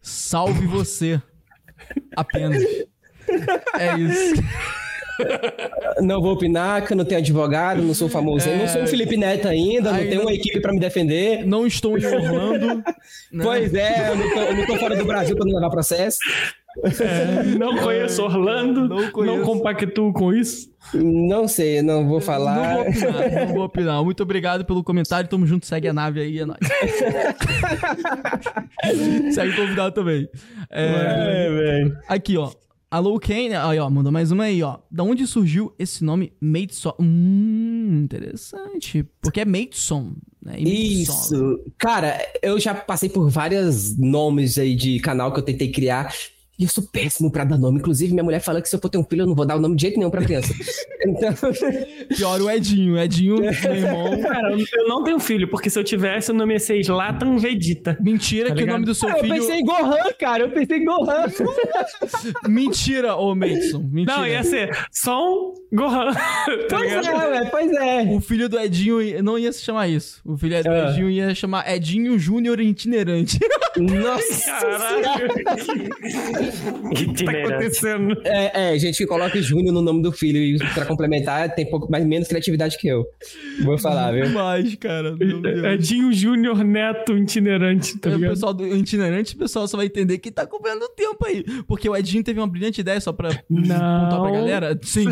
Salve você. Apenas. É isso. Não vou opinar, que eu não tenho advogado, não sou famoso. É... Não sou o Felipe Neto ainda, não tenho uma equipe para me defender. Não estou em Orlando. Né? Pois é, eu não, tô, eu não tô fora do Brasil para não levar processo. É, não conheço Orlando, não, conheço. não compactuo com isso. Não sei, não vou falar. Não vou opinar, não vou opinar. Muito obrigado pelo comentário, tamo junto, segue a nave aí, é nóis. segue o convidado também. É, é aqui, ó. Alô, Kane, aí, ó, mandou mais uma aí, ó. Da onde surgiu esse nome Mateson? Hum, interessante. Porque é Mateson, né? Isso. Cara, eu já passei por vários nomes aí de canal que eu tentei criar. E eu sou péssimo pra dar nome. Inclusive, minha mulher fala que se eu for ter um filho, eu não vou dar o nome de jeito nenhum pra criança. então... Pior o Edinho. Edinho, meu irmão. Cara, eu não tenho filho, porque se eu tivesse, o nome ia ser Slatan Vegeta. Mentira tá que ligado? o nome do seu ah, filho. Eu pensei em Gohan, cara. Eu pensei em Gohan. Mentira, ô Mason. Mentira. Não, ia ser só um Gohan. tá pois ligado? é, velho. Pois é. O filho do Edinho não ia se chamar isso. O filho do ah. Edinho ia chamar Edinho Júnior Itinerante. Nossa! Caralho! O que tá acontecendo? É, é, gente que coloca Júnior no nome do filho e pra complementar tem pouco mais menos criatividade que eu. Vou falar, viu? Mais, cara. Edinho Júnior Neto itinerante, tá é, ligado? O pessoal do itinerante, o pessoal só vai entender que tá acompanhando tempo aí. Porque o Edinho teve uma brilhante ideia só pra não. contar pra galera. Sim,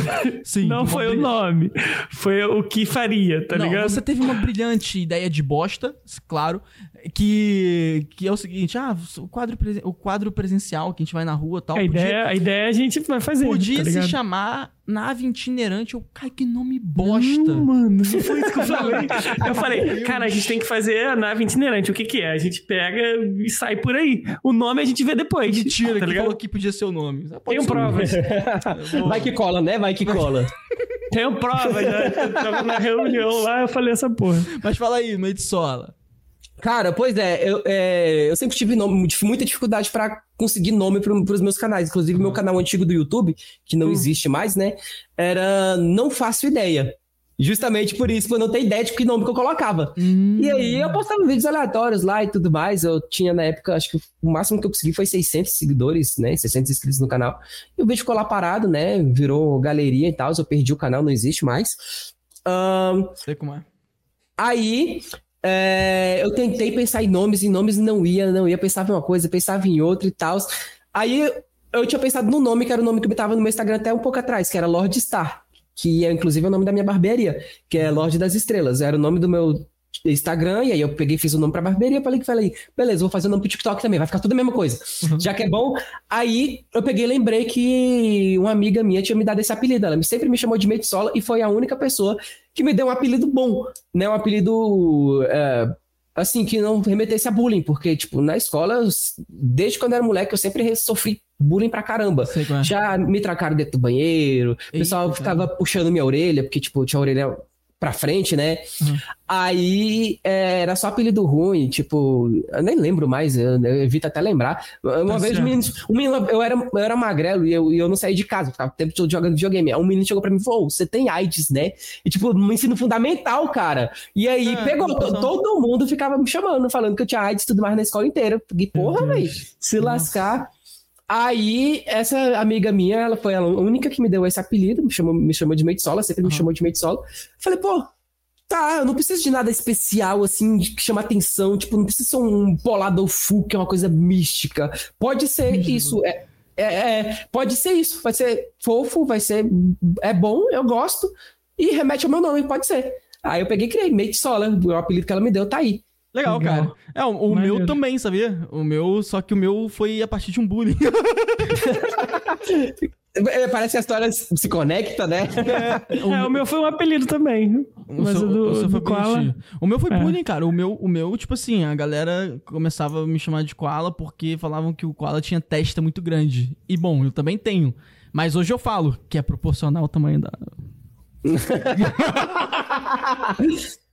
sim. Não foi o nome. Foi o que faria, tá não, ligado? Você teve uma brilhante ideia de bosta, claro, que, que é o seguinte, ah, o quadro, o quadro presencial que a gente vai na rua tal. A, podia, ideia, a ideia a gente vai fazer. Podia tá se chamar Nave Itinerante. Eu, cara, que nome bosta. Não, mano, não foi isso que eu falei. eu falei, cara, a gente tem que fazer a nave itinerante. O que que é? A gente pega e sai por aí. O nome a gente vê depois. Mentira, tá que falou que podia ser o nome. Tenho provas. Vai que cola, né? Vai que cola. Tenho provas. Já. Eu tava na reunião lá, eu falei essa porra. Mas fala aí, no Edsola. Cara, pois é, eu, é, eu sempre tive nome, muita dificuldade para conseguir nome para os meus canais. Inclusive, meu canal antigo do YouTube, que não hum. existe mais, né? Era Não Faço Ideia. Justamente por isso, eu não tenho ideia de que nome que eu colocava. Hum. E aí eu postava vídeos aleatórios lá e tudo mais. Eu tinha na época, acho que o máximo que eu consegui foi 600 seguidores, né? 600 inscritos no canal. E o vídeo ficou lá parado, né? Virou galeria e tal. Eu perdi o canal, não existe mais. Um, Sei como é. Aí é, eu tentei pensar em nomes, e nomes não ia, não ia. Pensava em uma coisa, pensava em outra e tal. Aí eu tinha pensado no nome, que era o nome que eu tava no meu Instagram até um pouco atrás, que era Lord Star. Que é inclusive o nome da minha barbearia, que é Lorde das Estrelas. Era o nome do meu Instagram, e aí eu peguei fiz o nome pra barbearia, falei que falei, beleza, vou fazer o nome pro TikTok também, vai ficar tudo a mesma coisa. Uhum. Já que é bom. Aí eu peguei lembrei que uma amiga minha tinha me dado esse apelido. Ela sempre me chamou de Meitsola e foi a única pessoa que me deu um apelido bom, né? Um apelido. É, assim, que não remetesse a bullying, porque, tipo, na escola, desde quando eu era moleque, eu sempre sofri bullying pra caramba. É. Já me trancaram dentro do banheiro, o pessoal ficava puxando minha orelha, porque, tipo, tinha a orelha pra frente, né? Uhum. Aí é, era só apelido ruim, tipo, eu nem lembro mais, eu, eu evito até lembrar. Uma tá vez um menino, um menino, eu, era, eu era magrelo e eu, eu não saí de casa, ficava o tempo todo jogando videogame. um menino chegou pra mim e falou: você tem AIDS, né? E tipo, no ensino fundamental, cara. E aí é, pegou, todo mundo ficava me chamando, falando que eu tinha AIDS e tudo mais na escola inteira. E porra, velho, se Nossa. lascar. Aí, essa amiga minha, ela foi a única que me deu esse apelido, me chamou, me chamou de Meitsola, sempre me chamou de Meitsola. Falei, pô, tá, eu não preciso de nada especial, assim, que chama atenção, tipo, não precisa ser um polado full, que é uma coisa mística. Pode ser uhum. isso, é, é, é, pode ser isso, vai ser fofo, vai ser, é bom, eu gosto, e remete ao meu nome, pode ser. Aí eu peguei e criei, Meitsola, o apelido que ela me deu tá aí. Legal, Legal, cara. É, o, o meu também, sabia? O meu, só que o meu foi a partir de um bullying. É, parece que a história se conecta, né? É, o, é, o meu foi um apelido também. O mas seu, o do, o seu do koala... O meu foi é. bullying, cara. O meu, o meu, tipo assim, a galera começava a me chamar de koala porque falavam que o koala tinha testa muito grande. E bom, eu também tenho. Mas hoje eu falo que é proporcional ao tamanho da.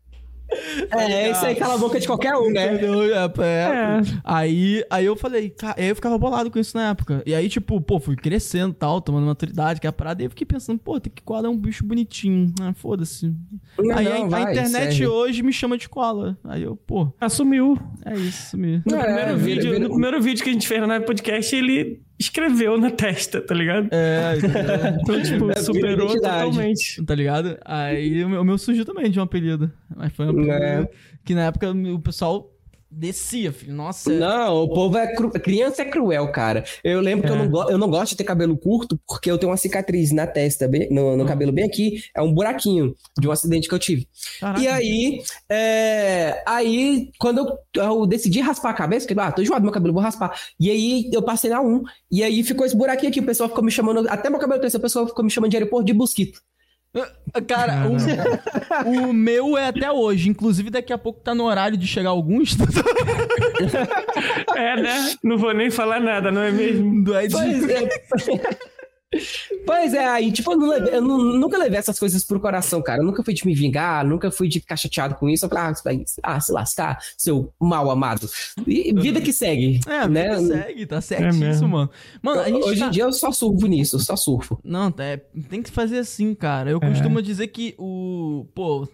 É, isso aí cala a boca de qualquer um, né? É, é. é. Aí, aí eu falei, aí eu ficava bolado com isso na época. E aí, tipo, pô, fui crescendo tal, tomando maturidade, que é a parada, e eu fiquei pensando, pô, tem que koala é um bicho bonitinho. Ah, foda-se. Aí não, a, vai, a, internet serve. hoje me chama de koala. Aí eu, pô. Assumiu. É isso, sumiu. No, é, primeiro, vídeo, vira, vira... no primeiro vídeo que a gente fez na podcast, ele escreveu na testa, tá ligado? É, então, tipo, superou totalmente. Tá ligado? Aí o meu, o meu surgiu também de um apelido. Mas foi um apelido é. que na época o pessoal descia, filho. Nossa. Não, o povo é cru... criança é cruel, cara. Eu lembro é. que eu não, go... eu não gosto de ter cabelo curto porque eu tenho uma cicatriz na testa, bem... no, no hum. cabelo bem aqui, é um buraquinho de um acidente que eu tive. Caraca. E aí, é... aí quando eu, eu, decidi raspar a cabeça, que ah, tô enjoado meu cabelo, vou raspar. E aí eu passei na 1 e aí ficou esse buraquinho aqui, o pessoal ficou me chamando, até meu cabelo cresceu, o pessoal ficou me chamando de aeroporto de mosquito. Cara, o, o, meu é até hoje. Inclusive, daqui a pouco tá no horário de chegar alguns. é, né? Não vou nem falar nada, não é mesmo? Do Ed... Pois é. Pois é, aí, tipo, eu, não levei, eu não, nunca levei essas coisas pro coração, cara. Eu nunca fui de me vingar, nunca fui de ficar chateado com isso. Eu falei, ah, ah, se lascar, seu mal amado. E vida que segue. É, né? segue, tá certíssimo, é mano. Mano, Hoje tá... em dia eu só surfo nisso, só surfo. Não, é, tem que fazer assim, cara. Eu é. costumo dizer que o. Pô,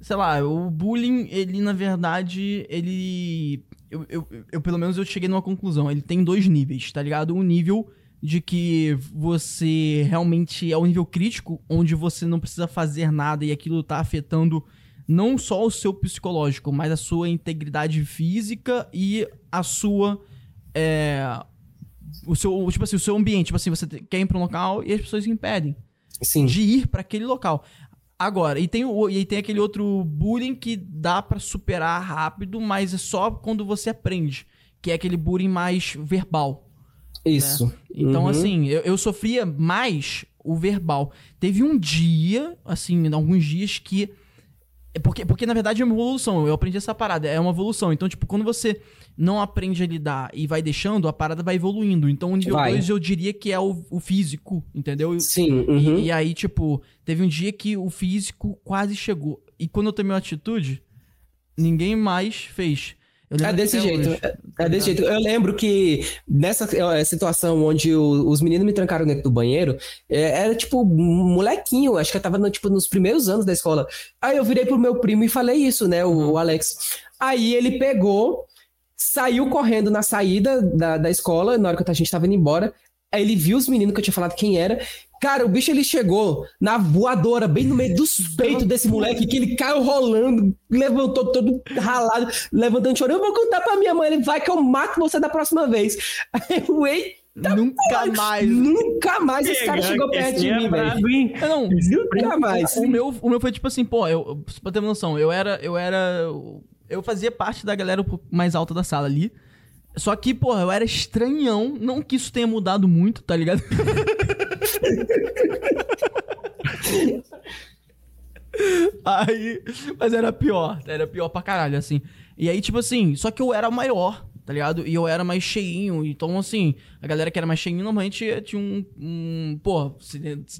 sei lá, o bullying, ele, na verdade, ele. Eu, eu, eu, pelo menos, eu cheguei numa conclusão. Ele tem dois níveis, tá ligado? Um nível de que você realmente é um nível crítico, onde você não precisa fazer nada e aquilo tá afetando não só o seu psicológico, mas a sua integridade física e a sua. É, o seu, tipo assim, o seu ambiente. Tipo assim, você quer ir pra um local e as pessoas impedem Sim. de ir para aquele local. Agora, e tem, o, e tem aquele outro bullying que dá para superar rápido, mas é só quando você aprende. Que é aquele bullying mais verbal. Isso. Né? Então, uhum. assim, eu, eu sofria mais o verbal. Teve um dia, assim, alguns dias que. Porque, porque, na verdade, é uma evolução. Eu aprendi essa parada. É uma evolução. Então, tipo, quando você não aprende a lidar e vai deixando, a parada vai evoluindo. Então, o nível 2 eu diria que é o, o físico, entendeu? Sim. Uhum. E, e, aí, tipo, teve um dia que o físico quase chegou. E quando eu tomei uma atitude, ninguém mais fez. É desse jeito. É, é, desse jeito. Eu lembro que nessa é, situação onde o, os meninos me trancaram dentro do banheiro, é, era tipo molequinho, acho que eu tava no, tipo, nos primeiros anos da escola. Aí eu virei pro meu primo e falei isso, né, o, o Alex. Aí ele pegou, saiu correndo na saída da, da escola, na hora que a gente tava indo embora. Aí ele viu os meninos que eu tinha falado quem era, Cara, o bicho ele chegou na voadora, bem no meio dos peitos desse moleque, que ele caiu rolando, levantou todo ralado, levantando chorando. Eu vou contar pra minha mãe, ele vai que eu mato você da próxima vez. Aí eu, Tá nunca mais. Nunca mais esse cara chegou perto de mim, velho. Não, nunca mais. O meu, o meu foi tipo assim, pô, eu, pra ter uma noção, eu era, eu era, eu fazia parte da galera mais alta da sala ali. Só que, porra, eu era estranhão. Não que isso tenha mudado muito, tá ligado? aí, mas era pior, era pior pra caralho, assim. E aí, tipo assim, só que eu era maior, tá ligado? E eu era mais cheinho. Então, assim, a galera que era mais cheinho normalmente tinha um. um pô,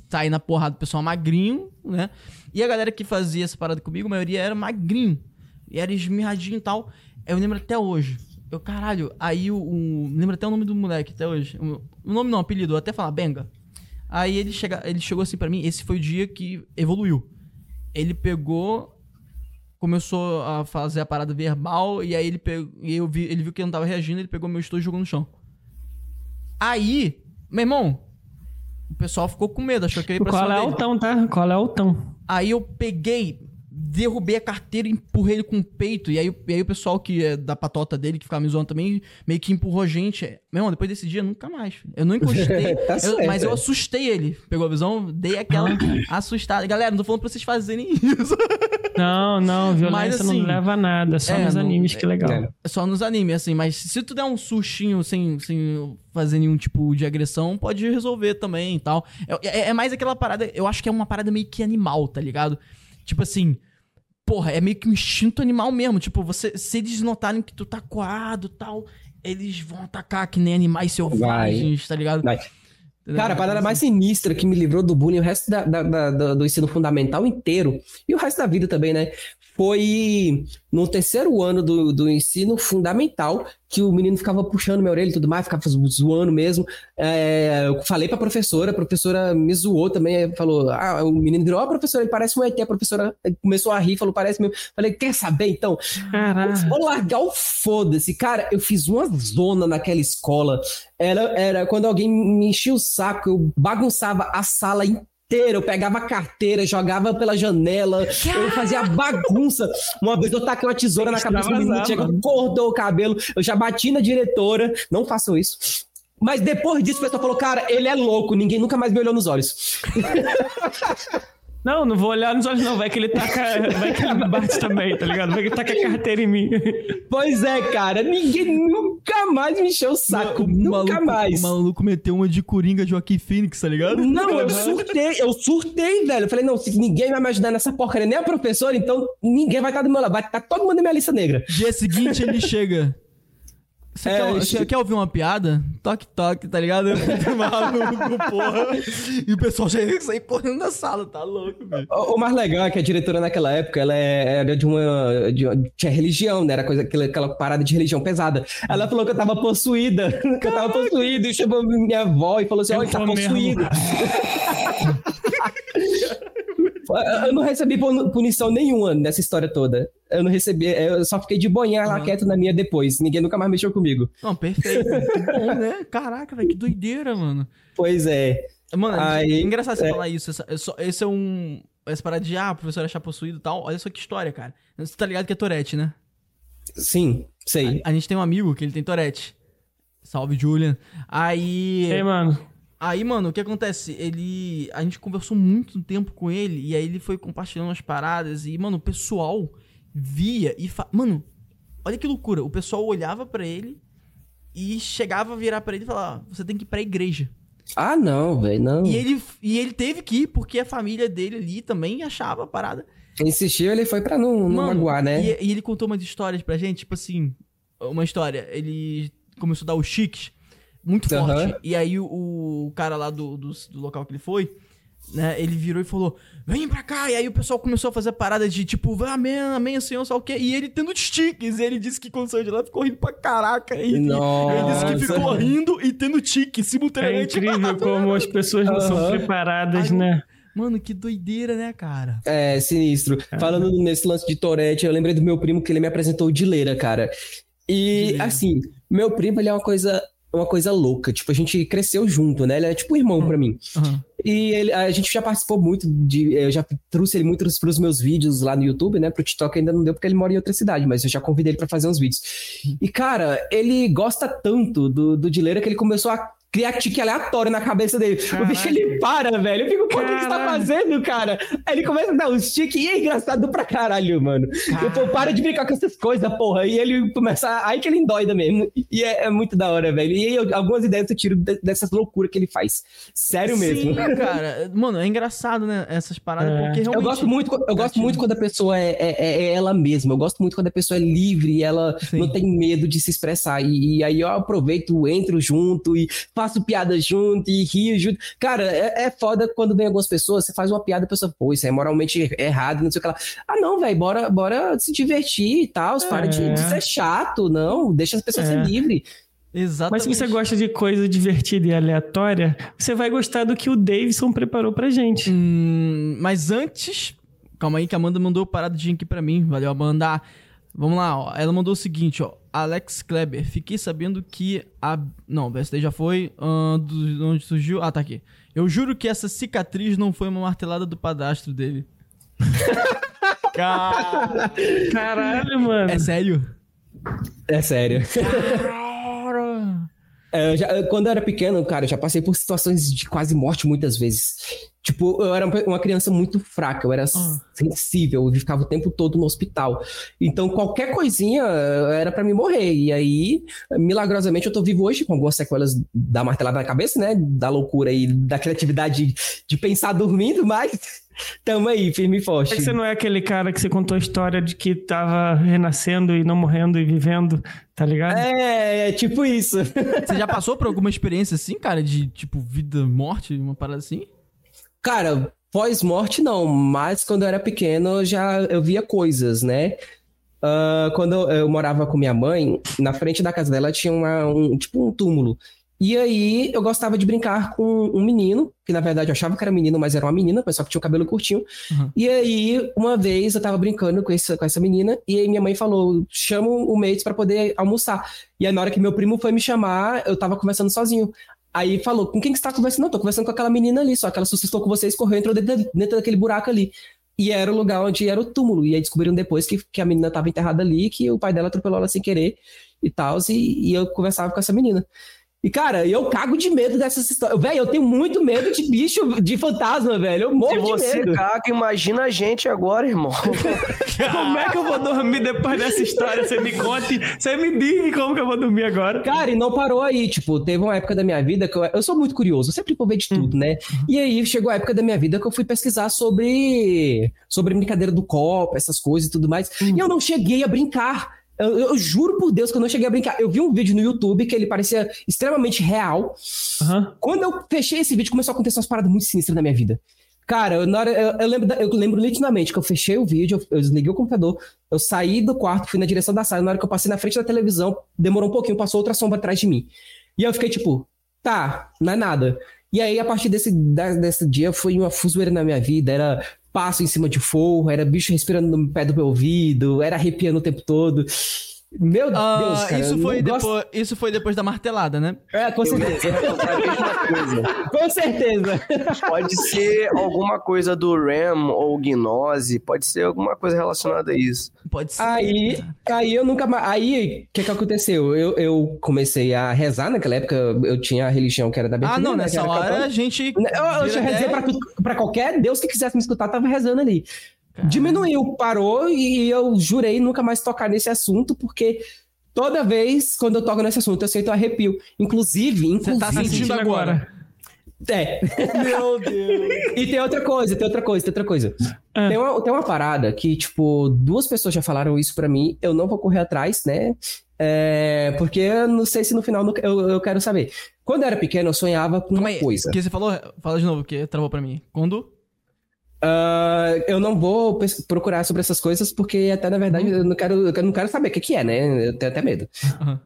sair na porrada do pessoal magrinho, né? E a galera que fazia essa parada comigo, a maioria era magrinho. E era esmirradinho e tal. Eu lembro até hoje. Eu, caralho, aí o. o lembro até o nome do moleque até hoje. O, o nome não, o apelido, eu até falar Benga. Aí ele, chega, ele chegou assim para mim, esse foi o dia que evoluiu. Ele pegou começou a fazer a parada verbal e aí ele pegou, e eu vi, ele viu que eu não tava reagindo, ele pegou meu estojo e jogou no chão. Aí, meu irmão, o pessoal ficou com medo, achou que eu ia pra Qual é o tão, tá? Qual é o tão? Aí eu peguei, derrubei a carteira e empurrei ele com o peito. E aí, e aí o pessoal que é da patota dele, que ficava me zoando também, meio que empurrou a gente. Meu irmão, depois desse dia, nunca mais. Eu não encostei. tá eu, mas eu assustei ele. Pegou a visão? Dei aquela assustada. Galera, não tô falando pra vocês fazerem isso. Não, não, violência mas, assim, não leva a nada. Só é, nos animes, que legal. É, só nos animes, assim. Mas se tu der um sustinho sem, sem fazer nenhum tipo de agressão, pode resolver também e tal. É, é, é mais aquela parada, eu acho que é uma parada meio que animal, tá ligado? Tipo assim, porra, é meio que um instinto animal mesmo. Tipo, você, se eles notarem que tu tá coado e tal, eles vão atacar que nem animais selvagens, Vai. tá ligado? Vai. Cara, a parada mais sinistra que me livrou do bullying o resto da, da, da, do ensino fundamental inteiro, e o resto da vida também, né? Foi no terceiro ano do, do ensino fundamental que o menino ficava puxando minha orelha e tudo mais, ficava zoando mesmo. É, eu falei pra professora, a professora me zoou também, falou: Ah, o menino virou, ó, oh, professora, ele parece um ET. A professora começou a rir, falou: Parece mesmo. Falei: Quer saber então? Caraca. Vou largar o foda-se. Cara, eu fiz uma zona naquela escola. Era, era quando alguém me enchia o saco, eu bagunçava a sala inteira inteira. Eu pegava a carteira, jogava pela janela, eu fazia bagunça. Uma vez eu taquei uma tesoura na cabeça do menino, chega, cortou o cabelo. Eu já bati na diretora. Não façam isso. Mas depois disso, o pessoal falou, cara, ele é louco. Ninguém nunca mais me olhou nos olhos. Não, não vou olhar nos olhos, não. Vai que ele taca. Vai que ele bate também, tá ligado? Vai que ele taca a carteira em mim. Pois é, cara. Ninguém nunca mais me encheu o saco. O nunca maluco, mais. O maluco meteu uma de Coringa de Joaquim Phoenix, tá ligado? Não, eu surtei. Eu surtei, velho. Eu falei, não, se ninguém vai me ajudar nessa porcaria, nem a professora, então ninguém vai estar do meu lado. Vai estar todo mundo na minha lista negra. Dia seguinte ele chega. Você, é, quer, você quer, ouvir uma piada? Toque, toque, tá ligado? Maluco, porra. E o pessoal já ia sair correndo da sala, tá louco, velho. O, o mais legal é que a diretora naquela época, ela é, era de uma. De, tinha religião, né? Era coisa, aquela, aquela parada de religião pesada. Ela falou que eu tava possuída. Que eu tava possuída. E chamou minha avó e falou assim: olha, tá possuído. Eu não recebi punição nenhuma nessa história toda. Eu não recebi, eu só fiquei de boinha lá quieto na minha depois. Ninguém nunca mais mexeu comigo. Não, perfeito. Muito bom, né? Caraca, velho, que doideira, mano. Pois é. Mano, Aí, é engraçado você é... falar isso. Esse é um. Essa parada de, ah, o professor achar possuído e tal. Olha só que história, cara. Você tá ligado que é Torete, né? Sim, sei. A, a, gente tem um amigo que ele tem Torete. Salve, Julian. Aí. Ei, mano. Aí, mano, o que acontece? Ele. A gente conversou muito tempo com ele e aí ele foi compartilhando as paradas e, mano, o pessoal via e. Fa... Mano, olha que loucura. O pessoal olhava para ele e chegava a virar para ele e falar: você tem que ir pra igreja. Ah, não, velho, não. E ele, e ele teve que ir porque a família dele ali também achava a parada. Insistiu, ele foi pra não, não Mano, magoar, né? E, e, ele contou umas histórias pra gente, tipo assim, uma história. Ele começou a dar os chiques muito uhum. forte. E aí o, o cara lá do, do, do, local que ele foi, né, ele virou e falou: Vem pra cá! E aí o pessoal começou a fazer a parada de tipo, amém, amém, senhor, só o quê? E ele tendo tiques. E ele disse que quando saiu de lá ficou rindo pra caraca. E, ele disse que ficou rindo e tendo tique simultaneamente. É incrível como as pessoas não uhum. são preparadas, né? Mano, que doideira, né, cara? É, sinistro. Falando nesse lance de Torete, eu lembrei do meu primo que ele me apresentou o Dileira, cara. E, assim, meu primo, ele é uma coisa uma coisa louca. Tipo, a gente cresceu junto, né? Ele é tipo um irmão uhum. para mim. Uhum. E ele, a gente já participou muito de. Eu já trouxe ele muito para os meus vídeos lá no YouTube, né? Pro TikTok ainda não deu porque ele mora em outra cidade, mas eu já convidei ele para fazer uns vídeos. Uhum. E, cara, ele gosta tanto do, do Dileira que ele começou a cria tique aleatório na cabeça dele. O bicho ele para, velho. Eu fico, pô, o que você tá fazendo, cara? Aí ele começa a dar uns tique e é engraçado pra caralho, mano. Eu, pô, para de brincar com essas coisas, porra. E ele começa. Aí que ele endoida mesmo. E é, é muito da hora, velho. E eu, algumas ideias eu tiro dessas loucuras que ele faz. Sério Sim, mesmo. cara. Mano, é engraçado, né? Essas paradas, é. porque realmente. Eu gosto muito, eu gosto muito quando a pessoa é, é, é, ela mesma. Eu gosto muito quando a pessoa é livre e ela Sim. não tem medo de se expressar. E, e aí eu aproveito, entro junto e faço piadas junto e rio junto. Cara, é, é foda quando vem algumas pessoas, você faz uma piada e a pessoa, pô, isso é moralmente errado, não sei o que lá. Ah, não, velho, bora, bora se divertir e tal, é. para de, de, ser chato, não, deixa as pessoas é. ser livres. Exatamente. Mas se você gosta de coisa divertida e aleatória, você vai gostar do que o Davidson preparou pra gente. Hum, mas antes, calma aí que a Amanda mandou paradinha aqui pra mim. Valeu, Amanda. Vamos lá, ó. Ela mandou o seguinte, ó. Alex Kleber, fiquei sabendo que a. Não, daí já foi. Uh, do, onde surgiu. Ah, tá aqui. Eu juro que essa cicatriz não foi uma martelada do padastro dele. Caralho, mano. É sério? É sério. É, já, quando eu era pequeno, cara, eu já passei por situações de quase morte muitas vezes. Tipo, eu era uma criança muito fraca, eu era ah. sensível, eu ficava o tempo todo no hospital. Então, qualquer coisinha eh, era para me morrer. E aí, milagrosamente, eu tô vivo hoje com algumas sequelas da martelada na cabeça, né? Da loucura e da criatividade de pensar dormindo, mas tamo aí, firme e forte. Você não é aquele cara que você contou a história de que tava renascendo e não morrendo e vivendo, tá ligado? É, é tipo isso. Você já passou por alguma experiência assim, cara, de tipo vida, morte, uma parada assim? Cara, pós-morte não, mas quando eu era pequeno já eu via coisas, né? Uh, quando eu, eu, morava com minha mãe, na frente da casa dela tinha uma, um, tipo um túmulo. E aí eu gostava de brincar com um menino, que na verdade eu achava que era menino, mas era uma menina, só que tinha o cabelo curtinho. Uhum. E aí, uma vez eu tava brincando com essa, com essa menina, e aí minha mãe falou: chama o Mates para poder almoçar. E aí, na hora que meu primo foi me chamar, eu tava conversando sozinho. Aí falou, com quem que você tá conversando? Não, tô conversando com aquela menina ali, só que ela assustou com vocês, correu, entrou dentro, dentro daquele buraco ali. E era o lugar onde era o túmulo. E aí descobriram depois que, que a menina tava enterrada ali, que o pai dela atropelou ela sem querer e tal. E, e eu conversava com essa menina. E, cara, eu cago de medo dessas histórias. Velho, eu tenho muito medo de bicho, de fantasma, velho. Eu morro de medo. Se você caga, imagina a gente agora, irmão. como é que eu vou dormir depois dessa história? Você me conte, você me diga como que eu vou dormir agora. Cara, e não parou aí. Tipo, teve uma época da minha vida que eu, eu sou muito curioso. Eu sempre vou ver de tudo, hum. né? E aí chegou a época da minha vida que eu fui pesquisar sobre, sobre brincadeira do copo, essas coisas e tudo mais. Hum. E eu não cheguei a brincar. Eu, eu, juro por Deus que eu não cheguei a brincar. Eu vi um vídeo no YouTube que ele parecia extremamente real. Uhum. Quando eu fechei esse vídeo, começou a acontecer umas paradas muito sinistras na minha vida. Cara, eu, hora, eu, eu, lembro, eu lembro nitidamente que eu fechei o vídeo, eu, eu, desliguei o computador, eu saí do quarto, fui na direção da sala. Na hora que eu passei na frente da televisão, demorou um pouquinho, passou outra sombra atrás de mim. E eu fiquei tipo, tá, não é nada. E aí, a partir desse, desse dia, foi uma fuzoeira na minha vida. Era passo em cima de forro, era bicho respirando no pé do meu ouvido, era arrepiando o tempo todo. Meu uh, Deus, cara. Isso foi, depois, gosto... isso foi depois da martelada, né? É, com certeza. com certeza. Pode ser alguma coisa do RAM ou gnose, pode ser alguma coisa relacionada a isso. Pode ser. Aí, aí eu nunca mais. Aí, o que que aconteceu? Eu, eu comecei a rezar naquela época, eu tinha a religião que era da Betânia. Ah, não, né, nessa hora a gente. Eu, eu já rezei pra, pra qualquer Deus que quisesse me escutar, tava rezando ali. Diminuiu, parou e eu jurei nunca mais tocar nesse assunto, porque toda vez quando eu toco nesse assunto eu sinto um arrepio. Inclusive, inclusive. Você tá sentindo agora. É. Meu Deus. e tem outra coisa, tem outra coisa, tem outra coisa. É. Tem, uma, tem uma parada que, tipo, duas pessoas já falaram isso para mim, eu não vou correr atrás, né? É, porque eu não sei se no final eu, eu quero saber. Quando eu era pequeno, eu sonhava com uma coisa. O que você falou? Fala de novo, que travou para mim. Quando? Uh, eu não vou procurar sobre essas coisas porque até na verdade eu não quero, eu não quero saber o que, que é, né? Eu tenho até medo. Uhum.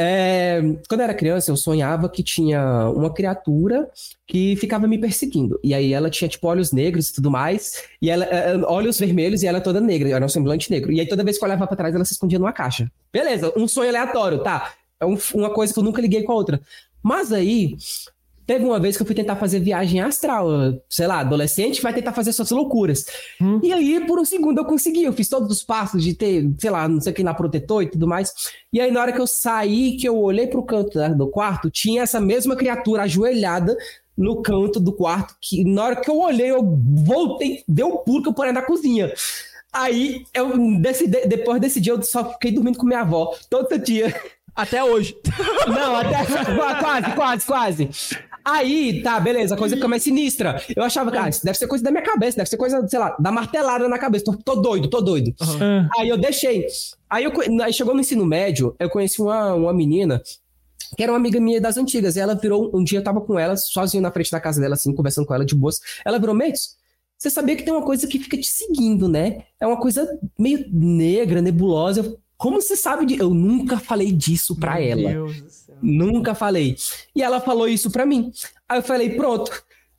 É, quando eu era criança, eu sonhava que tinha uma criatura que ficava me perseguindo. E aí ela tinha, tipo, olhos negros e tudo mais. E ela, é, é, olhos vermelhos e ela toda negra. Era um semblante negro. E aí toda vez que eu olhava pra trás, ela se escondia numa caixa. Beleza, um sonho aleatório, tá? É um, uma coisa que eu nunca liguei com a outra. Mas aí, Teve uma vez que eu fui tentar fazer viagem astral. Sei lá, adolescente vai tentar fazer suas loucuras. Hum. E aí, por um segundo, eu consegui. Eu fiz todos os passos de ter, sei lá, não sei o que lá, protetor e tudo mais. E aí, na hora que eu saí, que eu olhei pro canto do quarto, tinha essa mesma criatura ajoelhada no canto do quarto. Que na hora que eu olhei, eu voltei, deu um pulo que eu parei na cozinha. Aí, eu decidi, depois desse dia, eu só fiquei dormindo com minha avó todo dia. Até hoje. Não, até quase, quase, quase. Aí, tá, beleza, a coisa fica mais sinistra. Eu achava que, ah, isso deve ser coisa da minha cabeça, deve ser coisa, sei lá, da martelada na cabeça. Tô, tô doido, tô doido. Uhum. Aí eu deixei. Aí, eu, aí chegou no ensino médio, eu conheci uma, uma menina que era uma amiga minha das antigas. E ela virou, um dia eu tava com ela, sozinho na frente da casa dela, assim, conversando com ela de boas. Ela virou, Mendes, você sabia que tem uma coisa que fica te seguindo, né? É uma coisa meio negra, nebulosa. Como você sabe de... Eu nunca falei disso pra Meu ela. Deus Nunca falei. E ela falou isso pra mim. Aí eu falei, pronto.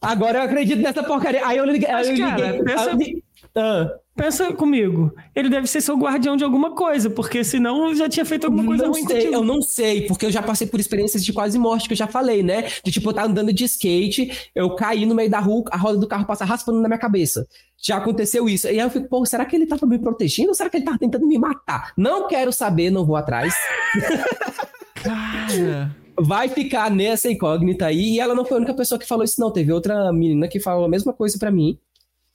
Agora eu acredito nessa porcaria. Aí eu liguei. Mas, eu liguei cara, pensa, eu, ah. pensa comigo. Ele deve ser seu guardião de alguma coisa, porque senão já tinha feito alguma coisa não ruim sei, contigo. Eu não sei, porque eu já passei por experiências de quase morte, que eu já falei, né? De tipo, eu tava andando de skate, eu caí no meio da rua, a roda do carro passa raspando na minha cabeça. Já aconteceu isso. E aí eu fico, pô, será que ele tava me protegendo ou será que ele tava tentando me matar? Não quero saber, não vou atrás. Cara. Vai ficar nessa incógnita aí. E ela não foi a única pessoa que falou isso, não. Teve outra menina que falou a mesma coisa para mim.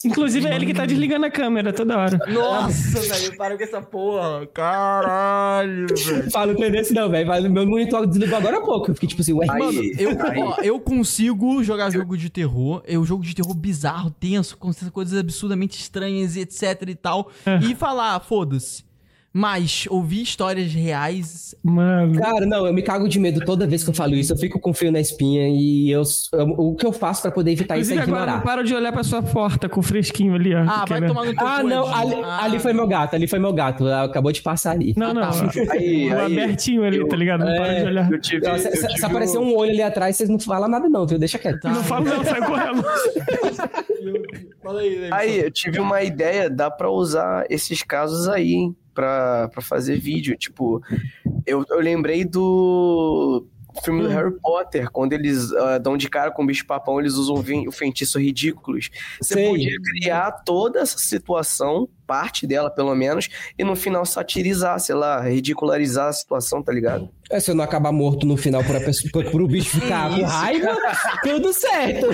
Inclusive é ele que tá desligando a câmera toda hora. Nossa, velho, para com essa porra. Caralho, velho. Fala o desse não, velho. Meu monitor desligou agora há pouco. Eu fiquei tipo assim, ué. Aí, Mano, eu, Ó, eu consigo jogar jogo de terror. Eu jogo de terror bizarro, tenso, com coisas absurdamente estranhas e etc e tal. É. E falar, foda-se. Mas ouvir histórias reais. Mano. Cara, não, eu me cago de medo toda vez que eu falo isso. Eu fico com frio na espinha e eu, eu o que eu faço para poder evitar Inclusive, isso é ignorar. Agora não para de olhar pra sua porta com o fresquinho ali, ó. Ah, vai tomar no teu Ah, não, ali, ah. ali, foi meu gato, ali foi meu gato. Acabou de passar ali. Não, não. Ah, tá. aí, o aí, abertinho ali, eu, tá ligado? Não é, para de olhar. Eu tive, eu se, tive se aparecer um olho ali atrás, vocês não falam nada, não, viu? Deixa quieto. Tá. Não fala, não, sai correndo. Fala aí, aí, eu tive uma ideia, dá pra usar esses casos aí, hein? pra, pra fazer vídeo. Tipo, eu, eu lembrei do filme do hum. Harry Potter, quando eles uh, dão de cara com o bicho-papão, eles usam o feitiço ridículos. Você podia criar toda essa situação, parte dela pelo menos, e no final satirizar, sei lá, ridicularizar a situação, tá ligado? É, se eu não acabar morto no final por, a pessoa, por, por o bicho ficar com raiva, tudo certo.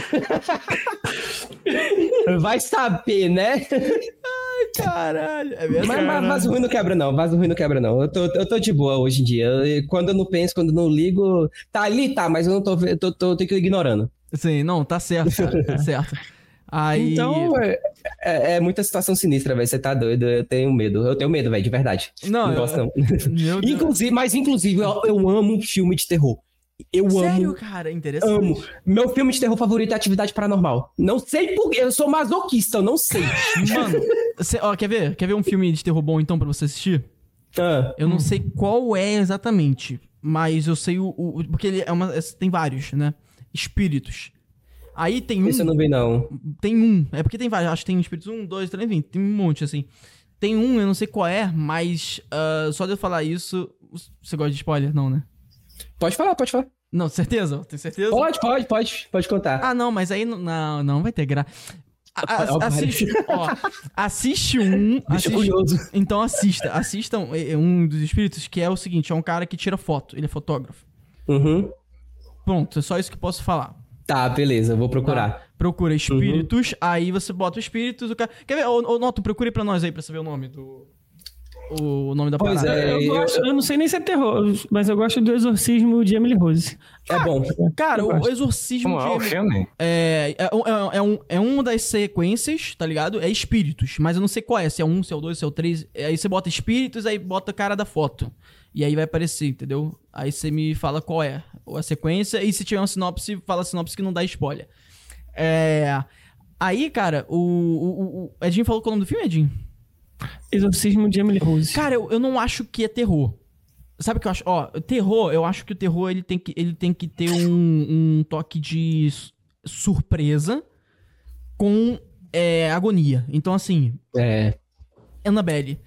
Vai saber, né? Caralho. É mas, mas vaso ruim não quebra, não. Vaso ruim não quebra, não. Eu tô, eu tô de boa hoje em dia. Eu, quando eu não penso, quando eu não ligo. Tá ali, tá, mas eu não tô, tô, tô, tô, tô ignorando. Sim, não, tá certo, cara. Tá certo. Aí... Então, é, é, é, muita situação sinistra, velho. Você tá doido, eu tenho medo. Eu tenho medo, velho, de verdade. Não, não gosto, não. inclusive, mas, inclusive, eu, eu amo filme de terror. Eu Sério, amo. cara? Interessante. Amo. Meu filme de terror favorito é Atividade Paranormal. Não sei por Eu sou masoquista, eu não sei. Mano, cê, ó, quer ver? Quer ver um filme de terror bom, então, pra você assistir? Ah. Eu não sei qual é exatamente, mas eu sei o... o porque ele é uma... Tem vários, né? Espíritos. Aí tem um... Eu não vi, não. Tem um. É porque tem vários. Acho que tem espíritos um, dois, três, enfim. Tem um monte, assim. Tem um, eu não sei qual é, mas... Uh, só de eu falar isso... Você gosta de spoiler? Não, né? Pode falar, pode falar. Não, certeza? Tem certeza? Pode, pode, pode. Pode contar. Ah, não, mas aí não, não vai ter graça. Assiste, ó, assiste um. Assiste, curioso. Então assista. Assistam é, é um dos espíritos que é o seguinte: é um cara que tira foto. Ele é fotógrafo. Uhum. Pronto, é só isso que posso falar. Tá, beleza, vou procurar. Tá. Procura espíritos, uhum. aí você bota o espíritos. O cara... Quer ver? Ô, ô Noto, procure pra nós aí pra saber o nome do o nome da pois parada. É, eu, gosto, eu, não sei nem se é terror, mas eu gosto do Exorcismo de Emily Rose. É bom. Cara, o Exorcismo Como de é o filme? É, é, é, é, um, é uma das sequências, tá ligado? É espíritos, mas eu não sei qual é, se é um, se é o dois, se é o três. Aí você bota espíritos, aí bota a cara da foto. E aí vai aparecer, entendeu? Aí você me fala qual é a sequência, e se tiver uma sinopse, fala a sinopse que não dá spoiler. É... Aí, cara, o, o, o Edinho falou qual é o nome do filme, Edinho? Exorcismo de Emily Rose. Cara, eu, eu não acho que é terror. Sabe o que eu acho? Ó, terror, eu acho que o terror ele tem que, ele tem que ter um, um toque de surpresa com é, agonia. Então, assim. É. Annabelle.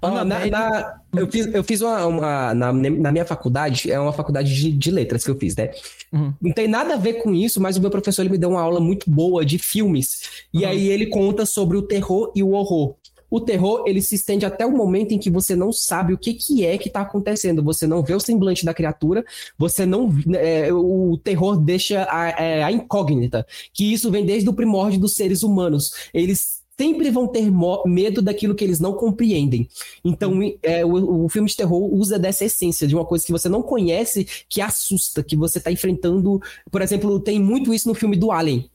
Na, na, eu fiz, eu fiz uma, uma na, na, minha faculdade, é uma faculdade de, de letras que eu fiz, né? Uhum. Não tem nada a ver com isso, mas o meu professor ele me deu uma aula muito boa de filmes. E uhum. aí ele conta sobre o terror e o horror. O terror, ele se estende até o momento em que você não sabe o que, que é que está acontecendo. Você não vê o semblante da criatura, você não. É, o terror deixa a, é, a incógnita. Que isso vem desde o primórdio dos seres humanos. Eles sempre vão ter medo daquilo que eles não compreendem. Então, é, o, o, filme de terror usa dessa essência, de uma coisa que você não conhece, que assusta, que você está enfrentando. Por exemplo, tem muito isso no filme do Alien.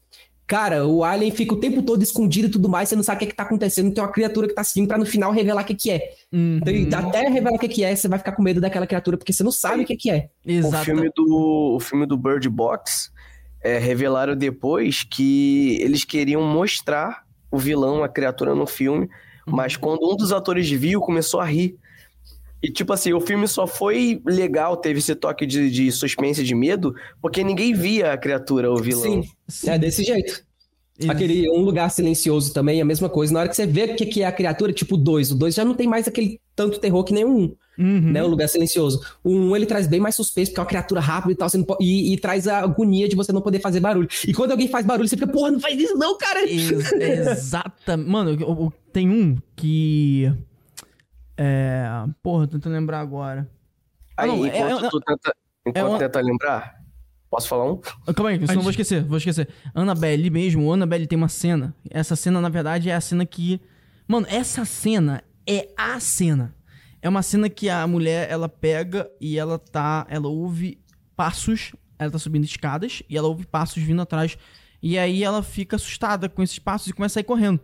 Cara, o Alien fica o tempo todo escondido e tudo mais, você não sabe o que, é que tá acontecendo, tem uma criatura que tá seguindo pra no final revelar o que, que é. Uhum. Então, até revelar o que, que é, você vai ficar com medo daquela criatura, porque você não sabe o que, que é. Exato. O filme do, o filme do Bird Box é, revelaram depois que eles queriam mostrar o vilão, a criatura no filme, uhum. mas quando um dos atores viu, começou a rir. E, tipo assim, o filme só foi legal, teve esse toque de, de suspense, de medo, porque ninguém via a criatura, o vilão. Sim, Sim. é desse jeito. Isso. Aquele Um Lugar Silencioso também, a mesma coisa. Na hora que você vê o que, que é a criatura, tipo dois, o dois já não tem mais aquele tanto terror que nem um. Uhum. Né, o lugar silencioso. O um, ele traz bem mais suspense, porque é uma criatura rápida e tal, pode, e, e, traz a agonia de você não poder fazer barulho. E quando alguém faz barulho, você fica, porra, não faz isso não, cara! Exatamente. Mano, tem um que... É... Porra, tô tentando lembrar agora. Aí, ah, não, enquanto é, é tu tenta, enquanto é, tenta lembrar, posso falar um? Calma aí, senão vou esquecer, vou esquecer. Annabelle mesmo, Annabelle tem uma cena. Essa cena, na verdade, é a cena que... Mano, essa cena é a cena. É uma cena que a mulher, ela pega e ela tá. Ela ouve passos. Ela tá subindo escadas e ela ouve passos vindo atrás. E aí ela fica assustada com esses passos e começa a ir correndo.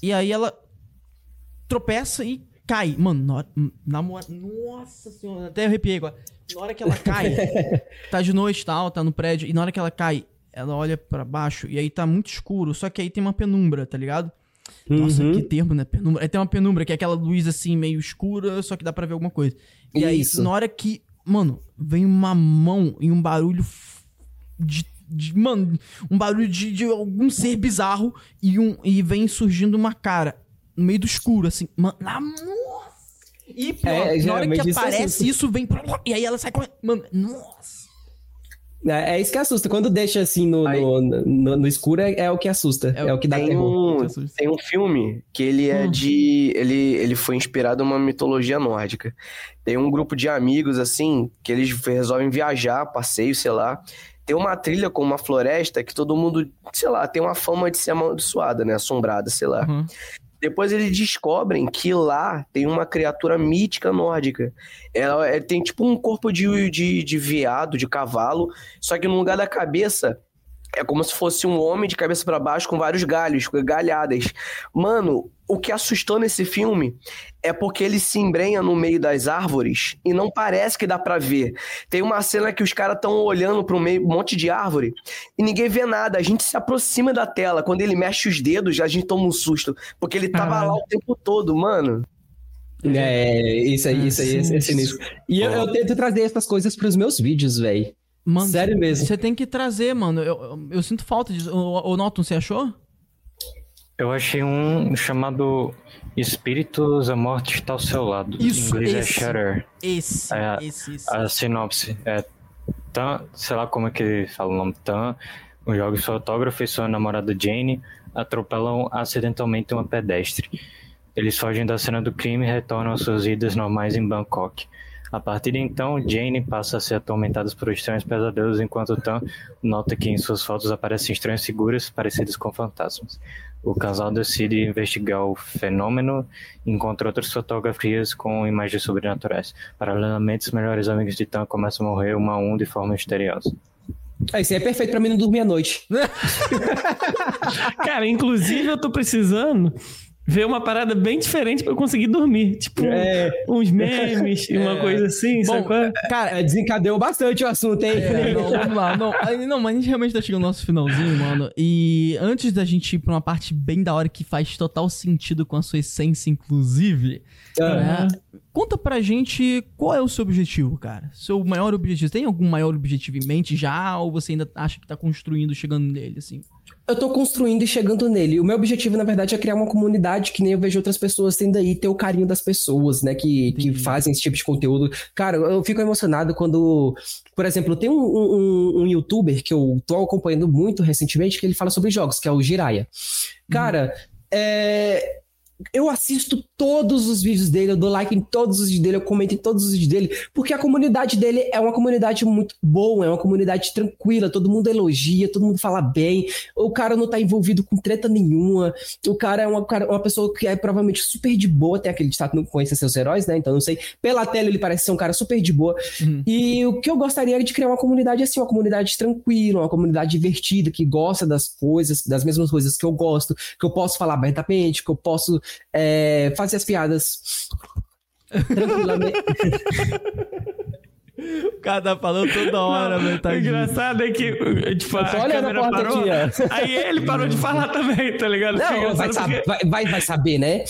E aí ela tropeça e cai. Mano, na na nossa senhora, até arrepiei agora. Na hora que ela cai, tá de noite, tal, tá no prédio, e na hora que ela cai, ela olha para baixo e aí tá muito escuro, só que aí tem uma penumbra, tá ligado? Nossa, uhum. que termo, né? Penumbra. Aí tem uma penumbra, que é aquela luz assim, meio escura, só que dá pra ver alguma coisa. E Isso. aí, na hora que. Mano, vem uma mão e um barulho de. de mano, um barulho de, de, algum ser bizarro e, um, e vem surgindo uma cara no meio do escuro, assim. Mano, nossa! E pior, é, na hora que é aparece assim. isso, vem. E aí ela sai correndo. Mano, nossa! É, é, isso que assusta. Quando deixa assim no, no, no, no, escuro, é, é, o que assusta. É, é o que dá tem terror. Um, tem um filme que ele é hum. de. Ele, ele foi inspirado numa mitologia nórdica. Tem um grupo de amigos, assim, que eles resolvem viajar, passeio, sei lá. Tem uma trilha com uma floresta que todo mundo, sei lá, tem uma fama de ser amaldiçoada, né? Assombrada, sei lá. Uhum. Depois eles descobrem que lá tem uma criatura mítica nórdica. Ela, ela tem tipo um corpo de, de, de veado, de cavalo, só que no lugar da cabeça é como se fosse um homem de cabeça para baixo com vários galhos, galhadas. Mano, o que assustou nesse filme é porque ele se embrenha no meio das árvores e não parece que dá para ver. Tem uma cena que os caras estão olhando para um meio, um monte de árvore e ninguém vê nada. A gente se aproxima da tela. Quando ele mexe os dedos, a gente toma um susto. Porque ele tava lá o tempo todo, mano. É, isso aí, isso aí, esse, esse nisso. E eu, eu, tento trazer essas coisas pros meus vídeos, velho. Mano, Sério mesmo. Você tem que trazer, mano. Eu, eu, eu sinto falta disso. O, o Norton, você achou? Eu achei um chamado Espíritos, a Morte está ao seu lado. Isso, em inglês é esse, é Shatter. Esse, é, esse, esse. A sinopse é Tan, sei lá como é que fala o nome, Tan, um jovem fotógrafo e sua namorada Jane atropelam acidentalmente uma pedestre. Eles fogem da cena do crime e retornam às suas vidas normais em Bangkok. A partir de então, Jane passa a ser atormentada por estranhos pesadelos, enquanto Tan nota que em suas fotos aparecem estranhas figuras parecidas com fantasmas. O casal decide investigar o fenômeno e encontra outras fotografias com imagens sobrenaturais. Paralelamente, os melhores amigos de Tan começam a morrer um a um de forma misteriosa. Ah, isso aí é perfeito pra mim não dormir à noite. Cara, inclusive eu tô precisando ver uma parada bem diferente para eu conseguir dormir. Tipo, é. uns memes e uma é. coisa assim, Bom, sabe? Cara, é, desencadeou bastante o assunto, hein? É, não, vamos lá. Não, não, mas a gente realmente tá chegando no nosso finalzinho, mano. E antes da gente ir pra uma parte bem da hora que faz total sentido com a sua essência, inclusive, né? Conta pra gente qual é o seu objetivo, cara. Seu maior objetivo. Tem algum maior objetivo em mente já? Ou você ainda acha que tá construindo, chegando nele, assim? Eu tô construindo e chegando nele. O meu objetivo, na verdade, é criar uma comunidade que nem eu vejo outras pessoas tendo aí, ter o carinho das pessoas, né, que, que fazem esse tipo de conteúdo. Cara, eu fico emocionado quando, por exemplo, tem um, um, um youtuber que eu tô acompanhando muito recentemente, que ele fala sobre jogos, que é o Jiraya. Cara, uhum. é, eu assisto todos os vídeos dele, eu dou like em todos os vídeos dele, eu comento em todos os vídeos dele, porque a comunidade dele é uma comunidade muito boa, é uma comunidade tranquila, todo mundo elogia, todo mundo fala bem, o cara não tá envolvido com treta nenhuma, o cara é uma, uma pessoa que é provavelmente super de boa, tem aquele destaque, não conhece seus heróis, né, então não sei, pela tela ele parece ser um cara super de boa, uhum. e o que eu gostaria é de criar uma comunidade assim, uma comunidade tranquila, uma comunidade divertida, que gosta das coisas, das mesmas coisas que eu gosto, que eu posso falar abertamente, que eu posso é, fazer as piadas tranquilamente. O cara tá falando toda hora, velho. Tá o engraçado é que, tipo, a câmera parou, aqui, aí ele parou de falar também, tá ligado? Não, vai, saber, vai, vai, vai, saber, né?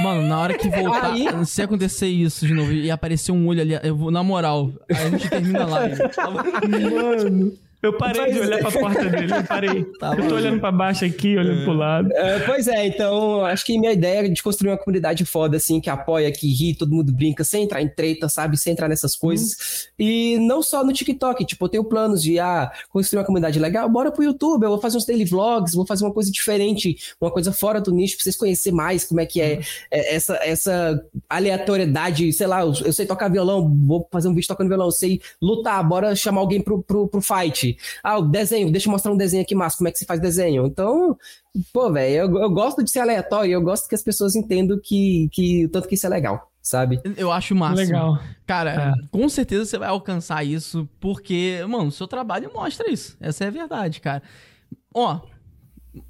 Mano, na hora que voltar, aí... se acontecer isso de novo e aparecer um olho ali, eu vou, na moral, aí a gente termina a live. Mano... Eu parei Mas... de olhar pra porta dele, eu parei. Tá eu tô olhando pra baixo aqui, olhando é. pro lado. É, pois é, então acho que minha ideia é de construir uma comunidade foda, assim, que apoia, que ri, todo mundo brinca, sem entrar em treta, sabe? Sem entrar nessas coisas. Hum. E não só no TikTok, tipo, eu tenho planos de, ah, construir uma comunidade legal, bora pro YouTube, eu vou fazer uns daily vlogs, vou fazer uma coisa diferente, uma coisa fora do nicho, pra vocês conhecerem mais como é que é, hum. é essa, essa aleatoriedade, sei lá, eu, eu, sei tocar violão, vou fazer um vídeo tocando violão, eu sei lutar, bora chamar alguém pro, pro, pro fight. Ah, o desenho, deixa eu mostrar um desenho aqui, massa, como é que se faz desenho. Então, pô, velho, eu, eu, gosto de ser aleatório, eu gosto que as pessoas entendam que, que tanto que isso é legal, sabe? Eu acho massa. Legal. Cara, é. com certeza você vai alcançar isso, porque, mano, o seu trabalho mostra isso. Essa é a verdade, cara. Ó,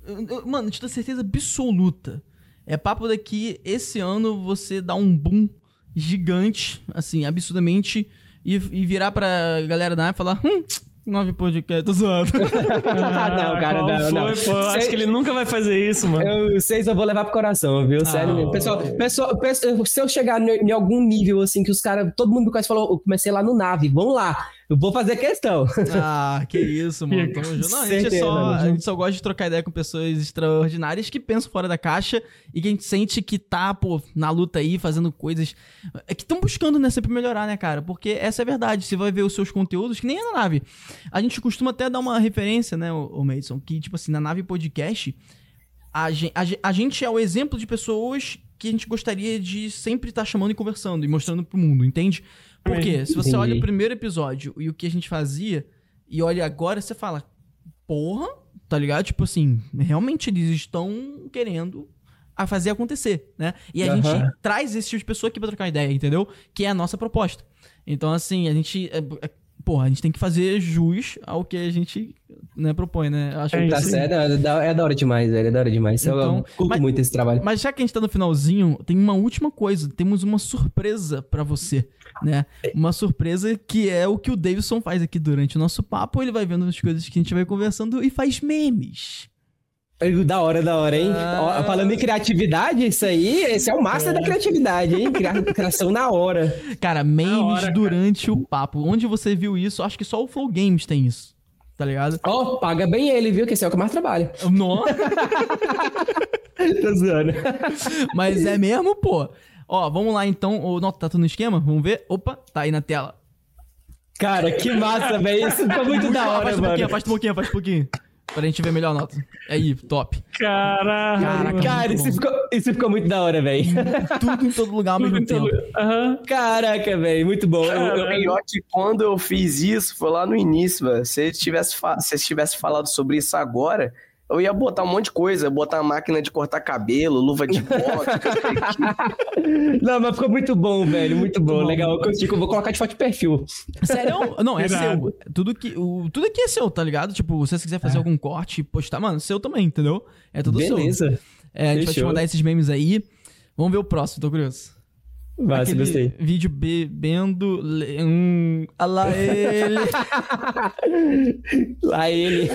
eu, mano, te dou certeza absoluta. É papo daqui, esse ano você dá um boom gigante, assim, absurdamente, e, e virar pra galera da área e falar, hum, Nove podcasts, tô zoando. ah, não, cara, não, não. Foi, pô, acho que ele nunca vai fazer isso, mano. Eu, vocês eu vou levar pro coração, viu? Sério mesmo. Pessoal, pessoal, pessoal, se eu chegar em algum nível, assim, que os caras, todo mundo me conhece, falou, eu comecei lá no nave, vamos lá. Eu vou fazer questão. Ah, que isso, mano. Tamo junto. Não, a gente, só, a gente só gosta de trocar ideia com pessoas extraordinárias que pensam fora da caixa e que a gente sente que tá, pô, na luta aí, fazendo coisas é que estão buscando, né, sempre melhorar, né, cara? Porque essa é a verdade. Você vai ver os seus conteúdos, que nem é na nave. A gente costuma até dar uma referência, né, o Madison, que, tipo assim, na nave podcast, a gente, a, a gente é o exemplo de pessoas que a gente gostaria de sempre estar tá chamando e conversando e mostrando pro mundo, entende? Porque se você olha o primeiro episódio e o que a gente fazia, e olha agora, você fala, porra, tá ligado? Tipo assim, realmente eles estão querendo a fazer acontecer, né? E a uhum. gente traz esse tipo de pessoa aqui pra trocar ideia, entendeu? Que é a nossa proposta. Então, assim, a gente. É, é, porra, a gente tem que fazer jus ao que a gente né, propõe, né? Acho é, que tá certo, é, da, é da hora demais, velho, é da hora demais. Então, eu curto mas, muito esse trabalho. Mas já que a gente tá no finalzinho, tem uma última coisa. Temos uma surpresa para você né? Uma surpresa que é o que o Davidson faz aqui durante o nosso papo. Ele vai vendo as coisas que a gente vai conversando e faz memes. Da hora, da hora, hein? Ah. Falando em criatividade, isso aí, esse é o master é. da criatividade, hein? Criação na hora. Cara, memes hora, durante cara. o papo. Onde você viu isso? Acho que só o Flow Games tem isso. Tá ligado? Ó, oh, paga bem ele, viu? Que esse é o que mais trabalha. Nossa! Tô zoando. Mas é mesmo, pô. Ó, vamos lá então. O Nota tá tudo no esquema? Vamos ver. Opa, tá aí na tela. Cara, que massa, velho. Isso ficou muito da hora, faz mano. Pouquinho, faz um pouquinho, faz um pouquinho. Pra gente ver melhor a nota. Aí, top. Caraca. Caraca, cara, isso ficou, isso ficou muito da hora, velho. Tudo em todo lugar ao mesmo tempo. Uhum. Caraca, velho, muito bom. Eu, quando eu fiz isso, foi lá no início, velho. Se tivesse, se tivesse falado sobre isso agora, eu ia botar um monte de coisa, botar máquina de cortar cabelo, luva de boxe. não, mas ficou muito bom, velho. Muito bom. Muito Legal. Eu consigo, vou colocar de foto de perfil. Sério? Não, é seu. Tudo, que, o, tudo aqui é seu, tá ligado? Tipo, se você quiser fazer é. algum corte e postar, mano, seu também, entendeu? É tudo Beleza. seu. É, a gente Fechou. vai te mandar esses memes aí. Vamos ver o próximo, tô curioso. Massa, gostei. Vídeo bebendo. Um, lá ele. lá ele.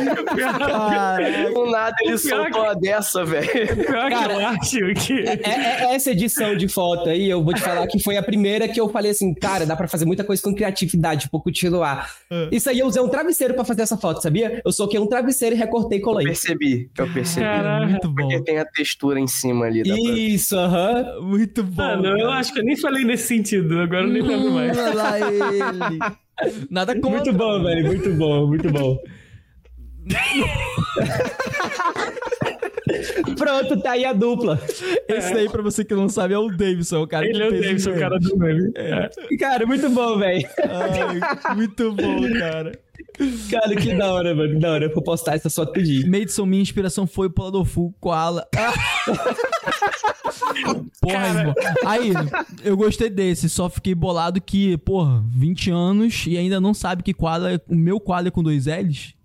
Do nada ele soltou uma dessa, velho. Cara, eu acho que. É, é, é, essa edição de foto aí, eu vou te falar que foi a primeira que eu falei assim, cara, dá pra fazer muita coisa com criatividade, pouco continuar. Uh. Isso aí eu usei um travesseiro pra fazer essa foto, sabia? Eu soquei um travesseiro e recortei e colei. Eu percebi, eu percebi. Caraca, muito bom. Porque tem a textura em cima ali. Isso, aham. Uh -huh. Muito bom. Mano, eu acho que eu nem falei nesse sentido, agora eu nem lembro mais. Lá ele. Nada contra. Muito bom, velho, muito bom, muito bom. Pronto, tá aí a dupla. Esse é. daí, pra você que não sabe, é o Davidson, o cara Ele é o Davidson, o cara do meme. É. Cara, muito bom, velho. Muito bom, cara. Cara, que da hora, mano. Que da hora. Eu vou postar essa foto pedir. Madison, minha inspiração foi o Pladofu, Koala. porra, cara... irmão. Aí, eu gostei desse, só fiquei bolado que, porra, 20 anos e ainda não sabe que Koala, é, o meu Koala é com dois L's?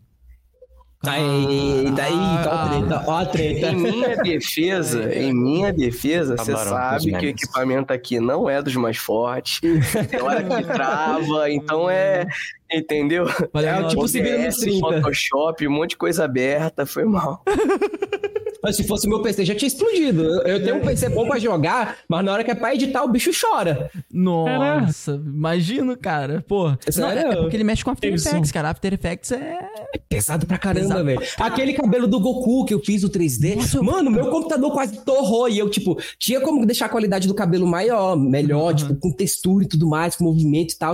Tá aí, tá aí, tá a treta, ó a treta. Em minha defesa, em minha defesa, você sabe que o equipamento aqui não é dos mais fortes. Tem hora que trava, então é. Entendeu? Valeu, é, tipo, se vira no 30. Photoshop, um monte de coisa aberta, foi mal. Mas se fosse meu PC, já tinha explodido. Eu tenho um PC bom pra jogar, mas na hora que é pra editar, o bicho chora. Nossa, imagino, cara. Pô, não, é porque ele mexe com After Effects, cara. After Effects é... é pesado pra caramba, velho. Aquele cabelo do Goku que eu fiz o 3D. Nossa, mano, meu computador quase torrou. E eu, tipo, tinha como deixar a qualidade do cabelo maior, melhor, uhum. tipo, com textura e tudo mais, com movimento e tal,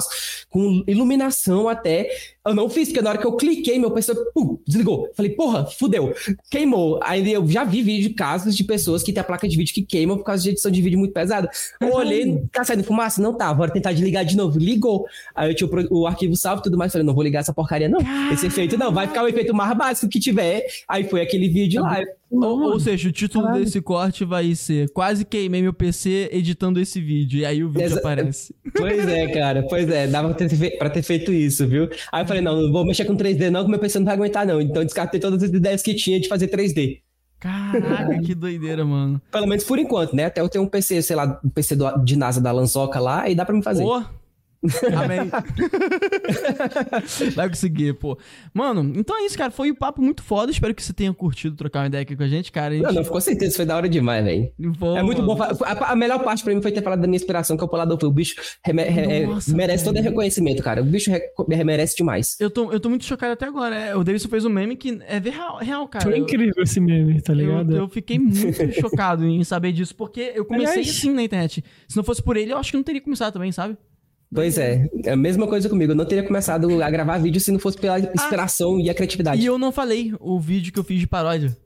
com iluminação até. Eu não fiz, porque na hora que eu cliquei, meu PC pum, desligou. Falei, porra, fudeu. Queimou. Aí eu já vi vídeo de casos de pessoas que tem a placa de vídeo que queima por causa de edição de vídeo muito pesada. Eu olhei, tá saindo fumaça? Não tá, bora tentar desligar de novo. Ligou. Aí eu tinha o, o arquivo salvo e tudo mais. Falei, não vou ligar essa porcaria, não. Esse efeito não, vai ficar o efeito mais básico que tiver. Aí foi aquele vídeo lá. Ou, ou, seja, o título Caralho. desse corte vai ser Quase queimei meu PC editando esse vídeo. E aí o vídeo Exa aparece. Pois é, cara. Pois é. Dava pra ter, pra ter feito isso, viu? Aí eu falei, não, não vou mexer com 3D não, que meu PC não vai aguentar não. Então descartei todas as ideias que tinha de fazer 3D. Caraca, que doideira, mano. Pelo menos por enquanto, né? Até eu tenho um PC, sei lá, um PC do, de NASA da Lanzoca lá e dá pra me fazer. Pô, Amém. Vai conseguir, pô. Mano, então é isso, cara. Foi um papo muito foda. Espero que você tenha curtido trocar uma ideia aqui com a gente, cara. A gente... Não, não, ficou certeza. Foi da hora demais, velho. É muito bom. A, a, melhor parte pra mim foi ter falado da minha inspiração, que é o Polador. O bicho Nossa, merece todo reconhecimento, cara. O bicho merece demais. Eu tô, eu tô muito chocado até agora. É, o Davidson fez um meme que é real, real cara. Foi incrível esse meme, tá ligado? Eu, eu fiquei muito chocado em saber disso, porque eu comecei Aliás... assim na internet. Se não fosse por ele, eu acho que não teria começado também, sabe? Pois é, é a mesma coisa comigo. Eu não teria começado a gravar vídeo se não fosse pela inspiração ah, e a criatividade. E eu não falei o vídeo que eu fiz de paródia.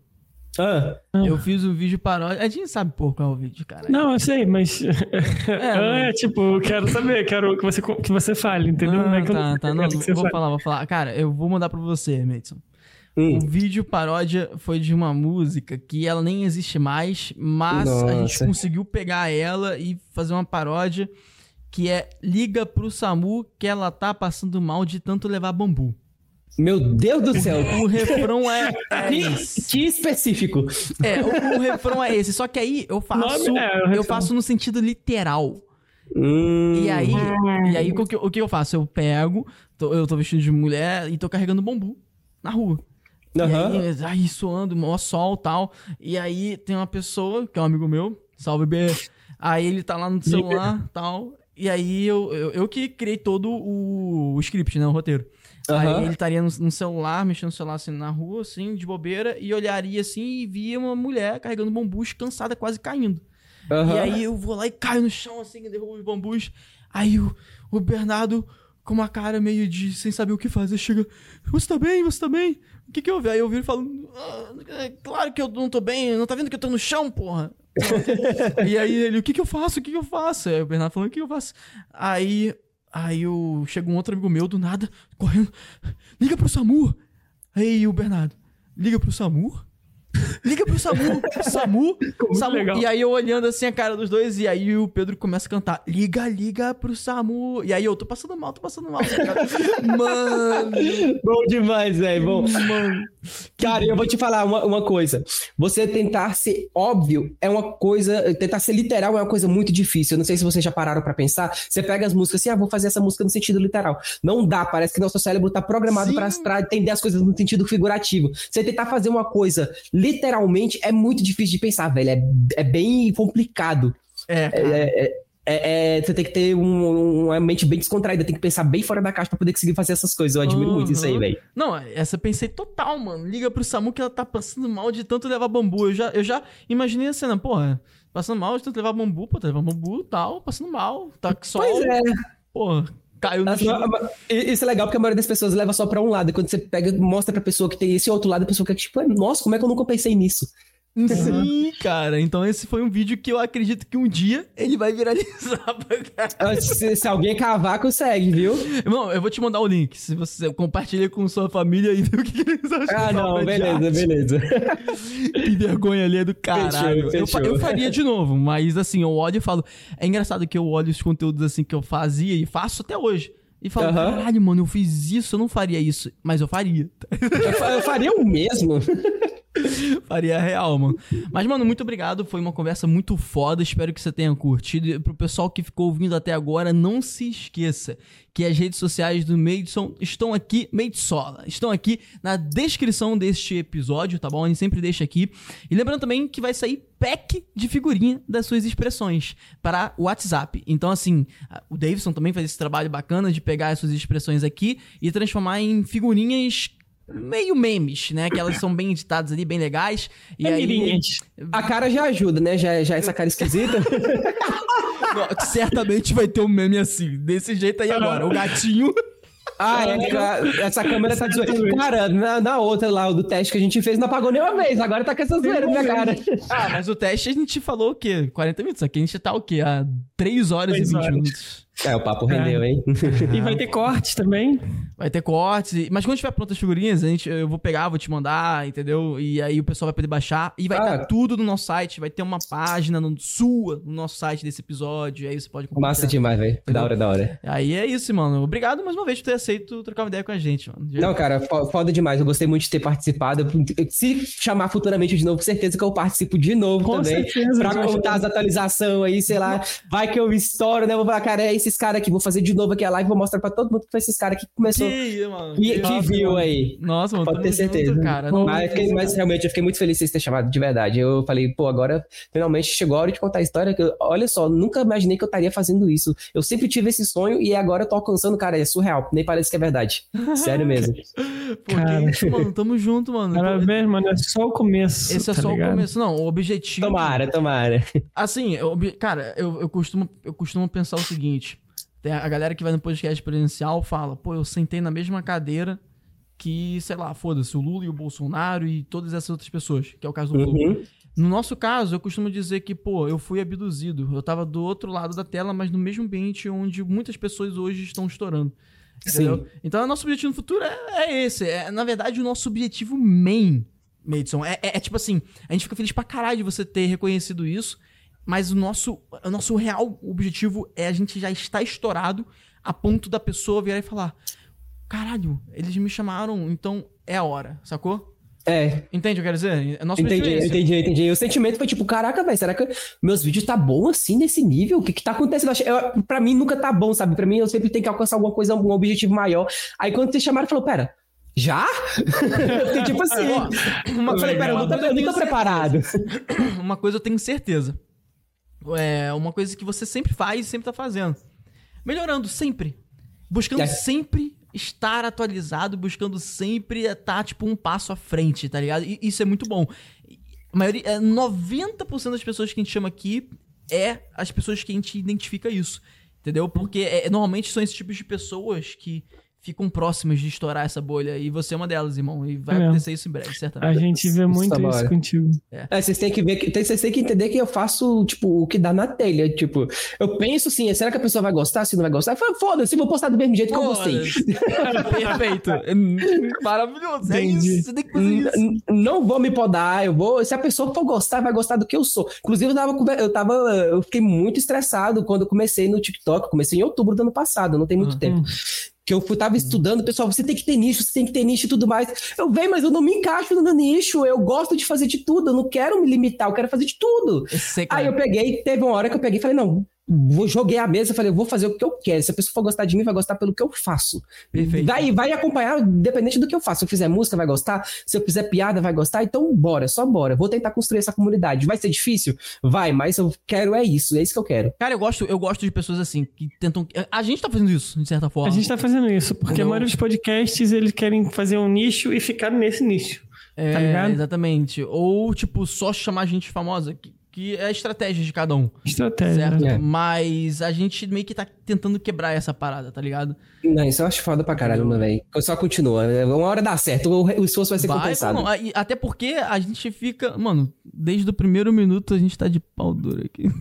Ah. Eu fiz um vídeo paródia. A gente sabe por qual é o vídeo, cara. Não, eu sei, mas. É, é tipo, eu quero saber, quero que você, que você fale, entendeu? Ah, é tá, tá. Não, vou fale. falar, vou falar. Cara, eu vou mandar pra você, Madison. Hum. O vídeo paródia foi de uma música que ela nem existe mais, mas Nossa. a gente conseguiu pegar ela e fazer uma paródia que é liga pro SAMU que ela tá passando mal de tanto levar bambu. Meu Deus do céu! O, refrão é, é que, que, específico. É, o, o, refrão é esse. Só que aí eu faço, é, eu faço no sentido literal. Hum. E aí, e aí o, que, o que eu faço? Eu pego, tô, eu tô vestido de mulher e tô carregando bambu na rua. Uhum. E aí, aí suando, mó sol tal. E aí tem uma pessoa, que é um amigo meu, salve B. Aí ele tá lá no celular tal. E aí eu, eu, eu, que criei todo o, o script, né? O roteiro. Uhum. Aí ele estaria no, no, celular, mexendo no celular assim na rua, assim, de bobeira, e olharia assim e via uma mulher carregando bambus, cansada, quase caindo. Uhum. E aí eu vou lá e caio no chão, assim, derrubo os bambus. Aí o, o Bernardo, com uma cara meio de sem saber o que fazer, chega: Você tá bem? Você tá bem? O que que eu vi? Aí eu vi falando: ah, é Claro que eu não tô bem, não tá vendo que eu tô no chão, porra? E aí ele, o que que eu faço? O que que eu faço? Aí o Bernardo falando, o que que eu faço? Aí, aí eu, chega um outro amigo meu do nada, correndo, liga pro SAMU. Aí o Bernardo, liga pro SAMU? Liga pro Samu, Samu, Samu. Legal. E aí eu olhando assim a cara dos dois, e aí o Pedro começa a cantar: Liga, liga pro Samu. E aí eu tô passando mal, tô passando mal. Mano. Bom demais, velho. Bom. Mano. Cara, eu vou te falar uma, uma coisa. Você tentar ser óbvio é uma coisa. Tentar ser literal é uma coisa muito difícil. Eu não sei se vocês já pararam para pensar. Você pega as músicas assim, ah, vou fazer essa música no sentido literal. Não dá, parece que nosso cérebro tá programado para entender as coisas no sentido figurativo. Você tentar fazer uma coisa literalmente é muito difícil de pensar, velho. É, é bem complicado. É, é, é, é, é, você tem que ter um, uma mente bem descontraída, tem que pensar bem fora da caixa pra poder conseguir fazer essas coisas. Eu admiro uhum. muito isso aí, velho. Não, essa eu pensei total, mano. Liga pro Samu que ela tá passando mal de tanto levar bambu. Eu já, eu já imaginei a cena, porra, passando mal de tanto levar bambu, pô, tá levando bambu e tal, passando mal, tá só. Pois é. Porra. Caiu no chão. Isso é legal porque a maioria das pessoas leva só pra um lado. E quando você pega, mostra pra pessoa que tem esse outro lado, a pessoa fica tipo, nossa, como é que eu nunca pensei nisso? Sim, cara. Então esse foi um vídeo que eu acredito que um dia ele vai viralizar pra se, se, alguém cavar, consegue, viu? Irmão, eu vou te mandar o link. Se você compartilha com sua família e vê o que, eles acham. Ah, não, beleza, beleza. que vergonha ali é do caralho. Fechou, fechou. Eu, eu, faria de novo, mas assim, eu olho e falo. É engraçado que eu olho os conteúdos assim que eu fazia e faço até hoje. E falo, uhum. caralho, mano, eu fiz isso, eu não faria isso. Mas eu faria. eu faria o mesmo. Faria real, mano. Mas, mano, muito obrigado. Foi uma conversa muito foda. Espero que você tenha curtido. E pro pessoal que ficou ouvindo até agora, não se esqueça que as redes sociais do Madison estão aqui, Madsola, estão aqui na descrição deste episódio, tá bom? A gente sempre deixa aqui. E lembrando também que vai sair pack de figurinha das suas expressões para o WhatsApp. Então, assim, o Davidson também faz esse trabalho bacana de pegar as suas expressões aqui e transformar em figurinhas meio memes, né? Que elas são bem editadas ali, bem legais. E é aí... A cara já ajuda, né? Já, já essa cara esquisita. certamente vai ter um meme assim, desse jeito aí agora. O gatinho. Ah, é, essa câmera tá zoando. Cara, na, na, outra lá, o do teste que a gente fez, não apagou nenhuma vez. Agora tá com essa zoeira na minha cara. Ah, mas o teste a gente falou o quê? 40 minutos. Aqui a gente tá o quê? Há 3 horas 3 e 20 horas. minutos. É, o papo rendeu, é. hein? e vai ter cortes também. Vai ter cortes. Mas quando tiver prontas as figurinhas, a gente, eu vou pegar, vou te mandar, entendeu? E aí o pessoal vai poder baixar. E vai estar ah. tudo no nosso site. Vai ter uma página no, sua no nosso site desse episódio. E aí você pode Massa demais, velho. Da hora, da hora. Aí é isso, mano. Obrigado mais uma vez por ter aceito trocar uma ideia com a gente, mano. Não, cara, foda demais. Eu gostei muito de ter participado. Se chamar futuramente de novo, com certeza que eu participo de novo com também. Certeza, pra contar as atualizações aí, sei lá. Vai que eu estouro, né? Eu vou falar, cara, é esses caras aqui. Vou fazer de novo aqui a live, vou mostrar pra todo mundo que foi esses caras que começou. Que, mano, que, que viu mano. aí. Nossa, mano, pode ter certeza. Junto, cara. Não, mas, fiquei, mas, realmente eu fiquei muito feliz de vocês terem chamado, de verdade. Eu falei, pô, agora finalmente chegou a hora de contar a história. Que eu, olha só, nunca imaginei que eu estaria fazendo isso. Eu sempre tive esse sonho e agora eu tô alcançando, cara, é surreal. Nem parece que é verdade. Sério mesmo. Pô, cara. isso, mano, tamo junto, mano. Parabéns, mano, é só o começo. Esse é tá só ligado? o começo. Não, o objetivo. Tomara, tomara. Assim, eu, cara, eu, eu, costumo, eu costumo pensar o seguinte. Tem a galera que vai no podcast presencial fala, pô, eu sentei na mesma cadeira que, sei lá, foda-se, o Lula e o Bolsonaro e todas essas outras pessoas, que é o caso do uhum. Lula. No nosso caso, eu costumo dizer que, pô, eu fui abduzido. Eu tava do outro lado da tela, mas no mesmo ambiente onde muitas pessoas hoje estão estourando. Entendeu? Sim. Então, o nosso objetivo no futuro é, é esse. É, na verdade, o nosso objetivo main, Madison, é, é, é tipo assim: a gente fica feliz pra caralho de você ter reconhecido isso. Mas o nosso, o nosso real objetivo é a gente já estar estourado a ponto da pessoa virar e falar: caralho, eles me chamaram, então é a hora, sacou? É. Entende o que eu quero dizer? É nosso entendi, é entendi, entendi. O sentimento foi tipo, caraca, velho, será que meus vídeos tá bom assim nesse nível? O que que tá acontecendo? Eu, pra mim nunca tá bom, sabe? Pra mim eu sempre tenho que alcançar alguma coisa, um objetivo maior. Aí quando vocês chamaram, falou, pera, já? tipo assim. Uma, eu falei, pera, eu não tô, eu não tô preparado. Uma coisa eu tenho certeza é uma coisa que você sempre faz e sempre tá fazendo. Melhorando sempre. Buscando é. sempre estar atualizado, buscando sempre estar, tá, tipo, um passo à frente, tá ligado? E isso é muito bom. A maioria, 90% é, das pessoas que a gente chama aqui é as pessoas que a gente identifica isso. Entendeu? Porque é, normalmente são esses tipos de pessoas que ficam próximas de estourar essa bolha. E você é uma delas, irmão. E vai é. acontecer isso em breve, certamente. A gente vê muito isso, isso contigo. É. é. vocês têm que ver, que, vocês têm que entender que eu faço, tipo, o que dá na telha. Tipo, eu penso assim, será que a pessoa vai gostar? Se não vai gostar, foda-se, vou postar do mesmo jeito que eu gostei. Perfeito. Maravilhoso. É isso. Você tem que fazer isso. Não vou me podar, eu vou. Se a pessoa for gostar, vai gostar do que eu sou. Inclusive, eu tava, eu tava. Eu fiquei muito estressado quando eu comecei no TikTok. Comecei em outubro do ano passado, não tem muito uhum. tempo que eu tava estudando, pessoal, você tem que ter nicho, você tem que ter nicho e tudo mais. Eu venho, mas eu não me encaixo no nicho, eu gosto de fazer de tudo, eu não quero me limitar, eu quero fazer de tudo. Eu Aí eu peguei, teve uma hora que eu peguei e falei, não, vou, joguei a mesa, falei, vou fazer o que eu quero. Se a pessoa for gostar de mim, vai gostar pelo que eu faço. Perfeito. Vai, vai acompanhar, independente do que eu faço. Se eu fizer música, vai gostar. Se eu fizer piada, vai gostar. Então, bora, só bora. Vou tentar construir essa comunidade. Vai ser difícil? Vai, mas eu quero é isso. É isso que eu quero. Cara, eu gosto, eu gosto de pessoas assim, que tentam. A gente tá fazendo isso, de certa forma. A gente tá fazendo isso, porque a maioria dos podcasts, eles querem fazer um nicho e ficar nesse nicho. É, tá ligado? Exatamente. Ou, tipo, só chamar gente famosa. Que que é a estratégia de cada um. Estratégia. Certo? É. Mas a gente meio que tá tentando quebrar essa parada, tá ligado? Não, isso eu acho foda pra caralho, meu velho. Só continua. Uma hora dá certo, o esforço vai ser vai, compensado. Não, até porque a gente fica. Mano, desde o primeiro minuto a gente tá de pau duro aqui.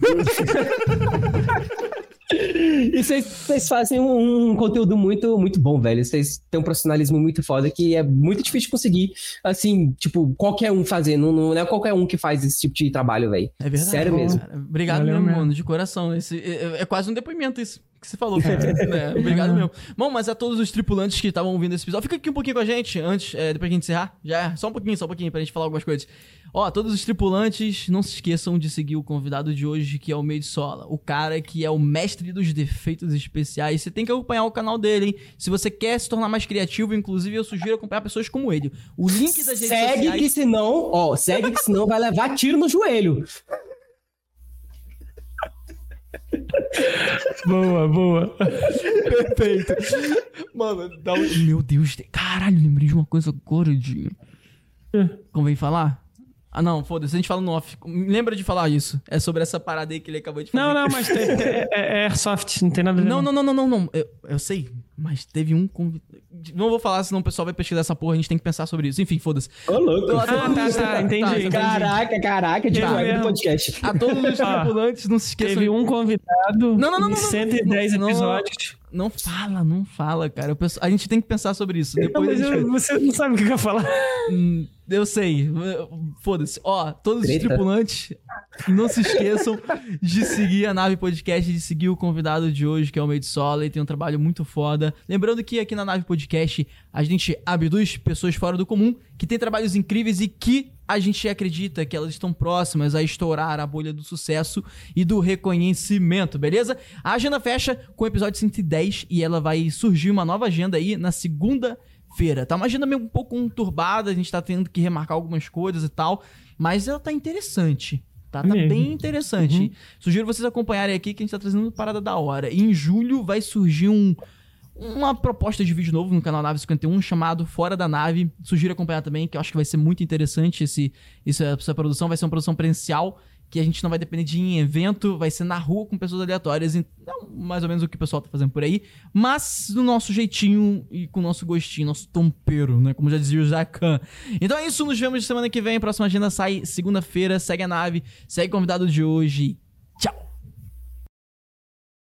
E vocês fazem um, um, conteúdo muito, muito bom, velho. Vocês têm um profissionalismo muito foda que é muito difícil de conseguir, assim, tipo, qualquer um fazer. Não, não é qualquer um que faz esse tipo de trabalho, velho. É verdade. Sério mesmo. Cara. Obrigado Valeu mesmo, mano, de coração. Esse, é, é, quase um depoimento isso que você falou, cara. é, obrigado mesmo. Bom, mas a todos os tripulantes que estavam ouvindo esse episódio, fica aqui um pouquinho com a gente antes, é, depois que a gente encerrar. Já, só um pouquinho, só um pouquinho, pra gente falar algumas coisas. Ó, todos os tripulantes, não se esqueçam de seguir o convidado de hoje, que é o Meio Sola. O cara que é o mestre dos defeitos especiais. Você tem que acompanhar o canal dele, hein? Se você quer se tornar mais criativo, inclusive, eu sugiro acompanhar pessoas como ele. O link das redes segue sociais... que senão, ó, segue que senão vai levar tiro no joelho. boa, boa. Perfeito. Mano, dá um... Meu Deus, caralho, lembrei de uma coisa agora, Dinho. Convém falar? Ah, não, foda-se, a gente fala no off. Lembra de falar isso? É sobre essa parada aí que ele acabou de falar. Não, não, mas tem, é, é, é Airsoft, não tem nada a ver. Não, não, não, não, não, não. Eu, eu sei, mas teve um convidado. Não vou falar, senão o pessoal vai pesquisar essa porra, a gente tem que pensar sobre isso. Enfim, foda-se. Ô, louco. Ah, tá, tá, tá, entendi. Caraca, caraca, de tá. podcast. A todos os tripulantes, não se esqueçam. Teve um convidado não, não, não, não, 110 não, episódios. Não fala, não fala, cara. Penso, a gente tem que pensar sobre isso. Depois não, gente... Você não sabe o que eu ia falar. Eu sei. Foda-se. Ó, todos Treta. os tripulantes, não se esqueçam de seguir a Nave Podcast, de seguir o convidado de hoje, que é o Meio de Sola. Ele tem um trabalho muito foda. Lembrando que aqui na Nave Podcast a gente abduz pessoas fora do comum, que tem trabalhos incríveis e que a gente acredita que elas estão próximas a estourar a bolha do sucesso e do reconhecimento, beleza? A agenda fecha com o episódio 110 e ela vai surgir uma nova agenda aí na segunda feira. Tá uma agenda meio um pouco conturbada, a gente tá tendo que remarcar algumas coisas e tal, mas ela tá interessante. Tá, tá bem interessante. Uhum. Sugiro vocês acompanharem aqui que a gente tá trazendo uma parada da hora. E em julho vai surgir um, uma proposta de vídeo novo no canal Nave 51 chamado Fora da Nave. Sugiro acompanhar também, que eu acho que vai ser muito interessante esse, essa produção. Vai ser uma produção presencial que a gente não vai depender de em evento, vai ser na rua com pessoas aleatórias, então mais ou menos o que o pessoal tá fazendo por aí, mas do nosso jeitinho e com o nosso gostinho, nosso tompeiro, né, como já dizia o Jacan. Então é isso, nos vemos semana que vem, próxima agenda sai segunda-feira, segue a nave, segue o convidado de hoje!